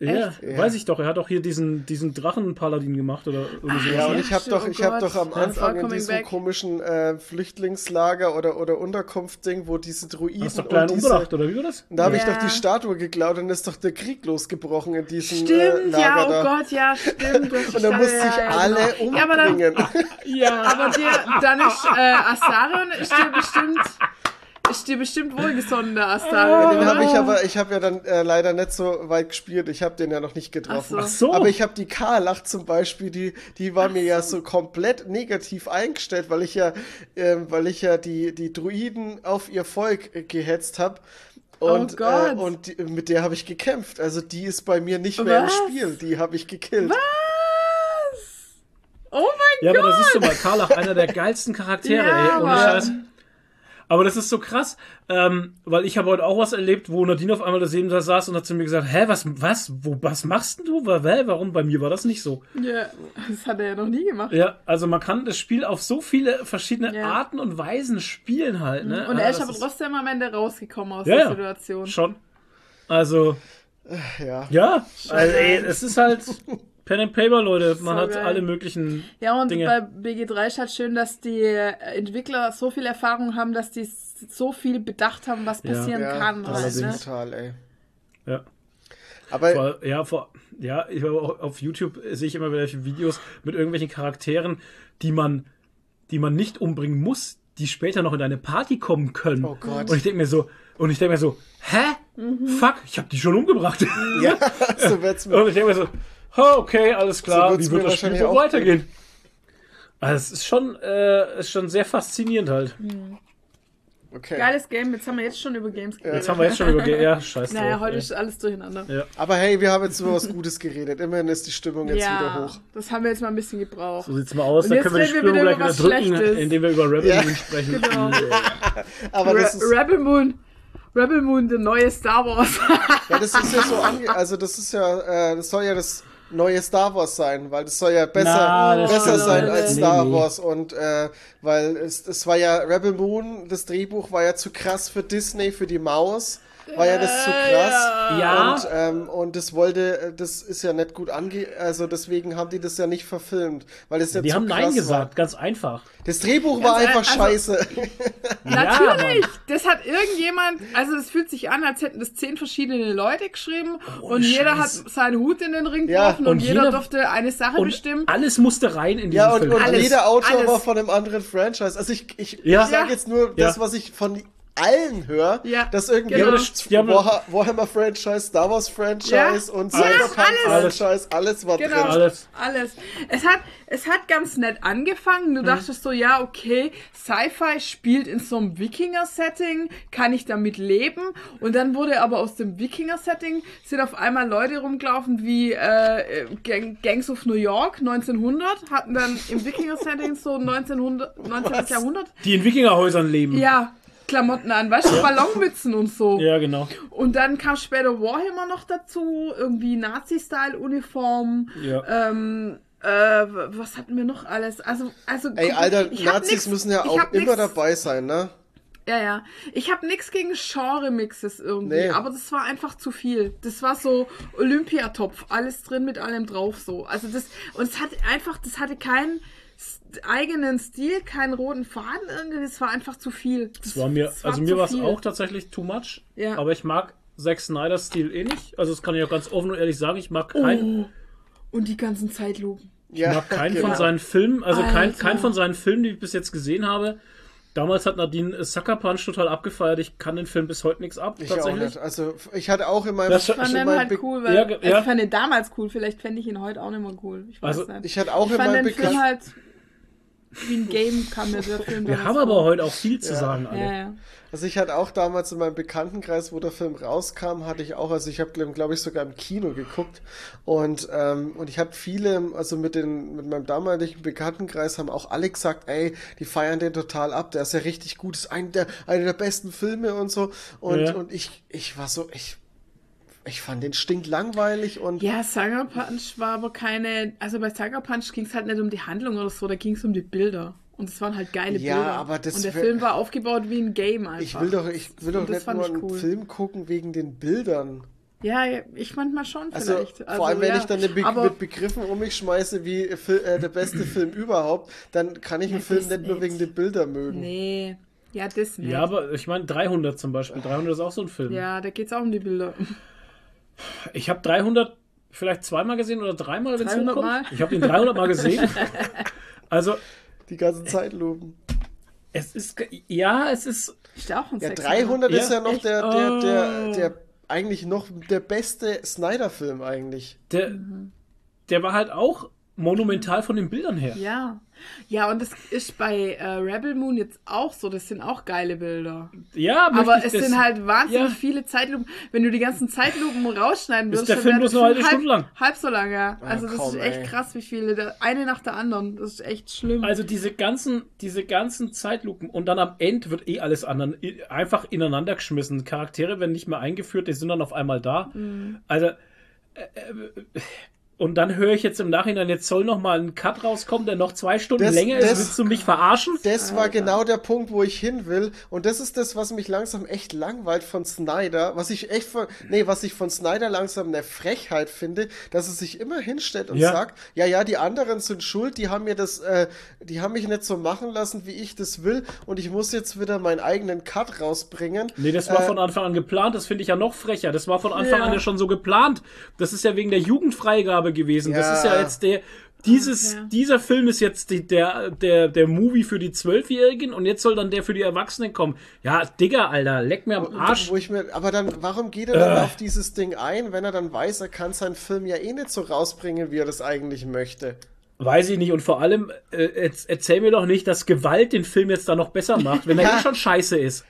Speaker 3: Ja?
Speaker 2: Ja.
Speaker 3: weiß ich doch. Er hat doch hier diesen, diesen Drachenpaladin gemacht oder irgendwie.
Speaker 2: Ja, und ich habe doch,
Speaker 1: oh
Speaker 2: ich habe
Speaker 1: Gott.
Speaker 2: doch am Anfang in diesem
Speaker 1: back.
Speaker 2: komischen äh, Flüchtlingslager oder, oder Unterkunft-Ding, wo diese Druiden
Speaker 3: Hast doch
Speaker 2: und
Speaker 3: klein
Speaker 2: diese,
Speaker 3: umgebracht, oder wie war das?
Speaker 2: Da habe ich
Speaker 1: Ja.
Speaker 2: doch die Statue geklaut und ist doch der Krieg losgebrochen in diesem äh,
Speaker 1: Stimmt,
Speaker 2: Lager
Speaker 1: ja, oh
Speaker 2: da.
Speaker 1: Gott, ja, stimmt.
Speaker 2: Und dann
Speaker 1: ist-
Speaker 2: musste ich
Speaker 1: ja,
Speaker 2: alle
Speaker 1: genau. Ja, aber dann,
Speaker 2: umbringen.
Speaker 3: Ja.
Speaker 1: aber dir, dann ist äh, Astarion ist dir bestimmt, ist dir bestimmt wohlgesonnen, der Astarion.
Speaker 2: Den habe ich aber, ich habe ja dann äh, leider nicht so weit gespielt. Ich habe den ja noch nicht getroffen.
Speaker 1: Ach
Speaker 3: Ach so.
Speaker 2: Aber ich habe die Karlach zum Beispiel, die, die war mir ja so komplett negativ eingestellt, weil ich ja, ähm, weil ich ja die, die Druiden auf ihr Volk äh, gehetzt habe. Und,
Speaker 1: Oh Gott.
Speaker 2: Äh, und die, mit der habe ich gekämpft. Also die ist bei mir nicht mehr
Speaker 1: Was?
Speaker 2: im Spiel. Die habe ich gekillt.
Speaker 1: Oh mein
Speaker 3: Ja,
Speaker 1: Gott.
Speaker 3: aber da siehst du mal, Karlach, einer der geilsten Charaktere,
Speaker 1: Ja,
Speaker 3: ey, ohne. Scheiß. Aber das ist so krass, ähm, weil ich habe heute auch was erlebt, wo Nadine auf einmal da neben da saß und hat zu mir gesagt, hä, was, was, wo, was machst denn du? Warum? Bei mir war das nicht so.
Speaker 1: Ja, das hat er ja noch nie gemacht.
Speaker 3: Ja, also man kann das Spiel auf so viele verschiedene
Speaker 1: Ja.
Speaker 3: Arten und Weisen spielen halt, ne?
Speaker 1: Und
Speaker 3: Ah,
Speaker 1: er ist
Speaker 3: das
Speaker 1: aber trotzdem am Ende rausgekommen aus
Speaker 3: Ja,
Speaker 1: der
Speaker 3: ja.
Speaker 1: Situation.
Speaker 3: Schon. Also,
Speaker 2: Ja.
Speaker 3: ja, also, ey, es ist halt Pen and Paper, Leute. Man
Speaker 1: So
Speaker 3: hat
Speaker 1: geil.
Speaker 3: alle möglichen
Speaker 1: Ja, und
Speaker 3: Dinge.
Speaker 1: bei BG3 ist halt schön, dass die Entwickler so viel Erfahrung haben, dass die so viel bedacht haben, was passieren
Speaker 2: Ja,
Speaker 1: kann. Halt,
Speaker 2: das
Speaker 1: ne?
Speaker 2: ist total, ey.
Speaker 3: Ja.
Speaker 2: Aber
Speaker 3: Vor, ja, vor, ja, ich habe auch auf YouTube sehe ich immer welche Videos mit irgendwelchen Charakteren, die man, die man nicht umbringen muss, die später noch in eine Party kommen können.
Speaker 2: Oh Gott.
Speaker 3: Und ich denke mir so, und ich denke mir so, hä? Fuck, ich habe die schon umgebracht.
Speaker 2: ja, so wird's mir.
Speaker 3: und ich denke mir so, okay, alles klar,
Speaker 2: So
Speaker 3: wie wird
Speaker 2: mir
Speaker 3: das Spiel
Speaker 2: wahrscheinlich
Speaker 3: wohl
Speaker 2: auch
Speaker 3: weitergehen? Also es ist schon, äh, ist schon sehr faszinierend halt.
Speaker 2: Okay.
Speaker 1: Geiles Game, jetzt haben wir jetzt schon über Games geredet.
Speaker 3: Jetzt haben wir jetzt schon über, ja, scheiße.
Speaker 1: naja, heute ist alles durcheinander.
Speaker 3: ja.
Speaker 2: Aber hey, wir haben jetzt über was Gutes geredet. Immerhin ist die Stimmung jetzt wieder hoch.
Speaker 1: das haben wir jetzt mal ein bisschen gebraucht.
Speaker 3: So sieht's mal aus.
Speaker 1: Und
Speaker 3: Dann
Speaker 1: jetzt
Speaker 3: können wir die
Speaker 1: wir
Speaker 3: Spülung
Speaker 1: wieder
Speaker 3: gleich
Speaker 1: über
Speaker 3: wieder
Speaker 1: was
Speaker 3: drücken,
Speaker 1: Schlechtes.
Speaker 3: indem wir über Rebel
Speaker 2: Ja.
Speaker 3: Moon sprechen.
Speaker 1: Genau.
Speaker 2: Aber das ist,
Speaker 1: Rebel Moon. Rebel Moon, der neue Star Wars.
Speaker 2: ja, das ist ja so ange also das ist ja, äh, das soll ja das neue Star Wars sein, weil das soll ja besser,
Speaker 3: Na,
Speaker 2: besser sein als
Speaker 3: Nee,
Speaker 2: Star
Speaker 3: nee.
Speaker 2: Wars und äh, weil es, es war ja Rebel Moon, das Drehbuch war ja zu krass für Disney, für die Maus. War ja das zu krass.
Speaker 3: Ja.
Speaker 2: Und, ähm, und das wollte, äh, das ist ja nicht gut ange, also deswegen haben die das ja nicht verfilmt, weil es ja
Speaker 3: Die
Speaker 2: zu
Speaker 3: haben
Speaker 2: krass
Speaker 3: Nein
Speaker 2: war.
Speaker 3: gesagt, ganz einfach.
Speaker 2: Das Drehbuch war
Speaker 1: Ganz
Speaker 2: einfach
Speaker 1: ein- also-
Speaker 2: scheiße.
Speaker 1: Natürlich, das hat irgendjemand, also es fühlt sich an, als hätten das zehn verschiedene Leute geschrieben und jeder hat
Speaker 3: Scheiß.
Speaker 1: seinen Hut in den Ring
Speaker 2: Ja,
Speaker 1: geworfen und,
Speaker 3: und
Speaker 1: jeder,
Speaker 3: jeder-
Speaker 1: durfte eine Sache
Speaker 3: Und
Speaker 1: bestimmen.
Speaker 3: alles musste rein in diesen
Speaker 2: Ja, und,
Speaker 3: Film.
Speaker 2: und
Speaker 1: Alles,
Speaker 2: jeder Autor
Speaker 1: alles.
Speaker 2: war von einem anderen Franchise. Also ich, ich,
Speaker 3: Ja.
Speaker 2: ich sage jetzt nur
Speaker 3: Ja.
Speaker 2: das, was ich von allen höre,
Speaker 1: Ja,
Speaker 2: dass irgendwie
Speaker 1: genau.
Speaker 3: Ja, aber das- ja, aber-
Speaker 2: Warha- Warhammer Franchise, Star Wars Franchise
Speaker 1: Ja.
Speaker 2: und Cyberpunk
Speaker 1: alles.
Speaker 2: Franchise, alles war
Speaker 1: Genau.
Speaker 2: drin.
Speaker 3: Alles.
Speaker 1: Alles. Es hat, es hat ganz nett angefangen. Du
Speaker 3: Mhm.
Speaker 1: dachtest so, ja, okay, Sci-Fi spielt in so einem Wikinger-Setting, kann ich damit leben? Und dann wurde aber aus dem Wikinger-Setting sind auf einmal Leute rumgelaufen wie äh, Gang, Gangs of New York 1900, hatten dann im Wikinger-Setting so 1900, 19. Jahrhundert.
Speaker 3: Die in Wikingerhäusern leben.
Speaker 1: Ja, Klamotten an, weißt du, Ballonmützen und so.
Speaker 3: Ja, genau.
Speaker 1: Und dann kam später Warhammer noch dazu, irgendwie Nazi-Style-Uniform.
Speaker 3: Ja.
Speaker 1: Ähm, äh, was hatten wir noch alles? Also, also
Speaker 2: Ey,
Speaker 1: guck,
Speaker 2: Alter, Nazis
Speaker 1: nix-
Speaker 2: müssen ja auch immer
Speaker 1: nix-
Speaker 2: dabei sein, ne?
Speaker 1: Ja, ja. Ich habe nichts gegen Genre-Mixes irgendwie,
Speaker 2: Nee.
Speaker 1: aber das war einfach zu viel. Das war so Olympiatopf, alles drin mit allem drauf so. Also das und es hatte einfach, das hatte keinen eigenen Stil, keinen roten Faden irgendwie, das war einfach zu viel. Das,
Speaker 3: Das war mir,
Speaker 1: das
Speaker 3: also
Speaker 1: zu
Speaker 3: mir war es auch tatsächlich too much.
Speaker 1: Ja.
Speaker 3: Aber ich mag Zack Snyder's Stil eh nicht. Also das kann ich auch ganz offen und ehrlich sagen. Ich mag keinen,
Speaker 1: Oh, und die ganzen Zeitlupen.
Speaker 2: Ja,
Speaker 3: ich mag keinen
Speaker 2: genau.
Speaker 3: von seinen Filmen, also kein,
Speaker 1: Alter.
Speaker 3: kein von seinen Filmen, die ich bis jetzt gesehen habe. Damals hat Nadine Sucker Punch total abgefeiert. Ich kann den Film bis heute nichts ab,
Speaker 2: Ich auch
Speaker 3: tatsächlich.
Speaker 2: nicht. Also ich hatte auch in meinem,
Speaker 3: Das-
Speaker 1: Ich fand
Speaker 2: in
Speaker 1: den
Speaker 2: meinem
Speaker 1: halt
Speaker 2: Be-
Speaker 1: cool, weil
Speaker 3: Ja,
Speaker 1: also
Speaker 3: ja.
Speaker 1: ich fand den damals cool, vielleicht fände ich ihn heute auch nicht mehr cool. Ich weiß
Speaker 3: Also,
Speaker 1: nicht.
Speaker 2: Ich hatte auch
Speaker 1: ich
Speaker 2: in
Speaker 1: fand
Speaker 2: meinem
Speaker 1: den Film halt wie ein Game kam mir der Film
Speaker 3: Wir haben aber heute auch viel zu sagen, alle.
Speaker 1: Ja, ja.
Speaker 2: Also ich hatte auch damals in meinem Bekanntenkreis, wo der Film rauskam, hatte ich auch, also ich habe glaube ich sogar im Kino geguckt und ähm, und ich habe viele, also mit den mit meinem damaligen Bekanntenkreis haben auch alle gesagt, ey, die feiern den total ab, der ist ja richtig gut, ist ein der einer der besten Filme und so und
Speaker 3: Ja.
Speaker 2: und ich ich war so ich ich fand den stinklangweilig und
Speaker 1: Ja, Sucker Punch war aber keine. Also bei Sucker Punch ging es halt nicht um die Handlung oder so, da ging es um die Bilder. Und es waren halt geile
Speaker 2: Ja,
Speaker 1: Bilder.
Speaker 2: aber das
Speaker 1: Und der Film war aufgebaut wie ein Game einfach.
Speaker 2: ich will doch ich will doch nicht nur einen
Speaker 1: cool.
Speaker 2: Film gucken wegen den Bildern.
Speaker 1: Ja, ich manchmal schon
Speaker 2: Also,
Speaker 1: vielleicht.
Speaker 2: vor allem, wenn
Speaker 1: ja.
Speaker 2: ich dann Be
Speaker 1: aber
Speaker 2: mit Begriffen um mich schmeiße wie Fil äh, der beste Film überhaupt, dann kann ich einen
Speaker 1: Ja,
Speaker 2: Film
Speaker 1: das
Speaker 2: nicht nur wegen den Bildern mögen.
Speaker 1: Nee. Ja, das nicht.
Speaker 3: Ja, aber ich meine 300 zum Beispiel. 300 ist auch so ein Film.
Speaker 1: ja, da geht's auch um die Bilder.
Speaker 3: Ich habe 300 vielleicht zweimal gesehen oder dreimal, wenn es
Speaker 1: 300
Speaker 3: hochkommt.
Speaker 1: Mal?
Speaker 3: Ich habe den 300 Mal gesehen. Also,
Speaker 2: Die ganzen Zeitlupen.
Speaker 3: es ist, ja, es ist,
Speaker 1: Ist auch ein
Speaker 2: Ja,
Speaker 1: Sechser.
Speaker 2: 300 ist
Speaker 3: Ja,
Speaker 2: ja noch der, der, der,
Speaker 1: Oh.
Speaker 2: der, eigentlich noch der beste Snyder-Film eigentlich.
Speaker 3: der,
Speaker 1: Mhm.
Speaker 3: der war halt auch monumental von den Bildern her.
Speaker 1: Ja. Ja, und das ist bei äh, Rebel Moon jetzt auch so. Das sind auch geile Bilder.
Speaker 3: Ja,
Speaker 1: Aber es
Speaker 3: das-
Speaker 1: sind halt wahnsinnig
Speaker 3: Ja.
Speaker 1: viele Zeitlupen. Wenn du die ganzen Zeitlupen rausschneiden
Speaker 3: Ist
Speaker 1: würdest,
Speaker 3: der
Speaker 1: dann
Speaker 3: Film
Speaker 1: wäre
Speaker 3: bloß
Speaker 1: der
Speaker 3: eine halbe
Speaker 1: Film
Speaker 3: Stunde lang.
Speaker 1: Halb, halb so lang, ja. Also das
Speaker 2: komm,
Speaker 1: ist echt
Speaker 2: ey.
Speaker 1: krass, wie viele. Eine nach der anderen. Das ist echt schlimm.
Speaker 3: Also diese ganzen, diese ganzen Zeitlupen und dann am Ende wird eh alles anderen einfach ineinander geschmissen. Charaktere werden nicht mehr eingeführt, die sind dann auf einmal da.
Speaker 1: Mhm.
Speaker 3: Also äh, äh, und dann höre ich jetzt im Nachhinein, jetzt soll noch mal ein Cut rauskommen, der noch zwei Stunden
Speaker 2: Das-
Speaker 3: länger ist.
Speaker 2: das-
Speaker 3: Willst du mich verarschen?
Speaker 2: Das war genau der Punkt, wo ich hin will. Und das ist das, was mich langsam echt langweilt von Snyder. Was ich echt von, nee, was ich von Snyder langsam eine Frechheit finde, dass er sich immer hinstellt und
Speaker 3: Ja.
Speaker 2: sagt, ja, ja, die anderen sind schuld, die haben mir das, äh, die haben mich nicht so machen lassen, wie ich das will. Und ich muss jetzt wieder meinen eigenen Cut rausbringen.
Speaker 3: Nee, das war
Speaker 2: Äh,
Speaker 3: von Anfang an geplant, das finde ich ja noch frecher. Das war von Anfang
Speaker 1: Ja.
Speaker 3: an ja schon so geplant. Das ist ja wegen der Jugendfreigabe gewesen. Das
Speaker 2: Ja.
Speaker 3: ist ja jetzt der. Dieses,
Speaker 1: Ja.
Speaker 3: Dieser Film ist jetzt die, der, der, der Movie für die Zwölfjährigen und jetzt soll dann der für die Erwachsenen kommen. Ja, Digga, Alter, leck mir am Arsch.
Speaker 2: Wo ich mir, aber dann, warum geht er dann auf dieses Ding ein, wenn er dann weiß, er kann seinen Film ja eh nicht so rausbringen, wie er das eigentlich möchte?
Speaker 3: Weiß ich nicht. Und vor allem, äh, erz- erzähl mir doch nicht, dass Gewalt den Film jetzt da noch besser macht, wenn er
Speaker 2: Ja.
Speaker 3: eh schon scheiße ist.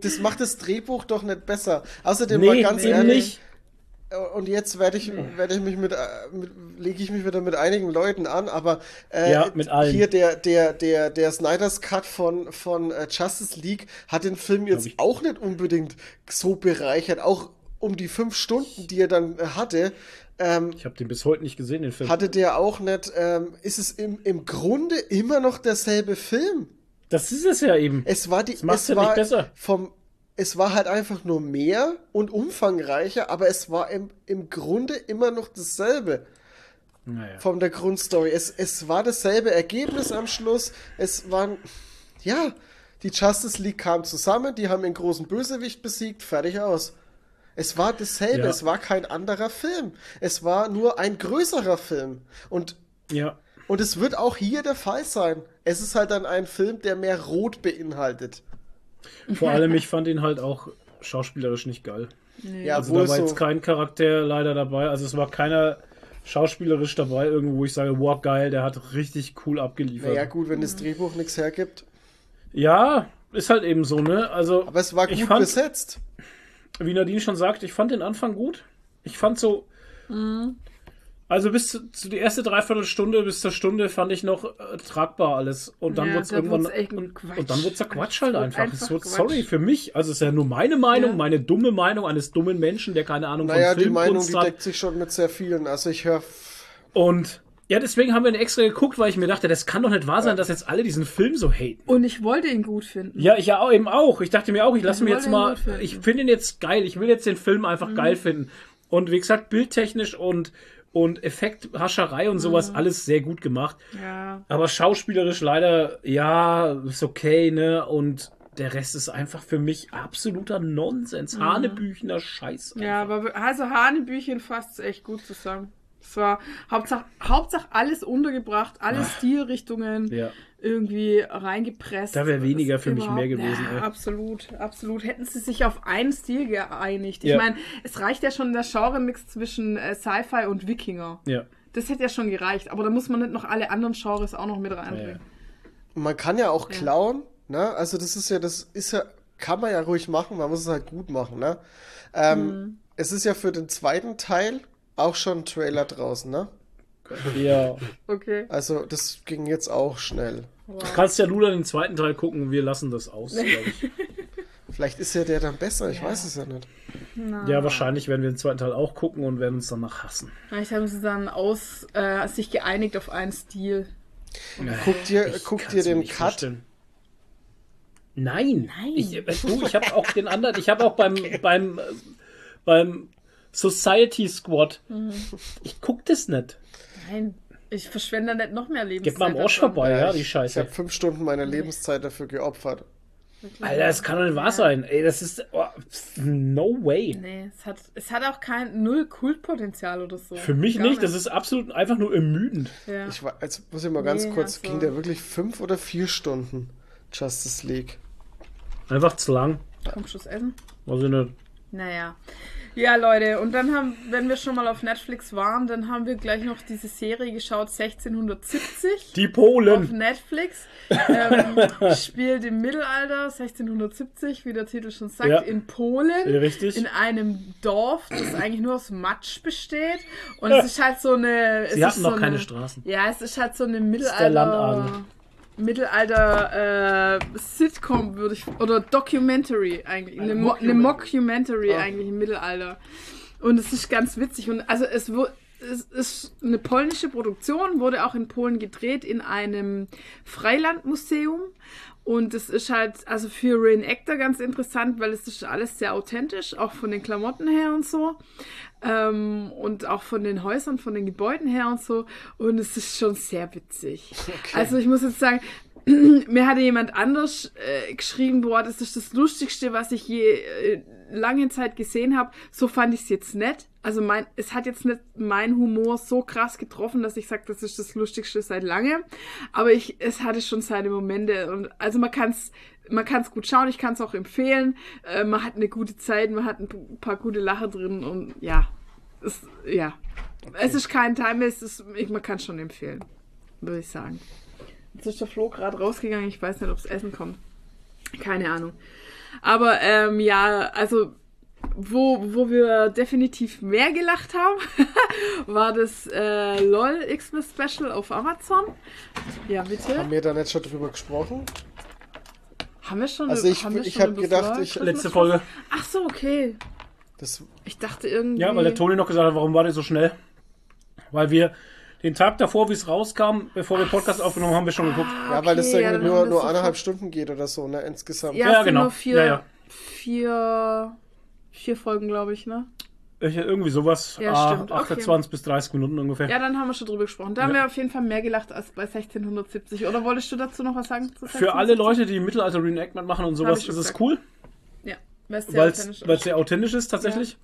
Speaker 2: Das macht das Drehbuch doch nicht besser. Außerdem mal
Speaker 3: Nee,
Speaker 2: ganz
Speaker 3: eben
Speaker 2: ehrlich.
Speaker 3: nicht.
Speaker 2: Und jetzt werde ich, werde ich mich mit, äh, mit lege ich mich wieder mit einigen Leuten an, aber äh,
Speaker 3: Ja, mit allen.
Speaker 2: hier der, der, der, der Snyder's Cut von, von äh, Justice League hat den Film jetzt
Speaker 3: ich.
Speaker 2: auch nicht unbedingt so bereichert, auch um die fünf Stunden, die er dann äh, hatte. ähm,
Speaker 3: Ich habe den bis heute nicht gesehen, den Film.
Speaker 2: hatte der auch nicht, ähm, ist es im, im Grunde immer noch derselbe Film.
Speaker 3: das ist es ja eben.
Speaker 2: Es war die, es war
Speaker 3: besser.
Speaker 2: vom, es war halt einfach nur mehr und umfangreicher, aber es war im, im Grunde immer noch dasselbe
Speaker 3: Naja.
Speaker 2: von der Grundstory. Es, es war dasselbe Ergebnis am Schluss. Es waren, ja, die Justice League kam zusammen, die haben den großen Bösewicht besiegt, fertig aus. Es war dasselbe,
Speaker 3: Ja.
Speaker 2: es war kein anderer Film. Es war nur ein größerer Film. Und,
Speaker 3: Ja.
Speaker 2: und es wird auch hier der Fall sein. Es ist halt dann ein Film, der mehr Rot beinhaltet.
Speaker 3: Vor allem, ich fand ihn halt auch schauspielerisch nicht geil.
Speaker 2: Ja,
Speaker 3: Also da war
Speaker 2: so,
Speaker 3: jetzt kein Charakter leider dabei. Also es war keiner schauspielerisch dabei, irgendwo, wo ich sage, wow, geil, der hat richtig cool abgeliefert.
Speaker 2: naja, gut, wenn das Drehbuch nichts hergibt.
Speaker 3: Ja, ist halt eben so, ne? Also,
Speaker 2: Aber es war
Speaker 3: ich
Speaker 2: gut
Speaker 3: fand,
Speaker 2: besetzt.
Speaker 3: wie Nadine schon sagt, ich fand den Anfang gut. Ich fand so. Also bis zu, zu die erste Dreiviertelstunde bis zur Stunde fand ich noch äh, tragbar alles. Und dann
Speaker 1: Ja,
Speaker 3: wird's
Speaker 1: da
Speaker 3: irgendwann. und,
Speaker 1: Quatsch.
Speaker 3: und dann wird's der Quatsch
Speaker 1: Es
Speaker 3: halt einfach.
Speaker 1: einfach
Speaker 3: Es wird,
Speaker 1: Quatsch.
Speaker 3: sorry, für mich. Also es ist ja nur meine Meinung,
Speaker 1: Ja.
Speaker 3: meine dumme Meinung eines dummen Menschen, der keine Ahnung
Speaker 2: Naja,
Speaker 3: von
Speaker 2: die Meinung,
Speaker 3: Filmkunst
Speaker 2: die
Speaker 3: hat.
Speaker 2: deckt sich schon mit sehr vielen. Also ich höre
Speaker 3: Und ja, deswegen haben wir ihn extra geguckt, weil ich mir dachte, das kann doch nicht wahr sein, dass jetzt alle diesen Film so haten.
Speaker 1: Und ich wollte ihn gut finden.
Speaker 3: Ja, ich ja auch, eben auch. Ich dachte mir auch, ich lasse mir jetzt mal, ich finde ihn jetzt geil. Ich will jetzt den Film einfach
Speaker 1: Mhm.
Speaker 3: geil finden. Und wie gesagt, bildtechnisch und, und Effekthascherei und sowas,
Speaker 1: Mhm.
Speaker 3: alles sehr gut gemacht.
Speaker 1: Ja.
Speaker 3: Aber schauspielerisch leider, ja, ist okay, ne? Und der Rest ist einfach für mich absoluter Nonsens. Hanebüchner Scheiß.
Speaker 1: Mhm. Ja,
Speaker 3: einfach.
Speaker 1: aber also Hanebüchen fasst echt gut zusammen. Es war Hauptsache, Hauptsache alles untergebracht, alle Stilrichtungen
Speaker 3: Ja.
Speaker 1: Irgendwie reingepresst.
Speaker 3: Da wär weniger für mich mehr gewesen,
Speaker 1: Ja, absolut, absolut. Hätten sie sich auf einen Stil geeinigt. Ich
Speaker 3: Ja.
Speaker 1: meine, es reicht ja schon der Genre-Mix zwischen äh, Sci-Fi und Wikinger.
Speaker 3: Ja.
Speaker 1: Das hätte ja schon gereicht, aber da muss man nicht noch alle anderen Genres auch noch mit reinbringen.
Speaker 2: Man kann ja auch klauen, ne? Also das ist ja, das ist ja, kann man ja ruhig machen, man muss es halt gut machen, ne? Ähm,
Speaker 1: Mhm.
Speaker 2: Es ist ja für den zweiten Teil auch schon ein Trailer draußen, ne?
Speaker 3: ja.
Speaker 1: Okay.
Speaker 2: Also das ging jetzt auch schnell.
Speaker 3: Du kannst ja Lula den zweiten Teil gucken, wir lassen das aus, glaube ich.
Speaker 2: Vielleicht ist ja der dann besser, ich weiß es ja nicht.
Speaker 3: Ja, wahrscheinlich werden wir den zweiten Teil auch gucken und werden uns danach hassen.
Speaker 1: Vielleicht haben sie dann aus, äh, sich geeinigt auf einen Stil.
Speaker 2: Guck dir,
Speaker 3: Ich
Speaker 2: guck dir den Cut.
Speaker 3: vorstellen. Nein.
Speaker 1: Nein.
Speaker 3: Ich, äh, du, ich habe auch den anderen, ich habe auch beim, beim, äh, beim Society Squad,
Speaker 1: Mhm.
Speaker 3: ich guck das nicht.
Speaker 1: Nein, ich verschwende da nicht noch mehr Lebenszeit.
Speaker 3: Gib mal am Arsch vorbei, ja,
Speaker 2: ich,
Speaker 3: die
Speaker 2: Ich
Speaker 3: Scheiße.
Speaker 2: habe fünf Stunden meiner Lebenszeit dafür geopfert.
Speaker 3: Alter, das kann doch nicht wahr sein. Ey, das ist, oh, no way.
Speaker 1: Nee, es hat, es hat auch kein null Kultpotenzial oder so.
Speaker 3: Für mich
Speaker 1: Gar
Speaker 3: nicht, das ist absolut einfach nur ermüdend.
Speaker 1: Ja.
Speaker 2: Ich war, jetzt muss ich mal ganz
Speaker 1: Nee,
Speaker 2: kurz,
Speaker 1: also-
Speaker 2: ging der wirklich fünf oder vier Stunden Justice League?
Speaker 3: Einfach zu lang.
Speaker 1: Komm, Schuss essen.
Speaker 3: Also nicht.
Speaker 1: Naja. Ja, Leute, und dann haben, wenn wir schon mal auf Netflix waren, dann haben wir gleich noch diese Serie geschaut, 1670.
Speaker 3: Die
Speaker 1: Auf
Speaker 3: Polen.
Speaker 1: Netflix ähm, spielt im Mittelalter 1670, wie der Titel schon sagt,
Speaker 3: Ja.
Speaker 1: in Polen.
Speaker 3: Richtig.
Speaker 1: In einem Dorf, das eigentlich nur aus Matsch besteht. Und es ist halt so eine. es
Speaker 3: Sie
Speaker 1: ist
Speaker 3: hatten noch
Speaker 1: so
Speaker 3: keine
Speaker 1: eine,
Speaker 3: Straßen.
Speaker 1: Ja, es ist halt so eine
Speaker 3: der
Speaker 1: Mittelalter.
Speaker 3: Landadel.
Speaker 1: Mittelalter äh, Sitcom würde ich oder Documentary eigentlich eine, Mo eine Mockumentary. Eigentlich im Mittelalter. Und es ist ganz witzig und also es wurde es ist eine polnische Produktion, wurde auch in Polen gedreht in einem Freilandmuseum. Und es ist halt, also für Reenactor ganz interessant, weil es ist alles sehr authentisch, auch von den Klamotten her und so. Ähm, und auch von den Häusern, von den Gebäuden her und so. Und es ist schon sehr witzig. Also ich muss jetzt sagen, mir hatte jemand anders äh, geschrieben, boah, das ist das Lustigste, was ich je äh, lange Zeit gesehen habe. So fand ich es jetzt nicht. Also mein, es hat jetzt nicht mein Humor so krass getroffen, dass ich sage, das ist das Lustigste seit langem. Aber ich, es hatte schon seine Momente. Und also man kann es man kann's gut schauen, ich kann es auch empfehlen. Äh, man hat eine gute Zeit, man hat ein paar gute Lacher drin und ja. Es, ja. Es ist kein Time, es ist, ich, man kann es schon empfehlen, würde ich sagen. Jetzt ist der Flo gerade rausgegangen. Ich weiß nicht, ob es Essen kommt. Keine Ahnung. Aber ähm, ja, also wo, wo wir definitiv mehr gelacht haben, war das äh, LOL Xmas Special auf Amazon. Ja, bitte.
Speaker 2: Haben wir da nicht schon drüber gesprochen?
Speaker 1: Haben wir schon
Speaker 2: Also ich- ich
Speaker 1: schon
Speaker 2: hab
Speaker 1: über
Speaker 2: gedacht, ich-
Speaker 3: Letzte? Folge.
Speaker 1: Ach so, okay.
Speaker 2: Das,
Speaker 1: Ich dachte irgendwie.
Speaker 3: Ja, weil der Toni noch gesagt hat, warum war der so schnell? Weil wir den Tag davor, wie es rauskam, bevor wir Podcast aufgenommen haben, wir schon geguckt.
Speaker 2: ja, weil das
Speaker 1: okay,
Speaker 2: irgendwie
Speaker 1: dann
Speaker 2: nur,
Speaker 1: haben
Speaker 2: nur
Speaker 1: sofort-
Speaker 2: Stunden geht oder so, ne, insgesamt.
Speaker 1: Ja,
Speaker 3: Ja,
Speaker 1: es sind
Speaker 3: genau.
Speaker 1: nur vier,
Speaker 3: Ja, ja.
Speaker 1: vier, vier Folgen, glaube ich, ne?
Speaker 3: Ich, irgendwie sowas.
Speaker 1: Ja,
Speaker 3: ah,
Speaker 1: stimmt, okay.
Speaker 3: 28 bis 30 Minuten ungefähr.
Speaker 1: Ja, dann haben wir schon drüber gesprochen. Da haben
Speaker 3: Ja.
Speaker 1: wir auf jeden Fall mehr gelacht als bei 1670. Oder wolltest du dazu noch was sagen? zu
Speaker 3: Für alle
Speaker 1: 1670?
Speaker 3: Leute, die Mittelalter-Reenactment machen und sowas, ist es cool,
Speaker 1: Ja, weil es sehr
Speaker 3: weil
Speaker 1: authentisch
Speaker 3: es
Speaker 1: ist.
Speaker 3: sehr authentisch ist tatsächlich.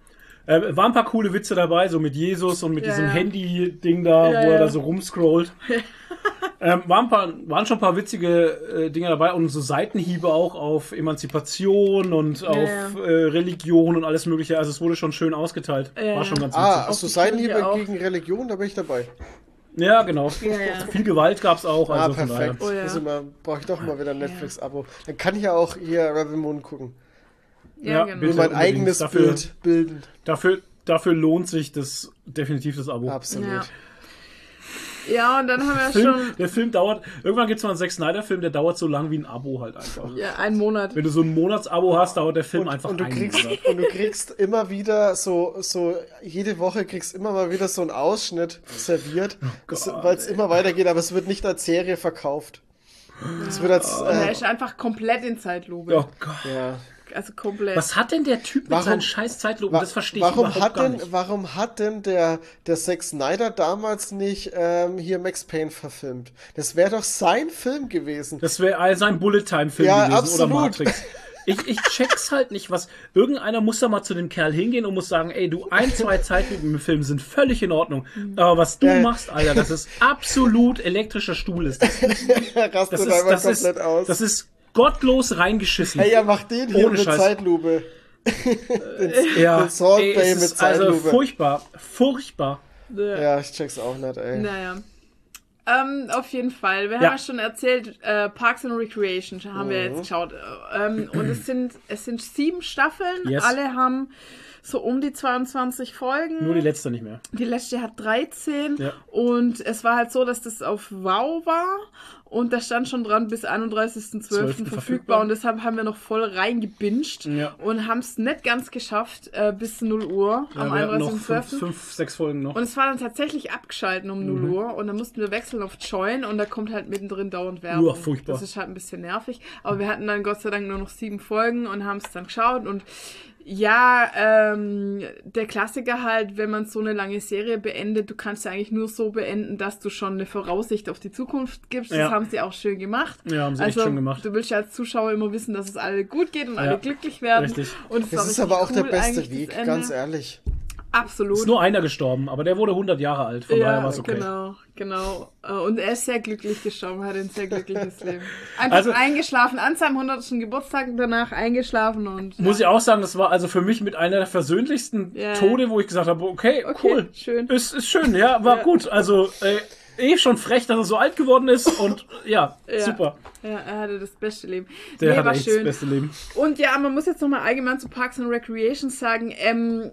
Speaker 3: Äh, waren ein paar coole Witze dabei, so mit Jesus und mit
Speaker 1: Ja,
Speaker 3: diesem
Speaker 1: ja.
Speaker 3: Handy-Ding da,
Speaker 1: Ja,
Speaker 3: wo er da so rumscrollt. ähm, waren, ein paar, waren schon ein paar witzige äh, Dinge dabei und so Seitenhiebe auch auf Emanzipation und auf
Speaker 1: ja.
Speaker 3: äh, Religion und alles mögliche. Also es wurde schon schön ausgeteilt.
Speaker 1: Ja,
Speaker 3: War schon ganz
Speaker 2: Ah,
Speaker 3: witzig.
Speaker 2: also
Speaker 1: die
Speaker 2: Seitenhiebe gegen Religion, da bin ich dabei.
Speaker 3: Ja, genau.
Speaker 1: Ja, ja.
Speaker 3: Viel Gewalt gab es auch.
Speaker 2: Ah,
Speaker 3: Also von daher.
Speaker 2: perfekt.
Speaker 1: Oh, ja.
Speaker 2: Brauche ich doch mal wieder ein Netflix-Abo. Dann kann ich ja auch hier Rebel Moon gucken.
Speaker 1: Ja,
Speaker 3: Ja,
Speaker 1: genau.
Speaker 3: Bitte.
Speaker 2: mein eigenes
Speaker 3: Dafür-
Speaker 2: Bild bilden.
Speaker 3: Dafür, dafür lohnt sich das definitiv das Abo.
Speaker 2: Absolut.
Speaker 1: Ja. Ja, und dann haben wir
Speaker 3: Film,
Speaker 1: schon
Speaker 3: der Film dauert, irgendwann gibt es mal einen Zack Snyder-Film, der dauert so lang wie ein Abo halt einfach.
Speaker 1: ja, einen Monat.
Speaker 3: Wenn du so ein Monatsabo hast, dauert der Film
Speaker 2: Und,
Speaker 3: einfach
Speaker 2: und, du
Speaker 3: einen
Speaker 2: kriegst,
Speaker 3: Monat.
Speaker 2: und du kriegst immer wieder so, so, jede Woche kriegst immer mal wieder so einen Ausschnitt serviert,
Speaker 3: Oh
Speaker 2: weil es immer weitergeht, aber es wird nicht als Serie verkauft. Es wird als,
Speaker 1: Und er
Speaker 2: äh,
Speaker 1: ist einfach komplett in Zeitlupe.
Speaker 3: Oh Gott.
Speaker 2: ja.
Speaker 1: Also komplett.
Speaker 3: Was hat denn der Typ mit
Speaker 2: Warum-
Speaker 3: seinen scheiß Zeitlupen?
Speaker 2: Wa-
Speaker 3: Das verstehe ich
Speaker 2: warum
Speaker 3: überhaupt
Speaker 2: hat
Speaker 3: gar
Speaker 2: denn,
Speaker 3: nicht.
Speaker 2: Warum hat denn der, der Zack Snyder damals nicht ähm, hier Max Payne verfilmt? Das wäre doch sein Film gewesen.
Speaker 3: Das wäre sein Bullet-Time-Film
Speaker 2: Ja,
Speaker 3: gewesen
Speaker 2: absolut.
Speaker 3: oder Matrix. Ich, ich check's halt nicht, was. Irgendeiner muss da mal zu dem Kerl hingehen und muss sagen, ey, du, ein, zwei Zeitlupen im Film sind völlig in Ordnung. Aber was du
Speaker 2: Ja.
Speaker 3: machst, Alter, das ist absolut elektrischer Stuhl. Ist das.
Speaker 2: Rastet
Speaker 3: Das ist,
Speaker 2: einfach
Speaker 3: das ist,
Speaker 2: komplett aus.
Speaker 3: das ist gottlos reingeschissen.
Speaker 2: hey, ja, mach den hier
Speaker 3: Ohne
Speaker 2: mit
Speaker 3: Scheiß.
Speaker 2: Zeitlupe.
Speaker 3: ja,
Speaker 2: den Salt
Speaker 3: ey,
Speaker 2: Bay
Speaker 3: es
Speaker 2: mit
Speaker 3: ist also
Speaker 2: Zeitlupe.
Speaker 3: furchtbar, furchtbar.
Speaker 1: ja.
Speaker 2: Ja, ich check's auch nicht, ey.
Speaker 1: Naja. Ähm, auf jeden Fall. Wir
Speaker 3: Ja.
Speaker 1: haben ja schon erzählt, äh, Parks and Recreation haben wir
Speaker 2: Mhm.
Speaker 1: jetzt geschaut. Ähm, und es sind, es sind sieben Staffeln.
Speaker 3: Yes.
Speaker 1: Alle haben so um die 22 Folgen.
Speaker 3: Nur die letzte nicht mehr.
Speaker 1: Die letzte hat 13
Speaker 3: Ja.
Speaker 1: und es war halt so, dass das auf Wow war und da stand schon dran bis 31.12. verfügbar. und deshalb haben wir noch voll reingebinged
Speaker 3: Ja.
Speaker 1: und haben es nicht ganz geschafft äh, bis 0 Uhr
Speaker 3: Ja,
Speaker 1: am
Speaker 3: wir hatten noch fünf,
Speaker 1: 31.12.
Speaker 3: fünf, sechs Folgen noch.
Speaker 1: Und es war dann tatsächlich abgeschalten um 0 Uhr und dann mussten wir wechseln auf Join und da kommt halt mittendrin dauernd Werbung.
Speaker 3: Uah, furchtbar.
Speaker 1: Das ist halt ein bisschen nervig. Aber wir hatten dann Gott sei Dank nur noch sieben Folgen und haben es dann geschaut und ja, ähm, der Klassiker halt, wenn man so eine lange Serie beendet, du kannst ja eigentlich nur so beenden, dass du schon eine Voraussicht auf die Zukunft gibst. Das
Speaker 3: Ja.
Speaker 1: haben sie auch schön gemacht.
Speaker 3: Ja, haben sie echt
Speaker 1: also,
Speaker 3: schön gemacht.
Speaker 1: Du willst ja als Zuschauer immer wissen, dass es alle gut geht und
Speaker 3: Ja,
Speaker 1: alle glücklich werden.
Speaker 3: richtig.
Speaker 1: Und war
Speaker 2: Das ist aber auch der
Speaker 1: cool
Speaker 2: beste
Speaker 1: eigentlich,
Speaker 2: Weg,
Speaker 1: das
Speaker 2: ganz ehrlich.
Speaker 1: Absolut.
Speaker 3: Ist nur einer gestorben, aber der wurde 100 Jahre alt, von daher war es okay.
Speaker 1: genau, genau. Äh, Und er ist sehr glücklich gestorben, hat ein sehr glückliches Leben. Einfach
Speaker 3: Also-
Speaker 1: eingeschlafen, an seinem 100. Geburtstag danach eingeschlafen und.
Speaker 3: Muss ich auch sagen, das war also für mich mit einer der versöhnlichsten
Speaker 1: Ja.
Speaker 3: Tode, wo ich gesagt habe, okay,
Speaker 1: Okay,
Speaker 3: cool.
Speaker 1: schön.
Speaker 3: Ist, ist schön, ja, war
Speaker 1: Ja.
Speaker 3: gut. Also äh, eh schon frech, dass er so alt geworden ist und ja,
Speaker 1: Ja.
Speaker 3: super.
Speaker 1: Ja, er hatte das beste Leben.
Speaker 3: Der
Speaker 1: nee,
Speaker 3: hat
Speaker 1: war
Speaker 3: echt
Speaker 1: schön.
Speaker 3: das beste Leben.
Speaker 1: Und ja, man muss jetzt nochmal allgemein zu Parks and Recreation sagen, ähm,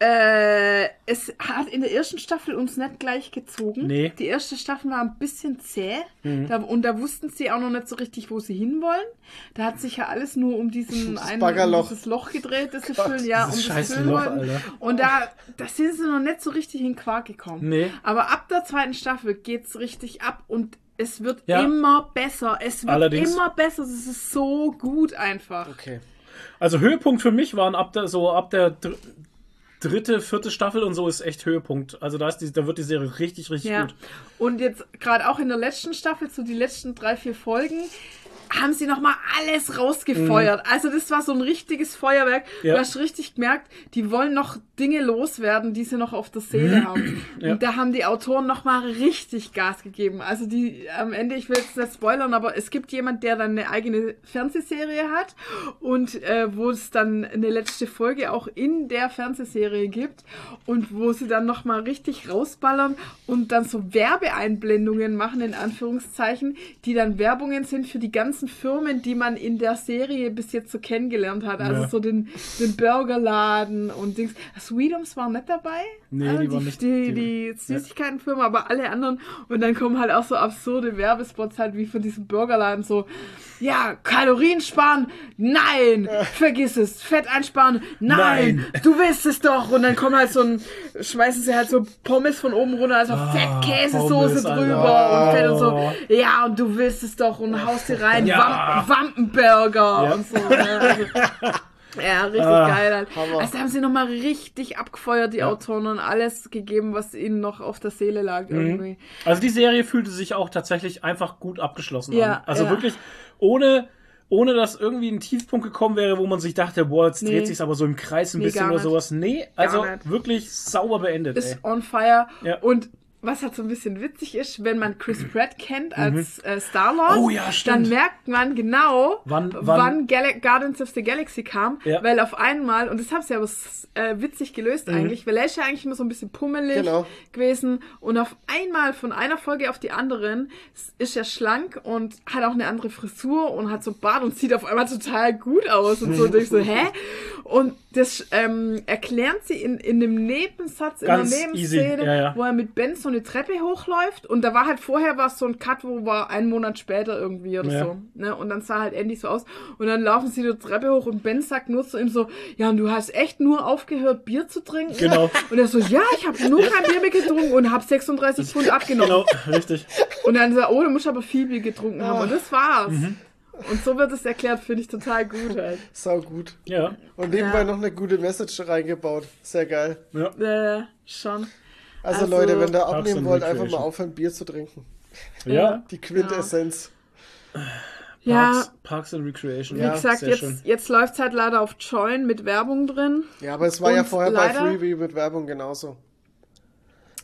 Speaker 1: äh, es hat in der ersten Staffel uns nicht gleich gezogen.
Speaker 3: Nee. Mhm.
Speaker 1: Die erste Staffel war ein bisschen zäh. Da, und da wussten sie auch noch nicht so richtig, wo sie hinwollen. Da hat sich ja alles nur um diesen
Speaker 2: Das
Speaker 1: einen
Speaker 2: Baggerloch.
Speaker 1: um dieses Loch gedreht, das sie füllen, ja, um
Speaker 3: scheiß
Speaker 1: das füllen
Speaker 3: Loch,
Speaker 1: wollten.
Speaker 3: Alter.
Speaker 1: Und da, da sind sie noch nicht so richtig in Quark gekommen.
Speaker 3: Nee.
Speaker 1: Aber ab der zweiten Staffel geht's richtig ab und es wird
Speaker 3: Ja.
Speaker 1: immer besser. Es wird
Speaker 3: Allerdings.
Speaker 1: immer besser. Es ist so gut einfach.
Speaker 2: Okay.
Speaker 3: Also Höhepunkt für mich waren ab der so ab der dritte, vierte Staffel und so ist echt Höhepunkt. Also da ist die, da wird die Serie richtig, richtig
Speaker 1: Ja.
Speaker 3: gut.
Speaker 1: Und jetzt gerade auch in der letzten Staffel, so die letzten drei, vier Folgen, haben sie nochmal alles rausgefeuert. Also das war so ein richtiges Feuerwerk.
Speaker 3: Mhm. Ja.
Speaker 1: Du hast richtig gemerkt, die wollen noch Dinge loswerden, die sie noch auf der Seele haben.
Speaker 3: Mhm. Ja.
Speaker 1: Und da haben die Autoren nochmal richtig Gas gegeben. Also die am Ende, ich will jetzt nicht spoilern, aber es gibt jemand, der dann eine eigene Fernsehserie hat und äh, wo es dann eine letzte Folge auch in der Fernsehserie gibt und wo sie dann nochmal richtig rausballern und dann so Werbeeinblendungen machen, in Anführungszeichen, die dann Werbungen sind für die ganzen Firmen, die man in der Serie bis jetzt so kennengelernt hat. Also
Speaker 3: Ja.
Speaker 1: so den, den Burgerladen und Dings. Sweetums war nicht dabei.
Speaker 3: Nee,
Speaker 1: Also
Speaker 3: die waren nicht-
Speaker 1: Die,
Speaker 3: die-
Speaker 1: die Süßigkeitenfirma, aber alle anderen. Und dann kommen halt auch so absurde Werbespots halt wie von diesem Burgerladen so. ja, Kalorien sparen, nein, vergiss es, Fett einsparen, nein, du willst es doch. Und dann kommt halt so ein, schmeißen sie halt so Pommes von oben runter, also
Speaker 3: Ah,
Speaker 1: Fett-Käsesoße drüber und Fett und so.
Speaker 3: Oh.
Speaker 1: Ja, und du willst es doch und haust sie rein,
Speaker 3: Ja.
Speaker 1: Wam Wampenburger
Speaker 3: Ja.
Speaker 1: und so. Ne? Also, ja, richtig
Speaker 3: Ah,
Speaker 1: geil. Halt. Also haben sie nochmal richtig abgefeuert, die
Speaker 3: Ja.
Speaker 1: Autoren, und alles gegeben, was ihnen noch auf der Seele lag irgendwie.
Speaker 3: Also die Serie fühlte sich auch tatsächlich einfach gut abgeschlossen
Speaker 1: Ja,
Speaker 3: an. Also
Speaker 1: ja.
Speaker 3: wirklich ohne, ohne dass irgendwie ein Tiefpunkt gekommen wäre, wo man sich dachte, boah, jetzt
Speaker 1: Nee.
Speaker 3: dreht sich aber so im Kreis ein
Speaker 1: Nee,
Speaker 3: bisschen oder sowas. Nee, also wirklich sauber beendet. Ey.
Speaker 1: ist on fire.
Speaker 3: Ja.
Speaker 1: Und was halt so ein bisschen witzig ist, wenn man Chris Pratt kennt als äh, Star-Lord,
Speaker 3: Mhm. Oh ja,
Speaker 1: dann merkt man genau,
Speaker 3: Wann-
Speaker 1: wann,
Speaker 3: wann-
Speaker 1: Guardians of the Galaxy kam,
Speaker 3: Ja. Mhm.
Speaker 1: weil auf einmal, und das haben sie aber äh, witzig gelöst eigentlich, weil er ist ja eigentlich immer so ein bisschen pummelig
Speaker 2: Genau.
Speaker 1: gewesen und auf einmal von einer Folge auf die anderen ist er schlank und hat auch eine andere Frisur und hat so Bart und sieht auf einmal total gut aus und so. Und ich so, hä? Und das ähm, erklären sie in, in dem Nebensatz,
Speaker 3: Ganz
Speaker 1: in der
Speaker 3: easy,
Speaker 1: Nebenszene,
Speaker 3: ja, ja.
Speaker 1: wo er mit Ben so eine Treppe hochläuft und da war halt vorher war so ein Cut, wo war einen Monat später irgendwie oder
Speaker 3: Ja.
Speaker 1: so. Ne? Und dann sah halt Andy so aus und dann laufen sie die Treppe hoch und Ben sagt nur zu ihm so, ja und du hast echt nur aufgehört Bier zu trinken?
Speaker 3: Genau.
Speaker 1: Und er so, ja, ich habe nur kein Bier mehr getrunken und habe 36 Pfund abgenommen.
Speaker 3: Genau, richtig.
Speaker 1: Und dann sagt er, oh, du musst aber viel Bier getrunken haben. Und das war's.
Speaker 3: Mhm.
Speaker 1: Und so wird es erklärt, finde ich total gut halt.
Speaker 2: Sau gut.
Speaker 3: Ja.
Speaker 2: Und nebenbei
Speaker 1: Ja.
Speaker 2: noch eine gute Message reingebaut. Sehr geil.
Speaker 3: ja.
Speaker 1: Äh, schon.
Speaker 2: Also,
Speaker 1: Also,
Speaker 2: Leute, wenn ihr abnehmen wollt, einfach mal aufhören, Bier zu trinken.
Speaker 3: Ja.
Speaker 2: Die Quintessenz.
Speaker 1: Ja,
Speaker 3: Parks, Parks and Recreation.
Speaker 1: wie
Speaker 2: Ja,
Speaker 1: gesagt,
Speaker 3: sehr
Speaker 1: jetzt,
Speaker 3: schön.
Speaker 1: jetzt läuft's halt leider auf Join mit Werbung drin.
Speaker 2: Ja, aber es war ja
Speaker 1: Und
Speaker 2: vorher bei
Speaker 1: leider-
Speaker 2: Freebie mit Werbung genauso.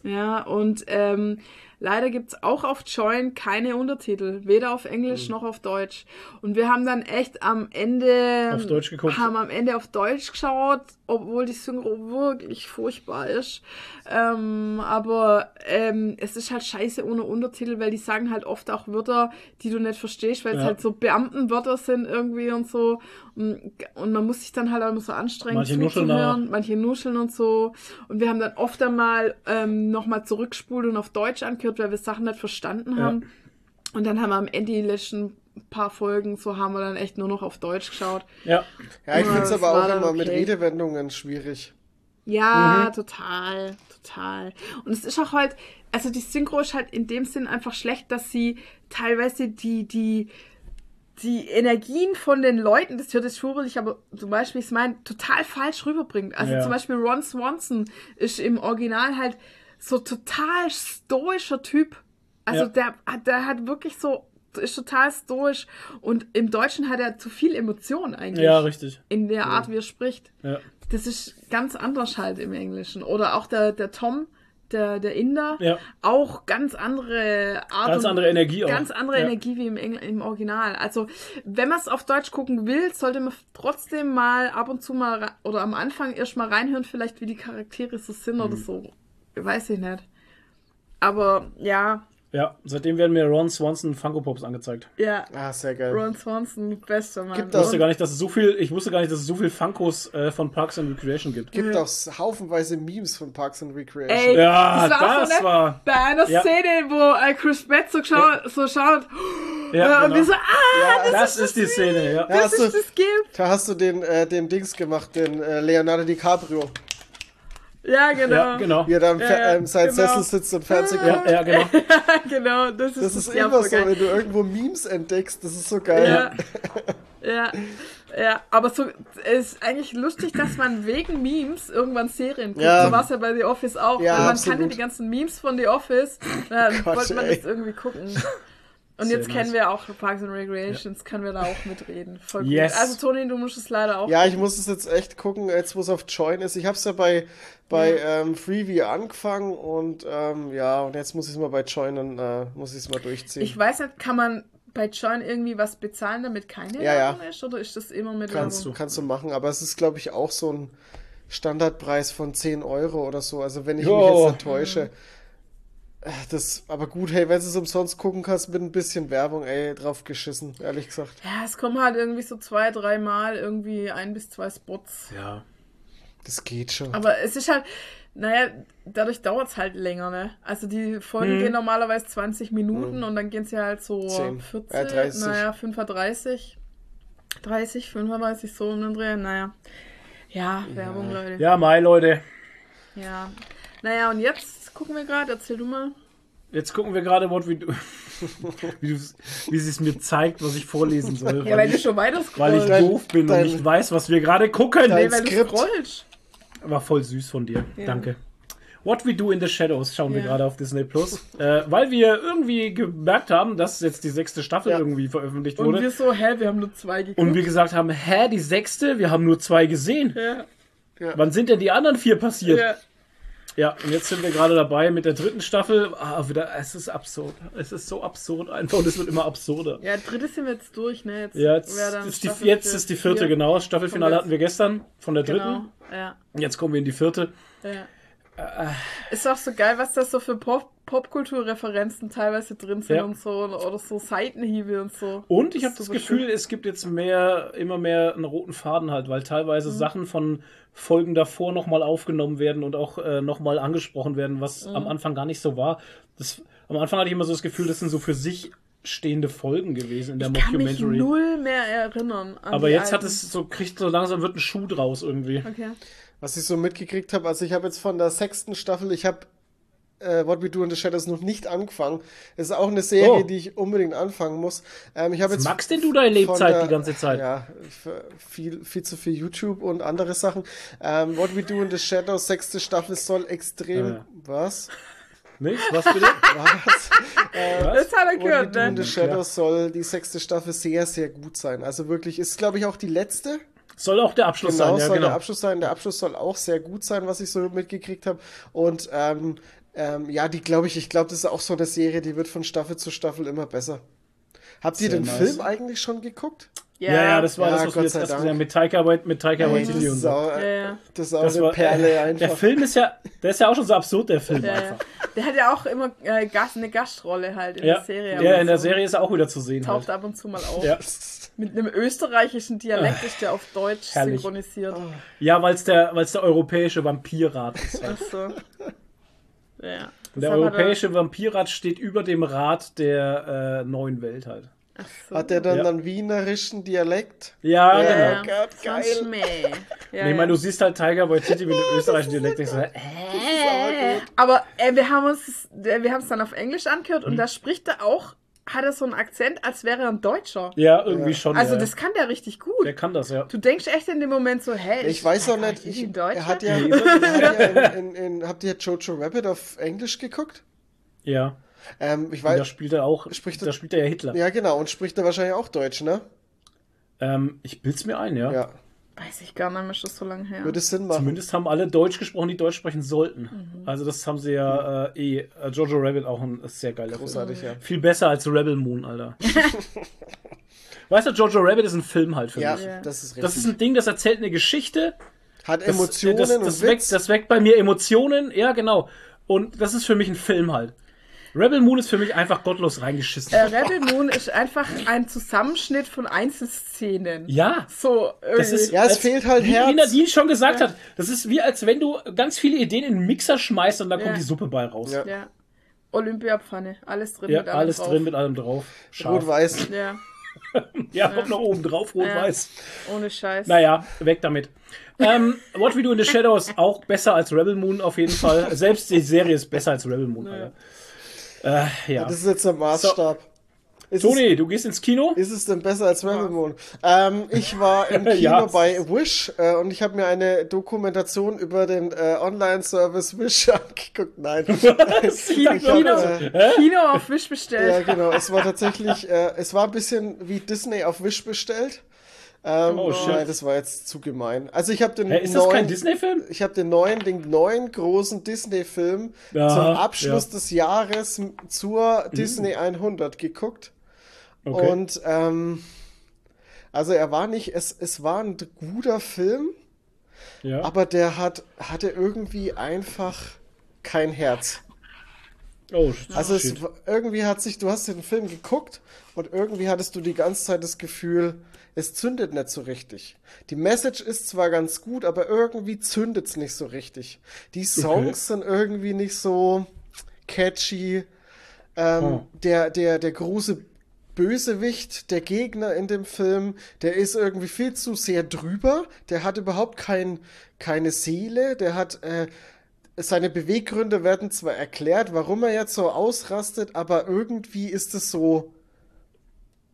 Speaker 1: Ja, und ähm, leider gibt's auch auf Join keine Untertitel, weder auf. Englisch noch auf Deutsch. Und wir haben dann echt am Ende
Speaker 3: Auf Deutsch geguckt.
Speaker 1: haben am Ende auf Deutsch geschaut, obwohl die Synchro wirklich furchtbar ist. Ähm, aber ähm, es ist halt scheiße ohne Untertitel, weil die sagen halt oft auch Wörter, die du nicht verstehst, weil es
Speaker 3: Ja.
Speaker 1: halt so Beamtenwörter sind irgendwie und so. Und, man muss sich dann halt auch immer so anstrengen
Speaker 3: Manche
Speaker 1: zuzuhören, manche nuscheln und so. Und wir haben dann oft einmal ähm, nochmal zurückgespult und auf Deutsch angehört, weil wir Sachen nicht verstanden
Speaker 3: Ja.
Speaker 1: haben. Und dann haben wir am Ende die letzten paar Folgen, so haben wir dann echt nur noch auf Deutsch geschaut.
Speaker 3: Ja.
Speaker 2: Ja, ich
Speaker 1: Ja,
Speaker 2: finde es aber auch
Speaker 1: dann
Speaker 2: immer mit
Speaker 1: okay.
Speaker 2: Redewendungen schwierig.
Speaker 1: Ja,
Speaker 3: Mhm.
Speaker 1: total, total. Und es ist auch halt, also die Synchro ist halt in dem Sinn einfach schlecht, dass sie teilweise die, die, die Energien von den Leuten, das hört sich schwurbelig, aber zum Beispiel, ich meine, total falsch rüberbringt. Also
Speaker 3: Ja.
Speaker 1: zum Beispiel Ron Swanson ist im Original halt so total stoischer Typ. Also
Speaker 3: Ja.
Speaker 1: der, hat- der hat wirklich so, ist total stoisch und im Deutschen hat er zu viel Emotion eigentlich.
Speaker 3: Ja, richtig.
Speaker 1: In der Art, wie er spricht.
Speaker 3: Ja.
Speaker 1: Das ist ganz anders halt im Englischen. Oder auch der, der Tom, der, der Inder,
Speaker 3: Ja.
Speaker 1: auch ganz andere Art.
Speaker 3: Ganz andere Energie auch.
Speaker 1: Ganz andere
Speaker 3: Ja.
Speaker 1: Energie wie im, Engl im Original. Also, wenn man es auf Deutsch gucken will, sollte man trotzdem mal ab und zu mal, oder am Anfang erst mal reinhören, vielleicht wie die Charaktere so sind
Speaker 3: Mhm.
Speaker 1: oder so. Weiß ich nicht. Aber, ja,
Speaker 3: Ja, seitdem werden mir Ron Swanson Funko Pops angezeigt.
Speaker 1: ja.
Speaker 2: Ah, sehr geil.
Speaker 1: Ron Swanson, bester Mann.
Speaker 2: Gibt
Speaker 3: Ich wusste
Speaker 2: Und-
Speaker 3: gar nicht, dass es so viel, ich wusste gar nicht, dass es so viel Funkos äh, von Parks and Recreation gibt.
Speaker 2: Gibt auch haufenweise Memes von Parks and Recreation.
Speaker 1: Ey,
Speaker 3: Ja,
Speaker 1: das war,
Speaker 3: das
Speaker 1: so, ne?
Speaker 3: war-
Speaker 1: bei einer
Speaker 3: Ja.
Speaker 1: Szene, wo äh, Chris Pratt so, schaut, so schaut
Speaker 3: Ja,
Speaker 1: äh, und
Speaker 3: genau.
Speaker 1: wir so, ah, das,
Speaker 3: das ist die Szene, ja.
Speaker 2: Ja,
Speaker 1: das
Speaker 2: du,
Speaker 1: ist das gibt.
Speaker 2: da hast du den, äh, den Dings gemacht, den äh, Leonardo DiCaprio.
Speaker 1: Ja, genau.
Speaker 3: Ja, genau.
Speaker 2: Wie er da im,
Speaker 1: Ja, ja,
Speaker 2: äh, im seinem
Speaker 1: genau.
Speaker 2: Sessel sitzt und Fernsehen
Speaker 3: Ja,
Speaker 2: guckt.
Speaker 3: ja, genau.
Speaker 1: genau, das ist
Speaker 2: Das ist
Speaker 1: ja,
Speaker 2: immer so,
Speaker 1: geil.
Speaker 2: wenn du irgendwo Memes entdeckst, das ist so geil.
Speaker 1: Ja. ja, ja, aber so es ist eigentlich lustig, dass man wegen Memes irgendwann Serien guckt.
Speaker 2: Ja.
Speaker 1: So war es ja bei The Office auch.
Speaker 2: Ja,
Speaker 1: Weil man
Speaker 2: absolut.
Speaker 1: kannte die ganzen Memes von The Office. Dann
Speaker 2: Gott,
Speaker 1: wollte man
Speaker 2: ey.
Speaker 1: das irgendwie gucken. Und
Speaker 3: Sehr
Speaker 1: jetzt
Speaker 3: nice.
Speaker 1: kennen wir auch Parks and Recreations, können wir da auch mitreden. Voll
Speaker 3: Yes.
Speaker 1: gut. Also Toni, du musst es leider auch.
Speaker 2: Ja, ich muss es jetzt echt gucken, jetzt wo es auf Join ist. Ich habe es ja bei, bei ähm, Freeview angefangen und ähm, ja, und jetzt muss ich es mal bei Join und äh, muss ich es mal durchziehen.
Speaker 1: Ich weiß nicht, kann man bei Join irgendwie was bezahlen, damit keine
Speaker 2: Ja, ja.
Speaker 1: Werbung ist? Oder ist das immer mit
Speaker 2: kannst,
Speaker 1: Werbung?
Speaker 2: du. kannst du machen, aber es ist, glaube ich, auch so ein Standardpreis von 10 Euro oder so. Also wenn ich mich
Speaker 3: Jo.
Speaker 2: jetzt nicht täusche. Äh, Das, aber gut, hey, wenn du es umsonst gucken kannst mit ein bisschen Werbung, ey, drauf geschissen, ehrlich gesagt.
Speaker 1: Ja, es kommen halt irgendwie so zwei, dreimal irgendwie ein bis zwei Spots.
Speaker 3: Ja.
Speaker 2: Das geht schon.
Speaker 1: Aber es ist halt, Naja, dadurch dauert es halt länger, ne? Also die Folgen
Speaker 3: Mhm.
Speaker 1: gehen normalerweise 20 Minuten und dann gehen sie halt so
Speaker 2: Zehn.
Speaker 1: 40,
Speaker 2: Äh, 30.
Speaker 1: naja, 35, 30, 35, so um den Dreh, naja. Ja, Werbung, Leute.
Speaker 3: Ja, Mai, Leute.
Speaker 1: Ja. Naja, und jetzt gucken wir gerade, erzähl du mal.
Speaker 3: Jetzt gucken wir gerade, What we do. wie, du's- wie sie es mir zeigt, was ich vorlesen soll.
Speaker 1: Ja, weil du schon weiter
Speaker 3: weil ich doof bin
Speaker 2: dein-
Speaker 3: und nicht weiß, was wir gerade gucken.
Speaker 2: dein-
Speaker 1: Nee, weil du scrollst.
Speaker 3: War voll süß von dir.
Speaker 1: Ja.
Speaker 3: Danke. What We Do in the Shadows schauen wir
Speaker 1: Ja.
Speaker 3: gerade auf Disney Plus. äh, weil wir irgendwie gemerkt haben, dass jetzt die sechste Staffel
Speaker 2: Ja.
Speaker 3: irgendwie veröffentlicht
Speaker 1: Und
Speaker 3: wurde.
Speaker 1: wir so, hä, wir haben nur zwei geguckt.
Speaker 3: Und wir gesagt haben, hä, die sechste? Wir haben nur zwei gesehen.
Speaker 1: ja,
Speaker 3: Wann sind denn die anderen vier passiert?
Speaker 1: Ja.
Speaker 3: Und jetzt sind wir gerade dabei mit der dritten Staffel. Ah, wieder, es ist absurd. Es ist so absurd einfach und es wird immer absurder.
Speaker 1: ja, dritte sind wir jetzt durch, ne? Jetzt,
Speaker 3: Ja, jetzt, ist die, jetzt ist die vierte,
Speaker 1: vier.
Speaker 3: genau. Staffelfinale hatten wir gestern von der dritten.
Speaker 1: Genau, ja.
Speaker 3: Jetzt kommen wir in die vierte.
Speaker 1: Ja.
Speaker 3: Äh,
Speaker 1: Ist auch so geil, was da so für Pop Popkulturreferenzen teilweise drin sind
Speaker 3: Ja.
Speaker 1: und so oder so Seitenhiebe und so.
Speaker 3: Und ich habe das
Speaker 1: Super
Speaker 3: Gefühl,
Speaker 1: schön.
Speaker 3: es gibt jetzt mehr, immer mehr einen roten Faden halt, weil teilweise
Speaker 1: Mhm.
Speaker 3: Sachen von Folgen davor nochmal aufgenommen werden und auch äh, nochmal angesprochen werden, was
Speaker 1: Mhm.
Speaker 3: am Anfang gar nicht so war. Das, am Anfang hatte ich immer so das Gefühl, das sind so für sich stehende Folgen gewesen in der
Speaker 1: Ich kann mich
Speaker 3: Mockumentary.
Speaker 1: null mehr erinnern. An
Speaker 3: Aber
Speaker 1: die
Speaker 3: jetzt hat
Speaker 1: alten.
Speaker 3: es so, kriegt so langsam wird ein Schuh draus irgendwie.
Speaker 1: Okay.
Speaker 2: Was ich so mitgekriegt habe, also ich habe jetzt von der sechsten Staffel, ich habe äh, What We Do in the Shadows noch nicht angefangen. Es ist auch eine Serie,
Speaker 3: Oh.
Speaker 2: die ich unbedingt anfangen muss. Ähm, ich habe jetzt
Speaker 3: Magst denn du deine Lebzeit
Speaker 2: der-
Speaker 3: die ganze Zeit?
Speaker 2: Ja, viel, viel zu viel YouTube und andere Sachen. Ähm, What We Do in the Shadows, sechste Staffel soll extrem.
Speaker 3: Äh.
Speaker 2: Was?
Speaker 3: Nichts? Was bitte?
Speaker 2: Was?
Speaker 1: Das hat er
Speaker 2: What We
Speaker 1: gehört,
Speaker 2: Do in
Speaker 1: ne?
Speaker 2: the Shadows soll die sechste Staffel sehr, sehr gut sein. Also wirklich, ist glaube ich auch die letzte.
Speaker 3: Soll auch der Abschluss
Speaker 2: Genau,
Speaker 3: sein, ja
Speaker 2: soll
Speaker 3: genau.
Speaker 2: der Abschluss sein. Der Abschluss soll auch sehr gut sein, was ich so mitgekriegt habe. Und ähm, ähm, ja, die glaube ich, ich glaube, das ist auch so eine Serie, die wird von Staffel zu Staffel immer besser. Habt ihr
Speaker 3: Sehr
Speaker 2: den
Speaker 3: nice.
Speaker 2: Film eigentlich schon geguckt?
Speaker 3: ja, ja, das war
Speaker 2: Ja,
Speaker 3: das, was
Speaker 2: Gott
Speaker 3: wir jetzt erst gesehen haben mit Taika, Wait- mit Taika
Speaker 2: Ey,
Speaker 3: Waititi
Speaker 2: das,
Speaker 3: und
Speaker 2: ist
Speaker 3: so.
Speaker 2: auch,
Speaker 1: Ja, ja.
Speaker 2: das ist auch
Speaker 3: Das
Speaker 2: eine
Speaker 3: war,
Speaker 2: Perle einfach.
Speaker 3: Der Film ist ja, der ist ja auch schon so absurd, der Film
Speaker 1: Ja, ja.
Speaker 3: einfach.
Speaker 1: Der hat ja auch immer äh, Gast, eine Gastrolle halt in
Speaker 3: Ja,
Speaker 1: der Serie. aber
Speaker 3: in der
Speaker 1: so
Speaker 3: Serie ist er auch wieder zu sehen.
Speaker 1: Taucht
Speaker 3: Halt.
Speaker 1: ab und zu mal auf.
Speaker 3: Ja.
Speaker 1: Mit einem österreichischen Dialekt ist der auf Deutsch
Speaker 3: Herrlich.
Speaker 1: synchronisiert.
Speaker 3: Ja, weil es der, weil's der europäische Vampirrat ist.
Speaker 1: Ach so. Ja.
Speaker 3: Der
Speaker 1: hat er-
Speaker 3: europäische Vampirrat steht über dem Rat der äh, neuen Welt halt.
Speaker 1: Ach so.
Speaker 2: Hat der dann
Speaker 3: Ja.
Speaker 2: einen wienerischen Dialekt?
Speaker 3: Ja,
Speaker 2: Ja,
Speaker 3: genau.
Speaker 1: ja,
Speaker 2: Gott,
Speaker 1: so
Speaker 2: geil.
Speaker 1: Ja,
Speaker 3: Nee, ich meine, du siehst halt Tiger Waititi mit dem österreichischen Dialekt. du, äh,
Speaker 1: Aber äh, wir haben uns, äh, wir haben es dann auf Englisch angehört
Speaker 3: Mhm.
Speaker 1: und da spricht er auch, hat er so einen Akzent, als wäre er ein Deutscher.
Speaker 3: ja, irgendwie schon.
Speaker 1: Also
Speaker 3: ja.
Speaker 1: das kann der richtig gut.
Speaker 3: der kann das, ja.
Speaker 1: Du denkst echt in dem Moment so, hä?
Speaker 2: Ich weiß auch nicht,
Speaker 1: ich
Speaker 2: ich, er hat ja, hat ja in, in, in, habt ihr Jojo Rabbit auf Englisch geguckt?
Speaker 3: Ja.
Speaker 2: Ähm, ich
Speaker 3: Und da
Speaker 2: weiß,
Speaker 3: spielt er auch,
Speaker 2: Spricht er-
Speaker 3: da spielt er ja Hitler.
Speaker 2: ja genau, und spricht er wahrscheinlich auch Deutsch, ne?
Speaker 3: Ähm, ich bild's mir ein, ja.
Speaker 2: Ja,
Speaker 1: Weiß ich gar nicht ist das so lange her.
Speaker 2: würde Sinn machen.
Speaker 3: Zumindest haben alle Deutsch gesprochen, die Deutsch sprechen sollten.
Speaker 1: Mhm.
Speaker 3: Also das haben sie ja äh, eh. Äh, Jojo Rabbit auch ein sehr geiler Film.
Speaker 2: Großartig, ja.
Speaker 3: Viel besser als Rebel Moon, Alter. weißt du, Jojo Rabbit ist ein Film halt für
Speaker 2: Ja,
Speaker 3: mich.
Speaker 1: Ja.
Speaker 2: das ist richtig.
Speaker 3: Das ist ein Ding, das erzählt eine Geschichte.
Speaker 2: Hat
Speaker 3: Das,
Speaker 2: Emotionen
Speaker 3: das, das,
Speaker 2: und
Speaker 3: weckt,
Speaker 2: Witz.
Speaker 3: das weckt bei mir Emotionen. Ja, genau. Und das ist für mich ein Film halt. Rebel Moon ist für mich einfach gottlos reingeschissen.
Speaker 1: Äh, Rebel Moon ist einfach ein Zusammenschnitt von Einzelszenen.
Speaker 3: ja.
Speaker 1: So, irgendwie.
Speaker 3: Das ist,
Speaker 2: Ja, es
Speaker 3: als-
Speaker 2: fehlt halt
Speaker 3: wie,
Speaker 2: Herz.
Speaker 3: Wie Nadine schon gesagt hat, das ist wie als wenn du ganz viele Ideen in einen Mixer schmeißt und da kommt
Speaker 1: Ja.
Speaker 3: die Suppe bei raus.
Speaker 2: Ja.
Speaker 1: ja. Olympiapfanne, alles drin
Speaker 3: Ja,
Speaker 1: mit allem
Speaker 3: alles
Speaker 1: drauf.
Speaker 3: drin mit allem drauf.
Speaker 2: Rot-Weiß.
Speaker 1: Ja,
Speaker 3: Ja, kommt noch oben drauf, rot-weiß.
Speaker 1: ohne Scheiß.
Speaker 3: Naja, weg damit. ähm, What We Do in the Shadows auch besser als Rebel Moon auf jeden Fall. Selbst die Serie ist besser als Rebel Moon. Alter. Äh, ja.
Speaker 2: Das ist jetzt der Maßstab. Ist
Speaker 3: Toni, du gehst ins Kino?
Speaker 2: Es, ist es denn besser als Rebel Moon? Ähm, ich war im Kino
Speaker 3: Ja.
Speaker 2: bei Wish äh, und ich habe mir eine Dokumentation über den äh, Online-Service Wish angeguckt. Nein.
Speaker 1: Kino,
Speaker 2: Ich hab,
Speaker 1: Kino,
Speaker 2: äh,
Speaker 1: Kino auf Wish
Speaker 2: Ja,
Speaker 1: bestellt.
Speaker 2: genau. Es war tatsächlich, äh, es war ein bisschen wie Disney auf Wish bestellt. Ähm,
Speaker 3: Oh, shit.
Speaker 2: Nein, das war jetzt zu gemein. Also ich habe den
Speaker 3: Hä, ist das kein
Speaker 2: neuen,
Speaker 3: Disney-Film?
Speaker 2: ich habe den neuen, den neuen großen Disney-Film
Speaker 3: Ja,
Speaker 2: zum Abschluss
Speaker 3: ja.
Speaker 2: des Jahres zur Disney 100 geguckt.
Speaker 3: Okay.
Speaker 2: Und ähm, also er war nicht, es, es war ein guter Film,
Speaker 3: ja.
Speaker 2: aber der hat hatte irgendwie einfach kein Herz.
Speaker 3: Oh.
Speaker 2: Also es, irgendwie hat sich, du hast den Film geguckt und irgendwie hattest du die ganze Zeit das Gefühl, es zündet nicht so richtig. Die Message ist zwar ganz gut, aber irgendwie zündet es nicht so richtig. Die Songs
Speaker 3: Okay.
Speaker 2: sind irgendwie nicht so catchy. Ähm,
Speaker 3: Oh.
Speaker 2: der, der, der große Bösewicht, der Gegner in dem Film, der ist irgendwie viel zu sehr drüber. Der hat überhaupt kein, keine Seele. Der hat, äh, seine Beweggründe werden zwar erklärt, warum er jetzt so ausrastet, aber irgendwie ist es so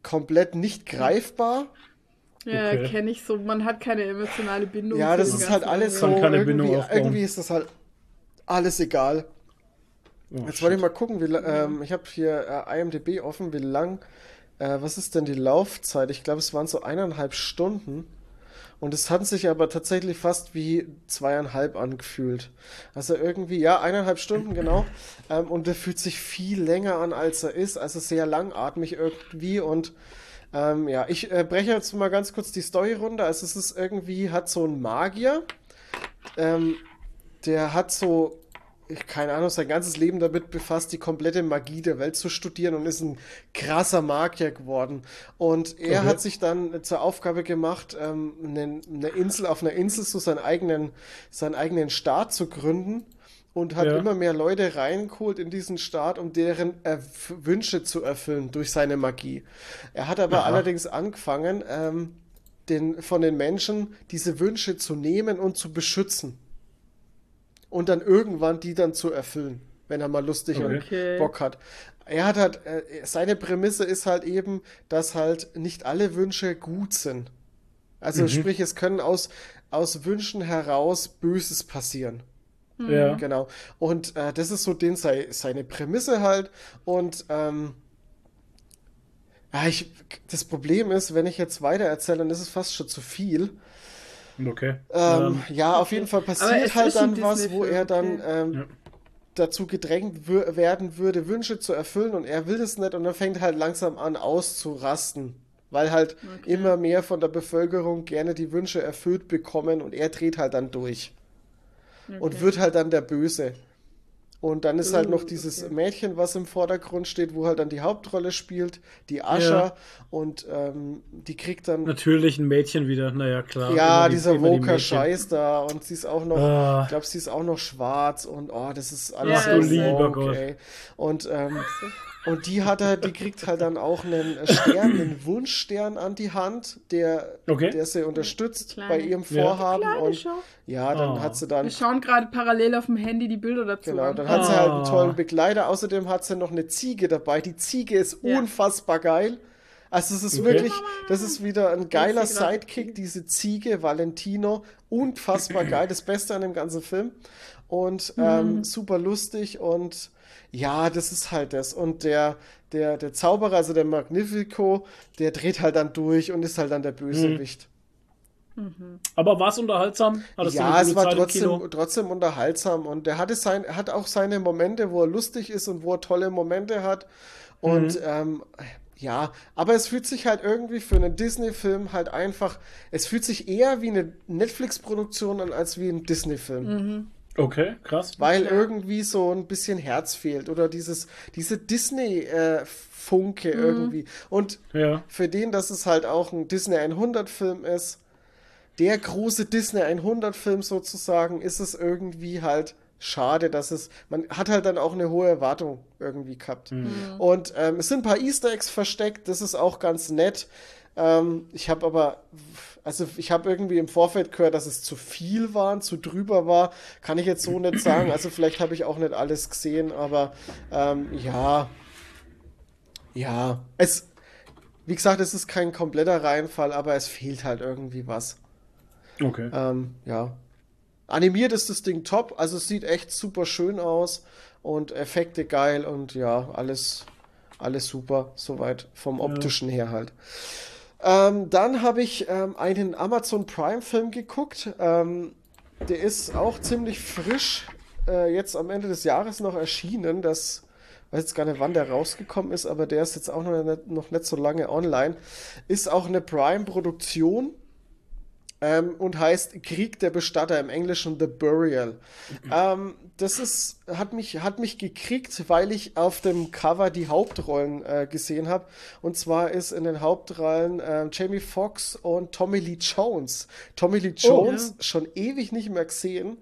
Speaker 2: komplett nicht greifbar.
Speaker 1: Ja,
Speaker 3: Okay.
Speaker 1: kenne ich so. Man hat keine emotionale Bindung.
Speaker 2: Ja, das ist halt alles so.
Speaker 1: irgendwie.
Speaker 2: Irgendwie, ist das halt alles egal.
Speaker 3: Oh,
Speaker 2: Jetzt wollte ich mal gucken, wie, ähm, ich habe hier äh, IMDb offen, wie lang, äh, was ist denn die Laufzeit? Ich glaube, es waren so eineinhalb Stunden. Und es hat sich aber tatsächlich fast wie zweieinhalb angefühlt. Also irgendwie, ja, eineinhalb Stunden genau. Ähm, und der fühlt sich viel länger an, als er ist. Also sehr langatmig irgendwie. Und ähm, ja, ich äh, breche jetzt mal ganz kurz die Story runter. Also es ist irgendwie, hat so ein Magier, ähm, der hat so, ich, keine Ahnung, sein ganzes Leben damit befasst, die komplette Magie der Welt zu studieren und ist ein krasser Magier geworden. Und er
Speaker 3: Okay.
Speaker 2: hat sich dann zur Aufgabe gemacht, ähm, eine, eine Insel, auf einer Insel so seinen eigenen, seinen eigenen Staat zu gründen und hat
Speaker 3: Ja.
Speaker 2: immer mehr Leute reingeholt in diesen Staat, um deren äh, Wünsche zu erfüllen durch seine Magie. Er hat aber
Speaker 3: Aha.
Speaker 2: allerdings angefangen, ähm, den, von den Menschen diese Wünsche zu nehmen und zu beschützen. Und dann irgendwann die dann zu erfüllen, wenn er mal lustig
Speaker 3: Okay.
Speaker 2: und. Bock hat. Er hat halt, äh, seine Prämisse ist halt eben, dass halt nicht alle Wünsche gut sind. Also
Speaker 3: Mhm.
Speaker 2: sprich, es können aus, aus Wünschen heraus Böses passieren.
Speaker 3: Ja.
Speaker 2: Genau. Und äh, das ist so den sei, seine Prämisse halt. Und ähm, ja, ich, das Problem ist, wenn ich jetzt weiter erzähle, dann ist es fast schon zu viel.
Speaker 3: Okay.
Speaker 2: Ähm,
Speaker 3: Ähm,
Speaker 2: ja, auf jeden Fall
Speaker 1: es
Speaker 2: passiert halt dann was, wo er dann
Speaker 1: okay.
Speaker 2: ähm,
Speaker 3: Ja.
Speaker 2: dazu gedrängt werden würde, Wünsche zu erfüllen und er will das nicht und dann fängt halt langsam an auszurasten. Weil halt
Speaker 1: Okay.
Speaker 2: immer mehr von der Bevölkerung gerne die Wünsche erfüllt bekommen und er dreht halt dann durch und
Speaker 1: Okay.
Speaker 2: wird halt dann der Böse. Und dann ist halt
Speaker 1: Oh,
Speaker 2: noch dieses
Speaker 1: okay.
Speaker 2: Mädchen, was im Vordergrund steht, wo halt dann die Hauptrolle spielt, die Ascha.
Speaker 3: Ja.
Speaker 2: Und ähm, die kriegt dann,
Speaker 3: Natürlich ein Mädchen wieder, naja, klar.
Speaker 2: ja,
Speaker 3: die-
Speaker 2: dieser
Speaker 3: immer die
Speaker 2: da. Und sie ist auch noch,
Speaker 3: Ah.
Speaker 2: ich glaube, sie ist auch noch schwarz. Und oh, das ist alles
Speaker 1: du
Speaker 2: so
Speaker 3: lieber
Speaker 2: woke,
Speaker 3: Gott.
Speaker 2: ey. Und, ähm, und die hat er, die kriegt halt dann auch einen Stern, einen Wunschstern an die Hand, der,
Speaker 3: Okay.
Speaker 2: der sie unterstützt
Speaker 1: Kleine-
Speaker 2: bei ihrem. Vorhaben. Und
Speaker 1: Show.
Speaker 2: ja, dann
Speaker 3: Oh.
Speaker 2: hat sie dann
Speaker 1: Wir schauen gerade parallel auf dem Handy die Bilder dazu
Speaker 2: Genau,
Speaker 1: an.
Speaker 2: dann hat sie halt einen
Speaker 3: Ah.
Speaker 2: tollen Begleiter. Außerdem hat sie noch eine Ziege dabei. Die Ziege ist
Speaker 1: Ja.
Speaker 2: unfassbar geil. Also es ist
Speaker 3: Okay.
Speaker 2: wirklich, das ist wieder ein geiler Sidekick, diese Ziege, Valentino. Unfassbar geil, das Beste an dem ganzen Film. Und ähm, super lustig und ja, das ist halt das. Und der, der, der Zauberer, also der Magnifico, der dreht halt dann durch und ist halt dann der Bösewicht.
Speaker 3: Aber war es unterhaltsam? Hattest
Speaker 2: Ja, es war
Speaker 3: Zeit
Speaker 2: trotzdem, trotzdem unterhaltsam und er hatte sein, hat auch seine Momente, wo er lustig ist und wo er tolle Momente hat. Und
Speaker 3: Mhm.
Speaker 2: ähm, ja, aber es fühlt sich halt irgendwie für einen Disney-Film halt einfach, es fühlt sich eher wie eine Netflix-Produktion an als wie ein Disney-Film.
Speaker 1: Mhm.
Speaker 3: Okay, krass.
Speaker 2: Weil
Speaker 1: Ja.
Speaker 2: irgendwie so ein bisschen Herz fehlt oder dieses, diese Disney-Funke
Speaker 1: Mhm.
Speaker 2: irgendwie. Und
Speaker 3: Ja.
Speaker 2: für den, dass es halt auch ein Disney 100-Film ist, der große Disney 100-Film sozusagen, ist es irgendwie halt schade, dass es, man hat halt dann auch eine hohe Erwartung irgendwie gehabt. Und ähm, es sind ein paar Easter Eggs versteckt, das ist auch ganz nett. Ähm, ich habe aber, also ich habe irgendwie im Vorfeld gehört, dass es zu viel war, zu drüber war. Kann ich jetzt so nicht sagen. Also vielleicht habe ich auch nicht alles gesehen, aber ähm, ja, ja, es, wie gesagt, es ist kein kompletter Reinfall, aber es fehlt halt irgendwie was.
Speaker 3: Okay.
Speaker 2: Ähm, ja. Animiert ist das Ding top, also es sieht echt super schön aus und Effekte geil und ja, alles, alles super, soweit vom optischen her halt. Ähm, dann habe ich ähm, einen Amazon Prime-Film geguckt. Ähm, der ist auch ziemlich frisch, äh, jetzt am Ende des Jahres noch erschienen. Das weiß jetzt gar nicht, wann der rausgekommen ist, aber der ist jetzt auch noch nicht, noch nicht so lange online. Ist auch eine Prime-Produktion. Ähm, und heißt Krieg der Bestatter im Englischen The Burial. Ähm, das ist, hat mich, hat mich gekriegt, weil ich auf dem Cover die Hauptrollen äh, gesehen habe. Und zwar ist in den Hauptrollen äh, Jamie Foxx und Tommy Lee Jones. Tommy Lee Jones
Speaker 1: Oh, ja.
Speaker 2: schon ewig nicht mehr gesehen.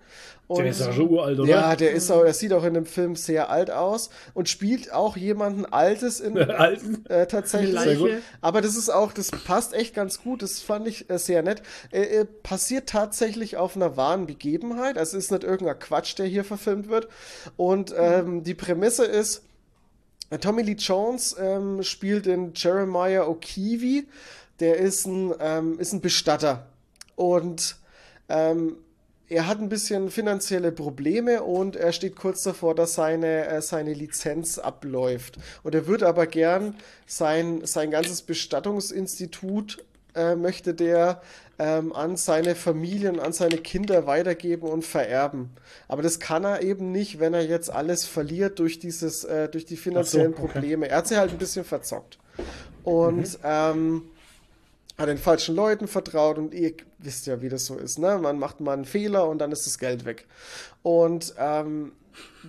Speaker 2: Und
Speaker 3: Der ist ja schon uralt, oder?
Speaker 2: ja, der ist auch, er sieht auch in dem Film sehr alt aus und spielt auch jemanden Altes in
Speaker 3: Alten.
Speaker 2: äh, tatsächlich. Sehr gut. Aber das ist auch, das passt echt ganz gut. Das fand ich äh, sehr nett. Äh, äh, passiert tatsächlich auf einer wahren Begebenheit. Also ist nicht irgendein Quatsch, der hier verfilmt wird. Und ähm, die Prämisse ist, Tommy Lee Jones ähm, spielt den Jeremiah O'Keefe. Der ist ein, ähm, ist ein Bestatter. Und ähm, er hat ein bisschen finanzielle Probleme und er steht kurz davor, dass seine, äh, seine Lizenz abläuft. Und er würde aber gern sein, sein ganzes Bestattungsinstitut äh, möchte der ähm, an seine Familien, an seine Kinder weitergeben und vererben. Aber das kann er eben nicht, wenn er jetzt alles verliert durch dieses, äh, durch die finanziellen
Speaker 3: okay.
Speaker 2: Probleme. Er hat sich halt ein bisschen verzockt. Und ähm, hat den falschen Leuten vertraut und ihr wisst ja, wie das so ist, ne? Man macht mal einen Fehler und dann ist das Geld weg. Und ähm,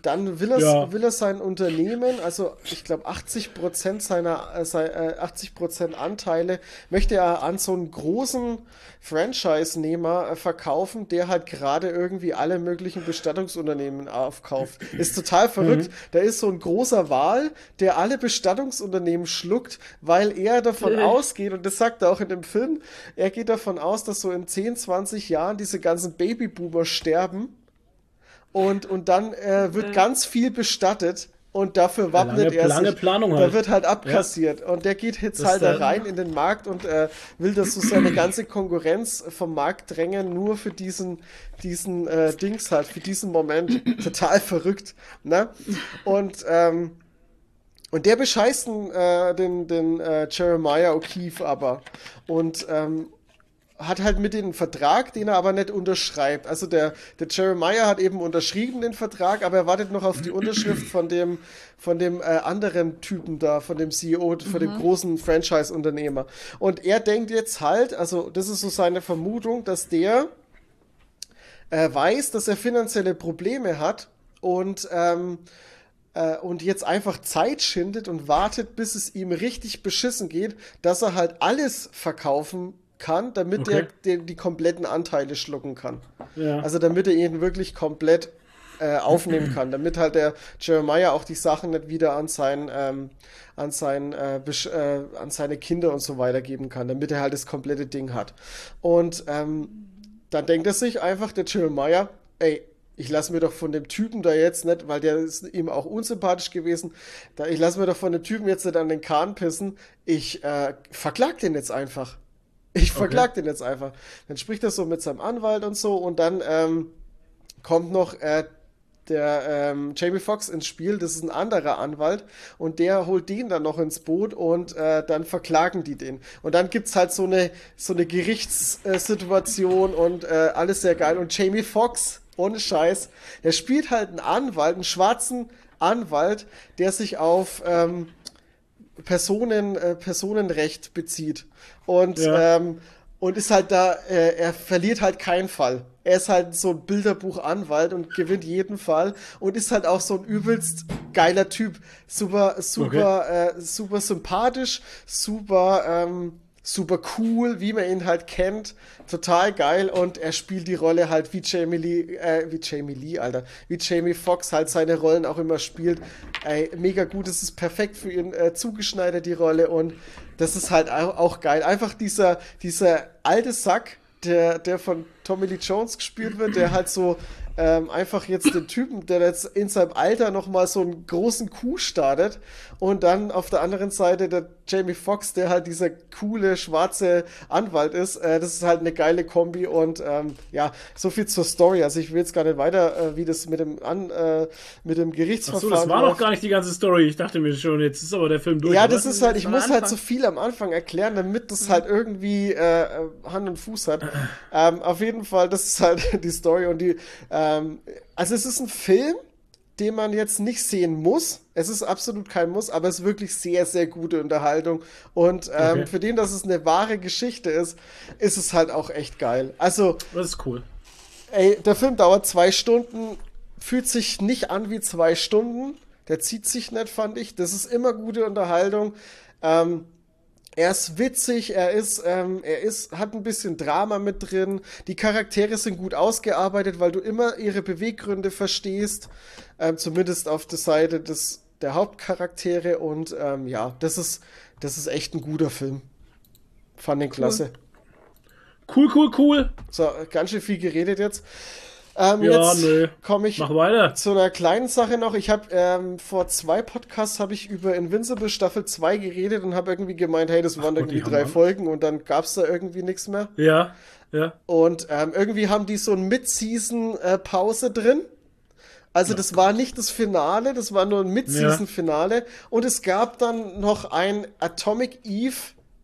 Speaker 2: dann will er,
Speaker 3: Ja.
Speaker 2: will er sein Unternehmen, also ich glaube 80 Prozent seiner, äh, sei- äh, 80 Prozent Anteile möchte er an so einen großen Franchise-Nehmer äh, verkaufen, der halt gerade irgendwie alle möglichen Bestattungsunternehmen aufkauft. Ist total verrückt. Da ist so ein großer Wal, der alle Bestattungsunternehmen schluckt, weil er davon
Speaker 1: Äh.
Speaker 2: ausgeht, und das sagt er auch in dem Film, er geht davon aus, dass so in 10, 20 Jahren diese ganzen Babyboomer sterben und, und dann äh, wird
Speaker 1: Ja.
Speaker 2: ganz viel bestattet und dafür wappnet
Speaker 3: lange-
Speaker 2: er
Speaker 3: lange
Speaker 2: sich.
Speaker 3: Planung
Speaker 2: Da
Speaker 3: halt.
Speaker 2: wird halt abkassiert und der geht jetzt
Speaker 3: Das
Speaker 2: halt da
Speaker 3: dann-
Speaker 2: rein in den Markt und äh, will, dass so seine ganze Konkurrenz vom Markt drängen, nur für diesen, diesen äh, Dings halt, für diesen Moment. Total verrückt, ne? Und, ähm, und der bescheißt den, äh, den, den äh, Jeremiah O'Keefe aber. Und ähm, hat halt mit dem Vertrag, den er aber nicht unterschreibt. Also der, der Jeremiah hat eben unterschrieben den Vertrag, aber er wartet noch auf die Unterschrift von dem, von dem äh, anderen Typen da, von dem CEO, von dem großen Franchise-Unternehmer. Und er denkt jetzt halt, also das ist so seine Vermutung, dass der äh, weiß, dass er finanzielle Probleme hat und ähm, äh, und jetzt einfach Zeit schindet und wartet, bis es ihm richtig beschissen geht, dass er halt alles verkaufen kann, damit
Speaker 3: Okay.
Speaker 2: er die, die kompletten Anteile schlucken kann.
Speaker 3: Ja.
Speaker 2: Also damit er ihn wirklich komplett äh, aufnehmen kann, damit halt der Jeremiah auch die Sachen nicht wieder an sein, ähm, an sein, äh, äh, an seine Kinder und so weitergeben kann, damit er halt das komplette Ding hat. Und ähm, dann denkt er sich einfach, der Jeremiah, ey, ich lasse mir doch von dem Typen da jetzt nicht, weil der ist ihm auch unsympathisch gewesen, da, ich lasse mir doch von dem Typen jetzt nicht an den Kahn pissen, ich äh, verklag den jetzt einfach. Ich verklag den jetzt einfach. Dann spricht er so mit seinem Anwalt und so und dann ähm, kommt noch äh, der ähm, Jamie Foxx ins Spiel, das ist ein anderer Anwalt und der holt den dann noch ins Boot und äh, dann verklagen die den. Und dann gibt's halt so eine so eine Gerichtssituation und äh, alles sehr geil. Und Jamie Foxx, ohne Scheiß, der spielt halt einen Anwalt, einen schwarzen Anwalt, der sich auf ähm, Personen, äh, Personenrecht bezieht. Und,
Speaker 3: Ja.
Speaker 2: ähm, und ist halt da, äh, er verliert halt keinen Fall. Er ist halt so ein Bilderbuchanwalt und gewinnt jeden Fall und ist halt auch so ein übelst geiler Typ. Super, super, äh, super sympathisch, super, ähm, super cool, wie man ihn halt kennt. Total geil und er spielt die Rolle halt wie Jamie Lee, äh, wie Jamie Lee, Alter, wie Jamie Foxx halt seine Rollen auch immer spielt. Ey, mega gut, es ist perfekt für ihn äh, zugeschneidert, die Rolle und das ist halt auch, geil. Einfach dieser, dieser alte Sack, der, der von Tommy Lee Jones gespielt wird, der halt so ähm, einfach jetzt den Typen, der jetzt in seinem Alter nochmal so einen großen Coup startet und dann auf der anderen Seite der Jamie Foxx, der halt dieser coole schwarze Anwalt ist. Äh, das ist halt eine geile Kombi und ähm, ja, so viel zur Story. Also ich will jetzt gar nicht weiter, äh, wie das mit dem, an, äh, mit dem
Speaker 3: Ach
Speaker 2: Gerichtsverfahren
Speaker 3: so, das war noch gar nicht die ganze Story. Ich dachte mir schon, jetzt ist aber der Film durch.
Speaker 2: Ja,
Speaker 3: oder?
Speaker 2: das ist halt, ich muss halt
Speaker 1: Anfang.
Speaker 2: so viel am Anfang erklären, damit das halt irgendwie äh, äh, Hand und Fuß hat. ähm, auf jeden Fall, das ist halt die Story und die, ähm, also es ist ein Film, den man jetzt nicht sehen muss. Es ist absolut kein Muss, aber es ist wirklich sehr, sehr gute Unterhaltung. Und ähm,
Speaker 3: Okay.
Speaker 2: für den, dass es eine wahre Geschichte ist, ist es halt auch echt geil. Also,
Speaker 3: Das ist cool.
Speaker 2: ey, der Film dauert zwei Stunden, fühlt sich nicht an wie zwei Stunden. Der zieht sich nicht, fand ich. Das ist immer gute Unterhaltung. Ähm, er ist witzig, er ist, ähm, er ist, hat ein bisschen Drama mit drin. Die Charaktere sind gut ausgearbeitet, weil du immer ihre Beweggründe verstehst. Ähm, zumindest auf der Seite des, der Hauptcharaktere. Und ähm, ja, das ist, das ist echt ein guter Film. Fand den klasse.
Speaker 3: Cool, cool, cool.
Speaker 2: So, ganz schön viel geredet jetzt. Ähm,
Speaker 3: Ja,
Speaker 2: jetzt
Speaker 3: nö.
Speaker 2: komme ich
Speaker 3: Mach weiter.
Speaker 2: zu einer kleinen Sache noch. Ich habe ähm, vor zwei Podcasts habe ich über Invincible Staffel 2 geredet und habe irgendwie gemeint, hey, das waren
Speaker 3: Gott,
Speaker 2: irgendwie
Speaker 3: die
Speaker 2: drei. Folgen und dann gab's da irgendwie nichts mehr.
Speaker 3: Ja, ja.
Speaker 2: Und ähm, irgendwie haben die so ein Mid-Season-Pause drin. Also das war nicht das Finale, das war nur ein Mid-Season-Finale. Und es gab dann noch ein Atomic Eve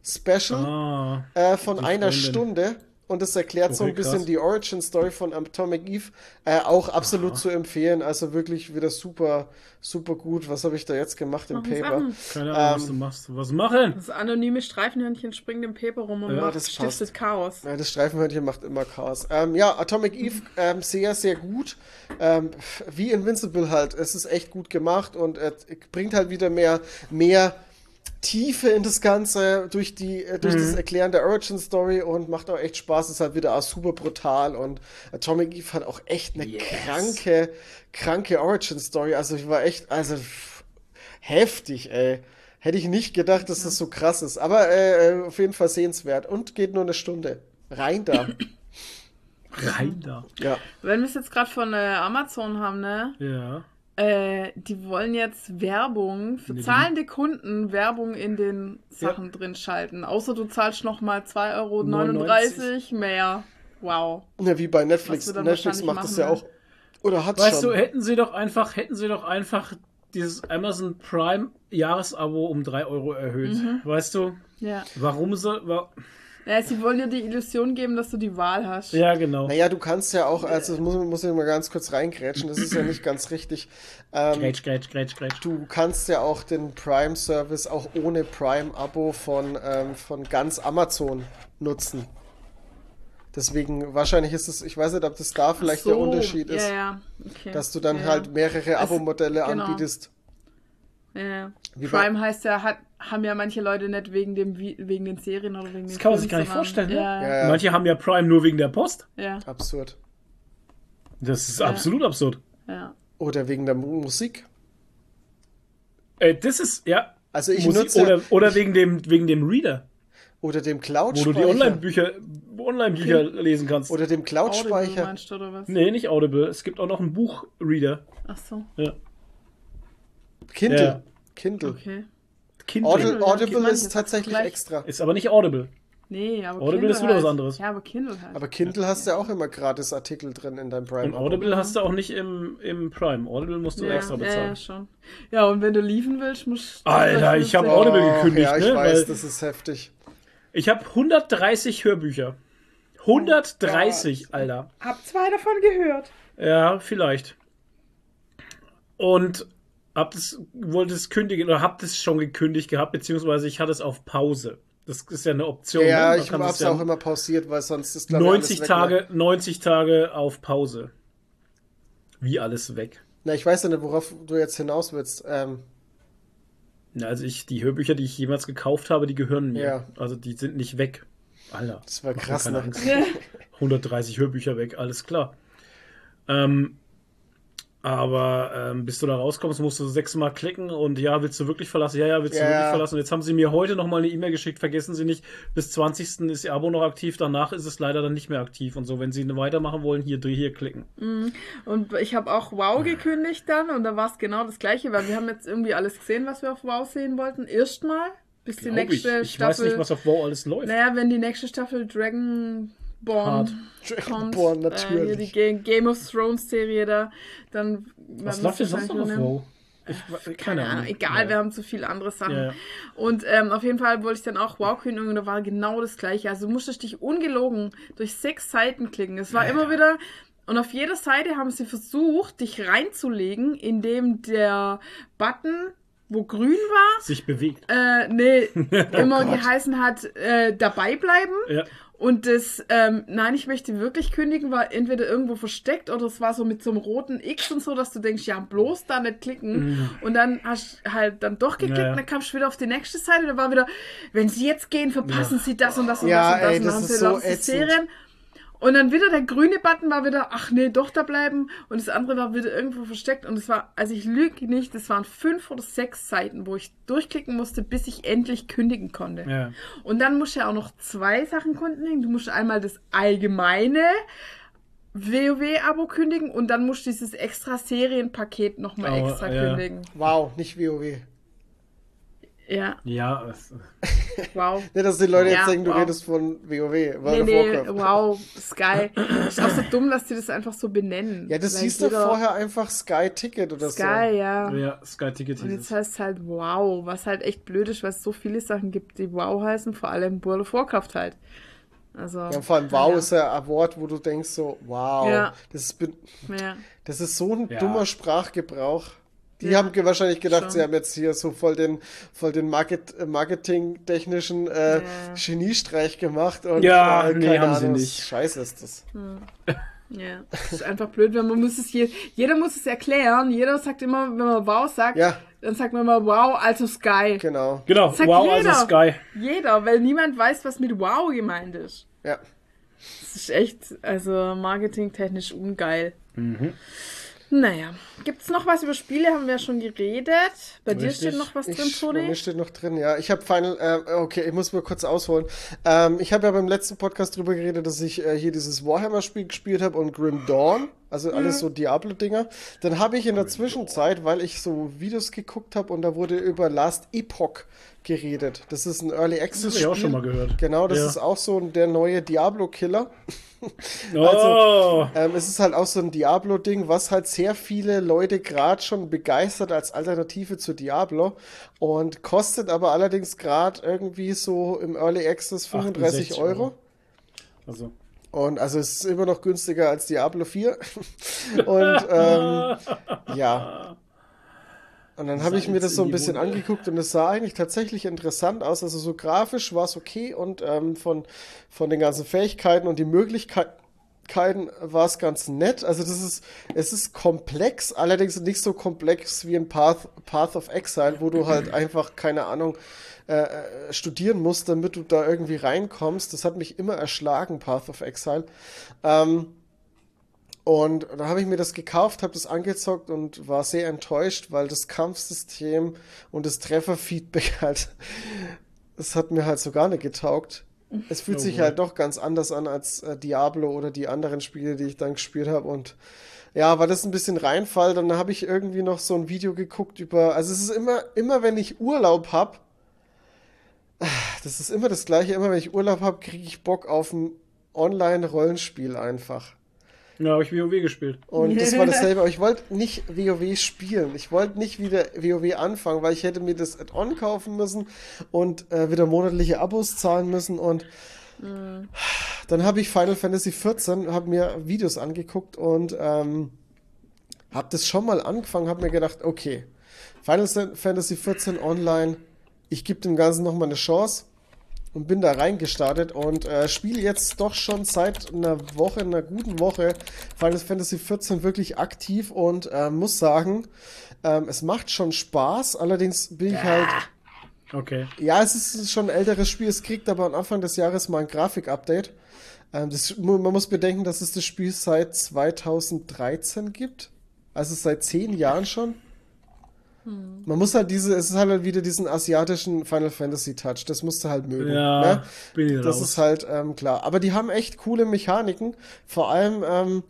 Speaker 2: Special
Speaker 3: Ah.
Speaker 2: äh, von einer. Stunde. Und das erklärt so
Speaker 3: Okay,
Speaker 2: ein bisschen
Speaker 3: krass.
Speaker 2: die Origin Story von Atomic Eve. Äh, auch absolut zu empfehlen. Also wirklich wieder super, super gut. Was habe ich da jetzt gemacht im
Speaker 1: Machen wir
Speaker 2: Paper?
Speaker 3: Keine Ahnung, was
Speaker 2: Ähm,
Speaker 3: du machst. Was machen?
Speaker 1: Das anonyme Streifenhörnchen springt im Paper rum und
Speaker 3: Ja,
Speaker 1: macht,
Speaker 2: das
Speaker 1: stiftet Chaos.
Speaker 2: Ja, das Streifenhörnchen macht immer Chaos. Ähm, ja, Atomic Eve ähm, sehr, sehr gut. Ähm, wie Invincible halt. Es ist echt gut gemacht und äh, bringt halt wieder mehr, mehr Tiefe in das Ganze durch die äh, durch das Erklären der Origin Story und macht auch echt Spaß. Ist halt wieder auch super brutal und Atomic Eve hat auch echt eine
Speaker 3: Yes.
Speaker 2: kranke, kranke Origin Story. Also ich war echt, also heftig, ey. Hätte ich nicht gedacht, dass das so krass ist. Aber äh, auf jeden Fall sehenswert. Und geht nur eine Stunde. Rein da.
Speaker 3: Rein da.
Speaker 2: ja.
Speaker 1: Wenn wir es jetzt gerade von äh, Amazon haben, ne?
Speaker 3: Ja.
Speaker 1: Äh, die wollen jetzt Werbung für
Speaker 3: Nee,
Speaker 1: zahlende Kunden Werbung in den Sachen drin schalten. Außer du zahlst nochmal 2,39 Euro
Speaker 3: 99
Speaker 1: mehr. Wow.
Speaker 2: ja. Wie bei Netflix. Netflix macht das ja auch.
Speaker 1: werden.
Speaker 2: Oder hat's
Speaker 3: Weißt
Speaker 2: schon.
Speaker 3: du, hätten sie doch einfach, hätten sie doch einfach dieses Amazon Prime Jahresabo um 3 Euro erhöht.
Speaker 1: Mhm.
Speaker 3: Weißt du?
Speaker 1: Ja.
Speaker 3: Warum sie. Wa
Speaker 1: ja. Sie wollen dir die Illusion geben, dass du die Wahl hast.
Speaker 3: ja, genau.
Speaker 2: Naja, du kannst ja auch, also das muss, muss ich mal ganz kurz reingrätschen, das ist ja nicht ganz richtig. Ähm,
Speaker 3: Grätsch, grätsch, grätsch, grätsch.
Speaker 2: du kannst ja auch den Prime-Service auch ohne Prime-Abo von, ähm, von ganz Amazon nutzen. Deswegen, wahrscheinlich ist es, ich weiß nicht, ob das da vielleicht
Speaker 1: so,
Speaker 2: der Unterschied ist,
Speaker 1: Ja, ja. Okay.
Speaker 2: dass du dann
Speaker 1: ja,
Speaker 2: halt mehrere Abo-Modelle
Speaker 1: genau.
Speaker 2: anbietest.
Speaker 1: Ja, ja.
Speaker 2: Wie
Speaker 1: Prime heißt ja, hat, haben ja manche Leute nicht wegen, dem, wegen den Serien oder wegen den
Speaker 3: Das kann man sich gar nicht vorstellen, ne?
Speaker 1: Ja, ja.
Speaker 2: Ja, ja,
Speaker 3: Manche haben ja Prime nur wegen der Post.
Speaker 1: ja,
Speaker 2: absurd.
Speaker 3: Das ist
Speaker 1: Ja.
Speaker 3: absolut absurd.
Speaker 1: ja.
Speaker 2: Oder wegen der Mu- Musik.
Speaker 3: Äh, das ist, ja.
Speaker 2: Also ich
Speaker 3: Musik,
Speaker 2: nutze
Speaker 3: oder oder wegen, dem, wegen dem Reader,
Speaker 2: oder dem
Speaker 3: wo
Speaker 2: Cloud
Speaker 3: du die Online-Bücher Online -Bücher lesen kannst.
Speaker 2: oder dem
Speaker 1: Audible
Speaker 2: Cloud-Speicher.
Speaker 1: meinst
Speaker 3: nee, nicht Audible. Es gibt auch noch einen Buchreader.
Speaker 1: Ach so,
Speaker 3: Ja.
Speaker 2: Kindle.
Speaker 3: Ja.
Speaker 2: Kindle.
Speaker 1: okay.
Speaker 3: Kindle.
Speaker 2: Audible,
Speaker 1: Kindle,
Speaker 2: Audible
Speaker 1: ja,
Speaker 2: ist tatsächlich
Speaker 1: gleich.
Speaker 2: extra.
Speaker 3: Ist aber nicht Audible.
Speaker 1: Nee, aber
Speaker 3: Audible
Speaker 1: Kindle
Speaker 3: ist wieder was
Speaker 1: halt.
Speaker 3: anderes.
Speaker 1: Ja, aber Kindle halt.
Speaker 2: Aber Kindle hast du ja auch immer gratis Artikel drin in deinem Prime.
Speaker 3: Und Audible hast du auch nicht im, im Prime. Audible musst du
Speaker 1: ja,
Speaker 3: extra
Speaker 1: ja,
Speaker 3: bezahlen.
Speaker 1: ja, schon. Ja, und wenn du liefen willst, musst du...
Speaker 3: Alter, ich hab
Speaker 1: Oh,
Speaker 3: Audible gekündigt,
Speaker 2: Ja, ich
Speaker 3: ne?
Speaker 2: weiß,
Speaker 3: Weil-
Speaker 2: das ist heftig.
Speaker 3: Ich habe 130 Hörbücher. 130, Alter.
Speaker 1: Hab zwei davon gehört.
Speaker 3: Ja, vielleicht. Und hab das, wollte es kündigen oder hab das schon gekündigt gehabt, beziehungsweise ich hatte es auf Pause. Das ist ja eine Option.
Speaker 2: Ja,
Speaker 3: ne?
Speaker 2: Ich hab's
Speaker 3: das ja
Speaker 2: auch immer pausiert, weil sonst ist, glaub ich,
Speaker 3: 90
Speaker 2: alles weg,
Speaker 3: Tage,
Speaker 2: Ne?
Speaker 3: 90 Tage auf Pause. Wie alles weg.
Speaker 2: Na, ich weiß ja nicht, worauf du jetzt hinaus willst. Ähm,
Speaker 3: Na, Also ich, die Hörbücher, die ich jemals gekauft habe, die gehören mir.
Speaker 2: Ja.
Speaker 3: Also die sind nicht weg. Alter.
Speaker 2: das war krass, ne?
Speaker 3: Angst. 130 Hörbücher weg, alles klar. Ähm, aber ähm, bis du da rauskommst, musst du sechsmal klicken und ja, willst du wirklich verlassen? Ja, ja, willst du
Speaker 2: Ja.
Speaker 3: wirklich verlassen? Und jetzt haben sie mir heute nochmal eine E-Mail geschickt, vergessen Sie nicht, bis 20. ist Ihr Abo noch aktiv, danach ist es leider dann nicht mehr aktiv und so. Wenn Sie weitermachen wollen, hier, hier klicken.
Speaker 1: Und ich habe auch Wow gekündigt dann und da war es genau das gleiche, weil wir haben jetzt irgendwie alles gesehen, was wir auf Wow sehen wollten. Erstmal, bis die
Speaker 3: Glaub
Speaker 1: nächste
Speaker 3: ich ich
Speaker 1: Staffel...
Speaker 3: weiß nicht, was auf Wow alles läuft.
Speaker 1: Naja, wenn die nächste Staffel Dragonborn Kommt,
Speaker 2: Dragonborn,
Speaker 1: äh,
Speaker 2: natürlich.
Speaker 1: hier die Ga- Game of Thrones Serie da, dann...
Speaker 3: was läuft
Speaker 1: wir
Speaker 3: denn sonst noch auf Wow? Ich,
Speaker 1: Keine Ahnung, egal,
Speaker 3: Ja.
Speaker 1: wir haben zu viele andere Sachen.
Speaker 3: Ja, ja.
Speaker 1: Und ähm, auf jeden Fall wollte ich dann auch Wow kündigen und da war genau das gleiche. Also du musstest dich ungelogen durch sechs Seiten klicken. Es war immer wieder Und auf jeder Seite haben sie versucht, dich reinzulegen, indem der Button, wo grün war,
Speaker 3: Sich bewegt.
Speaker 1: äh, nee, immer geheißen hat, äh, dabei bleiben.
Speaker 3: Ja.
Speaker 1: Und das, ähm, nein, ich möchte wirklich kündigen, war entweder irgendwo versteckt oder es war so mit so einem roten X und so, dass du denkst, ja, bloß da nicht klicken. Und dann hast du halt dann doch geklickt
Speaker 3: Ja, ja.
Speaker 1: und dann kamst du wieder auf die nächste Seite. Da war wieder, wenn sie jetzt gehen, verpassen sie das und das und
Speaker 2: Ja,
Speaker 1: das und das.
Speaker 2: ey,
Speaker 1: und
Speaker 2: das
Speaker 1: dann
Speaker 2: ist
Speaker 1: haben sie
Speaker 2: so.
Speaker 1: Serien. Und dann wieder der grüne Button war wieder, ach nee, doch da bleiben. Und das andere war wieder irgendwo versteckt. Und es war, also ich lüge nicht, es waren fünf oder sechs Seiten, wo ich durchklicken musste, bis ich endlich kündigen konnte.
Speaker 3: Ja.
Speaker 1: Und dann musst du ja auch noch zwei Sachen kündigen. Du musst einmal das allgemeine WoW-Abo kündigen und dann musst du dieses extra Serienpaket nochmal
Speaker 3: Oh,
Speaker 1: extra
Speaker 3: ja.
Speaker 1: kündigen.
Speaker 2: Wow, nicht WoW.
Speaker 1: Ja,
Speaker 3: Ja,
Speaker 1: wow.
Speaker 2: Nicht, dass die Leute
Speaker 1: Ja,
Speaker 2: jetzt denken, du
Speaker 1: wow.
Speaker 2: redest von WoW,
Speaker 1: Nee,
Speaker 2: World of
Speaker 1: nee,
Speaker 2: Warcraft.
Speaker 1: wow, Sky. Ist auch so dumm, dass die das einfach so benennen.
Speaker 2: Ja, das hieß doch vorher einfach Sky Ticket oder so.
Speaker 1: Sky, ja.
Speaker 3: ja, Sky Ticket
Speaker 1: Und jetzt heißt es halt wow, was halt echt blöd ist, weil es so viele Sachen gibt, die wow heißen, vor allem World of Warcraft halt. Also,
Speaker 2: Ja, vor allem wow
Speaker 1: ja.
Speaker 2: ist ja ein Wort, wo du denkst so, wow,
Speaker 1: Ja.
Speaker 2: das, ist, das ist so ein
Speaker 3: Ja.
Speaker 2: dummer Sprachgebrauch. Die
Speaker 1: Ja,
Speaker 2: haben wahrscheinlich gedacht,
Speaker 1: schon.
Speaker 2: sie haben jetzt hier so voll den, voll den Market, äh, marketingtechnischen äh,
Speaker 1: Ja.
Speaker 2: Geniestreich gemacht. Und,
Speaker 3: Ja,
Speaker 2: äh,
Speaker 3: nee,
Speaker 2: keine
Speaker 3: haben sie nicht.
Speaker 2: Scheiße ist das.
Speaker 1: Ja, das ist einfach blöd, wenn man muss es je, jeder muss es erklären. Jeder sagt immer, wenn man wow sagt,
Speaker 2: Ja.
Speaker 1: dann sagt man immer wow, also Sky.
Speaker 2: Genau.
Speaker 3: Genau,
Speaker 1: Sagt
Speaker 3: wow,
Speaker 1: jeder.
Speaker 3: also Sky.
Speaker 1: Jeder, weil niemand weiß, was mit wow gemeint ist.
Speaker 2: Ja.
Speaker 1: Das ist echt, also marketingtechnisch ungeil.
Speaker 3: Mhm.
Speaker 1: Naja, gibt's noch was über Spiele? Haben wir ja schon geredet. Bei dir
Speaker 3: Richtig.
Speaker 1: steht noch was drin,
Speaker 2: Ich, bei mir
Speaker 1: Toni?
Speaker 2: steht noch drin, ja. Ich habe Final, äh, okay, ich muss mal kurz ausholen. Ähm, ich habe ja beim letzten Podcast drüber geredet, dass ich äh, hier dieses Warhammer-Spiel gespielt habe und Grim Dawn, also alles so Diablo-Dinger. Dann habe ich in der Zwischenzeit, weil ich so Videos geguckt habe und da wurde über Last Epoch geredet. Das ist ein Early Access
Speaker 3: Hab ich auch schon mal gehört.
Speaker 2: Genau, das
Speaker 3: Ja.
Speaker 2: ist auch so der neue Diablo-Killer.
Speaker 3: Oh,
Speaker 2: Ähm, es ist halt auch so ein Diablo-Ding, was halt sehr viele Leute gerade schon begeistert als Alternative zu Diablo und kostet aber allerdings gerade irgendwie so im Early Access 35
Speaker 3: 68
Speaker 2: Euro.
Speaker 3: Euro. also.
Speaker 2: Und also es ist immer noch günstiger als Diablo 4. und ähm, ja. Und dann habe ich mir das so
Speaker 3: in
Speaker 2: ein bisschen
Speaker 3: Wunde.
Speaker 2: angeguckt und es sah eigentlich tatsächlich interessant aus. Also so grafisch war es okay und ähm, von, von den ganzen Fähigkeiten und die Möglichkeiten war es ganz nett. Also das ist, es ist komplex, allerdings nicht so komplex wie ein Path, Path of Exile, wo du halt einfach, keine Ahnung, äh, äh, studieren musst, damit du da irgendwie reinkommst. Das hat mich immer erschlagen, Path of Exile. Ähm, und da habe ich mir das gekauft, habe das angezockt und war sehr enttäuscht, weil das Kampfsystem und das Trefferfeedback halt, das hat mir halt so gar nicht getaugt. Es fühlt
Speaker 3: Oh
Speaker 2: sich halt doch ganz anders an als äh, Diablo oder die anderen Spiele, die ich dann gespielt habe. Und ja, war das ein bisschen Reinfall. Dann habe ich irgendwie noch so ein Video geguckt über, also es ist immer, immer wenn ich Urlaub habe, das ist immer das Gleiche, immer wenn ich Urlaub habe, kriege ich Bock auf ein Online-Rollenspiel einfach.
Speaker 3: Ja, habe ich WoW gespielt.
Speaker 2: Und das war dasselbe, aber ich wollte nicht WoW spielen. Ich wollte nicht wieder WoW anfangen, weil ich hätte mir das Add-on kaufen müssen und äh, wieder monatliche Abos zahlen müssen und dann habe ich Final Fantasy XIV, habe mir Videos angeguckt und ähm, habe das schon mal angefangen, habe mir gedacht, okay, Final Fantasy XIV Online, ich gebe dem Ganzen nochmal eine Chance und bin da reingestartet und äh, spiele jetzt doch schon seit einer Woche, einer guten Woche Final Fantasy XIV wirklich aktiv und äh, muss sagen, ähm, es macht schon Spaß. Allerdings bin ich halt,
Speaker 3: Okay.
Speaker 2: ja, es ist schon ein älteres Spiel. Es kriegt aber am Anfang des Jahres mal ein Grafik-Update. Ähm, das, man muss bedenken, dass es das Spiel seit 2013 gibt. Also seit zehn Jahren schon. Man muss halt diese, es ist halt wieder diesen asiatischen Final Fantasy Touch. Das musst du halt mögen.
Speaker 3: Ja,
Speaker 2: ne?
Speaker 3: bin ich
Speaker 2: Das
Speaker 3: raus.
Speaker 2: ist halt ähm, klar. Aber die haben echt coole Mechaniken. Vor allem, ähm,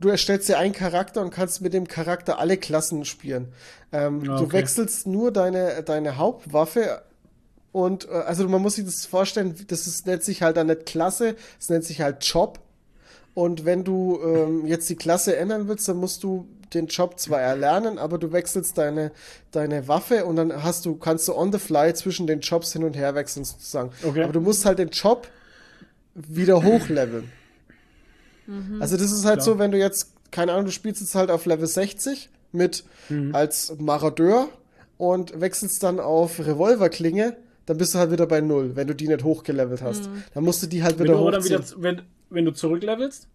Speaker 2: du erstellst dir einen Charakter und kannst mit dem Charakter alle Klassen spielen. Ähm,
Speaker 3: Ah,
Speaker 2: Du
Speaker 3: okay.
Speaker 2: wechselst nur deine, deine Hauptwaffe und äh, also man muss sich das vorstellen, das ist, nennt sich halt dann nicht Klasse, es nennt sich halt Job. Und wenn du ähm, jetzt die Klasse ändern willst, dann musst du den Job zwar erlernen, aber du wechselst deine, deine Waffe und dann hast du, kannst du on the fly zwischen den Jobs hin und her wechseln sozusagen.
Speaker 3: Okay.
Speaker 2: Aber du musst halt den Job wieder hochleveln. Also das ist halt
Speaker 3: Klar.
Speaker 2: so, wenn du jetzt, keine Ahnung, du spielst jetzt halt auf Level 60 mit als Marodeur und wechselst dann auf Revolverklinge, dann bist du halt wieder bei Null, wenn du die nicht hochgelevelt hast. Dann musst du die halt
Speaker 3: Wenn
Speaker 2: wieder
Speaker 3: du, aber dann
Speaker 2: hochziehen.
Speaker 3: wieder, wenn, wenn du zurücklevelst,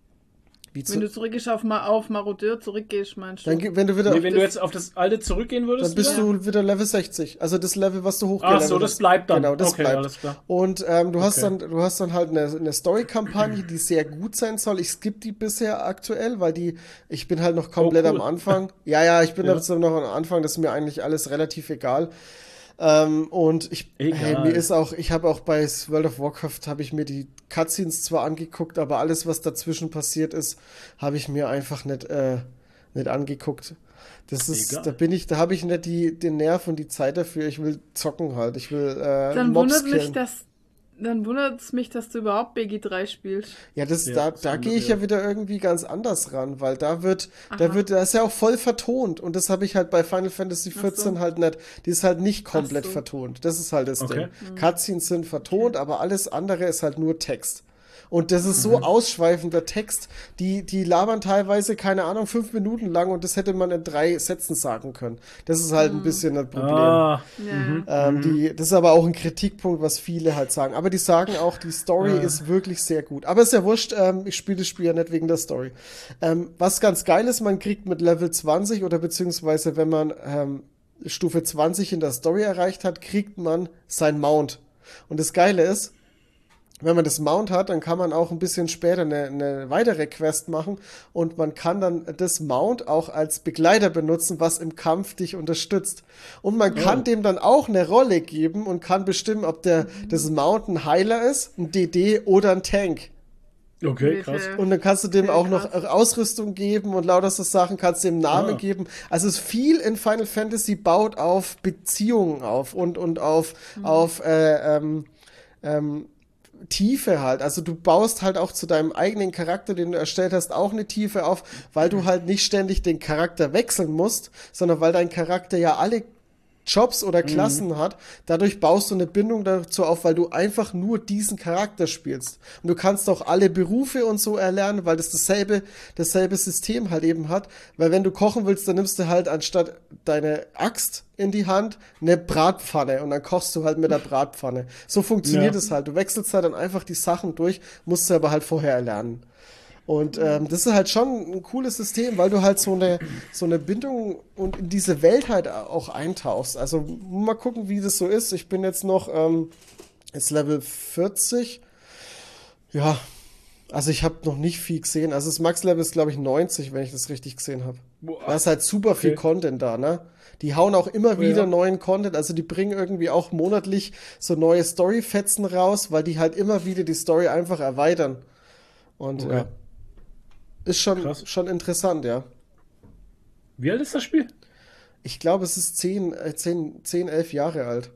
Speaker 2: Wie zu-
Speaker 1: Wenn du zurückgehst auf, auf Marodeur, zurückgehst, meinst du?
Speaker 2: dann, wenn du wieder,
Speaker 3: nee, wenn du jetzt auf das alte zurückgehen würdest,
Speaker 2: dann bist
Speaker 3: wieder?
Speaker 2: du wieder Level 60. Also das Level, was du
Speaker 3: Ach
Speaker 2: hochgelevelt
Speaker 3: so, das
Speaker 2: hast.
Speaker 3: bleibt dann.
Speaker 2: Genau, das
Speaker 3: okay,
Speaker 2: bleibt.
Speaker 3: alles klar.
Speaker 2: Und ähm, du hast
Speaker 3: Okay.
Speaker 2: dann, du hast dann halt eine, eine Story-Kampagne, die sehr gut sein soll. Ich skippe die bisher aktuell, weil die, ich bin halt noch komplett
Speaker 3: Oh, cool.
Speaker 2: am Anfang. Ja, ja, ich bin
Speaker 3: Ja.
Speaker 2: jetzt noch am Anfang, das ist mir eigentlich alles relativ egal. Ähm, und ich, hey, mir ist auch, ich habe auch bei World of Warcraft habe ich mir die Cutscenes zwar angeguckt, aber alles, was dazwischen passiert ist, habe ich mir einfach nicht, äh, nicht angeguckt. Das ist,
Speaker 3: Egal.
Speaker 2: da bin ich, da habe ich nicht die, den Nerv und die Zeit dafür. Ich will zocken halt. Ich will äh,
Speaker 1: Dann
Speaker 2: Mobs
Speaker 1: wundert mich,
Speaker 2: killen.
Speaker 1: dass dann wundert es mich, dass du überhaupt BG3 spielst.
Speaker 2: Ja, das,
Speaker 3: Ja,
Speaker 2: da,
Speaker 3: das
Speaker 2: da gehe ich ja wieder irgendwie ganz anders ran, weil da wird, da
Speaker 1: Aha.
Speaker 2: wird, da ist ja auch voll vertont und das habe ich halt bei Final Fantasy 14
Speaker 1: so.
Speaker 2: halt nicht. Die ist halt nicht komplett
Speaker 1: so.
Speaker 2: vertont. Das ist halt das
Speaker 3: Okay.
Speaker 2: Ding. Cutscenes sind vertont, aber alles andere ist halt nur Text. Und das ist
Speaker 3: Mhm.
Speaker 2: so ausschweifender Text, die, die labern teilweise, keine Ahnung, fünf Minuten lang und das hätte man in drei Sätzen sagen können. Das ist halt ein bisschen das Problem.
Speaker 3: Ah,
Speaker 1: Ja.
Speaker 2: Ähm, die, das ist aber auch ein Kritikpunkt, was viele halt sagen. Aber die sagen auch, die Story ist wirklich sehr gut. Aber ist ja wurscht, ähm, ich spiele das Spiel ja nicht wegen der Story. Ähm, was ganz geil ist, man kriegt mit Level 20 oder beziehungsweise wenn man ähm, Stufe 20 in der Story erreicht hat, kriegt man sein Mount. Und das Geile ist, wenn man das Mount hat, dann kann man auch ein bisschen später eine, eine weitere Quest machen und man kann dann das Mount auch als Begleiter benutzen, was im Kampf dich unterstützt. Und man kann dem dann auch eine Rolle geben und kann bestimmen, ob der das Mount ein Heiler ist, ein DD oder ein Tank.
Speaker 3: okay, krass.
Speaker 2: Und dann kannst du dem
Speaker 1: Okay,
Speaker 2: auch noch
Speaker 1: krass.
Speaker 2: Ausrüstung geben und lauter so Sachen, kannst dem Namen
Speaker 3: Ah.
Speaker 2: geben. Also es ist viel in Final Fantasy baut auf Beziehungen auf und, und auf,
Speaker 1: Mhm.
Speaker 2: auf äh, ähm, ähm, Tiefe halt. Also du baust halt auch zu deinem eigenen Charakter, den du erstellt hast, auch eine Tiefe auf, weil du halt nicht ständig den Charakter wechseln musst, sondern weil dein Charakter ja alle Jobs oder Klassen hat. Dadurch baust du eine Bindung dazu auf, weil du einfach nur diesen Charakter spielst. Und du kannst auch alle Berufe und so erlernen, weil das dasselbe, dasselbe System halt eben hat. Weil wenn du kochen willst, dann nimmst du halt anstatt deine Axt in die Hand eine Bratpfanne und dann kochst du halt mit der Bratpfanne. So funktioniert
Speaker 3: Ja.
Speaker 2: es halt. Du wechselst halt dann einfach die Sachen durch, musst du aber halt vorher erlernen. Und ähm, das ist halt schon ein cooles System, weil du halt so eine, so eine Bindung und in diese Welt halt auch eintauchst. Also mal gucken, wie das so ist. Ich bin jetzt noch ähm, jetzt Level 40. Ja, also ich habe noch nicht viel gesehen. Also das Max-Level ist, glaube ich, 90, wenn ich das richtig gesehen habe. Da ist halt super viel
Speaker 3: Okay.
Speaker 2: Content da, ne? Die hauen auch immer wieder
Speaker 3: Ja.
Speaker 2: neuen Content, also die bringen irgendwie auch monatlich so neue Story-Fetzen raus, weil die halt immer wieder die Story einfach erweitern. Und
Speaker 3: Okay.
Speaker 2: ja. Ist schon,
Speaker 3: Krass.
Speaker 2: schon interessant, ja.
Speaker 3: Wie alt ist das Spiel?
Speaker 2: Ich glaube, es ist 10, äh, 10, 10, 11 Jahre alt.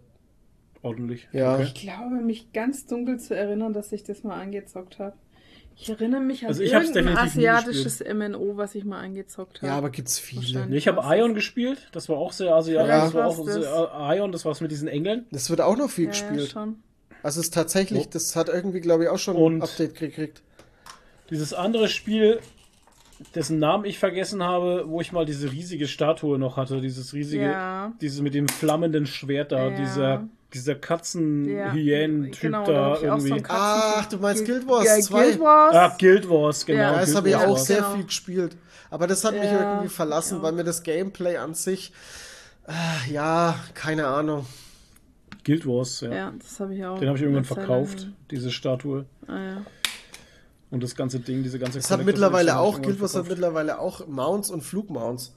Speaker 3: Ordentlich.
Speaker 2: Ja.
Speaker 3: Okay.
Speaker 1: Ich glaube, mich ganz dunkel zu erinnern, dass ich das mal angezockt habe. Ich erinnere mich an
Speaker 3: Also ich
Speaker 1: irgendein asiatisches MNO, was ich mal angezockt habe.
Speaker 2: Ja, aber gibt's viele.
Speaker 3: Nee, ich habe Ion gespielt, das war auch sehr asiatisch.
Speaker 2: Ja.
Speaker 3: das war auch sehr, Ion, das war's mit diesen Engeln.
Speaker 2: Das wird auch noch viel
Speaker 1: ja, ja,
Speaker 2: gespielt.
Speaker 1: schon.
Speaker 2: Also es ist tatsächlich,
Speaker 3: Oh.
Speaker 2: das hat irgendwie, glaube ich, auch schon
Speaker 3: Und-
Speaker 2: ein Update gekriegt.
Speaker 3: Dieses andere Spiel, dessen Namen ich vergessen habe, wo ich mal diese riesige Statue noch hatte, dieses riesige,
Speaker 1: Ja.
Speaker 3: dieses mit dem flammenden Schwert da,
Speaker 1: Ja.
Speaker 3: dieser, dieser katzen
Speaker 1: Ja,
Speaker 3: hyänen typ
Speaker 1: genau, da so
Speaker 3: irgendwie.
Speaker 1: Katzen-
Speaker 2: Ach, du meinst Guild Wars
Speaker 1: ja,
Speaker 2: 2?
Speaker 1: Guild Wars.
Speaker 3: Ah, Guild Wars, genau.
Speaker 1: Ja,
Speaker 2: das habe ich auch
Speaker 3: war's.
Speaker 2: sehr
Speaker 1: Genau.
Speaker 2: viel gespielt. Aber das hat mich irgendwie verlassen,
Speaker 1: ja.
Speaker 2: weil mir das Gameplay an sich, äh, ja, keine Ahnung.
Speaker 3: Guild Wars, ja.
Speaker 1: Ja, das habe ich auch.
Speaker 3: Den habe ich irgendwann verkauft, diese Statue.
Speaker 1: Ah, ja.
Speaker 3: Und das ganze Ding, diese ganze
Speaker 2: Es hat mittlerweile auch, Guild Wars hat mittlerweile auch Mounts und Flugmounts.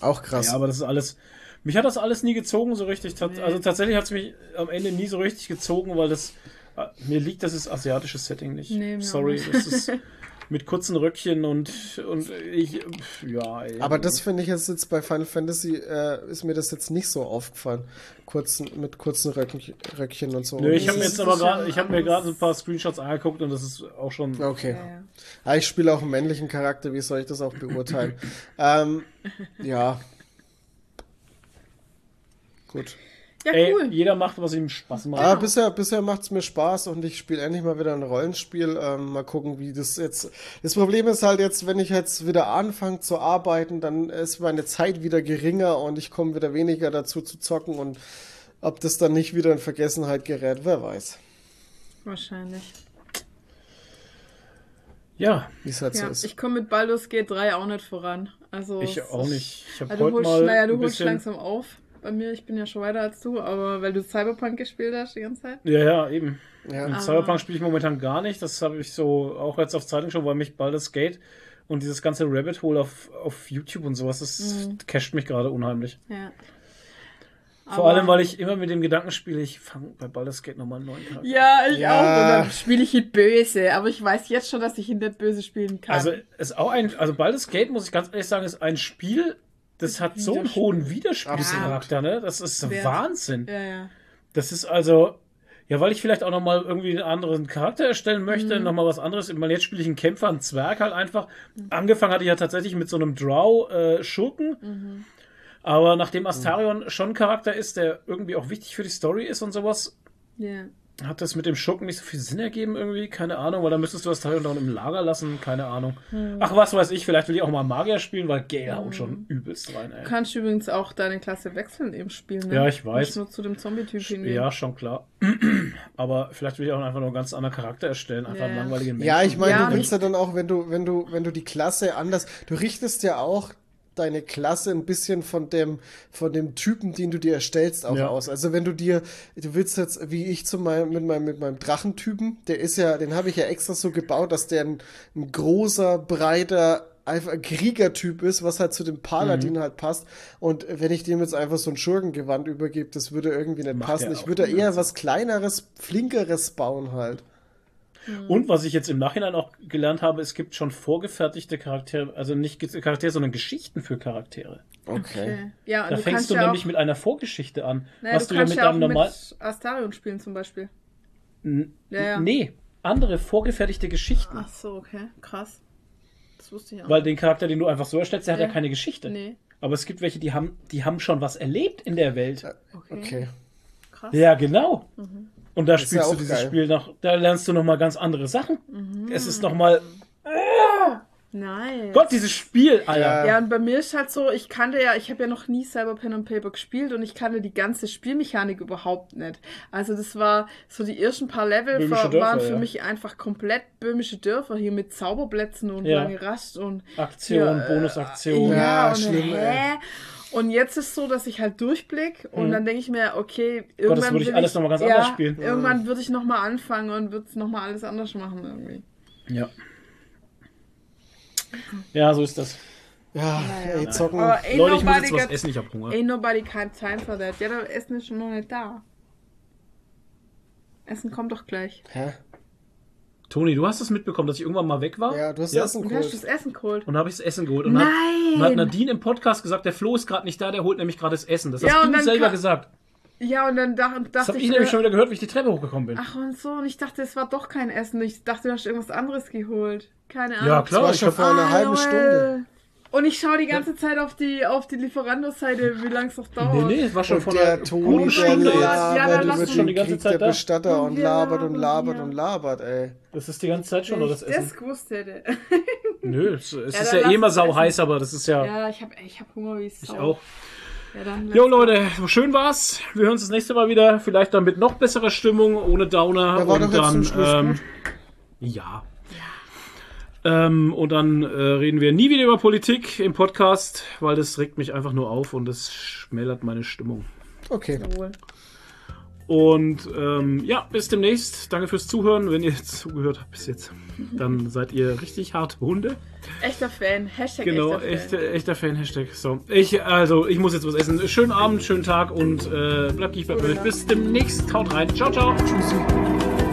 Speaker 2: Auch krass.
Speaker 3: Ja, aber das ist alles. Mich hat das alles nie gezogen, so richtig.
Speaker 1: Nee.
Speaker 3: Also tatsächlich hat es mich am Ende nie so richtig gezogen, weil das. äh, Mir liegt das ist asiatisches Setting nicht.
Speaker 1: Nee, mir auch
Speaker 3: Sorry,
Speaker 1: nicht.
Speaker 3: das ist mit kurzen Röckchen und, und ich. Ja, ey.
Speaker 2: aber das finde ich jetzt, jetzt bei Final Fantasy, äh, ist mir das jetzt nicht so aufgefallen. Kurzen, mit kurzen Röckchen, Röckchen und so.
Speaker 3: Nö, ich habe mir jetzt aber gerade, ich habe mir gerade ein paar Screenshots angeguckt und das ist auch schon.
Speaker 2: Okay.
Speaker 1: Ja, ja.
Speaker 2: Ja, ich spiele auch einen männlichen Charakter, wie soll ich das auch beurteilen? ähm, ja. Gut.
Speaker 1: Ja,
Speaker 3: Ey,
Speaker 1: cool.
Speaker 3: jeder macht, was ihm Spaß macht.
Speaker 2: Ja, bisher, bisher macht es mir Spaß und ich spiele endlich mal wieder ein Rollenspiel. Ähm, mal gucken, wie das jetzt. Das Problem ist halt jetzt, wenn ich jetzt wieder anfange zu arbeiten, dann ist meine Zeit wieder geringer und ich komme wieder weniger dazu zu zocken und ob das dann nicht wieder in Vergessenheit gerät, wer weiß.
Speaker 1: Wahrscheinlich.
Speaker 3: Ja,
Speaker 2: Wie es halt so
Speaker 1: Ja,
Speaker 2: ist.
Speaker 1: ich komme mit Baldur's Gate 3 auch nicht voran. Also
Speaker 3: ich auch nicht. Ich habe
Speaker 1: Also du
Speaker 3: heute
Speaker 1: holst,
Speaker 3: mal
Speaker 1: naja, du
Speaker 3: ein
Speaker 1: holst
Speaker 3: bisschen...
Speaker 1: langsam auf. Bei mir, ich bin ja schon weiter als du, aber weil du Cyberpunk gespielt hast die ganze Zeit.
Speaker 3: Ja, ja, eben.
Speaker 2: Ja.
Speaker 3: Und
Speaker 1: Ah.
Speaker 3: Cyberpunk spiele ich momentan gar nicht. Das habe ich so auch jetzt auf Zeitung schon, weil mich Baldur's Gate und dieses ganze Rabbit Hole auf, auf YouTube und sowas, das
Speaker 1: Mhm.
Speaker 3: casht mich gerade unheimlich.
Speaker 1: Ja.
Speaker 3: Vor allem, weil ich immer mit dem Gedanken spiele, ich fange bei Baldur's Gate nochmal einen neuen Charakter.
Speaker 1: Ja, ich
Speaker 2: Ja.
Speaker 1: auch. Und dann spiele ich ihn böse. Aber ich weiß jetzt schon, dass ich ihn nicht böse spielen kann.
Speaker 3: Also ist auch ein, also Baldur's Gate, muss ich ganz ehrlich sagen, ist ein Spiel, das hat so einen hohen Widerspielcharakter, ne? Das ist
Speaker 1: Wert.
Speaker 3: Wahnsinn.
Speaker 1: ja, ja.
Speaker 3: Das ist also, ja, weil ich vielleicht auch nochmal irgendwie einen anderen Charakter erstellen möchte,
Speaker 1: Mhm.
Speaker 3: nochmal was anderes. Ich meine, jetzt spiele ich einen Kämpfer, einen Zwerg halt einfach. Angefangen hatte ich ja tatsächlich mit so einem Drow-Schurken.
Speaker 1: Mhm.
Speaker 3: Aber nachdem Astarion schon ein Charakter ist, der irgendwie auch wichtig für die Story ist und sowas,
Speaker 1: ja.
Speaker 3: Hat das mit dem Schurken nicht so viel Sinn ergeben irgendwie. Keine Ahnung, weil dann müsstest du Astarion dann im Lager lassen. Keine Ahnung.
Speaker 1: Hm.
Speaker 3: Ach, was weiß ich, vielleicht will ich auch mal Magier spielen, weil Gale haut schon übelst rein, ey.
Speaker 1: Du kannst übrigens auch deine Klasse wechseln im Spiel, ne?
Speaker 3: Ja, ich weiß.
Speaker 1: Nicht nur zu dem Zombie-Typ hingehen.
Speaker 3: Ja, schon klar. Aber vielleicht will ich auch einfach nur einen ganz anderen Charakter erstellen, einfach
Speaker 1: Ja,
Speaker 3: einen
Speaker 1: ja.
Speaker 3: langweiligen Menschen.
Speaker 2: Ja, ich meine,
Speaker 1: Ja,
Speaker 2: du willst ja dann auch, wenn du, wenn du, wenn du die Klasse anders, du richtest ja auch deine Klasse ein bisschen von dem, von dem Typen, den du dir erstellst, auch
Speaker 3: Ja.
Speaker 2: aus. Also wenn du dir, du willst jetzt, wie ich zum Beispiel mit meinem, mit meinem Drachentypen, der ist ja, den habe ich ja extra so gebaut, dass der ein, ein großer, breiter, einfach ein Kriegertyp ist, was halt zu dem Paladin
Speaker 3: Mhm.
Speaker 2: halt passt. Und wenn ich dem jetzt einfach so ein Schurkengewand übergebe, das würde irgendwie nicht
Speaker 3: Macht
Speaker 2: passen. Ich würde eher was kleineres, flinkeres bauen halt.
Speaker 3: Und was ich jetzt im Nachhinein auch gelernt habe, es gibt schon vorgefertigte Charaktere, also nicht Charaktere, sondern Geschichten für Charaktere.
Speaker 2: Okay.
Speaker 1: Okay. Ja, und
Speaker 3: Da
Speaker 1: du
Speaker 3: fängst
Speaker 1: kannst
Speaker 3: du
Speaker 1: ja
Speaker 3: nämlich
Speaker 1: auch,
Speaker 3: mit einer Vorgeschichte an.
Speaker 1: naja,
Speaker 3: was
Speaker 1: du
Speaker 3: du ja
Speaker 1: kannst
Speaker 3: mit
Speaker 1: ja auch
Speaker 3: deinem normal.
Speaker 1: mit Astarion spielen zum Beispiel.
Speaker 3: N-
Speaker 1: Ja, ja.
Speaker 3: Nee, andere vorgefertigte Geschichten.
Speaker 1: Ach so, okay. Krass. Das wusste ich auch.
Speaker 3: Weil den Charakter, den du einfach so erstellst, der hat ja
Speaker 1: Ja.
Speaker 3: keine Geschichte.
Speaker 1: Nee.
Speaker 3: Aber es gibt welche, die haben, die haben schon was erlebt in der Welt.
Speaker 1: Okay.
Speaker 2: Okay.
Speaker 1: Krass.
Speaker 3: Ja, genau. Und da
Speaker 2: ja
Speaker 3: spielst du
Speaker 2: auch
Speaker 3: dieses
Speaker 2: geil.
Speaker 3: Spiel noch, da lernst du noch mal ganz andere Sachen.
Speaker 1: Mhm.
Speaker 3: Es ist noch mal,
Speaker 1: Nice.
Speaker 3: Gott, dieses Spiel, Alter.
Speaker 1: Ja, und bei mir ist halt so, ich kannte ja, ich habe ja noch nie Cyber Pen and Paper gespielt und ich kannte die ganze Spielmechanik überhaupt nicht. Also das war so die ersten paar Level
Speaker 3: Dörfer,
Speaker 1: waren für
Speaker 3: ja.
Speaker 1: mich einfach komplett böhmische Dörfer hier mit Zauberplätzen und
Speaker 3: Ja.
Speaker 1: lange Rast und
Speaker 3: Aktion,
Speaker 1: Ja, äh,
Speaker 3: Bonusaktion.
Speaker 1: ja,
Speaker 2: Ja,
Speaker 1: und
Speaker 2: schlimm,
Speaker 1: hä?
Speaker 2: ey.
Speaker 1: Und jetzt ist so, dass ich halt durchblick und
Speaker 3: Mhm.
Speaker 1: dann denke ich mir, okay,
Speaker 3: Gott,
Speaker 1: irgendwann
Speaker 3: das würde ich alles noch mal ganz
Speaker 1: ja,
Speaker 3: anders spielen.
Speaker 1: Irgendwann würde ich noch mal anfangen und würde es noch mal alles anders machen irgendwie.
Speaker 3: Ja. Ja, so ist das.
Speaker 2: Ja, ey, zocken.
Speaker 1: Aber ain't
Speaker 3: Leute, ich muss jetzt was
Speaker 1: got-
Speaker 3: essen, ich hab Hunger.
Speaker 1: Ain't nobody got time for that. Ja, das Essen ist schon noch nicht da. Essen kommt doch gleich.
Speaker 2: Hä?
Speaker 3: Toni, du hast das mitbekommen, dass ich irgendwann mal weg war?
Speaker 2: Ja, du hast
Speaker 3: Ja.
Speaker 2: Essen
Speaker 1: Und du hast
Speaker 2: geholt.
Speaker 1: das Essen geholt.
Speaker 3: Und dann habe ich das Essen geholt. Und dann hat,
Speaker 1: Nein!
Speaker 3: und hat Nadine im Podcast gesagt, der Flo ist gerade nicht da, der holt nämlich gerade das Essen. Das
Speaker 1: Ja,
Speaker 3: hast du selber gesagt.
Speaker 1: Ja, und dann dach,
Speaker 3: Das
Speaker 1: dachte
Speaker 3: habe
Speaker 1: ich,
Speaker 3: ich nämlich schon wieder gehört, wie ich die Treppe hochgekommen bin.
Speaker 1: ach und so, und ich dachte, es war doch kein Essen. Ich dachte, du hast irgendwas anderes geholt. Keine Ahnung.
Speaker 3: ja,
Speaker 2: Das
Speaker 3: klar.
Speaker 2: war
Speaker 3: Ich
Speaker 2: schon vor einer
Speaker 1: Ah,
Speaker 2: halben. Stunde.
Speaker 1: Und ich schaue die ganze Zeit auf die, auf die Lieferando-Seite, wie lange es noch dauert.
Speaker 3: nee, nee, es war schon
Speaker 2: Und
Speaker 3: vor
Speaker 2: der Toni, der
Speaker 3: Stunde.
Speaker 1: Ja,
Speaker 2: labert
Speaker 1: dann lass
Speaker 3: schon die ganze
Speaker 2: Krieg
Speaker 3: Zeit
Speaker 2: der. Bestatter
Speaker 1: Und
Speaker 2: labert und labert
Speaker 1: hier.
Speaker 2: und labert, ey.
Speaker 3: Das ist die ganze Zeit schon noch
Speaker 1: ich
Speaker 3: das Essen.
Speaker 1: das gewusst hätte.
Speaker 3: Nö, es, es
Speaker 1: Ja,
Speaker 3: ist ja eh immer sau
Speaker 1: essen.
Speaker 3: heiß, aber das ist ja.
Speaker 1: Ja, ich habe ich hab Hunger wie Sau.
Speaker 3: Ich auch.
Speaker 1: Ja, dann
Speaker 3: Jo Leute, schön war's. Wir hören uns das nächste Mal wieder. Vielleicht dann mit noch besserer Stimmung, ohne Downer.
Speaker 2: Ja, war
Speaker 3: und
Speaker 2: doch jetzt
Speaker 3: dann,
Speaker 2: zum Schluss
Speaker 3: ähm,
Speaker 2: gut.
Speaker 3: Ja. Ähm, und dann äh, reden wir nie wieder über Politik im Podcast, weil das regt mich einfach nur auf und das schmälert meine Stimmung.
Speaker 2: Okay.
Speaker 3: Und ähm, ja, bis demnächst. Danke fürs Zuhören. Wenn ihr jetzt zugehört habt bis jetzt, dann seid ihr richtig harte Hunde.
Speaker 1: Echter Fan. Hashtag
Speaker 3: Genau,
Speaker 1: echter Fan.
Speaker 3: echter, echter Fan, Hashtag. So, ich, also, ich muss jetzt was essen. Schönen Abend, schönen Tag und äh, bleibt nicht bei mir. Bis demnächst. Haut rein. Ciao, ciao.
Speaker 2: Tschüssi.